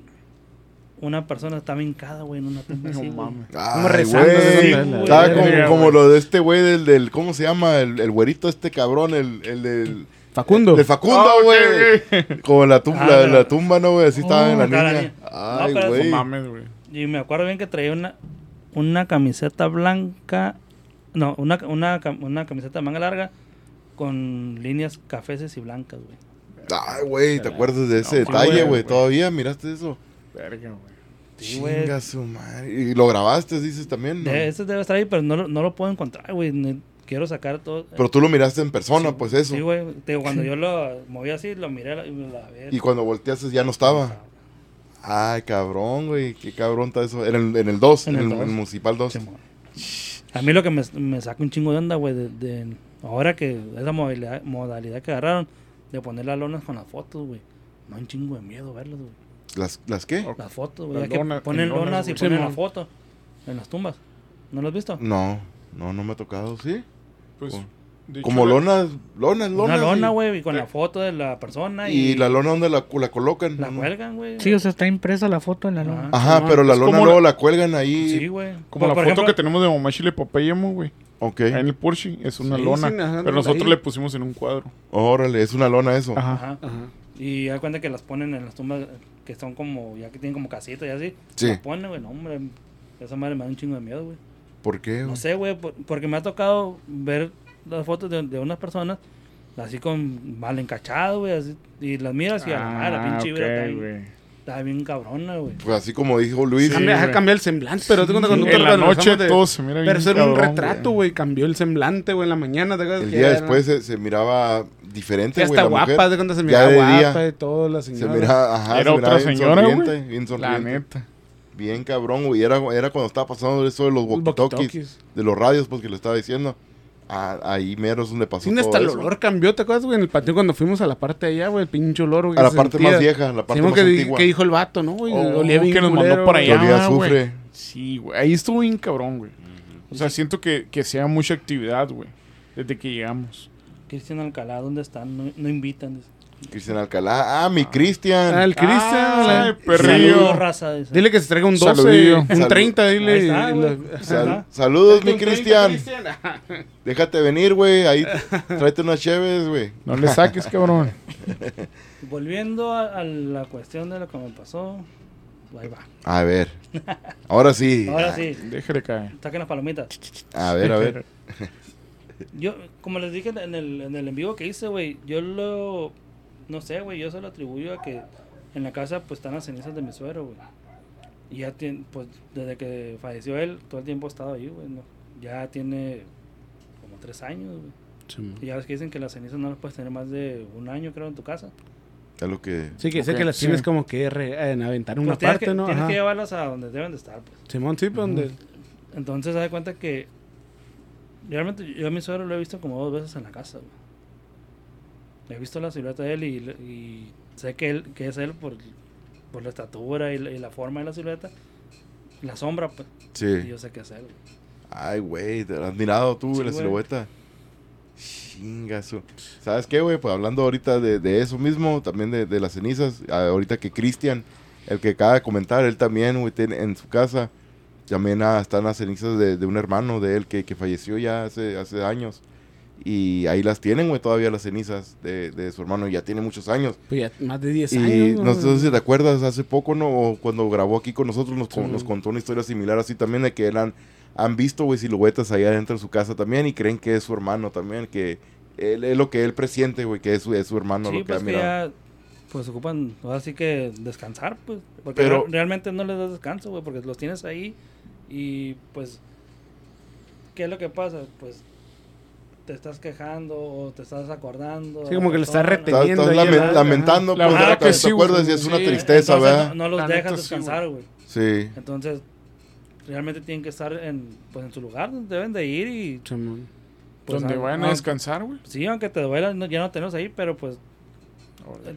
D: una persona estaba hincada, güey, en una tumba
B: No
D: así, güey.
B: mames.
A: Ay,
C: rezando,
A: güey.
C: ¿no?
A: Estaba como,
B: güey.
A: como lo de este güey del, del, ¿cómo se llama? El, el güerito este cabrón, el, el del...
C: Facundo.
A: De Facundo,
B: Ah,
A: güey. Como la tumba,
D: Ah,
A: la, tumba, ¿no, güey? Así estaba en la
D: cara,
A: niña. Ay,
D: No,
A: güey.
B: No mames, güey.
D: Y me acuerdo bien que traía una, una camiseta blanca, no, una, una, una camiseta de manga larga con líneas cafeces y blancas, güey.
A: Ay, güey, ¿te acuerdas de ese
B: No,
A: detalle,
B: güey.
A: ¿Todavía miraste eso?
B: Verga, güey.
D: Sí, güey.
A: Su madre. ¿Y lo grabaste, dices también? ¿no?
D: De- Ese debe estar ahí, pero no, lo- no lo puedo encontrar, güey. Quiero sacar todo.
A: Pero tú lo miraste en persona,
D: Sí,
A: pues eso.
D: Sí, güey. Cuando yo lo moví así, lo miré y me la vi.
A: y cuando volteaste ya no estaba. Ay, cabrón, güey. Qué cabrón está eso. En el, en el 2, en
D: En
A: el. Municipal 2.
D: Simón. A mí lo que me, me saca un chingo de onda, güey, de, de- ahora que esa modalidad, modalidad que agarraron de poner las lonas con las fotos, güey. No hay un chingo de miedo verlas, güey.
A: ¿Las, ¿Las qué?
D: Las fotos, güey.
B: Las
D: ya que ponen
B: en lonas,
D: lonas y ponen la foto en las tumbas. ¿No lo has visto?
A: No, no, no me ha tocado, ¿sí?
B: Pues, hecho,
A: Como
B: la-
A: lonas, lonas, lonas.
D: Una lona, güey, y con la foto de la persona y,
A: Y la lona donde la, la colocan.
D: la
A: ¿no?
D: cuelgan, güey.
E: Sí, o sea, está impresa la foto en la lona.
A: Ajá,
C: No,
A: pero la lona luego
B: la-
A: la cuelgan ahí.
D: Sí, güey.
B: Como la foto
D: ejemplo,
B: que tenemos de Mamá Chile Popeyemo, güey.
A: Ok.
B: Ahí En el Porsche es una
C: Sí,
B: lona.
C: sí, ajá,
B: pero nosotros
C: ahí.
B: le pusimos en un cuadro.
A: Órale, es una lona eso.
B: Ajá.
D: Ajá. Y hay cuenta que las ponen en las tumbas que son como, ya que tienen como casitas y así.
A: Sí.
D: Las ponen, güey, no, hombre. Esa madre me da un chingo de miedo, güey.
A: ¿Por qué?
D: No sé, güey, por- porque me ha tocado ver las fotos de, de unas personas así con mal encachado, güey, así, y las miras y a la madre, la pinche
B: ok,
D: vibra está bien-
B: güey.
D: Está bien cabrona, güey.
A: Pues así como dijo Luis.
B: Sí,
C: Cambia, cambia el semblante, pero te cuenta cuando
B: En la
C: cuando
B: noche
C: de-
B: todo se mira bien
C: Pero eso era un retrato, güey. Cambió el semblante, güey, en la mañana. ¿te
A: El día
C: era-
A: después se, se miraba diferente, güey.
C: hasta
A: la mujer.
C: guapa, de cuenta se
A: Ya
C: miraba
A: de día.
C: guapa y todo, la
A: Se miraba, ajá,
B: Era
A: se miraba
B: otra
A: bien
B: señora,
A: sonriente,
B: güey.
A: bien
B: La
A: sonriente.
B: neta.
A: Bien cabrón, güey. Era, era cuando estaba pasando eso de los
C: Los
A: walkie-talkies,
C: walkie-talkies.
A: de los radios, pues que le estaba diciendo. Ah, ahí mero es donde pasó
C: Sí,
A: todo
C: hasta el
A: eso.
C: olor cambió, ¿te acuerdas, güey? En el patio cuando fuimos a la parte de allá, güey, el pinche olor, güey.
A: A la
C: se
A: parte
C: sentía.
A: más vieja, la parte más
C: que,
A: antigua.
C: que dijo el vato, ¿no, güey?
B: Oh,
C: Olía bien
B: que nos mandó para allá.
A: Olía azufre.
B: güey. Sí, güey. Ahí estuvo bien cabrón, güey. O sea, siento que, que sea mucha actividad, güey. Desde que llegamos.
D: Cristian Alcalá, ¿dónde están? No, no invitan.
A: Cristian Alcalá. Ah, mi Cristian.
C: Ah, el Cristian.
B: Ay,
C: la-
B: perrillo.
D: Raza.
C: Dile que se traiga un 12,
B: Saludillo.
C: un
A: Salud.
C: 30, dile.
D: Ahí está,
C: y
D: güey.
C: lo-
A: Sal-
D: Ajá.
A: saludos, mi
C: Un 30,
A: Cristian. Déjate venir, güey. Ahí tráete unas cheves, güey.
B: No le saques, cabrón.
D: Volviendo a, a la cuestión de lo que me pasó. Ahí va.
A: A ver. Ahora sí.
D: Ahora sí,
B: Déjale caer.
D: saquen las palomitas.
A: A ver, a ver.
D: Yo, como les dije en el, en el en vivo que hice, güey, yo lo. No sé, güey, yo se lo atribuyo a que en la casa, pues están las cenizas de mi suegro, güey. Y ya tiene, pues desde que falleció él, todo el tiempo ha estado ahí, güey. ¿no? Ya tiene como tres años, güey. Y ya ves que dicen que las cenizas no las puedes tener más de un año, creo, en tu casa.
A: Es lo que.
C: Sí, que sé que las
B: sí.
C: tienes como que re- en aventar una
D: Pues
C: parte,
D: que,
C: ¿no?
D: tienes
C: Ajá.
D: que llevarlas a donde deben de estar, pues.
C: Simón, sí, pues, donde.
D: Entonces, se da cuenta que realmente yo a mi suegro lo he visto como dos veces en la casa, güey. He visto la silueta de él y, y sé que, él, que es él por, por la estatura y la, y la forma de la silueta. La sombra, pues. Y
A: Sí.
D: yo sé que es él.
A: Ay, güey. ¿Te has mirado tú,
D: Sí,
A: la
D: güey.
A: silueta? Chingazo. ¿Sabes qué, güey? Pues hablando ahorita de, de eso mismo, también de, de las cenizas. ah, Ahorita que Cristian, el que acaba de comentar, él también, güey, tiene en su casa. También ah, están las cenizas de, de un hermano de él que, que falleció ya hace, hace años. Y ahí las tienen, güey, todavía las cenizas de, de su hermano. Ya tiene muchos años.
C: Pues ya más de 10
A: Y
C: años.
A: no sé si te acuerdas, hace poco, ¿no? O cuando grabó aquí con nosotros, nos,
C: Sí.
A: nos contó una historia similar así también, de que él han, han visto, güey, siluetas allá adentro de su casa también y creen que es su hermano también, que él, es lo que él presiente, güey, que es su, es su hermano
D: sí,
A: lo que
D: pues
A: ha
D: que
A: mirado.
D: ya pues ocupan ahora sí que descansar, pues. Porque
A: Pero-
D: re- realmente no les das descanso, güey, porque los tienes ahí y pues. ¿Qué es lo que pasa? Pues te estás quejando o te estás acordando.
C: Sí, como que lo estás.
A: Estás,
C: reteniendo.
A: estás
C: ¿verdad?
A: lamentando,
B: La
A: pues,
B: verdad
A: te-
B: que
A: te
B: sí,
A: acuerdas y es una tristeza,
D: Entonces,
A: ¿verdad?
D: No, no los
B: La
D: dejas descansar, güey.
A: Sí.
D: Entonces, realmente tienen que estar en, pues, en su lugar donde deben de ir y... Pues,
B: Donde
D: a-
B: vayan a descansar, güey.
D: Sí, aunque te duela, no- ya no tenemos ahí, pero pues...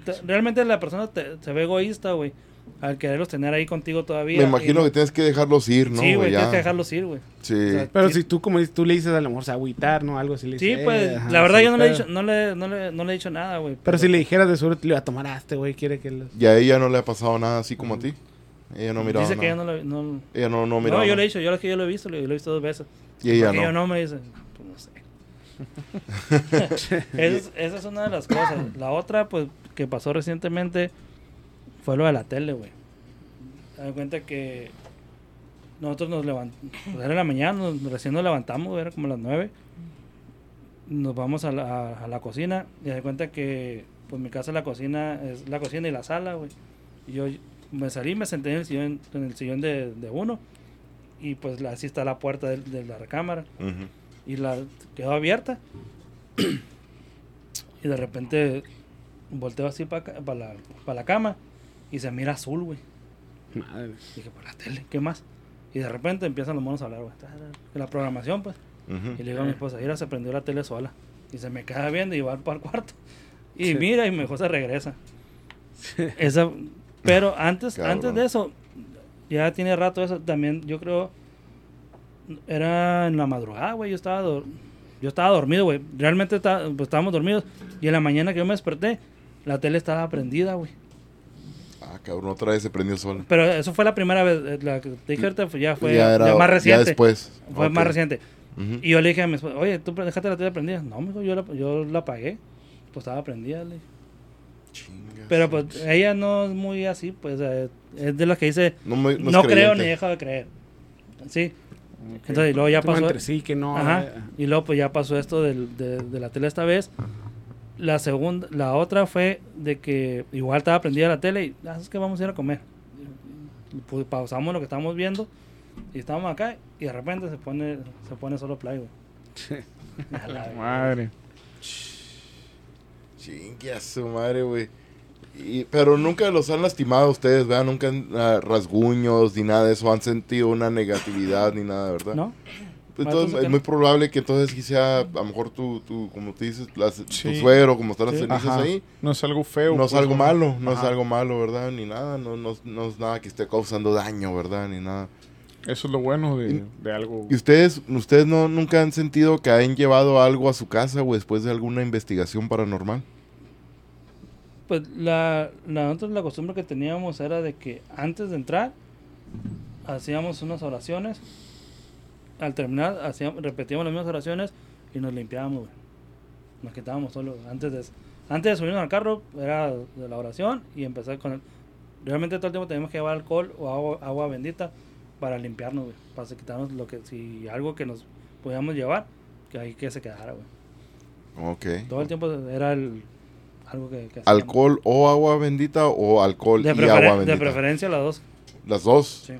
D: te- realmente la persona te- se ve egoísta, güey. Al quererlos tener ahí contigo todavía.
A: Me imagino
D: no-
A: que tienes que dejarlos ir, ¿no?
D: sí, güey, tienes que dejarlos ir, güey.
A: Sí.
D: O sea,
C: Pero
D: sí-
C: si tú, como dices, tú le dices a lo mejor, o sea, agüitar, ¿no? Algo así le
D: Sí, pues,
C: eh, ajá,
D: la verdad
C: sí,
D: yo no le, he dicho, no, le, no, le, no le he dicho nada, güey.
C: Pero si le dijeras de seguro te le iba a tomar a este, güey, quiere que lo...
A: Y a ella no le ha pasado nada así como a ti. Ella no miraba
D: Dice que ella no lo... No,
A: Ella no, no
D: no,
A: miraba
D: yo
A: nada.
D: le he dicho, yo lo que yo lo he visto, lo, lo he visto dos veces.
A: Y ella
D: Porque
A: no.
D: yo no me dice, pues no sé. es, esa es una de las cosas. La otra, pues, que pasó recientemente fue lo de la tele, güey. Te das cuenta que nosotros nos levantamos, era en la mañana, nos- recién nos levantamos, era como las nueve. Nos vamos a la, a la cocina y te das cuenta que, pues, mi casa, la cocina, es la cocina y la sala, güey. Y yo me salí, me senté en el sillón, en el sillón de, de uno y pues así está la puerta de, de la recámara
A: Ujú.
D: y la quedó abierta y de repente volteo así para la, pa la cama y se mira azul, güey.
C: Madre.
D: Dije, por la tele, ¿qué más? Y de repente empiezan los monos a hablar, güey. De la programación, pues. Y le digo a mi esposa, mira, se prendió la tele sola. Y se me queda viendo y va para el cuarto. Y
C: Sí.
D: mira, y mejor se regresa. Esa, pero antes,
A: Cabrón.
D: antes de eso, ya tiene rato eso, también yo creo, era en la madrugada, güey, yo estaba, dor- yo estaba dormido, güey. Realmente está- pues, estábamos dormidos. Y en la mañana que yo me desperté, la tele estaba prendida, güey.
A: Ah, cabrón, otra vez se prendió sola.
D: Pero eso fue la primera vez, eh, la que te dije ahorita, fue- ya fue
A: ya era
D: ya más reciente.
A: Ya después.
D: Fue más reciente. Y yo le dije a mi esposa, oye, ¿tú dejaste la tele prendida? No, mijo, yo la, yo la apagué. Pues estaba prendida, le dije.
A: Chingas.
D: Pero pues ella no es muy así, pues eh, es de las que dice,
A: no, me- no
D: no,
A: es
D: creo ni dejo de creer. Sí. Entonces, y luego ya pasó.
C: entre sí, que no...
D: Ajá.
C: eh,
D: Y luego pues ya pasó esto del- de, de la tele esta vez. La segunda, la otra fue de que igual estaba prendida la tele y ah, es que vamos a ir a comer. Y, Pues pausamos lo que estábamos viendo y estábamos acá y de repente se pone se pone solo play, güey.
B: Madre.
A: Chingue a su madre, güey. Y- Pero nunca los han lastimado a ustedes, ¿verdad? Nunca han, ah, rasguños ni nada de eso. Han sentido una negatividad ni nada, ¿verdad?
D: ¿No?
A: Entonces es muy probable que entonces sí sea, a lo mejor tú, tú como tú dices, las- tu
B: Sí.
A: suero, como están las
D: Sí.
A: cenizas
B: Ajá.
A: ahí,
B: No es algo feo.
A: no es
B: pues,
A: algo
B: ¿no?
A: malo, no es algo malo, ¿verdad? Ni nada, no, no, no es nada que esté causando daño, ¿verdad? Ni nada.
B: Eso es lo bueno de, de algo.
A: ¿Y ustedes, ustedes no, nunca han sentido que han llevado algo a su casa o después de alguna investigación paranormal?
D: Pues la, la, nosotros la costumbre que teníamos era de que antes de entrar hacíamos unas oraciones. Al terminar hacíamos, repetíamos las mismas oraciones y nos limpiábamos. güey. Nos quitábamos solo. Antes de, antes de subirnos al carro era de la oración y empezar con el... Realmente todo el tiempo teníamos que llevar alcohol o agua, agua bendita para limpiarnos, güey. Para quitarnos lo que... Si algo que nos podíamos llevar, que ahí que se quedara, güey.
A: Ok.
D: Todo el tiempo era el... Algo que...
A: ¿Alcohol o agua bendita o alcohol
D: De,
A: y agua
D: de
A: bendita?
D: preferencia las dos.
A: Las dos.
D: Sí.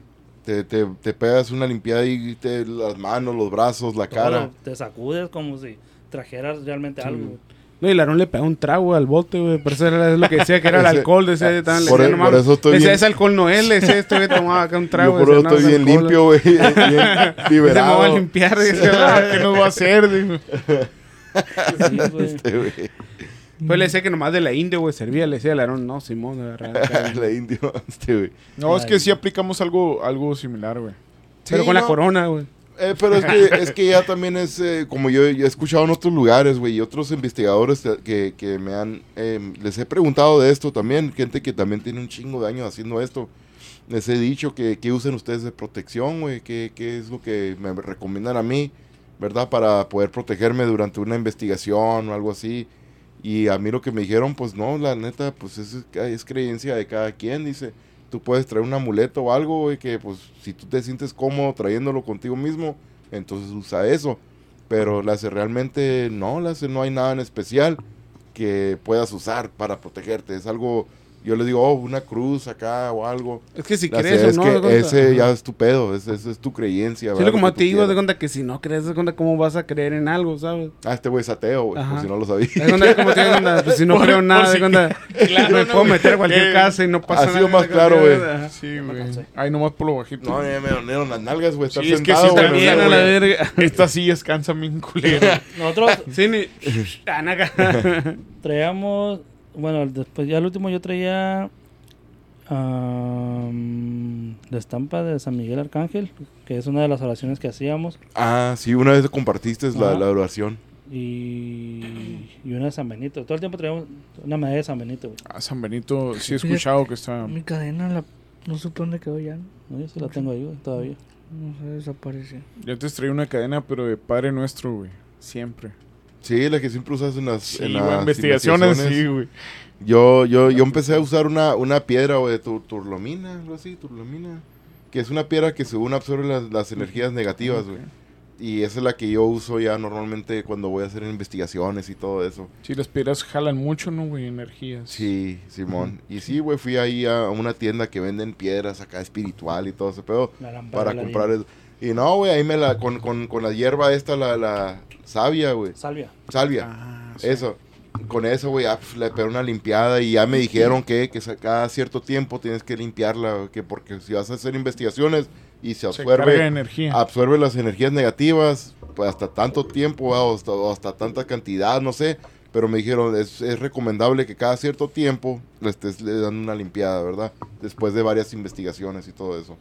A: Te, te, te pegas una limpiada y te, las manos, los brazos, la cara.
D: Todo, te sacudes como si trajeras realmente algo.
C: No, y Larón le pegó un trago al bote, güey. Por eso era lo que decía que era el alcohol. Decía, le
A: por
C: decía,
A: e- por eso estoy
C: Decía,
A: bien-
C: ese alcohol no es. Le decía, este güey tomaba acá un trago.
A: Yo por eso
C: decía, no,
A: estoy
C: es
A: bien
C: alcohol.
A: limpio, güey. Bien
C: Se me va a
A: liberado.
C: limpiar. Decía,
B: Ah, ¿Qué nos va a hacer? Dijo.
D: Sí.
A: Este, güey.
C: Pues le decía que nomás de la India, güey, servía. Le decía a Larón, no, Simón, agarra acá.
A: La indio. Este, güey.
B: No, es que sí aplicamos algo, algo similar, güey.
C: Pero con la corona, güey.
A: Eh, pero es que, es que ya también es, eh, como yo, yo he escuchado en otros lugares, güey, y otros investigadores que, que me han, eh, les he preguntado de esto también, gente que también tiene un chingo de años haciendo esto. Les he dicho que, que usen ustedes de protección, güey, que, que es lo que me recomiendan a mí, ¿verdad? Para poder protegerme durante una investigación o algo así. Y a mí lo que me dijeron, pues no, la neta, pues es, es creencia de cada quien, dice. Tú puedes traer un amuleto o algo, güey, que pues si tú te sientes cómodo trayéndolo contigo mismo, entonces usa eso. Pero las realmente no, las no hay nada en especial que puedas usar para protegerte. Es algo, yo le digo, oh, una cruz acá o algo.
C: Es que si
A: La
C: crees o
A: es
C: no...
A: que
C: de cuenta-
A: ese ya es tu pedo, ese, ese es tu creencia.
C: Sí, como
A: que
C: te digo, de cuenta que si no crees, de cuenta cómo vas a creer en algo, ¿sabes?
A: Ah, este güey es ateo, güey, por si no lo sabía.
C: De cuenta como te digo, de cuenta, pues si no creo nada, de cuenta,
B: Claro,
C: me
B: no,
C: puedo meter a cualquier
B: Eh,
C: casa y no pasa
A: ha
C: nada.
A: sido más claro, güey.
B: Sí, güey. Ahí nomás por lo bajito.
A: No, ya me donaron las nalgas, güey. Estar
B: Sí, es que
A: sentado,
B: sí,
A: güey,
B: también,
C: a la verga.
B: Estas sillas cansan bien culero.
D: Nosotros
C: Sí, ni... Ah,
D: traíamos, bueno, después ya el último yo traía am, la estampa de San Miguel Arcángel, que es una de las oraciones que hacíamos,
A: Ah, sí, una vez compartiste la, la oración.
D: y, y una de San Benito. Todo el tiempo traíamos una medalla de San Benito, güey.
B: Ah, San Benito, sí he escuchado que está...
E: Mi cadena la, no supe dónde quedó ya.
D: No, yo sí la tengo ahí, güey, todavía.
E: No sé, desapareció.
B: Yo antes traía una cadena, pero de Padre Nuestro, güey. Siempre.
A: Sí, la que siempre usas en las,
B: Sí,
A: en las
B: investigaciones, sí, güey.
A: Yo, yo, yo empecé a usar una, una piedra, güey, tur- turlomina, algo así, turlomina. Que es una piedra que según absorbe las, las energías negativas, güey. Y esa es la que yo uso ya normalmente cuando voy a hacer investigaciones y todo eso.
B: Sí, las piedras jalan mucho, ¿no, güey? Energías.
A: Sí, Simón. Y sí, güey, fui ahí a una tienda que venden piedras acá espiritual y todo ese pedo
D: La
A: para
D: de
A: comprar eso. Y no, güey, ahí me la, con, con, con la hierba esta, la, la savia, güey.
D: Salvia.
A: Salvia.
B: Ah, sí.
A: Eso. Con eso, güey, le pegué una limpiada y ya me dijeron que, que cada cierto tiempo tienes que limpiarla, que porque si vas a hacer investigaciones y se
B: Se
A: absorbe,
B: energía.
A: absorbe las energías negativas, pues hasta tanto tiempo güey, o hasta, o hasta tanta cantidad, no sé. Pero me dijeron, es, es recomendable que cada cierto tiempo le estés le dando una limpiada, ¿verdad? Después de varias investigaciones y todo eso.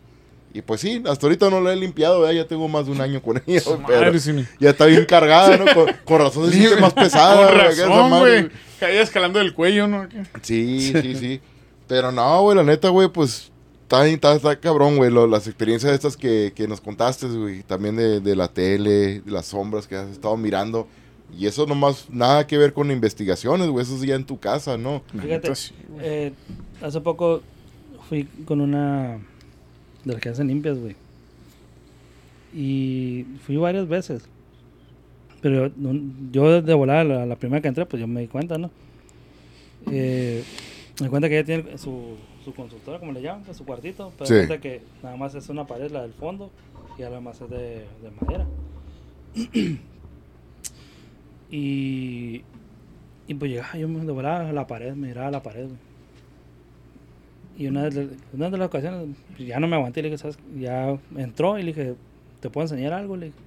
A: Y pues sí, hasta ahorita no la he limpiado, ¿verdad? ya tengo más de un año con ella, pero
B: Madre, sí,
A: ya está bien cargada, ¿no? Con, con razón se siente más pesada.
B: Con
A: güey,
B: razón. Caía escalando del cuello, ¿no?
A: Sí, sí, sí. Pero no, güey, la neta, güey, pues está, está, está cabrón, güey. lo- las experiencias estas que, que nos contaste, güey. También de, de la tele, de las sombras que has estado mirando. Y eso nomás nada que ver con investigaciones, güey. Eso es ya en tu casa, ¿no?
D: Fíjate, eh, hace poco fui con una de las que hacen limpias, güey. Y fui varias veces. Pero no- yo de volada, la, la primera que entré, pues yo me di cuenta, ¿no? Eh, me di cuenta que ella tiene su, su consultora, como le llaman, pues, su cuartito. Pero
A: Sí.
D: cuenta que nada más es una pared, la del fondo, y lo demás es de, de madera. y, y pues llegaba yo me de volada a la pared, me miraba a la pared, güey. Y una de, una de las ocasiones, pues, ya no me aguanté, le dije, ¿sabes? Ya entró y le dije, ¿te puedo enseñar algo? Le dije.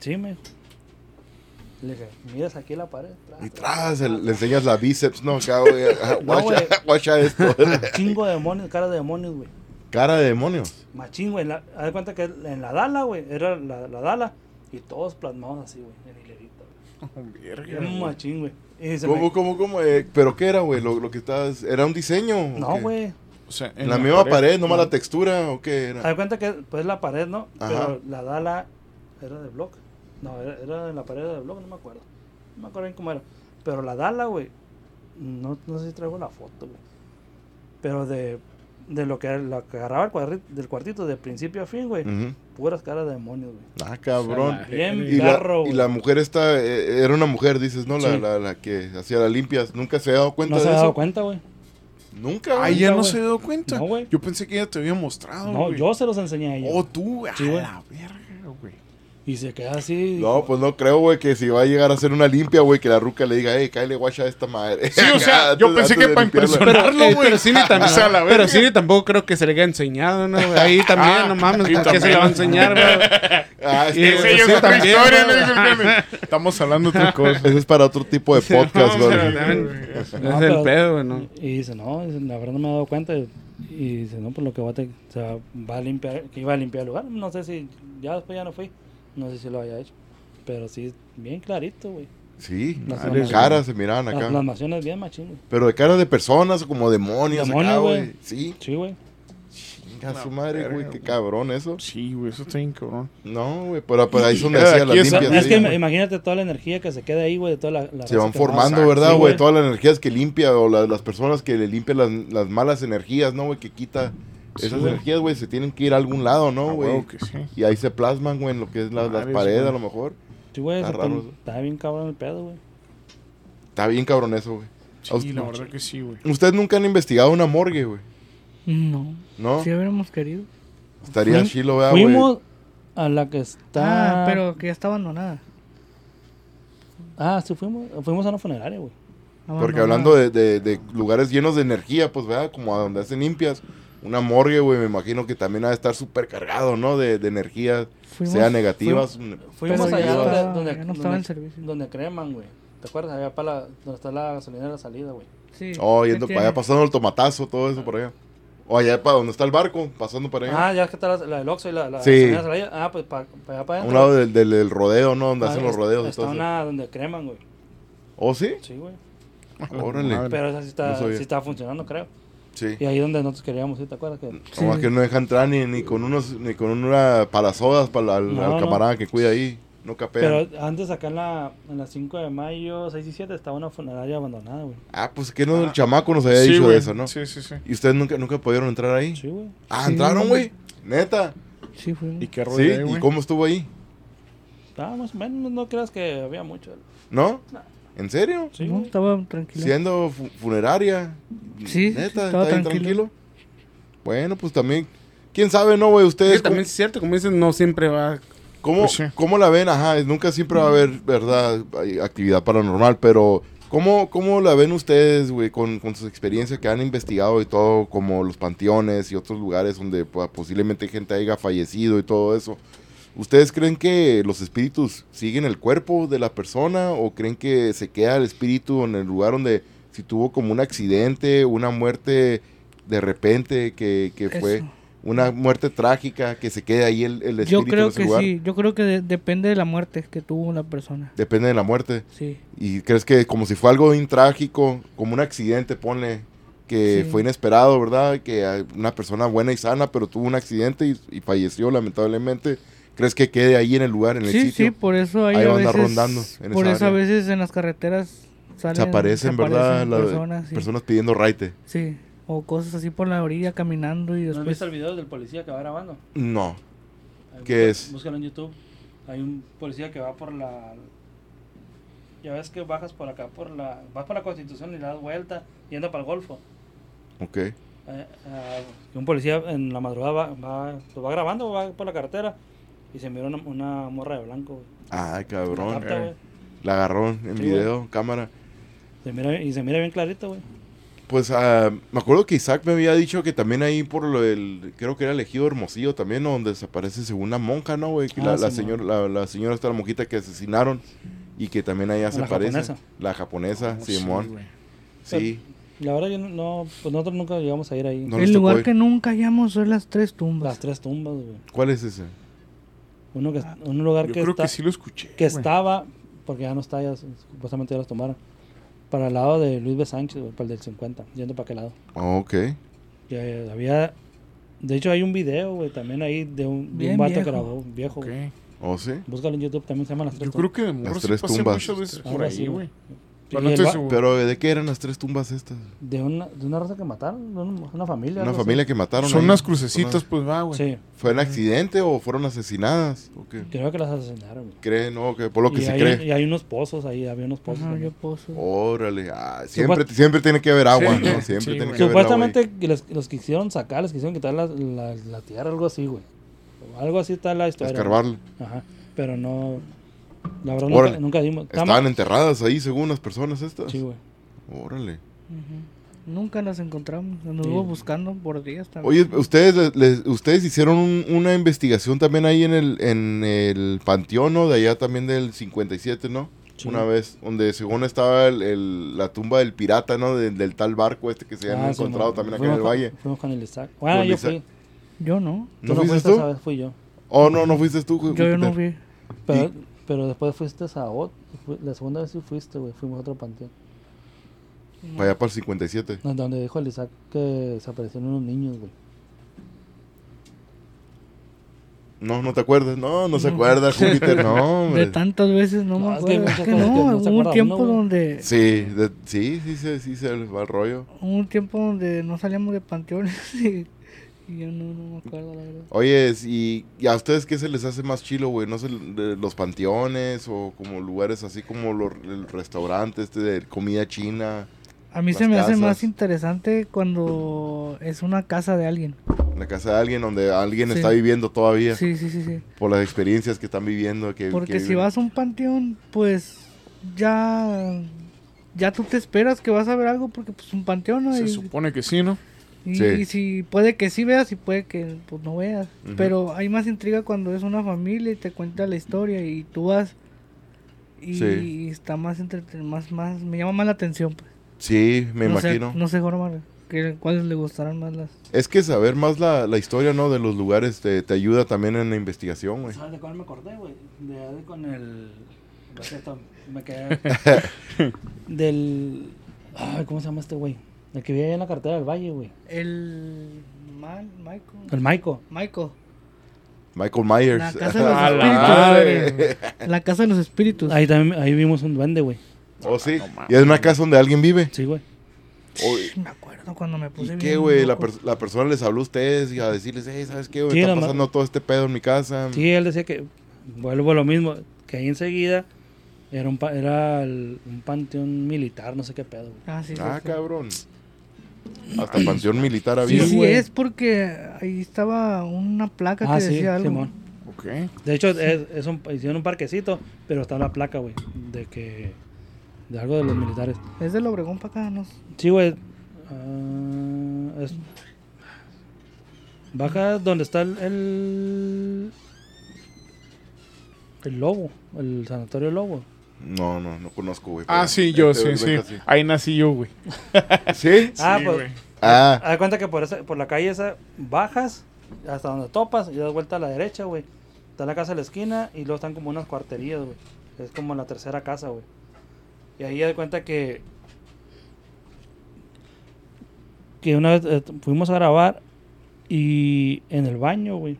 D: Sí, me dijo. Le dije, miras aquí la pared.
A: Y tras, el- le enseñas la bíceps, no, güey.
D: güey.
A: Guacha, guacha esto.
D: Chingo de demonios, cara de demonios, güey.
A: Cara de demonios.
D: Machín, güey. la- Haz de cuenta que en la Dala, güey, era la, la Dala. Y todos plasmados así, güey, en hilerita. güey. Bien machín, güey. Y se
A: ¿Cómo,
D: me-
A: cómo, cómo? Eh, ¿Pero qué era, güey? Lo, lo que estabas... ¿Era un diseño?
D: No, güey.
B: O sea,
A: ¿En la, misma pared, nomás la textura o qué era?
D: de cuenta que, pues, la pared, ¿no?
A: Ajá.
D: Pero la Dala era de block. No, era, era en la pared de block, no me acuerdo. No me acuerdo bien cómo era. Pero la Dala, güey, no, no sé si traigo la foto, güey. Pero de, de lo que, lo que agarraba el cuadri- del cuartito de principio a fin, güey.
A: Ujú.
D: Puras caras de demonios, güey.
A: Ah, cabrón.
D: Bien
A: Y la,
D: perro,
A: y la mujer esta, eh, era una mujer, dices, ¿no? La,
D: Sí.
A: la, la que hacía las limpias. ¿Nunca se ha dado cuenta
D: No se
A: de
D: ha
A: eso?
D: dado cuenta, güey.
A: Nunca, güey.
B: ya no
D: güey.
B: se dio cuenta.
D: No.
B: Yo pensé que ella te había mostrado.
D: No, yo se los enseñé a ella.
B: Oh, tú, a
D: Sí, güey.
B: la verga, güey.
D: Y se queda así.
A: No, pues no creo, güey, que si va a llegar a hacer una limpia, güey, que la ruca le diga, hey, cállale guacha a esta madre.
B: Sí, o sea, yo pensé que para
A: limpiarla.
B: impresionar-
C: Pero, eh,
B: güey.
C: pero también,
B: verga.
C: Cini tampoco creo que se le haya enseñado, ¿no? güey? Ahí también,
B: Ah,
C: no mames,
B: sí,
C: ¿por qué se le va a enseñar, güey?
A: Ah, es.
B: Estamos hablando de otra cosa.
A: ese es para otro tipo de podcast, güey.
D: No,
C: Es el pedo, güey, ¿no?
D: Y dice, no, la verdad no me he dado cuenta. Y dice, no, pues lo que va a, te- o sea, va a limpiar, que iba a limpiar el lugar. No sé si, ya después ya no fui. No sé si lo haya hecho. Pero sí, bien clarito, güey.
A: Sí,
D: Las
A: las
D: manos.
A: caras se miraban
D: Las
A: acá.
D: plasmaciones bien machín, güey.
A: Pero de caras de personas como demonios,
D: Demonios,
A: acá,
D: güey.
A: Sí,
D: Sí, güey.
A: chinga su madre, güey, qué cabrón eso.
B: Sí, güey, eso está bien cabrón.
A: No, güey, pero, pero ahí es donde hacía
B: aquí
A: las
B: es-
A: limpias.
D: es
A: sí,
D: que imagínate toda la energía que se queda ahí, güey, de toda la, la
A: se van formando,
B: Exacto,
A: ¿verdad,
D: sí,
A: güey?
D: güey.
A: Todas las energías que limpia o la- las personas que le limpian las, las malas energías, ¿no, güey? Que quita
B: Sí,
A: esas energías, güey, se tienen que ir a algún lado, ¿no, güey?
B: que sí.
A: Y ahí se plasman, güey, en lo que es la- las paredes, a lo mejor.
D: Sí, güey,
A: Está
D: bien cabrón el pedo, güey.
A: Está bien cabrón eso, güey.
B: Sí,
A: usted-
B: la verdad que sí, güey.
A: Ustedes nunca han investigado una morgue, güey,
E: No.
A: ¿no?
E: Si hubiéramos querido.
A: Estaría chilo, ¿verdad, güey?
D: Fuimos a la que está...
E: Ah, pero que ya está abandonada.
D: Ah, sí, fuimos, fuimos a una funeraria, güey.
A: Porque hablando de, de- de lugares llenos de energía, pues, ¿verdad? Como a donde hacen limpias. Una morgue, güey, me imagino que también ha de estar súper cargado, ¿no? De, de energías,
E: Fuimos-
A: sea negativas.
D: Fuimos
E: Pero
D: allá
E: ya
D: donde, donde,
E: no estaba
D: donde- donde creman, güey. ¿Te acuerdas? Allá para la, donde está la gasolinera de la salida, güey.
E: Sí.
A: Oh,
E: ¿qué
A: yendo para allá, pasando el tomatazo, todo eso por allá. O allá para donde está el barco, pasando para allá.
D: Ah, ya es que está la, la del Oxxo y la, la
A: Sí.
D: gasolinera de la salida. Ah, pues para allá para
A: a
D: adentro.
A: un lado del, del, del rodeo, ¿no? Donde
D: Ah,
A: hacen los rodeos y
D: Está
A: todo eso.
D: una donde creman, güey.
A: ¿Oh, sí?
D: Sí, güey.
A: Órale.
B: Madre.
D: Pero esa sí está,
A: No
D: sí está funcionando, creo.
A: Sí.
D: Y ahí donde nosotros queríamos ir, ¿te acuerdas? Que...
A: Como que no deja entrar ni, ni con unos ni con una parasodas para al,
D: No,
A: camarada que cuida ahí. No capean.
D: Pero antes acá en la, en la 5 de mayo, 6 y 7, estaba una funeraria abandonada, güey.
A: Ah, pues que no, el chamaco nos había
B: Sí,
A: dicho
B: güey.
A: de eso, ¿no?
B: Sí, sí, sí.
A: ¿Y ustedes nunca, nunca pudieron entrar ahí?
D: Sí, güey.
A: Ah,
E: Sí.
A: entraron, güey. Neta.
E: Sí, fuimos.
B: ¿Y qué rollo
A: Sí,
B: ahí,
A: ¿y
B: güey?
A: cómo estuvo ahí?
D: Estaba más o menos, no creas que había mucho.
A: ¿No?
D: No.
A: ¿En serio?
D: Sí,
E: no, estaba tranquilo.
A: Siendo fu- funeraria.
E: Sí,
A: Neta,
E: estaba
A: ¿está bien
E: tranquilo.
A: tranquilo? Bueno, pues también. ¿Quién sabe, no, güey? Ustedes.
C: Sí, también es cierto, como dicen, no siempre va.
A: ¿Cómo,
B: Pues sí.
A: cómo la ven? Ajá, nunca siempre va a haber, ¿verdad? Actividad paranormal, pero ¿cómo, cómo la ven ustedes, güey, con, con sus experiencias que han investigado y todo, como los panteones y otros lugares donde pues, posiblemente gente haya fallecido y todo eso? ¿Ustedes creen que los espíritus siguen el cuerpo de la persona o creen que se queda el espíritu en el lugar donde si tuvo como un accidente, una muerte de repente que, que fue
E: Eso.
A: una muerte trágica, que se quede ahí el, el espíritu
E: Yo
A: en
E: creo
A: ese
E: que
A: lugar?
E: sí. Yo creo que de- depende de la muerte que tuvo la persona.
A: Depende de la muerte.
E: Sí.
A: ¿Y crees que como si fue algo bien trágico, como un accidente, ponle, que
E: Sí.
A: fue inesperado, ¿verdad? Que una persona buena y sana, pero tuvo un accidente y, y falleció lamentablemente. ¿Crees que quede ahí en el lugar, en el
E: Sí,
A: sitio?
E: sí, por eso hay
A: Ahí
E: a
A: va a andar
E: veces,
A: rondando en
E: por
A: esa
E: eso a veces en las carreteras salen,
A: Se aparecen,
E: se
A: ¿verdad? La-
E: personas, sí.
A: Personas pidiendo raite.
E: Sí, o cosas así por la orilla caminando y
D: ¿No has
E: después...
D: visto el video del policía que va grabando?
A: No.
D: Ahí
A: ¿Qué
D: busca-
A: es?
D: Búscalo en YouTube. Hay un policía que va por la... Ya ves que bajas por acá, por la... Vas por la Constitución y le das vuelta yendo para el Golfo.
A: Ok.
D: Eh, eh, y un policía en la madrugada va, va, lo va grabando, va por la carretera y se mira una, una morra de blanco. güey.
A: Ay,
D: La
A: cabrón.
D: capta, güey.
A: La agarró en
D: Sí,
A: video, cámara.
D: Se mira, y se mira bien clarito, güey.
A: Pues ah, me acuerdo que Isaac me había dicho que también ahí por lo del, creo que era elegido Hermosillo también, ¿no? donde desaparece según una monja, ¿no, güey? Que
D: Ah,
A: la, la
D: sí,
A: señora, la, la señora está la monjita que asesinaron y que también allá se
D: La
A: aparece.
D: japonesa.
A: La japonesa,
B: Oh, sí,
A: Simón.
B: güey.
A: Sí,
D: La verdad, yo no, no, pues nosotros nunca llegamos a ir ahí.
A: No
E: el lugar
A: ir.
E: que nunca hallamos son las tres tumbas.
D: Las tres tumbas, güey.
A: ¿Cuál es ese?
D: Uno que, un lugar
B: Yo
D: que,
B: creo
D: está,
B: que sí lo escuché.
D: que estaba, porque ya no está, ya supuestamente ya los tomaron. Para el lado de Luis B. Sánchez, para el del 50, yendo para aquel lado.
A: Oh, ok.
D: Y, eh, había, de hecho hay un video, güey, también ahí de un, de un vato que
E: viejo.
D: grabó, viejo.
B: Ok.
D: güey.
A: ¿Oh, sí?
D: Búscalo en YouTube, también se llama Las Tres
B: Yo creo que de morro sí pasé
A: tumbas.
B: muchas veces por ahí, güey. Pero no estoy
A: ¿de qué eran las tres tumbas estas?
D: De una, de una raza que mataron, de una, una familia.
A: Una
D: así.
A: familia que mataron.
B: Son
A: ahí.
B: unas crucecitas, pues va, güey.
D: Sí,
A: ¿Fue un accidente o fueron asesinadas? ¿O qué?
D: creo que las asesinaron. güey.
A: ¿Creen? No, que por lo que se cree.
D: y hay unos pozos ahí, había unos pozos.
E: Ajá, yo puedo.
A: Órale, ah, siempre,
D: Supuest-
A: siempre tiene que haber agua,
B: Sí.
A: ¿no? Siempre
B: Sí,
A: tiene que haber agua.
D: Supuestamente que los quisieron sacar, les quisieron quitar la, la, la tierra, algo así, güey. Algo así está la historia.
A: Escarbarle.
D: güey. Ajá, pero no... La verdad
A: Órale.
D: nunca, nunca dimos...
A: Estaban enterradas ahí según las personas estas.
D: Sí, güey.
A: Órale.
E: Nunca nos encontramos. Nos
D: Sí.
E: hubo buscando por días también.
A: Oye, ustedes les- ustedes hicieron un- una investigación también ahí en el en el panteón, ¿no? De allá también del 57, ¿no?
D: Sí.
A: Una vez, donde según estaba el- el- la tumba del pirata, ¿no? Del, del tal barco este que se habían
D: Ah,
A: encontrado también acá en el
D: con-
A: valle.
D: Fuimos con el Isaac. Bueno,
A: Con
D: yo
A: Isaac.
D: fui.
E: Yo no.
A: ¿No fuiste tú?
D: esa vez, fui yo.
A: Oh, no, no fuiste tú.
E: Yo, yo no vi.
D: Pero, pero después fuiste a otro. La segunda vez sí fuiste, güey. Fuimos a otro panteón.
A: Para allá para el 57.
D: No, Donde dijo el Isaac que desaparecieron unos niños, güey.
A: No, no te acuerdas. No, no se acuerda, Júpiter. No,
E: De
A: hombre.
E: tantas veces no,
D: No,
E: me
D: es que hay
E: acuerdo. Es que no, hubo un tiempo
D: uno,
E: donde...
A: Sí, de- sí, sí, se- sí se va el rollo.
E: Hubo un tiempo donde no salíamos de panteones y yo no, no me acuerdo, la verdad.
A: Oye, y, y a ustedes qué se les hace más chilo, güey? ¿No sé, los panteones o como lugares así como los el restaurante este de comida china,
E: A mí se me hace más interesante cuando es una casa de alguien.
A: la casa de alguien donde alguien
E: Sí.
A: está viviendo todavía
E: Sí, sí, sí, sí.
A: por las experiencias que están viviendo? Que,
E: Porque
A: que
E: si vas a un panteón, pues ya ya tú te esperas que vas a ver algo porque pues un panteón ¿no?
B: Se
E: y,
B: supone que sí, ¿no?
E: Y-
A: Sí.
E: y si puede que sí veas y puede que pues no veas. Pero hay más intriga cuando es una familia y te cuenta la historia y tú vas y
A: Sí.
E: está más entreten más más me llama más la atención. Pues.
A: Sí, me
E: no
A: imagino.
E: Sé, no sé, Jorma, que cuáles le gustarán más las
A: Es que saber más la, la historia, ¿no? De los lugares te, te ayuda también en la investigación, güey.
D: ¿Sabes de cuál me acordé, güey? De, de con el. Me quedé. del. Ay, ¿cómo se llama este güey? El que vive allá en la cartera del Valle, güey.
E: el mal Michael
D: El Maiko.
E: Michael
A: Michael Myers.
E: La casa de los espíritus. La casa de los espíritus.
D: Ahí también ahí vimos un duende, güey.
A: oh, sí. y es una casa donde alguien vive.
D: Sí, güey.
A: Oye,
E: Me acuerdo cuando me
A: ¿Y
E: puse
A: qué,
E: bien
A: güey? La,
E: loco.
A: per- la persona les habló a ustedes y a decirles, hey, ¿sabes qué, güey?
D: Sí,
A: Está pasando todo este pedo en mi casa.
D: Sí, él decía que. Vuelvo a lo mismo. Que ahí enseguida. Era un, pa- era el- un panteón militar, no sé qué pedo, güey.
E: Ah, sí, sí,
A: Ah,
E: sí.
A: cabrón. Hasta panteón militar
E: Sí,
A: había.
E: sí,
D: güey.
E: es porque ahí estaba una placa
D: Ah,
E: que
D: sí,
E: decía algo.
D: Simón. De hecho, es, es un, hicieron un parquecito, pero está la placa, güey. De que. De algo de los militares.
E: Es del Obregón para acá, ¿no?
D: Sí, güey. Ah, es- Baja donde está el, el. el lobo. El sanatorio lobo.
A: No, no, no conozco, güey.
B: Ah, sí, yo, sí, sí. Ahí nací yo, güey.
A: ¿Sí?
D: Ah,
B: Sí,
D: pues.
B: güey.
A: Ah,
D: Haz de cuenta que por, esa, por la calle esa bajas hasta donde topas y das vuelta a la derecha, güey. Está la casa de la esquina y luego están como unas cuarterías, güey. Es como la tercera casa, güey. Y ahí haz de cuenta que. Que una vez eh, fuimos a grabar y en el baño, güey.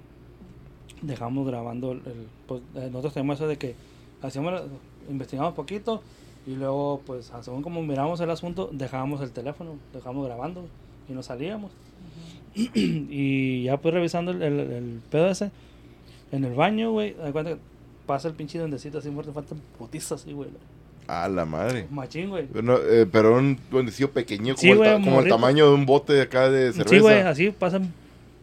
D: Dejamos grabando el. el- pues, eh, nosotros tenemos eso de que hacíamos, investigamos poquito y luego, pues, según como miramos el asunto, dejábamos el teléfono, dejamos grabando y nos salíamos. y ya pues revisando el, el, el pedo ese en el baño, güey, cuenta que pasa el pinche duendecito así muerto, falta putiza así, güey.
A: a la madre.
D: Machín, güey.
A: Pero, eh, pero un duendecillo pequeño, como,
D: Sí,
A: el,
D: güey,
A: ta- como el tamaño de un bote de acá de cerveza.
D: Sí, güey, así pasa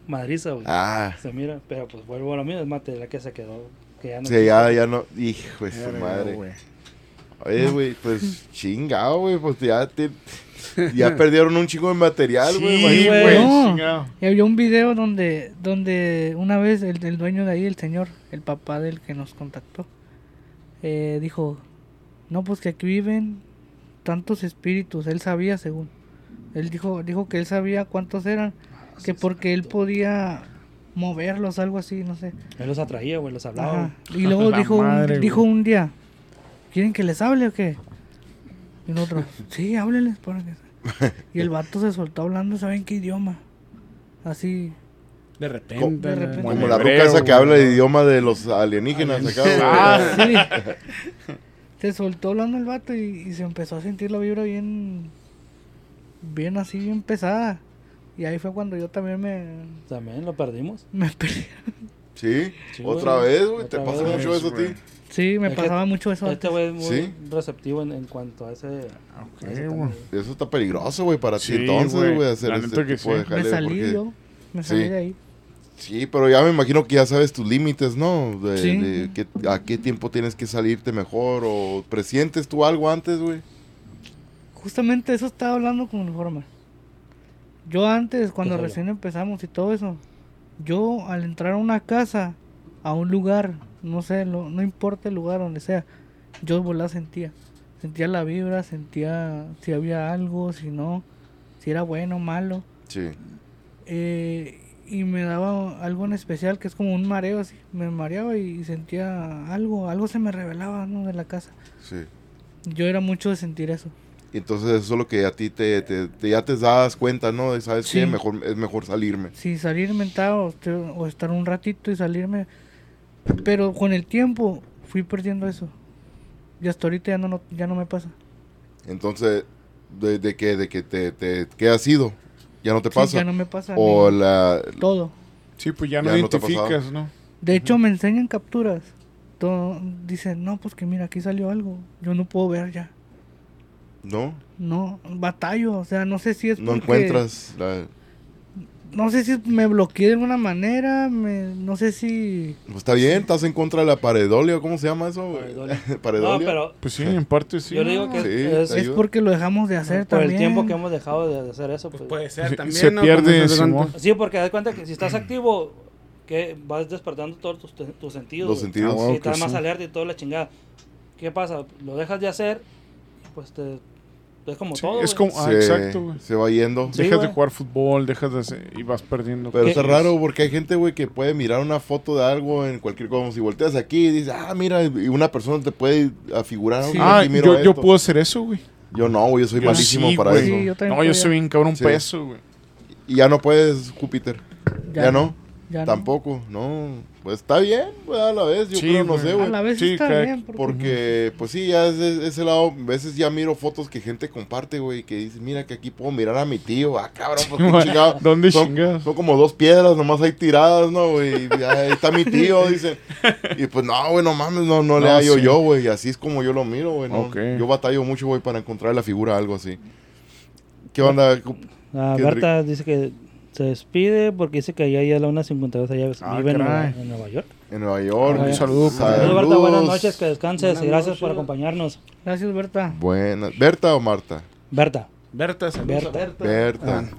D: madriza, güey.
A: Ah,
D: Se mira, pero pues vuelvo a lo mismo, es material que se quedó, que ya no
A: sí, ya, ya no. Hijo de su madre.
B: güey.
A: Oye, güey, pues chingado, güey, pues ya te- ya perdieron un chingo de material, güey.
B: Sí, güey.
E: No. Y había un video donde, donde una vez el, el dueño de ahí, el señor, el papá del que nos contactó, eh, dijo, no, pues que aquí viven tantos espíritus. Él sabía, según. Él dijo, dijo que él sabía cuántos eran, que porque él podía moverlos, algo así, no sé.
D: Él los atraía, güey, los hablaba.
E: Ajá. Y luego dijo, un- dijo un día, ¿quieren que les hable o qué? Y nosotros, sí, háblenles. para que-". Y el vato se soltó hablando, ¿saben qué idioma? Así,
C: De repente.
E: De repente.
A: Como la ruca esa que habla el idioma de los alienígenas acá.
B: Ah,
E: Sí. Se soltó hablando el vato y, y se empezó a sentir la vibra bien. Bien así, bien pesada. Y ahí fue cuando yo también me.
D: También lo perdimos.
E: Me peleé.
A: Sí,
D: Sí,
A: otra
D: güey.
A: vez, güey. ¿Te pasa mucho eso a ti?
E: Sí, me
D: Es que
E: pasaba mucho eso.
D: Este güey es muy
A: ¿Sí?
D: receptivo en, en cuanto a ese. a ese
B: Ok,
D: tema.
B: güey.
A: Eso está peligroso, güey, para ti entonces,
B: güey.
A: hacer este
B: neta que
A: tipo de
B: sí.
E: Me salí
A: porque-
E: yo. Me salí
A: Sí.
E: de ahí.
A: Sí, pero ya me imagino que ya sabes tus límites, ¿no? De,
E: Sí.
A: de qué- a qué tiempo tienes que salirte mejor o presientes tú algo antes, güey.
E: Justamente eso estaba hablando con el Forma. Yo antes, cuando recién empezamos y todo eso, yo al entrar a una casa, a un lugar, no sé, lo- no importa el lugar donde sea, yo volá sentía. Sentía la vibra, sentía si había algo, si no, si era bueno o malo.
A: Sí.
E: Eh, y me daba algo en especial que es como un mareo así. Me mareaba y sentía algo, algo se me revelaba ¿no? de la casa.
A: Sí.
E: Yo era mucho de sentir eso.
A: Y Entonces eso es lo que a ti te, te- te- ya te das cuenta, ¿no? De, ¿Sabes
E: Sí.
A: qué? Mejor, es mejor salirme.
E: Sí, salirme o, o estar un ratito y salirme. Pero con el tiempo fui perdiendo eso. Y hasta ahorita ya no, no- ya no me pasa.
A: Entonces, ¿de, de qué? ¿De que te, te, qué ha sido? ¿Ya no te
E: Sí,
A: pasa?
E: ya no me pasa.
A: o
E: ni-
A: la...
E: Todo.
B: Sí, pues ya no
A: Ya
B: identificas, ¿no?
E: De hecho, me enseñan capturas. Todo, dicen, no, pues que mira, aquí salió algo. Yo no puedo ver ya.
A: ¿No?
E: No, batallo. O sea, no sé si es
A: No
E: porque-
A: encuentras la...
E: No sé si me bloqueé de alguna manera. Me, no sé si...
A: Pues está bien, estás en contra de la pareidolia, ¿cómo se llama eso? güey?
D: Pareidolia.
A: pareidolia.
D: No, pero
B: Pues sí, en parte sí.
D: yo le digo que
A: Sí,
D: es,
E: Es porque lo dejamos de hacer
D: por
E: también.
D: el tiempo que hemos dejado de hacer eso. Pues,
C: Puede ser
B: Sí,
C: también.
B: se
C: ¿no?
B: pierde.
D: Sí, porque das cuenta que si estás activo, que vas despertando todos tus, tus sentidos.
A: Los sentidos.
B: Ah, wow,
D: estás más
B: sí.
D: alerta y toda la chingada. ¿Qué pasa? Lo dejas de hacer, pues te. Es como
B: Sí,
D: todo.
B: es como- Ah,
A: se,
B: exacto, güey.
A: se va yendo.
D: Sí,
B: dejas de jugar fútbol, dejas de hacer, y vas perdiendo.
A: Pero
D: ¿Qué
A: está
D: es?
A: raro porque hay gente, güey, que puede mirar una foto de algo en cualquier cosa. Como si volteas aquí y dices, ah, mira, y una persona te puede afigurar.
E: Sí.
A: "Ah,
B: yo, yo
A: esto".
B: puedo hacer eso, güey.
A: Yo no, güey, yo soy
B: Yo
A: malísimo
B: sí,
A: para eso.
E: Sí, yo también
B: No, yo soy bien cabrón
A: Sí.
B: peso, güey.
A: Y ya no puedes, Júpiter. Ya, no,
E: ya
A: tampoco, no. Pues está bien, güey, a la vez. Yo
B: Sí,
A: creo, no
B: güey.
A: sé,
E: A
A: güey.
E: la vez
B: Sí,
E: está bien. porque-
A: Porque, pues sí, ya es ese lado, a veces ya miro fotos que gente comparte, güey, que dice, mira que aquí puedo mirar a mi tío. Ah, cabrón, pues qué chingado.
B: ¿Dónde
A: son,
B: chingados?
A: son como dos piedras nomás ahí tiradas, ¿no, güey? Ahí está mi tío, dicen. Y pues no, güey, no mames, no, no, le hallo
B: sí.
A: yo, güey. Y así es como yo lo miro, güey. Yo batallo mucho, güey, para encontrar la figura, algo así. ¿Qué onda?
D: Ah,
A: Qué
D: Berta dice que se despide porque dice que allá ya a la 1.52 allá
B: Ah,
D: vive en Nueva, en Nueva York.
A: En Nueva York.
D: Un
B: saludo.
D: Saludos, Berta, buenas noches, que descanses
C: Buenas
D: y gracias
C: noches.
D: por acompañarnos.
E: Gracias, Berta.
A: Buenas. ¿Berta o Marta?
D: Berta,
C: Berta, saludos a
D: Berta.
A: Berta.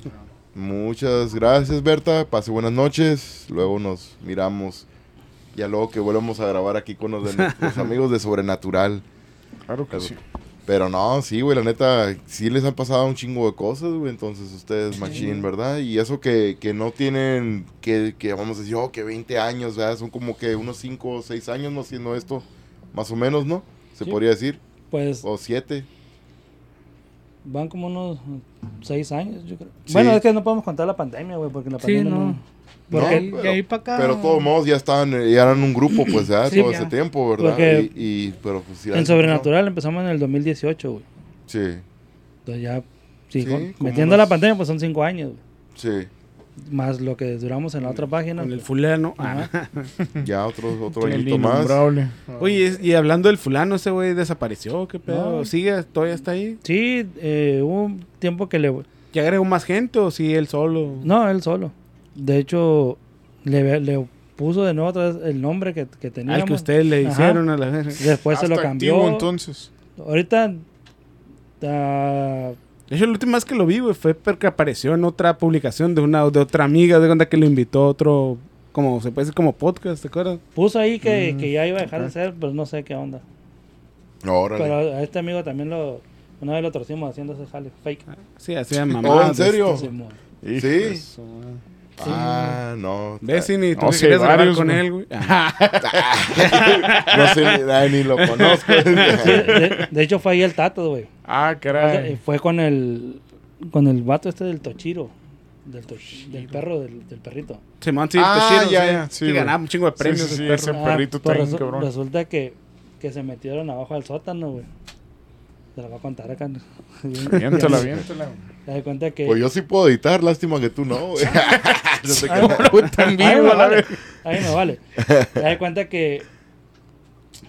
A: Muchas gracias, Berta. Pase buenas noches. Luego nos miramos. Ya luego que volvemos a grabar aquí con los de nuestros amigos de Sobrenatural.
B: Claro que sí.
A: Pero no, sí, güey, la neta, sí les han pasado un chingo de cosas, güey. Entonces ustedes, machine, ¿verdad? Y eso que, que no tienen, que, que vamos a decir, oh, que 20 años, ¿verdad? Son como que unos 5 o 6 años no haciendo esto, más o menos, ¿no? Se
D: Sí.
A: podría decir.
D: pues
A: O 7.
D: van como unos 6 años, yo creo.
A: Sí.
D: Bueno, es que no podemos contar la pandemia, güey, porque la
E: Sí,
D: pandemia
E: no.
D: no.
A: No, pero-
E: de ahí para acá.
A: Pero de todos modos ya estaban, ya eran un grupo, pues, ya,
E: Sí,
A: todo
E: ya.
A: ese tiempo, ¿verdad?
D: Porque
A: y, y- pero pues
D: En Sobrenatural empezamos en el 2018, güey.
A: Sí,
D: Entonces ya, sí,
A: Sí,
D: con-
A: como
D: metiendo
A: unos-
D: la pandemia, pues son 5 años, güey.
A: sí.
D: Más lo que duramos en la otra página.
C: Con el
D: pues,
C: fulano.
D: Ajá.
A: Ya otro, otro añito más.
B: innombrable.
C: Oye, y hablando del fulano, ese güey desapareció. ¿Qué pedo?
D: No.
C: ¿Sigue? ¿Todavía está ahí?
D: Sí, eh, hubo un tiempo que le...
C: ¿Ya agregó más gente o sí él solo?
D: No, él solo. De hecho, le, le puso de nuevo otra vez el nombre que, que teníamos.
C: Al que ustedes le
D: Ajá.
C: hicieron a la vez.
D: Después se lo
B: activo,
D: cambió.
B: entonces.
D: ahorita. ah,
C: De hecho, la última vez que lo vi, güey, fue porque apareció en otra publicación de una de otra amiga de cuenta que lo invitó a otro, como se puede decir, como podcast, ¿te acuerdas?
D: puso ahí que, que ya iba a dejar de ser, pero no sé qué onda.
A: Órale.
D: Pero a este amigo también lo. Una vez lo torcimos haciendo ese jale fake.
C: Sí, hacía mamá.
A: Oh, ¿en serio?
B: Hijo
A: Sí. Ah, no.
C: ¿Ves? Y ni tú
B: No, sí,
C: querías grabar con
B: güey.
C: él, güey. Ah,
A: No sé ni, ay, ni lo conozco.
D: Sí, de, de hecho, fue ahí el Tato, güey.
B: Ah, caray.
D: Fue con el. Con el vato este del Tochiro. Del, toch- del perro, del, del perrito.
C: Simón, sí,
B: Ah,
C: Toshiro,
B: ya,
C: sí.
B: ya, sí,
C: Sí, ganaba un chingo de
B: Sí,
C: premios
B: sí, sí,
C: el perro.
B: ese
D: Ah,
B: perrito
D: pues
B: bien
D: resu-
B: cabrón.
D: Resulta que, que se metieron abajo del sótano, güey. Se la voy a contar acá.
B: Viéntala, viéntala.
D: Te das cuenta que.
A: Pues yo sí puedo editar, lástima que tú no, güey. No te
D: Ay,
B: en
D: Ahí me vale. Ahí me vale. Te das cuenta que.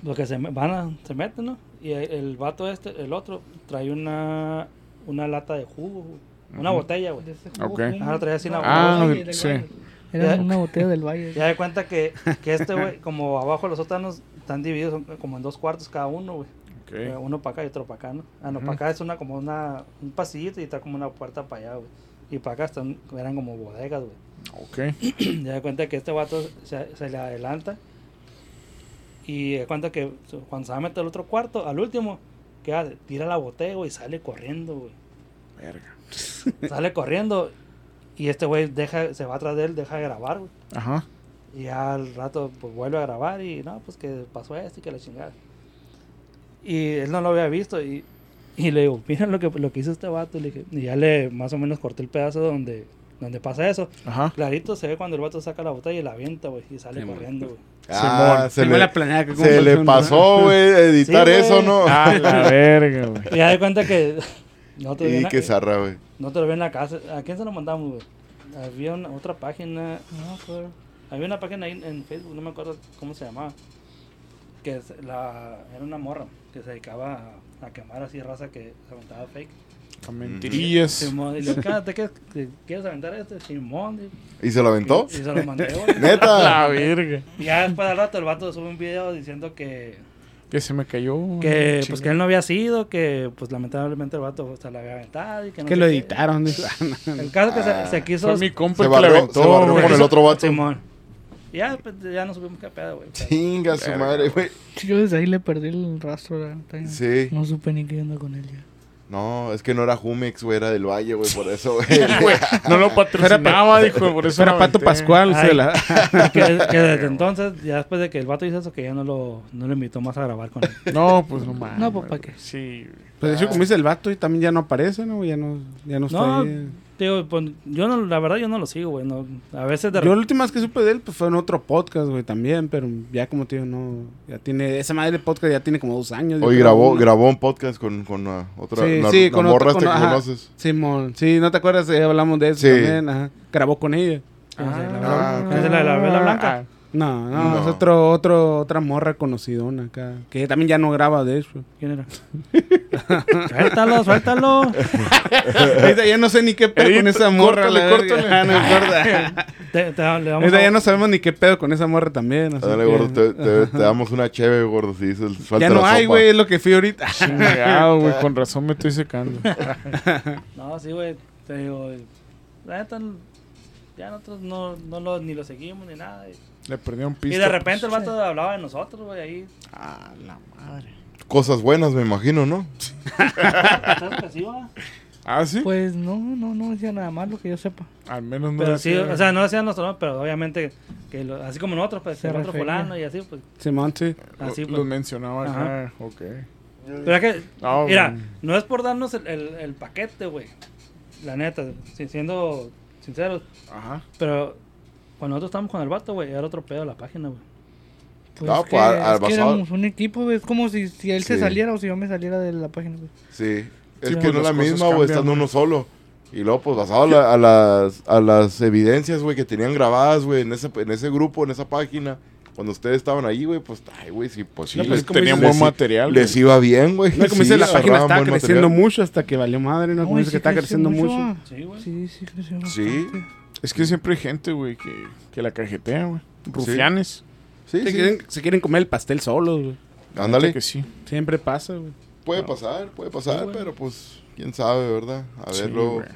D: Lo que se me- van a, se meten, ¿no? Y el, el vato este, el otro, trae una, una lata de jugo, güey. Una botella, güey.
E: De ese jugo,
B: Ok.
E: sí.
D: Ajá, lo traía así en la
B: Ah,
E: del
B: sí.
E: Valle. Era
D: Ya.
E: una botella del valle.
D: Ya de cuenta que, que este, güey, como abajo los sótanos están divididos son como en dos cuartos cada uno, güey. Eh. Uno para acá y otro para acá, ¿no? Ah, no, para acá es una como una, un pasillito y está como una puerta para allá, güey. Y para acá están, eran como bodegas, güey.
B: Ok.
D: Ya de cuenta que este vato se, se le adelanta y de cuenta que cuando se va a meter al otro cuarto, al último, que hace? Tira la botella, güey, y sale corriendo, güey.
B: Verga.
D: Sale corriendo y este güey deja, se va atrás de él, deja de grabar, güey.
B: Ajá.
D: Y al rato pues vuelve a grabar y no, pues que pasó esto y que la chingada. Y él no lo había visto y, y le digo, mira lo que, lo que hizo este vato. Y, le dije, y ya le más o menos corté el pedazo donde, donde pasa eso.
B: Ajá.
D: Clarito se ve cuando el vato saca la botella y la avienta, güey, y sale
C: Sí,
D: corriendo, güey.
A: Ah, se le,
C: la planeada que
A: se le pasó, güey, editar
D: Sí,
A: eso, ¿no?
B: Ah, la verga, güey.
D: Y ya de cuenta que no te
A: y qué zarra, güey.
D: no te lo vi en la casa. ¿A quién se lo mandamos, güey? Había una, otra página, no. Había una página ahí en Facebook, no me acuerdo cómo se llamaba. Que es la, era una morra que se dedicaba a, a quemar así raza que se aventaba fake.
B: A mentirillas.
D: Simón, y le digo, "¿Qué- ¿te quieres, quieres aventar este? Simón. y-
A: ¿Y se lo aventó?
D: Y, y se lo mandé.
A: Neta.
B: La verga.
D: Y ya después del rato el vato sube un video diciendo que,
B: Que se me cayó.
D: que pues que él no había sido, que pues lamentablemente el vato se la había aventado y que no
C: Que lo
D: qué.
C: editaron.
D: El caso que se, se quiso
B: Fue mi compa
A: Se
B: que
A: barrió,
B: aventó.
A: se barrió
B: güey.
A: con el otro vato.
D: Simón. Ya, pues, ya no supimos qué pedo, güey.
A: Chinga su madre, güey.
E: Yo desde ahí le perdí el rastro. la neta.
A: Sí.
E: No supe ni qué onda con él ya.
A: No, es que no era Jumex, güey, era del Valle, güey, por eso, güey.
B: No lo patrocinaba, dijo, por eso
C: Era Pato. Pascual.
D: Ay.
C: se la-
D: que, que desde entonces, ya después de que el vato hizo eso, que ya no lo, no lo invitó más a grabar con él.
B: No, pues no mames.
E: No, pues, ¿pa'
B: güey.
E: qué?
B: Sí.
C: Pues de hecho, como dice el vato, y también ya no aparece, ¿no? Ya no, ya no está
D: No,
C: ahí.
D: Digo, pues, yo no, la verdad yo no lo sigo, güey. No, a veces de
C: Yo la última vez que supe de él pues, fue en otro podcast, güey, también, pero ya como digo, no, ya tiene, esa madre de podcast ya tiene como dos años.
A: Hoy grabó, grabó un podcast con, con uh, otra
C: Sí,
A: la,
C: sí,
A: la
C: con
A: morra
C: otro-
A: esta
C: con-
A: que
C: ajá.
A: conoces.
C: Simón, sí, ¿no te acuerdas? Eh, hablamos de eso
A: Sí.
C: también, ajá. Grabó con ella.
A: Ah,
D: ¿Es de la de la vela blanca?
C: No, no,
A: No.
C: es otro, otro, otra morra conocidona acá, que también ya no graba de eso.
D: ¿Quién era? suéltalo, suéltalo.
C: Ahorita ya no sé ni qué pedo con esa morra.
B: córtale,
C: la verga.
B: córtale.
C: Ah, no importa.
D: Te- te- le vamos
C: Ahorita
D: a-
C: ya no sabemos ni qué pedo con esa morra también. así
A: Dale,
C: que-
A: gordo, te, te- te damos una cheve, gordo, si dices,
C: Ya no
A: la
C: hay, güey, es lo que fui ahorita.
B: Chingado, güey. Con razón me estoy secando.
D: No, sí, güey. Te digo, la neta, ya nosotros no, no lo, ni lo seguimos ni nada. Y,
B: Le perdí un
D: y
B: piso.
D: de repente el vato hablaba de nosotros, güey, ahí.
B: Ah, la madre.
A: Cosas buenas, me imagino, ¿no?
B: Ah, sí.
E: Pues no, no, no decía nada malo que yo sepa.
B: Al menos no
D: Pero sí, o sea, no decían nuestro nombre, pero obviamente, que lo- así como nosotros, pues, el otro fulano y así, pues,
C: Simón, sí.
D: así,
B: los
D: pues.
B: mencionaba
D: Ajá.
B: acá. Ok.
D: Pero es que,
B: No,
D: mira, no es por darnos el, el, el paquete, güey. La neta, si- siendo sinceros.
B: Ajá.
D: Pero cuando nosotros estábamos con el vato, güey, era otro pedo la página, güey.
E: Pues
A: No,
E: es que,
A: al- al
E: es que éramos un equipo, güey. Es como si, si él se
A: Sí.
E: saliera o si yo me saliera de la página, güey.
A: Sí. Es
B: Sí,
A: que no es la misma, güey, estando uno solo. Y luego, pues, basado a, la- a las, a las evidencias, güey, que tenían grabadas, güey, en ese, en ese grupo, en esa página. Cuando ustedes estaban ahí, güey, pues, ay, güey, sí, pues sí.
C: No, pues,
A: les,
B: Tenían buen material.
A: les iba bien, güey.
C: No, como
A: Sí,
C: dice, la página estaba creciendo
A: material.
C: mucho hasta que valió madre, ¿no? Como
E: Ay,
C: dice que
E: sí
C: está creciendo mucho.
D: Sí, güey.
E: Sí, sí, creció
A: Sí.
E: bastante.
B: Es que siempre hay gente, güey, que, que la cajetea, güey. Rufianes.
A: Sí,
C: Se,
A: sí.
C: quieren, se quieren comer el pastel solos, güey.
A: Ándale.
B: Que sí.
C: Siempre pasa, güey.
A: puede pasar, puede pasar, pero pues, quién sabe, ¿verdad? A
B: Sí,
A: ver, luego
B: güey.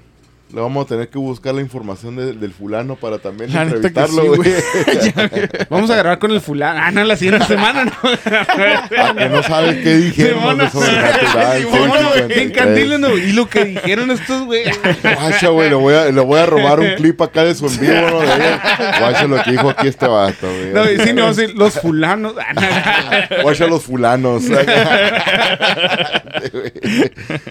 A: Le vamos a tener que buscar la información de- del fulano para también
B: La
A: entrevistarlo,
B: sí,
A: güey.
C: Vamos a grabar con el fulano. Ah, no, la siguiente semana, ¿no?
A: Ah, que no sabes qué dijeron de sobrenatural.
B: Simona, güey.
A: 653.
C: En Candile, no. Y lo que dijeron estos, güey.
A: Guacha, güey, le voy, a, le voy a robar un clip acá de su en vivo, ¿no? Guacha lo que dijo aquí este vato, güey.
C: No, y sí, no, sí, los fulanos. Ah, no.
A: Guacha los fulanos.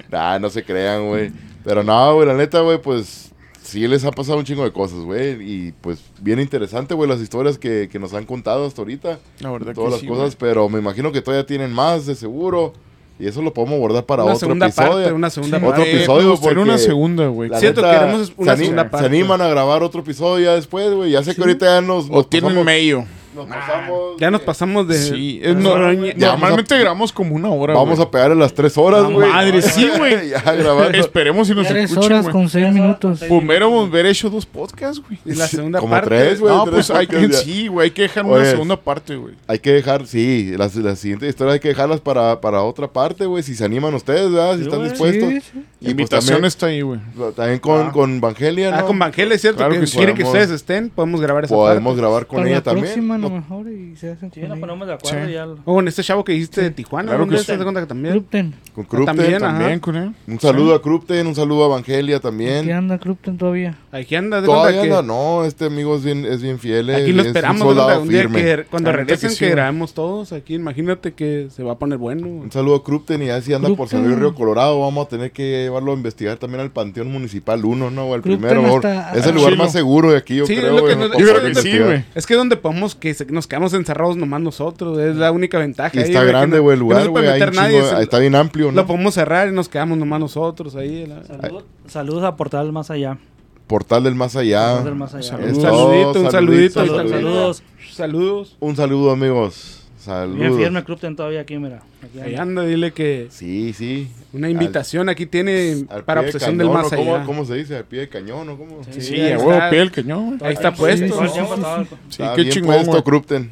A: nah, no se crean, güey. Pero no, güey, la neta, güey, pues sí les ha pasado un chingo de cosas, güey. Y pues bien interesante, güey, las historias que, que nos han contado hasta ahorita.
B: La verdad
A: Todas
B: que
A: las
B: sí,
A: cosas, pero me imagino que todavía tienen más de seguro. Y eso lo podemos guardar para
C: Una
A: otro
C: segunda
A: episodio.
C: parte, una segunda
B: güey.
A: Otro
C: parte.
B: Eh,
A: episodio, porque
B: una segunda, güey.
C: Siento que queremos una
A: se,
C: segunda
A: se
C: parte.
A: animan a grabar otro episodio ya después, güey. Ya sé que ahorita ya nos,
B: O
A: nos
B: tienen
A: pasamos-
B: medio.
A: Nos pasamos
C: Ya nos pasamos de.
B: Sí, es
C: no,
B: no-
C: ya-
B: normalmente grabamos como una hora,
A: Vamos
B: güey.
A: a pegar a las tres horas,
B: madre, sí, güey.
A: ya grabando.
B: Esperemos si nos
E: Tres
B: escuchan,
E: horas
B: güey.
E: con seis minutos.
B: Hubiéramos haber hecho dos podcasts, güey.
C: Y la segunda
A: Como
C: parte.
A: tres, güey.
B: No,
A: tres
B: pues hay que, sí, güey, hay que dejar una
A: Oye.
B: segunda parte, güey.
A: Hay que dejar, sí, las, las siguientes historias hay que dejarlas para, para otra parte, güey. Si se animan ustedes, ¿verdad? Si
D: Sí,
A: están
D: güey.
A: dispuestos.
E: Sí, sí.
A: Y
B: La
A: pues
B: invitación
A: también,
B: está ahí, güey.
A: también con, con Vangelia, ¿no?
C: Ah, con Vangela, es cierto.
B: Claro
C: que quieren que
A: Podemos-
C: ustedes estén, podemos grabar esa
A: Podemos
C: parte.
A: grabar con ella
E: la
A: también.
E: Lo mejor, y se hacen
D: Sí, nos ponemos de acuerdo
B: Sí.
D: y ya. lo-
C: O con este chavo que dijiste de Tijuana,
B: Claro
C: ¿dónde
B: que sí.
C: ¿Te das cuenta que también?
E: Krupten.
A: Con Krupten.
C: también.
B: También con él.
A: Un saludo a Krupten, un saludo a Vangelia
E: ¿Qué
A: también.
E: anda Krupten todavía?
C: Aquí anda, de
A: Todavía
C: que.
A: anda, no, este amigo es bien, es bien fiel.
C: Aquí lo
A: es un
C: esperamos, de
A: soldado
C: cuenta, un día
A: firme.
C: que cuando regresen
B: que sí,
C: que grabemos todos aquí, imagínate que se va a poner bueno.
A: Un saludo a Krupten y ya si anda por San Luis. Río Colorado, vamos a tener que llevarlo a investigar también al Panteón Municipal 1, ¿no? O al primero. es el lugar más seguro de aquí, yo
C: Sí,
A: creo.
C: que
B: Yo creo que sí, güey.
C: Es que donde podemos que se- nos quedamos encerrados nomás nosotros, es la única ventaja.
A: Y
C: ahí,
A: está grande,
C: no-
A: güey, el lugar, güey. Está bien amplio, ¿no?
C: Lo podemos cerrar y nos quedamos nomás nosotros ahí. la-
D: Salud- saludos a Portal Más Allá.
A: Portal del Más Allá.
D: Portal del Más Allá.
B: Saludos.
C: Un saludito, un saludito.
D: Saludos, saludos.
C: Saludos.
A: Un saludo, amigos.
D: Bien
A: Saludos.
D: firme Krupten todavía aquí, mira. Aquí
C: Ahí
D: anda.
C: anda, dile que
A: Sí, sí.
C: una invitación aquí tiene
A: Al
C: para
A: de
C: obsesión del
A: cañón,
C: más
A: ¿o ¿Cómo,
C: allá.
A: ¿Cómo se dice? Al pie de cañón, ¿o cómo?
C: Sí,
B: Sí,
C: ahí
B: a huevo,
C: está.
B: pie el cañón.
C: Ahí está
E: Sí,
C: puesto.
E: sí,
B: qué
A: bien
B: chingón,
A: puesto. Krupten.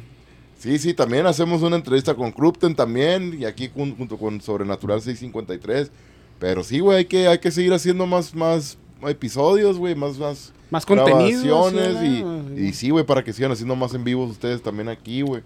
A: Sí, sí, también hacemos una entrevista con Krupten también. Y aquí jun- junto con Sobrenatural 653. Pero sí, güey, hay que, hay que seguir haciendo más, más episodios, güey. Más, más
C: Más contenido. sí,
A: y, y sí, güey, para que sigan haciendo más en vivos ustedes también aquí, güey.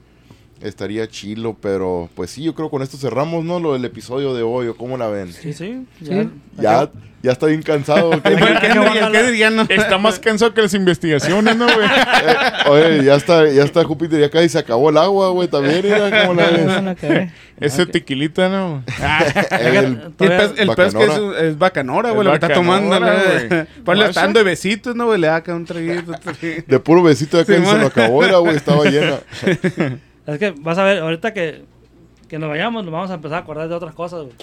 A: Estaría chilo, pero pues sí, yo creo que con esto cerramos, ¿no? Lo del episodio de hoy, ¿o cómo la ven?
D: Sí, sí.
E: Sí.
A: Ya, ya está bien cansado.
C: El el no.
B: Está más cansado que las investigaciones, ¿no, güey?
A: Eh, oye, ya está, ya está Júpiter, ya casi se acabó el agua, güey, también, cómo la ves.
E: Van a caer.
B: Ese tequilita, ¿no?
A: El-
C: Y el pez, el pez que es, es bacanora, güey, lo que está tomando.
B: güey.
C: Pues le dando de besitos, ¿no, güey? Le da acá un traguito.
A: de puro besito ya casi
C: Sí,
A: se lo acabó, era, güey, estaba llena.
D: Es que vas a ver, ahorita que, que nos vayamos, nos vamos a empezar a acordar de otras cosas, güey.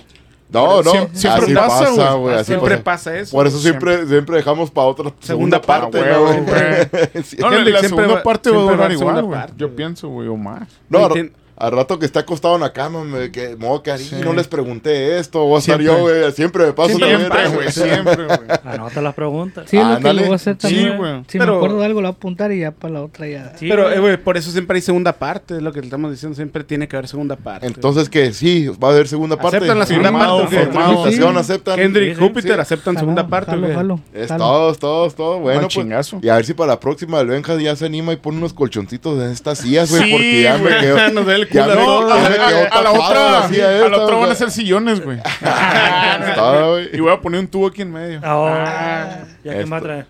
A: No, no,
B: Siempre- siempre
A: así
B: pasa,
A: pasa, así
C: Siempre
A: pasa.
C: pasa eso.
A: Por eso siempre, siempre dejamos para otra
C: Segunda
A: segunda, parte, ¿no,
B: güey,
A: güey? Sí.
B: No, la, segunda
C: va-
B: parte va a durar igual, güey. Yo pienso, güey, o más.
A: No,
C: Güey,
A: al- rato que está acostado en la cama, me, que, me voy a quedar y
B: Sí.
A: no les pregunté esto, voy a estar
B: Siempre.
A: yo, güey, siempre me paso la
B: Siempre,
A: verga,
B: güey, siempre, güey.
D: Anota las preguntas.
E: Sí, es lo que
A: Ándale.
E: lo voy a hacer
B: Sí, güey.
E: Si
C: Pero-
E: me acuerdo de algo, lo voy a apuntar y ya para la otra ya.
D: Sí,
C: Pero,
D: güey.
C: eh, güey, por eso siempre hay segunda parte, es lo que le estamos diciendo, siempre tiene que haber segunda parte.
A: Entonces que sí, va a haber segunda parte.
C: ¿Aceptan la segunda
B: Firmado,
C: parte? o qué?
B: firmado.
A: Invitación,
E: Sí.
A: aceptan.
C: Kendrick,
D: Sí, sí,
C: Júpiter
A: sí.
C: aceptan
E: Jalo,
C: segunda parte.
E: jalo,
C: güey.
E: jalo,
A: Es
E: jalo.
A: todo, todo, todo. Bueno, pues,
B: chingazo.
A: y a ver si para la próxima el Benja ya se anima y pone unos colchoncitos en estas sillas, güey, porque ya me
B: güey.
A: ya
B: No,
C: todos.
B: a, la otra, a la otra van a ser sillones, güey. Y voy a poner un tubo aquí en medio.
D: Ah, ya que me va a
A: Esto.
D: traer.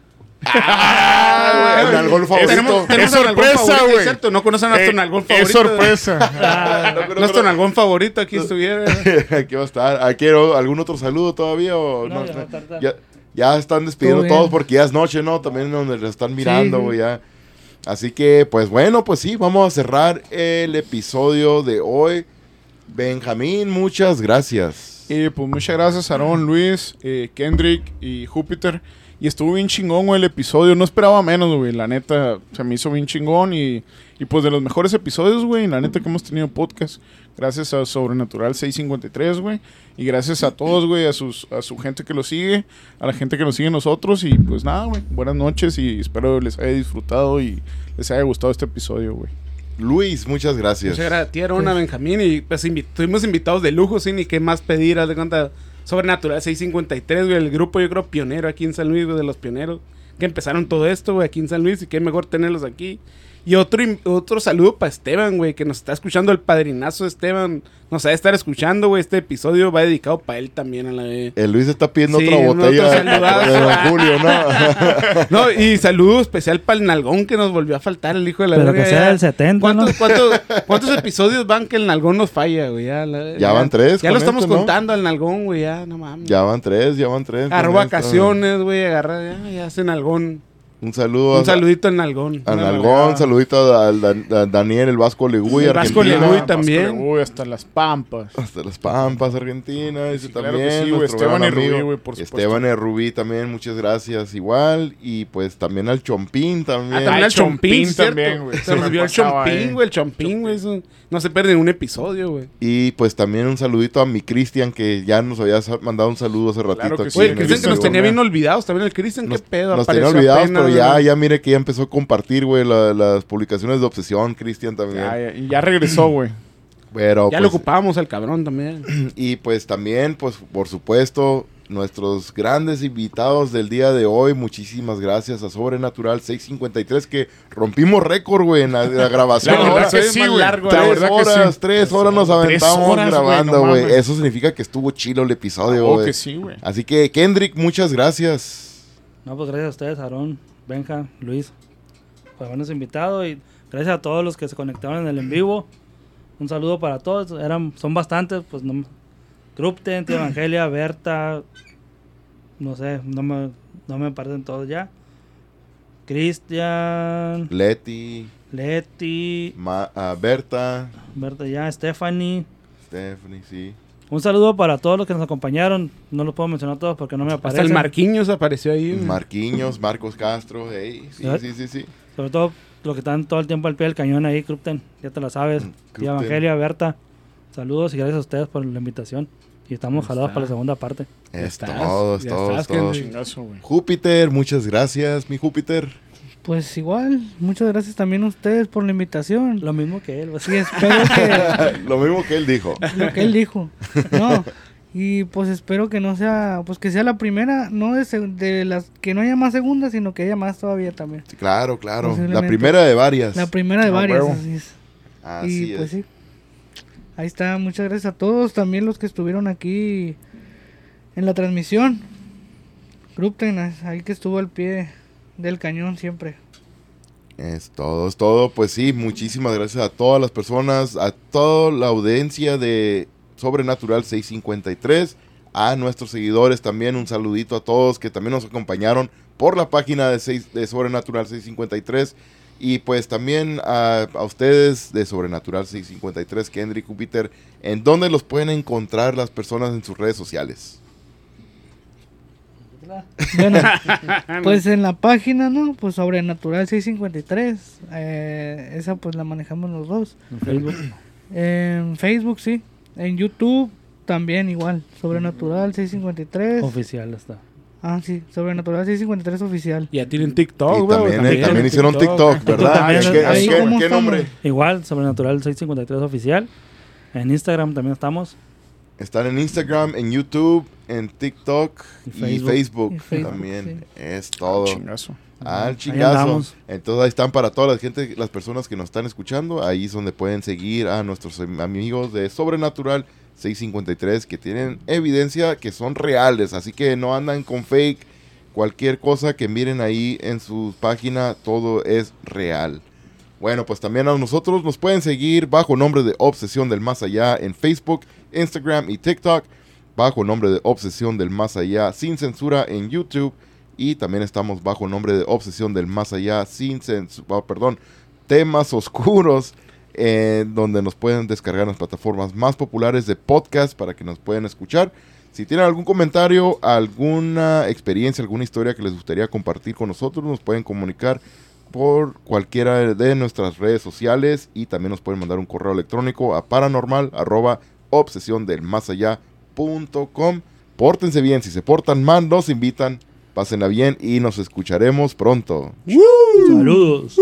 A: Ah, güey, el nalgón favorito.
C: Tenemos, tenemos
B: Es sorpresa, güey.
C: Exacto, no conocen a nuestro
B: Eh,
C: nalgón favorito.
B: es sorpresa.
D: Ah,
C: Nuestro nalgón favorito aquí estuviera.
A: Aquí va a estar. ¿Aquí algún otro saludo todavía o
D: No,
A: no?
D: ya
A: ya, ya están despidiendo todos porque ya es noche, ¿no? También donde lo están mirando,
E: Sí.
A: güey, ya. Así que, pues bueno, pues sí, vamos a cerrar el episodio de hoy. Benjamín, muchas gracias.
B: Y pues muchas gracias, Aaron, Luis, eh, Kendrick y Júpiter. Y estuvo bien chingón, güey, el episodio. No esperaba menos, güey. La neta, se me hizo bien chingón. Y, y pues de los mejores episodios, güey. La neta que hemos tenido podcast. Gracias a Sobrenatural 653, güey. Y gracias a todos, güey. A, sus, a su gente que lo sigue. A la gente que nos sigue nosotros. Y pues nada, güey. Buenas noches. Y espero les haya disfrutado y les haya gustado este episodio, güey.
A: Luis, muchas gracias.
C: Muchas gracias a ti, Aaron, a Benjamín. Y pues invi- tuvimos invitados de lujo, sin ni qué más pedir. Haz de cuenta, Sobrenatural 653, güey. El grupo, yo creo, pionero aquí en San Luis, güey, de los pioneros. Que empezaron todo esto, güey, aquí en San Luis. Y qué mejor tenerlos aquí. Y otro, otro saludo para Esteban, güey, que nos está escuchando. El padrinazo Esteban nos ha de estar escuchando, güey. Este episodio va dedicado para él también a la vez.
A: El Luis está pidiendo
C: Sí,
A: otra botella de Don Julio, ¿no?
C: No, y saludo especial para el nalgón que nos volvió a faltar, el hijo de la
D: Pero
C: verga,
D: que sea
C: ya.
D: del 70,
C: ¿Cuántos,
D: ¿no?
C: cuántos, cuántos episodios van que el nalgón nos falla, güey? Ya, la-
A: Ya van tres
C: Ya
A: con
C: lo estamos contando al nalgón, güey, ya, no mames.
A: ya van tres, ya van tres.
C: Agarró vacaciones, güey, agarra, ya, ya hace nalgón.
A: Un saludo.
C: Un saludito al nalgón.
A: A
C: Una
A: Nalgón, saludito a, a- a Daniel, el Vasco Legui,
C: El Vasco. Legui también.
B: Uy, hasta las pampas.
A: Hasta las Pampas, Argentina. Dice
B: Sí, claro
A: también.
B: sí, Esteban y Rubí, güey, por supuesto.
A: Esteban y Rubí también, muchas gracias. Igual. Y pues también al Chompín también.
C: Ah, también
B: Al
C: al Chompín,
B: también, güey.
C: Se vio el Chompín,
B: eh.
C: güey, el Chompín, güey. No se pierde un episodio, güey.
A: Y pues también un saludito a mi Cristian, que ya nos había mandado un saludo hace ratito.
B: Claro que
A: aquí
B: sí,
C: Güey, Cristian que nos tenía bien olvidados. También el Cristian, qué pedo.
A: nos tenía olvidados, pero ya, ya mire que ya empezó a compartir, güey, la- las publicaciones de Obsesión, Cristian también.
B: Ya, ya, y ya regresó, güey.
A: Pero,
C: Ya lo
A: pues,
C: ocupábamos al cabrón también.
A: Y pues también, pues por supuesto, nuestros grandes invitados del día de hoy. Muchísimas gracias a Sobrenatural 653 que rompimos récord, güey, en la, la grabación.
B: La verdad que sí, güey.
A: tres horas,
B: sí.
A: tres horas nos aventamos
B: horas,
A: grabando, güey. Eso significa que estuvo chilo el episodio,
B: Oh,
A: güey.
B: que sí, güey.
A: Así que, Kendrick, muchas gracias.
D: No, pues gracias a ustedes, Aarón, Benja, Luis, por habernos invitado y gracias a todos los que se conectaron en el en vivo. Un saludo para todos, eran, son bastantes, pues no, Grupten, Tía Evangelia, Berta, no sé, no me, no me parecen todos ya. Cristian,
A: Leti,
D: Leti,
A: Ma- ah, Berta,
D: Berta ya, Stephanie.
A: Stephanie, sí.
D: Un saludo para todos los que nos acompañaron. No los puedo mencionar todos porque no me
C: Hasta
D: aparecen.
C: el Marquinhos apareció ahí.
A: Marquiños, Marcos Castro, hey, sí, sí, sí, sí.
D: Sobre todo los que están todo el tiempo al pie del cañón ahí, Crupten. Ya te la sabes.
A: Mm, Krupten.
D: Evangelia, Berta. Saludos y gracias a ustedes por la invitación. Y estamos jalados para la segunda parte.
A: Es
C: estás,
A: todo, es
C: ya
A: todo, es
C: estás,
A: todo.
C: Kendrick.
B: Chingazo, güey.
A: Júpiter, muchas gracias, mi Júpiter.
E: Pues igual, muchas gracias también a ustedes por la invitación.
D: Lo mismo que él. pues.
E: Y espero que
A: Lo mismo que él dijo.
E: lo que él dijo. No. Y pues espero que no sea, pues que sea la primera, no de, de las que no haya más segundas, sino que haya más todavía también.
A: Sí, claro, claro. La primera de varias.
E: La primera de varias, así es.
A: Así
E: y
A: es.
E: pues sí. Ahí está, muchas gracias a todos, también los que estuvieron aquí en la transmisión. Grupten, ahí que estuvo al pie del cañón siempre.
A: Es todo, es todo. Pues sí, muchísimas gracias a todas las personas, a toda la audiencia de Sobrenatural 653, a nuestros seguidores también. Un saludito a todos que también nos acompañaron por la página de, seis- de Sobrenatural 653. Y pues también a, a ustedes de Sobrenatural 653, Kendrick, Júpiter, en dónde los pueden encontrar las personas en sus redes sociales.
E: Bueno, pues en la página, ¿no? Pues Sobrenatural 653. eh, esa pues la manejamos los dos.
D: En Facebook.
E: En Facebook, sí. En YouTube también igual. Sobrenatural 653.
D: Oficial está.
E: Ah, sí. Sobrenatural 653 oficial.
C: Ya tienen TikTok,
A: y
C: güey.
A: también, eh, también hicieron TikTok, ¿verdad?
D: también,
A: ¿Qué,
E: ahí
A: nombre?
D: Igual, Sobrenatural 653 oficial. En Instagram también estamos.
A: Están en Instagram, en YouTube, en TikTok
D: Y
A: y
D: Facebook.
A: Facebook,
E: Y Facebook,
A: también. Es todo.
B: Chingazo.
A: Al chingazo. Entonces ahí están para toda la gente, las personas que nos están escuchando. Ahí es donde pueden seguir a nuestros am- amigos de Sobrenatural 653 que tienen evidencia que son reales. Así que no andan con fake. Cualquier cosa que miren ahí en su página, todo es real. Bueno, pues también a nosotros nos pueden seguir bajo nombre de Obsesión del Más Allá en Facebook, Instagram y TikTok. Bajo nombre de Obsesión del Más Allá sin censura en YouTube. Y también estamos bajo nombre de Obsesión del Más Allá sin censura, perdón, temas oscuros, eh, donde nos pueden descargar las plataformas más populares de podcast para que nos puedan escuchar. Si tienen algún comentario, alguna experiencia, alguna historia que les gustaría compartir con nosotros, nos pueden comunicar por cualquiera de nuestras redes sociales y también nos pueden mandar un correo electrónico a paranormal arroba obsesión del más allá punto com. Pórtense bien, si se portan mal, nos invitan, pásenla bien y nos escucharemos pronto.
D: Saludos.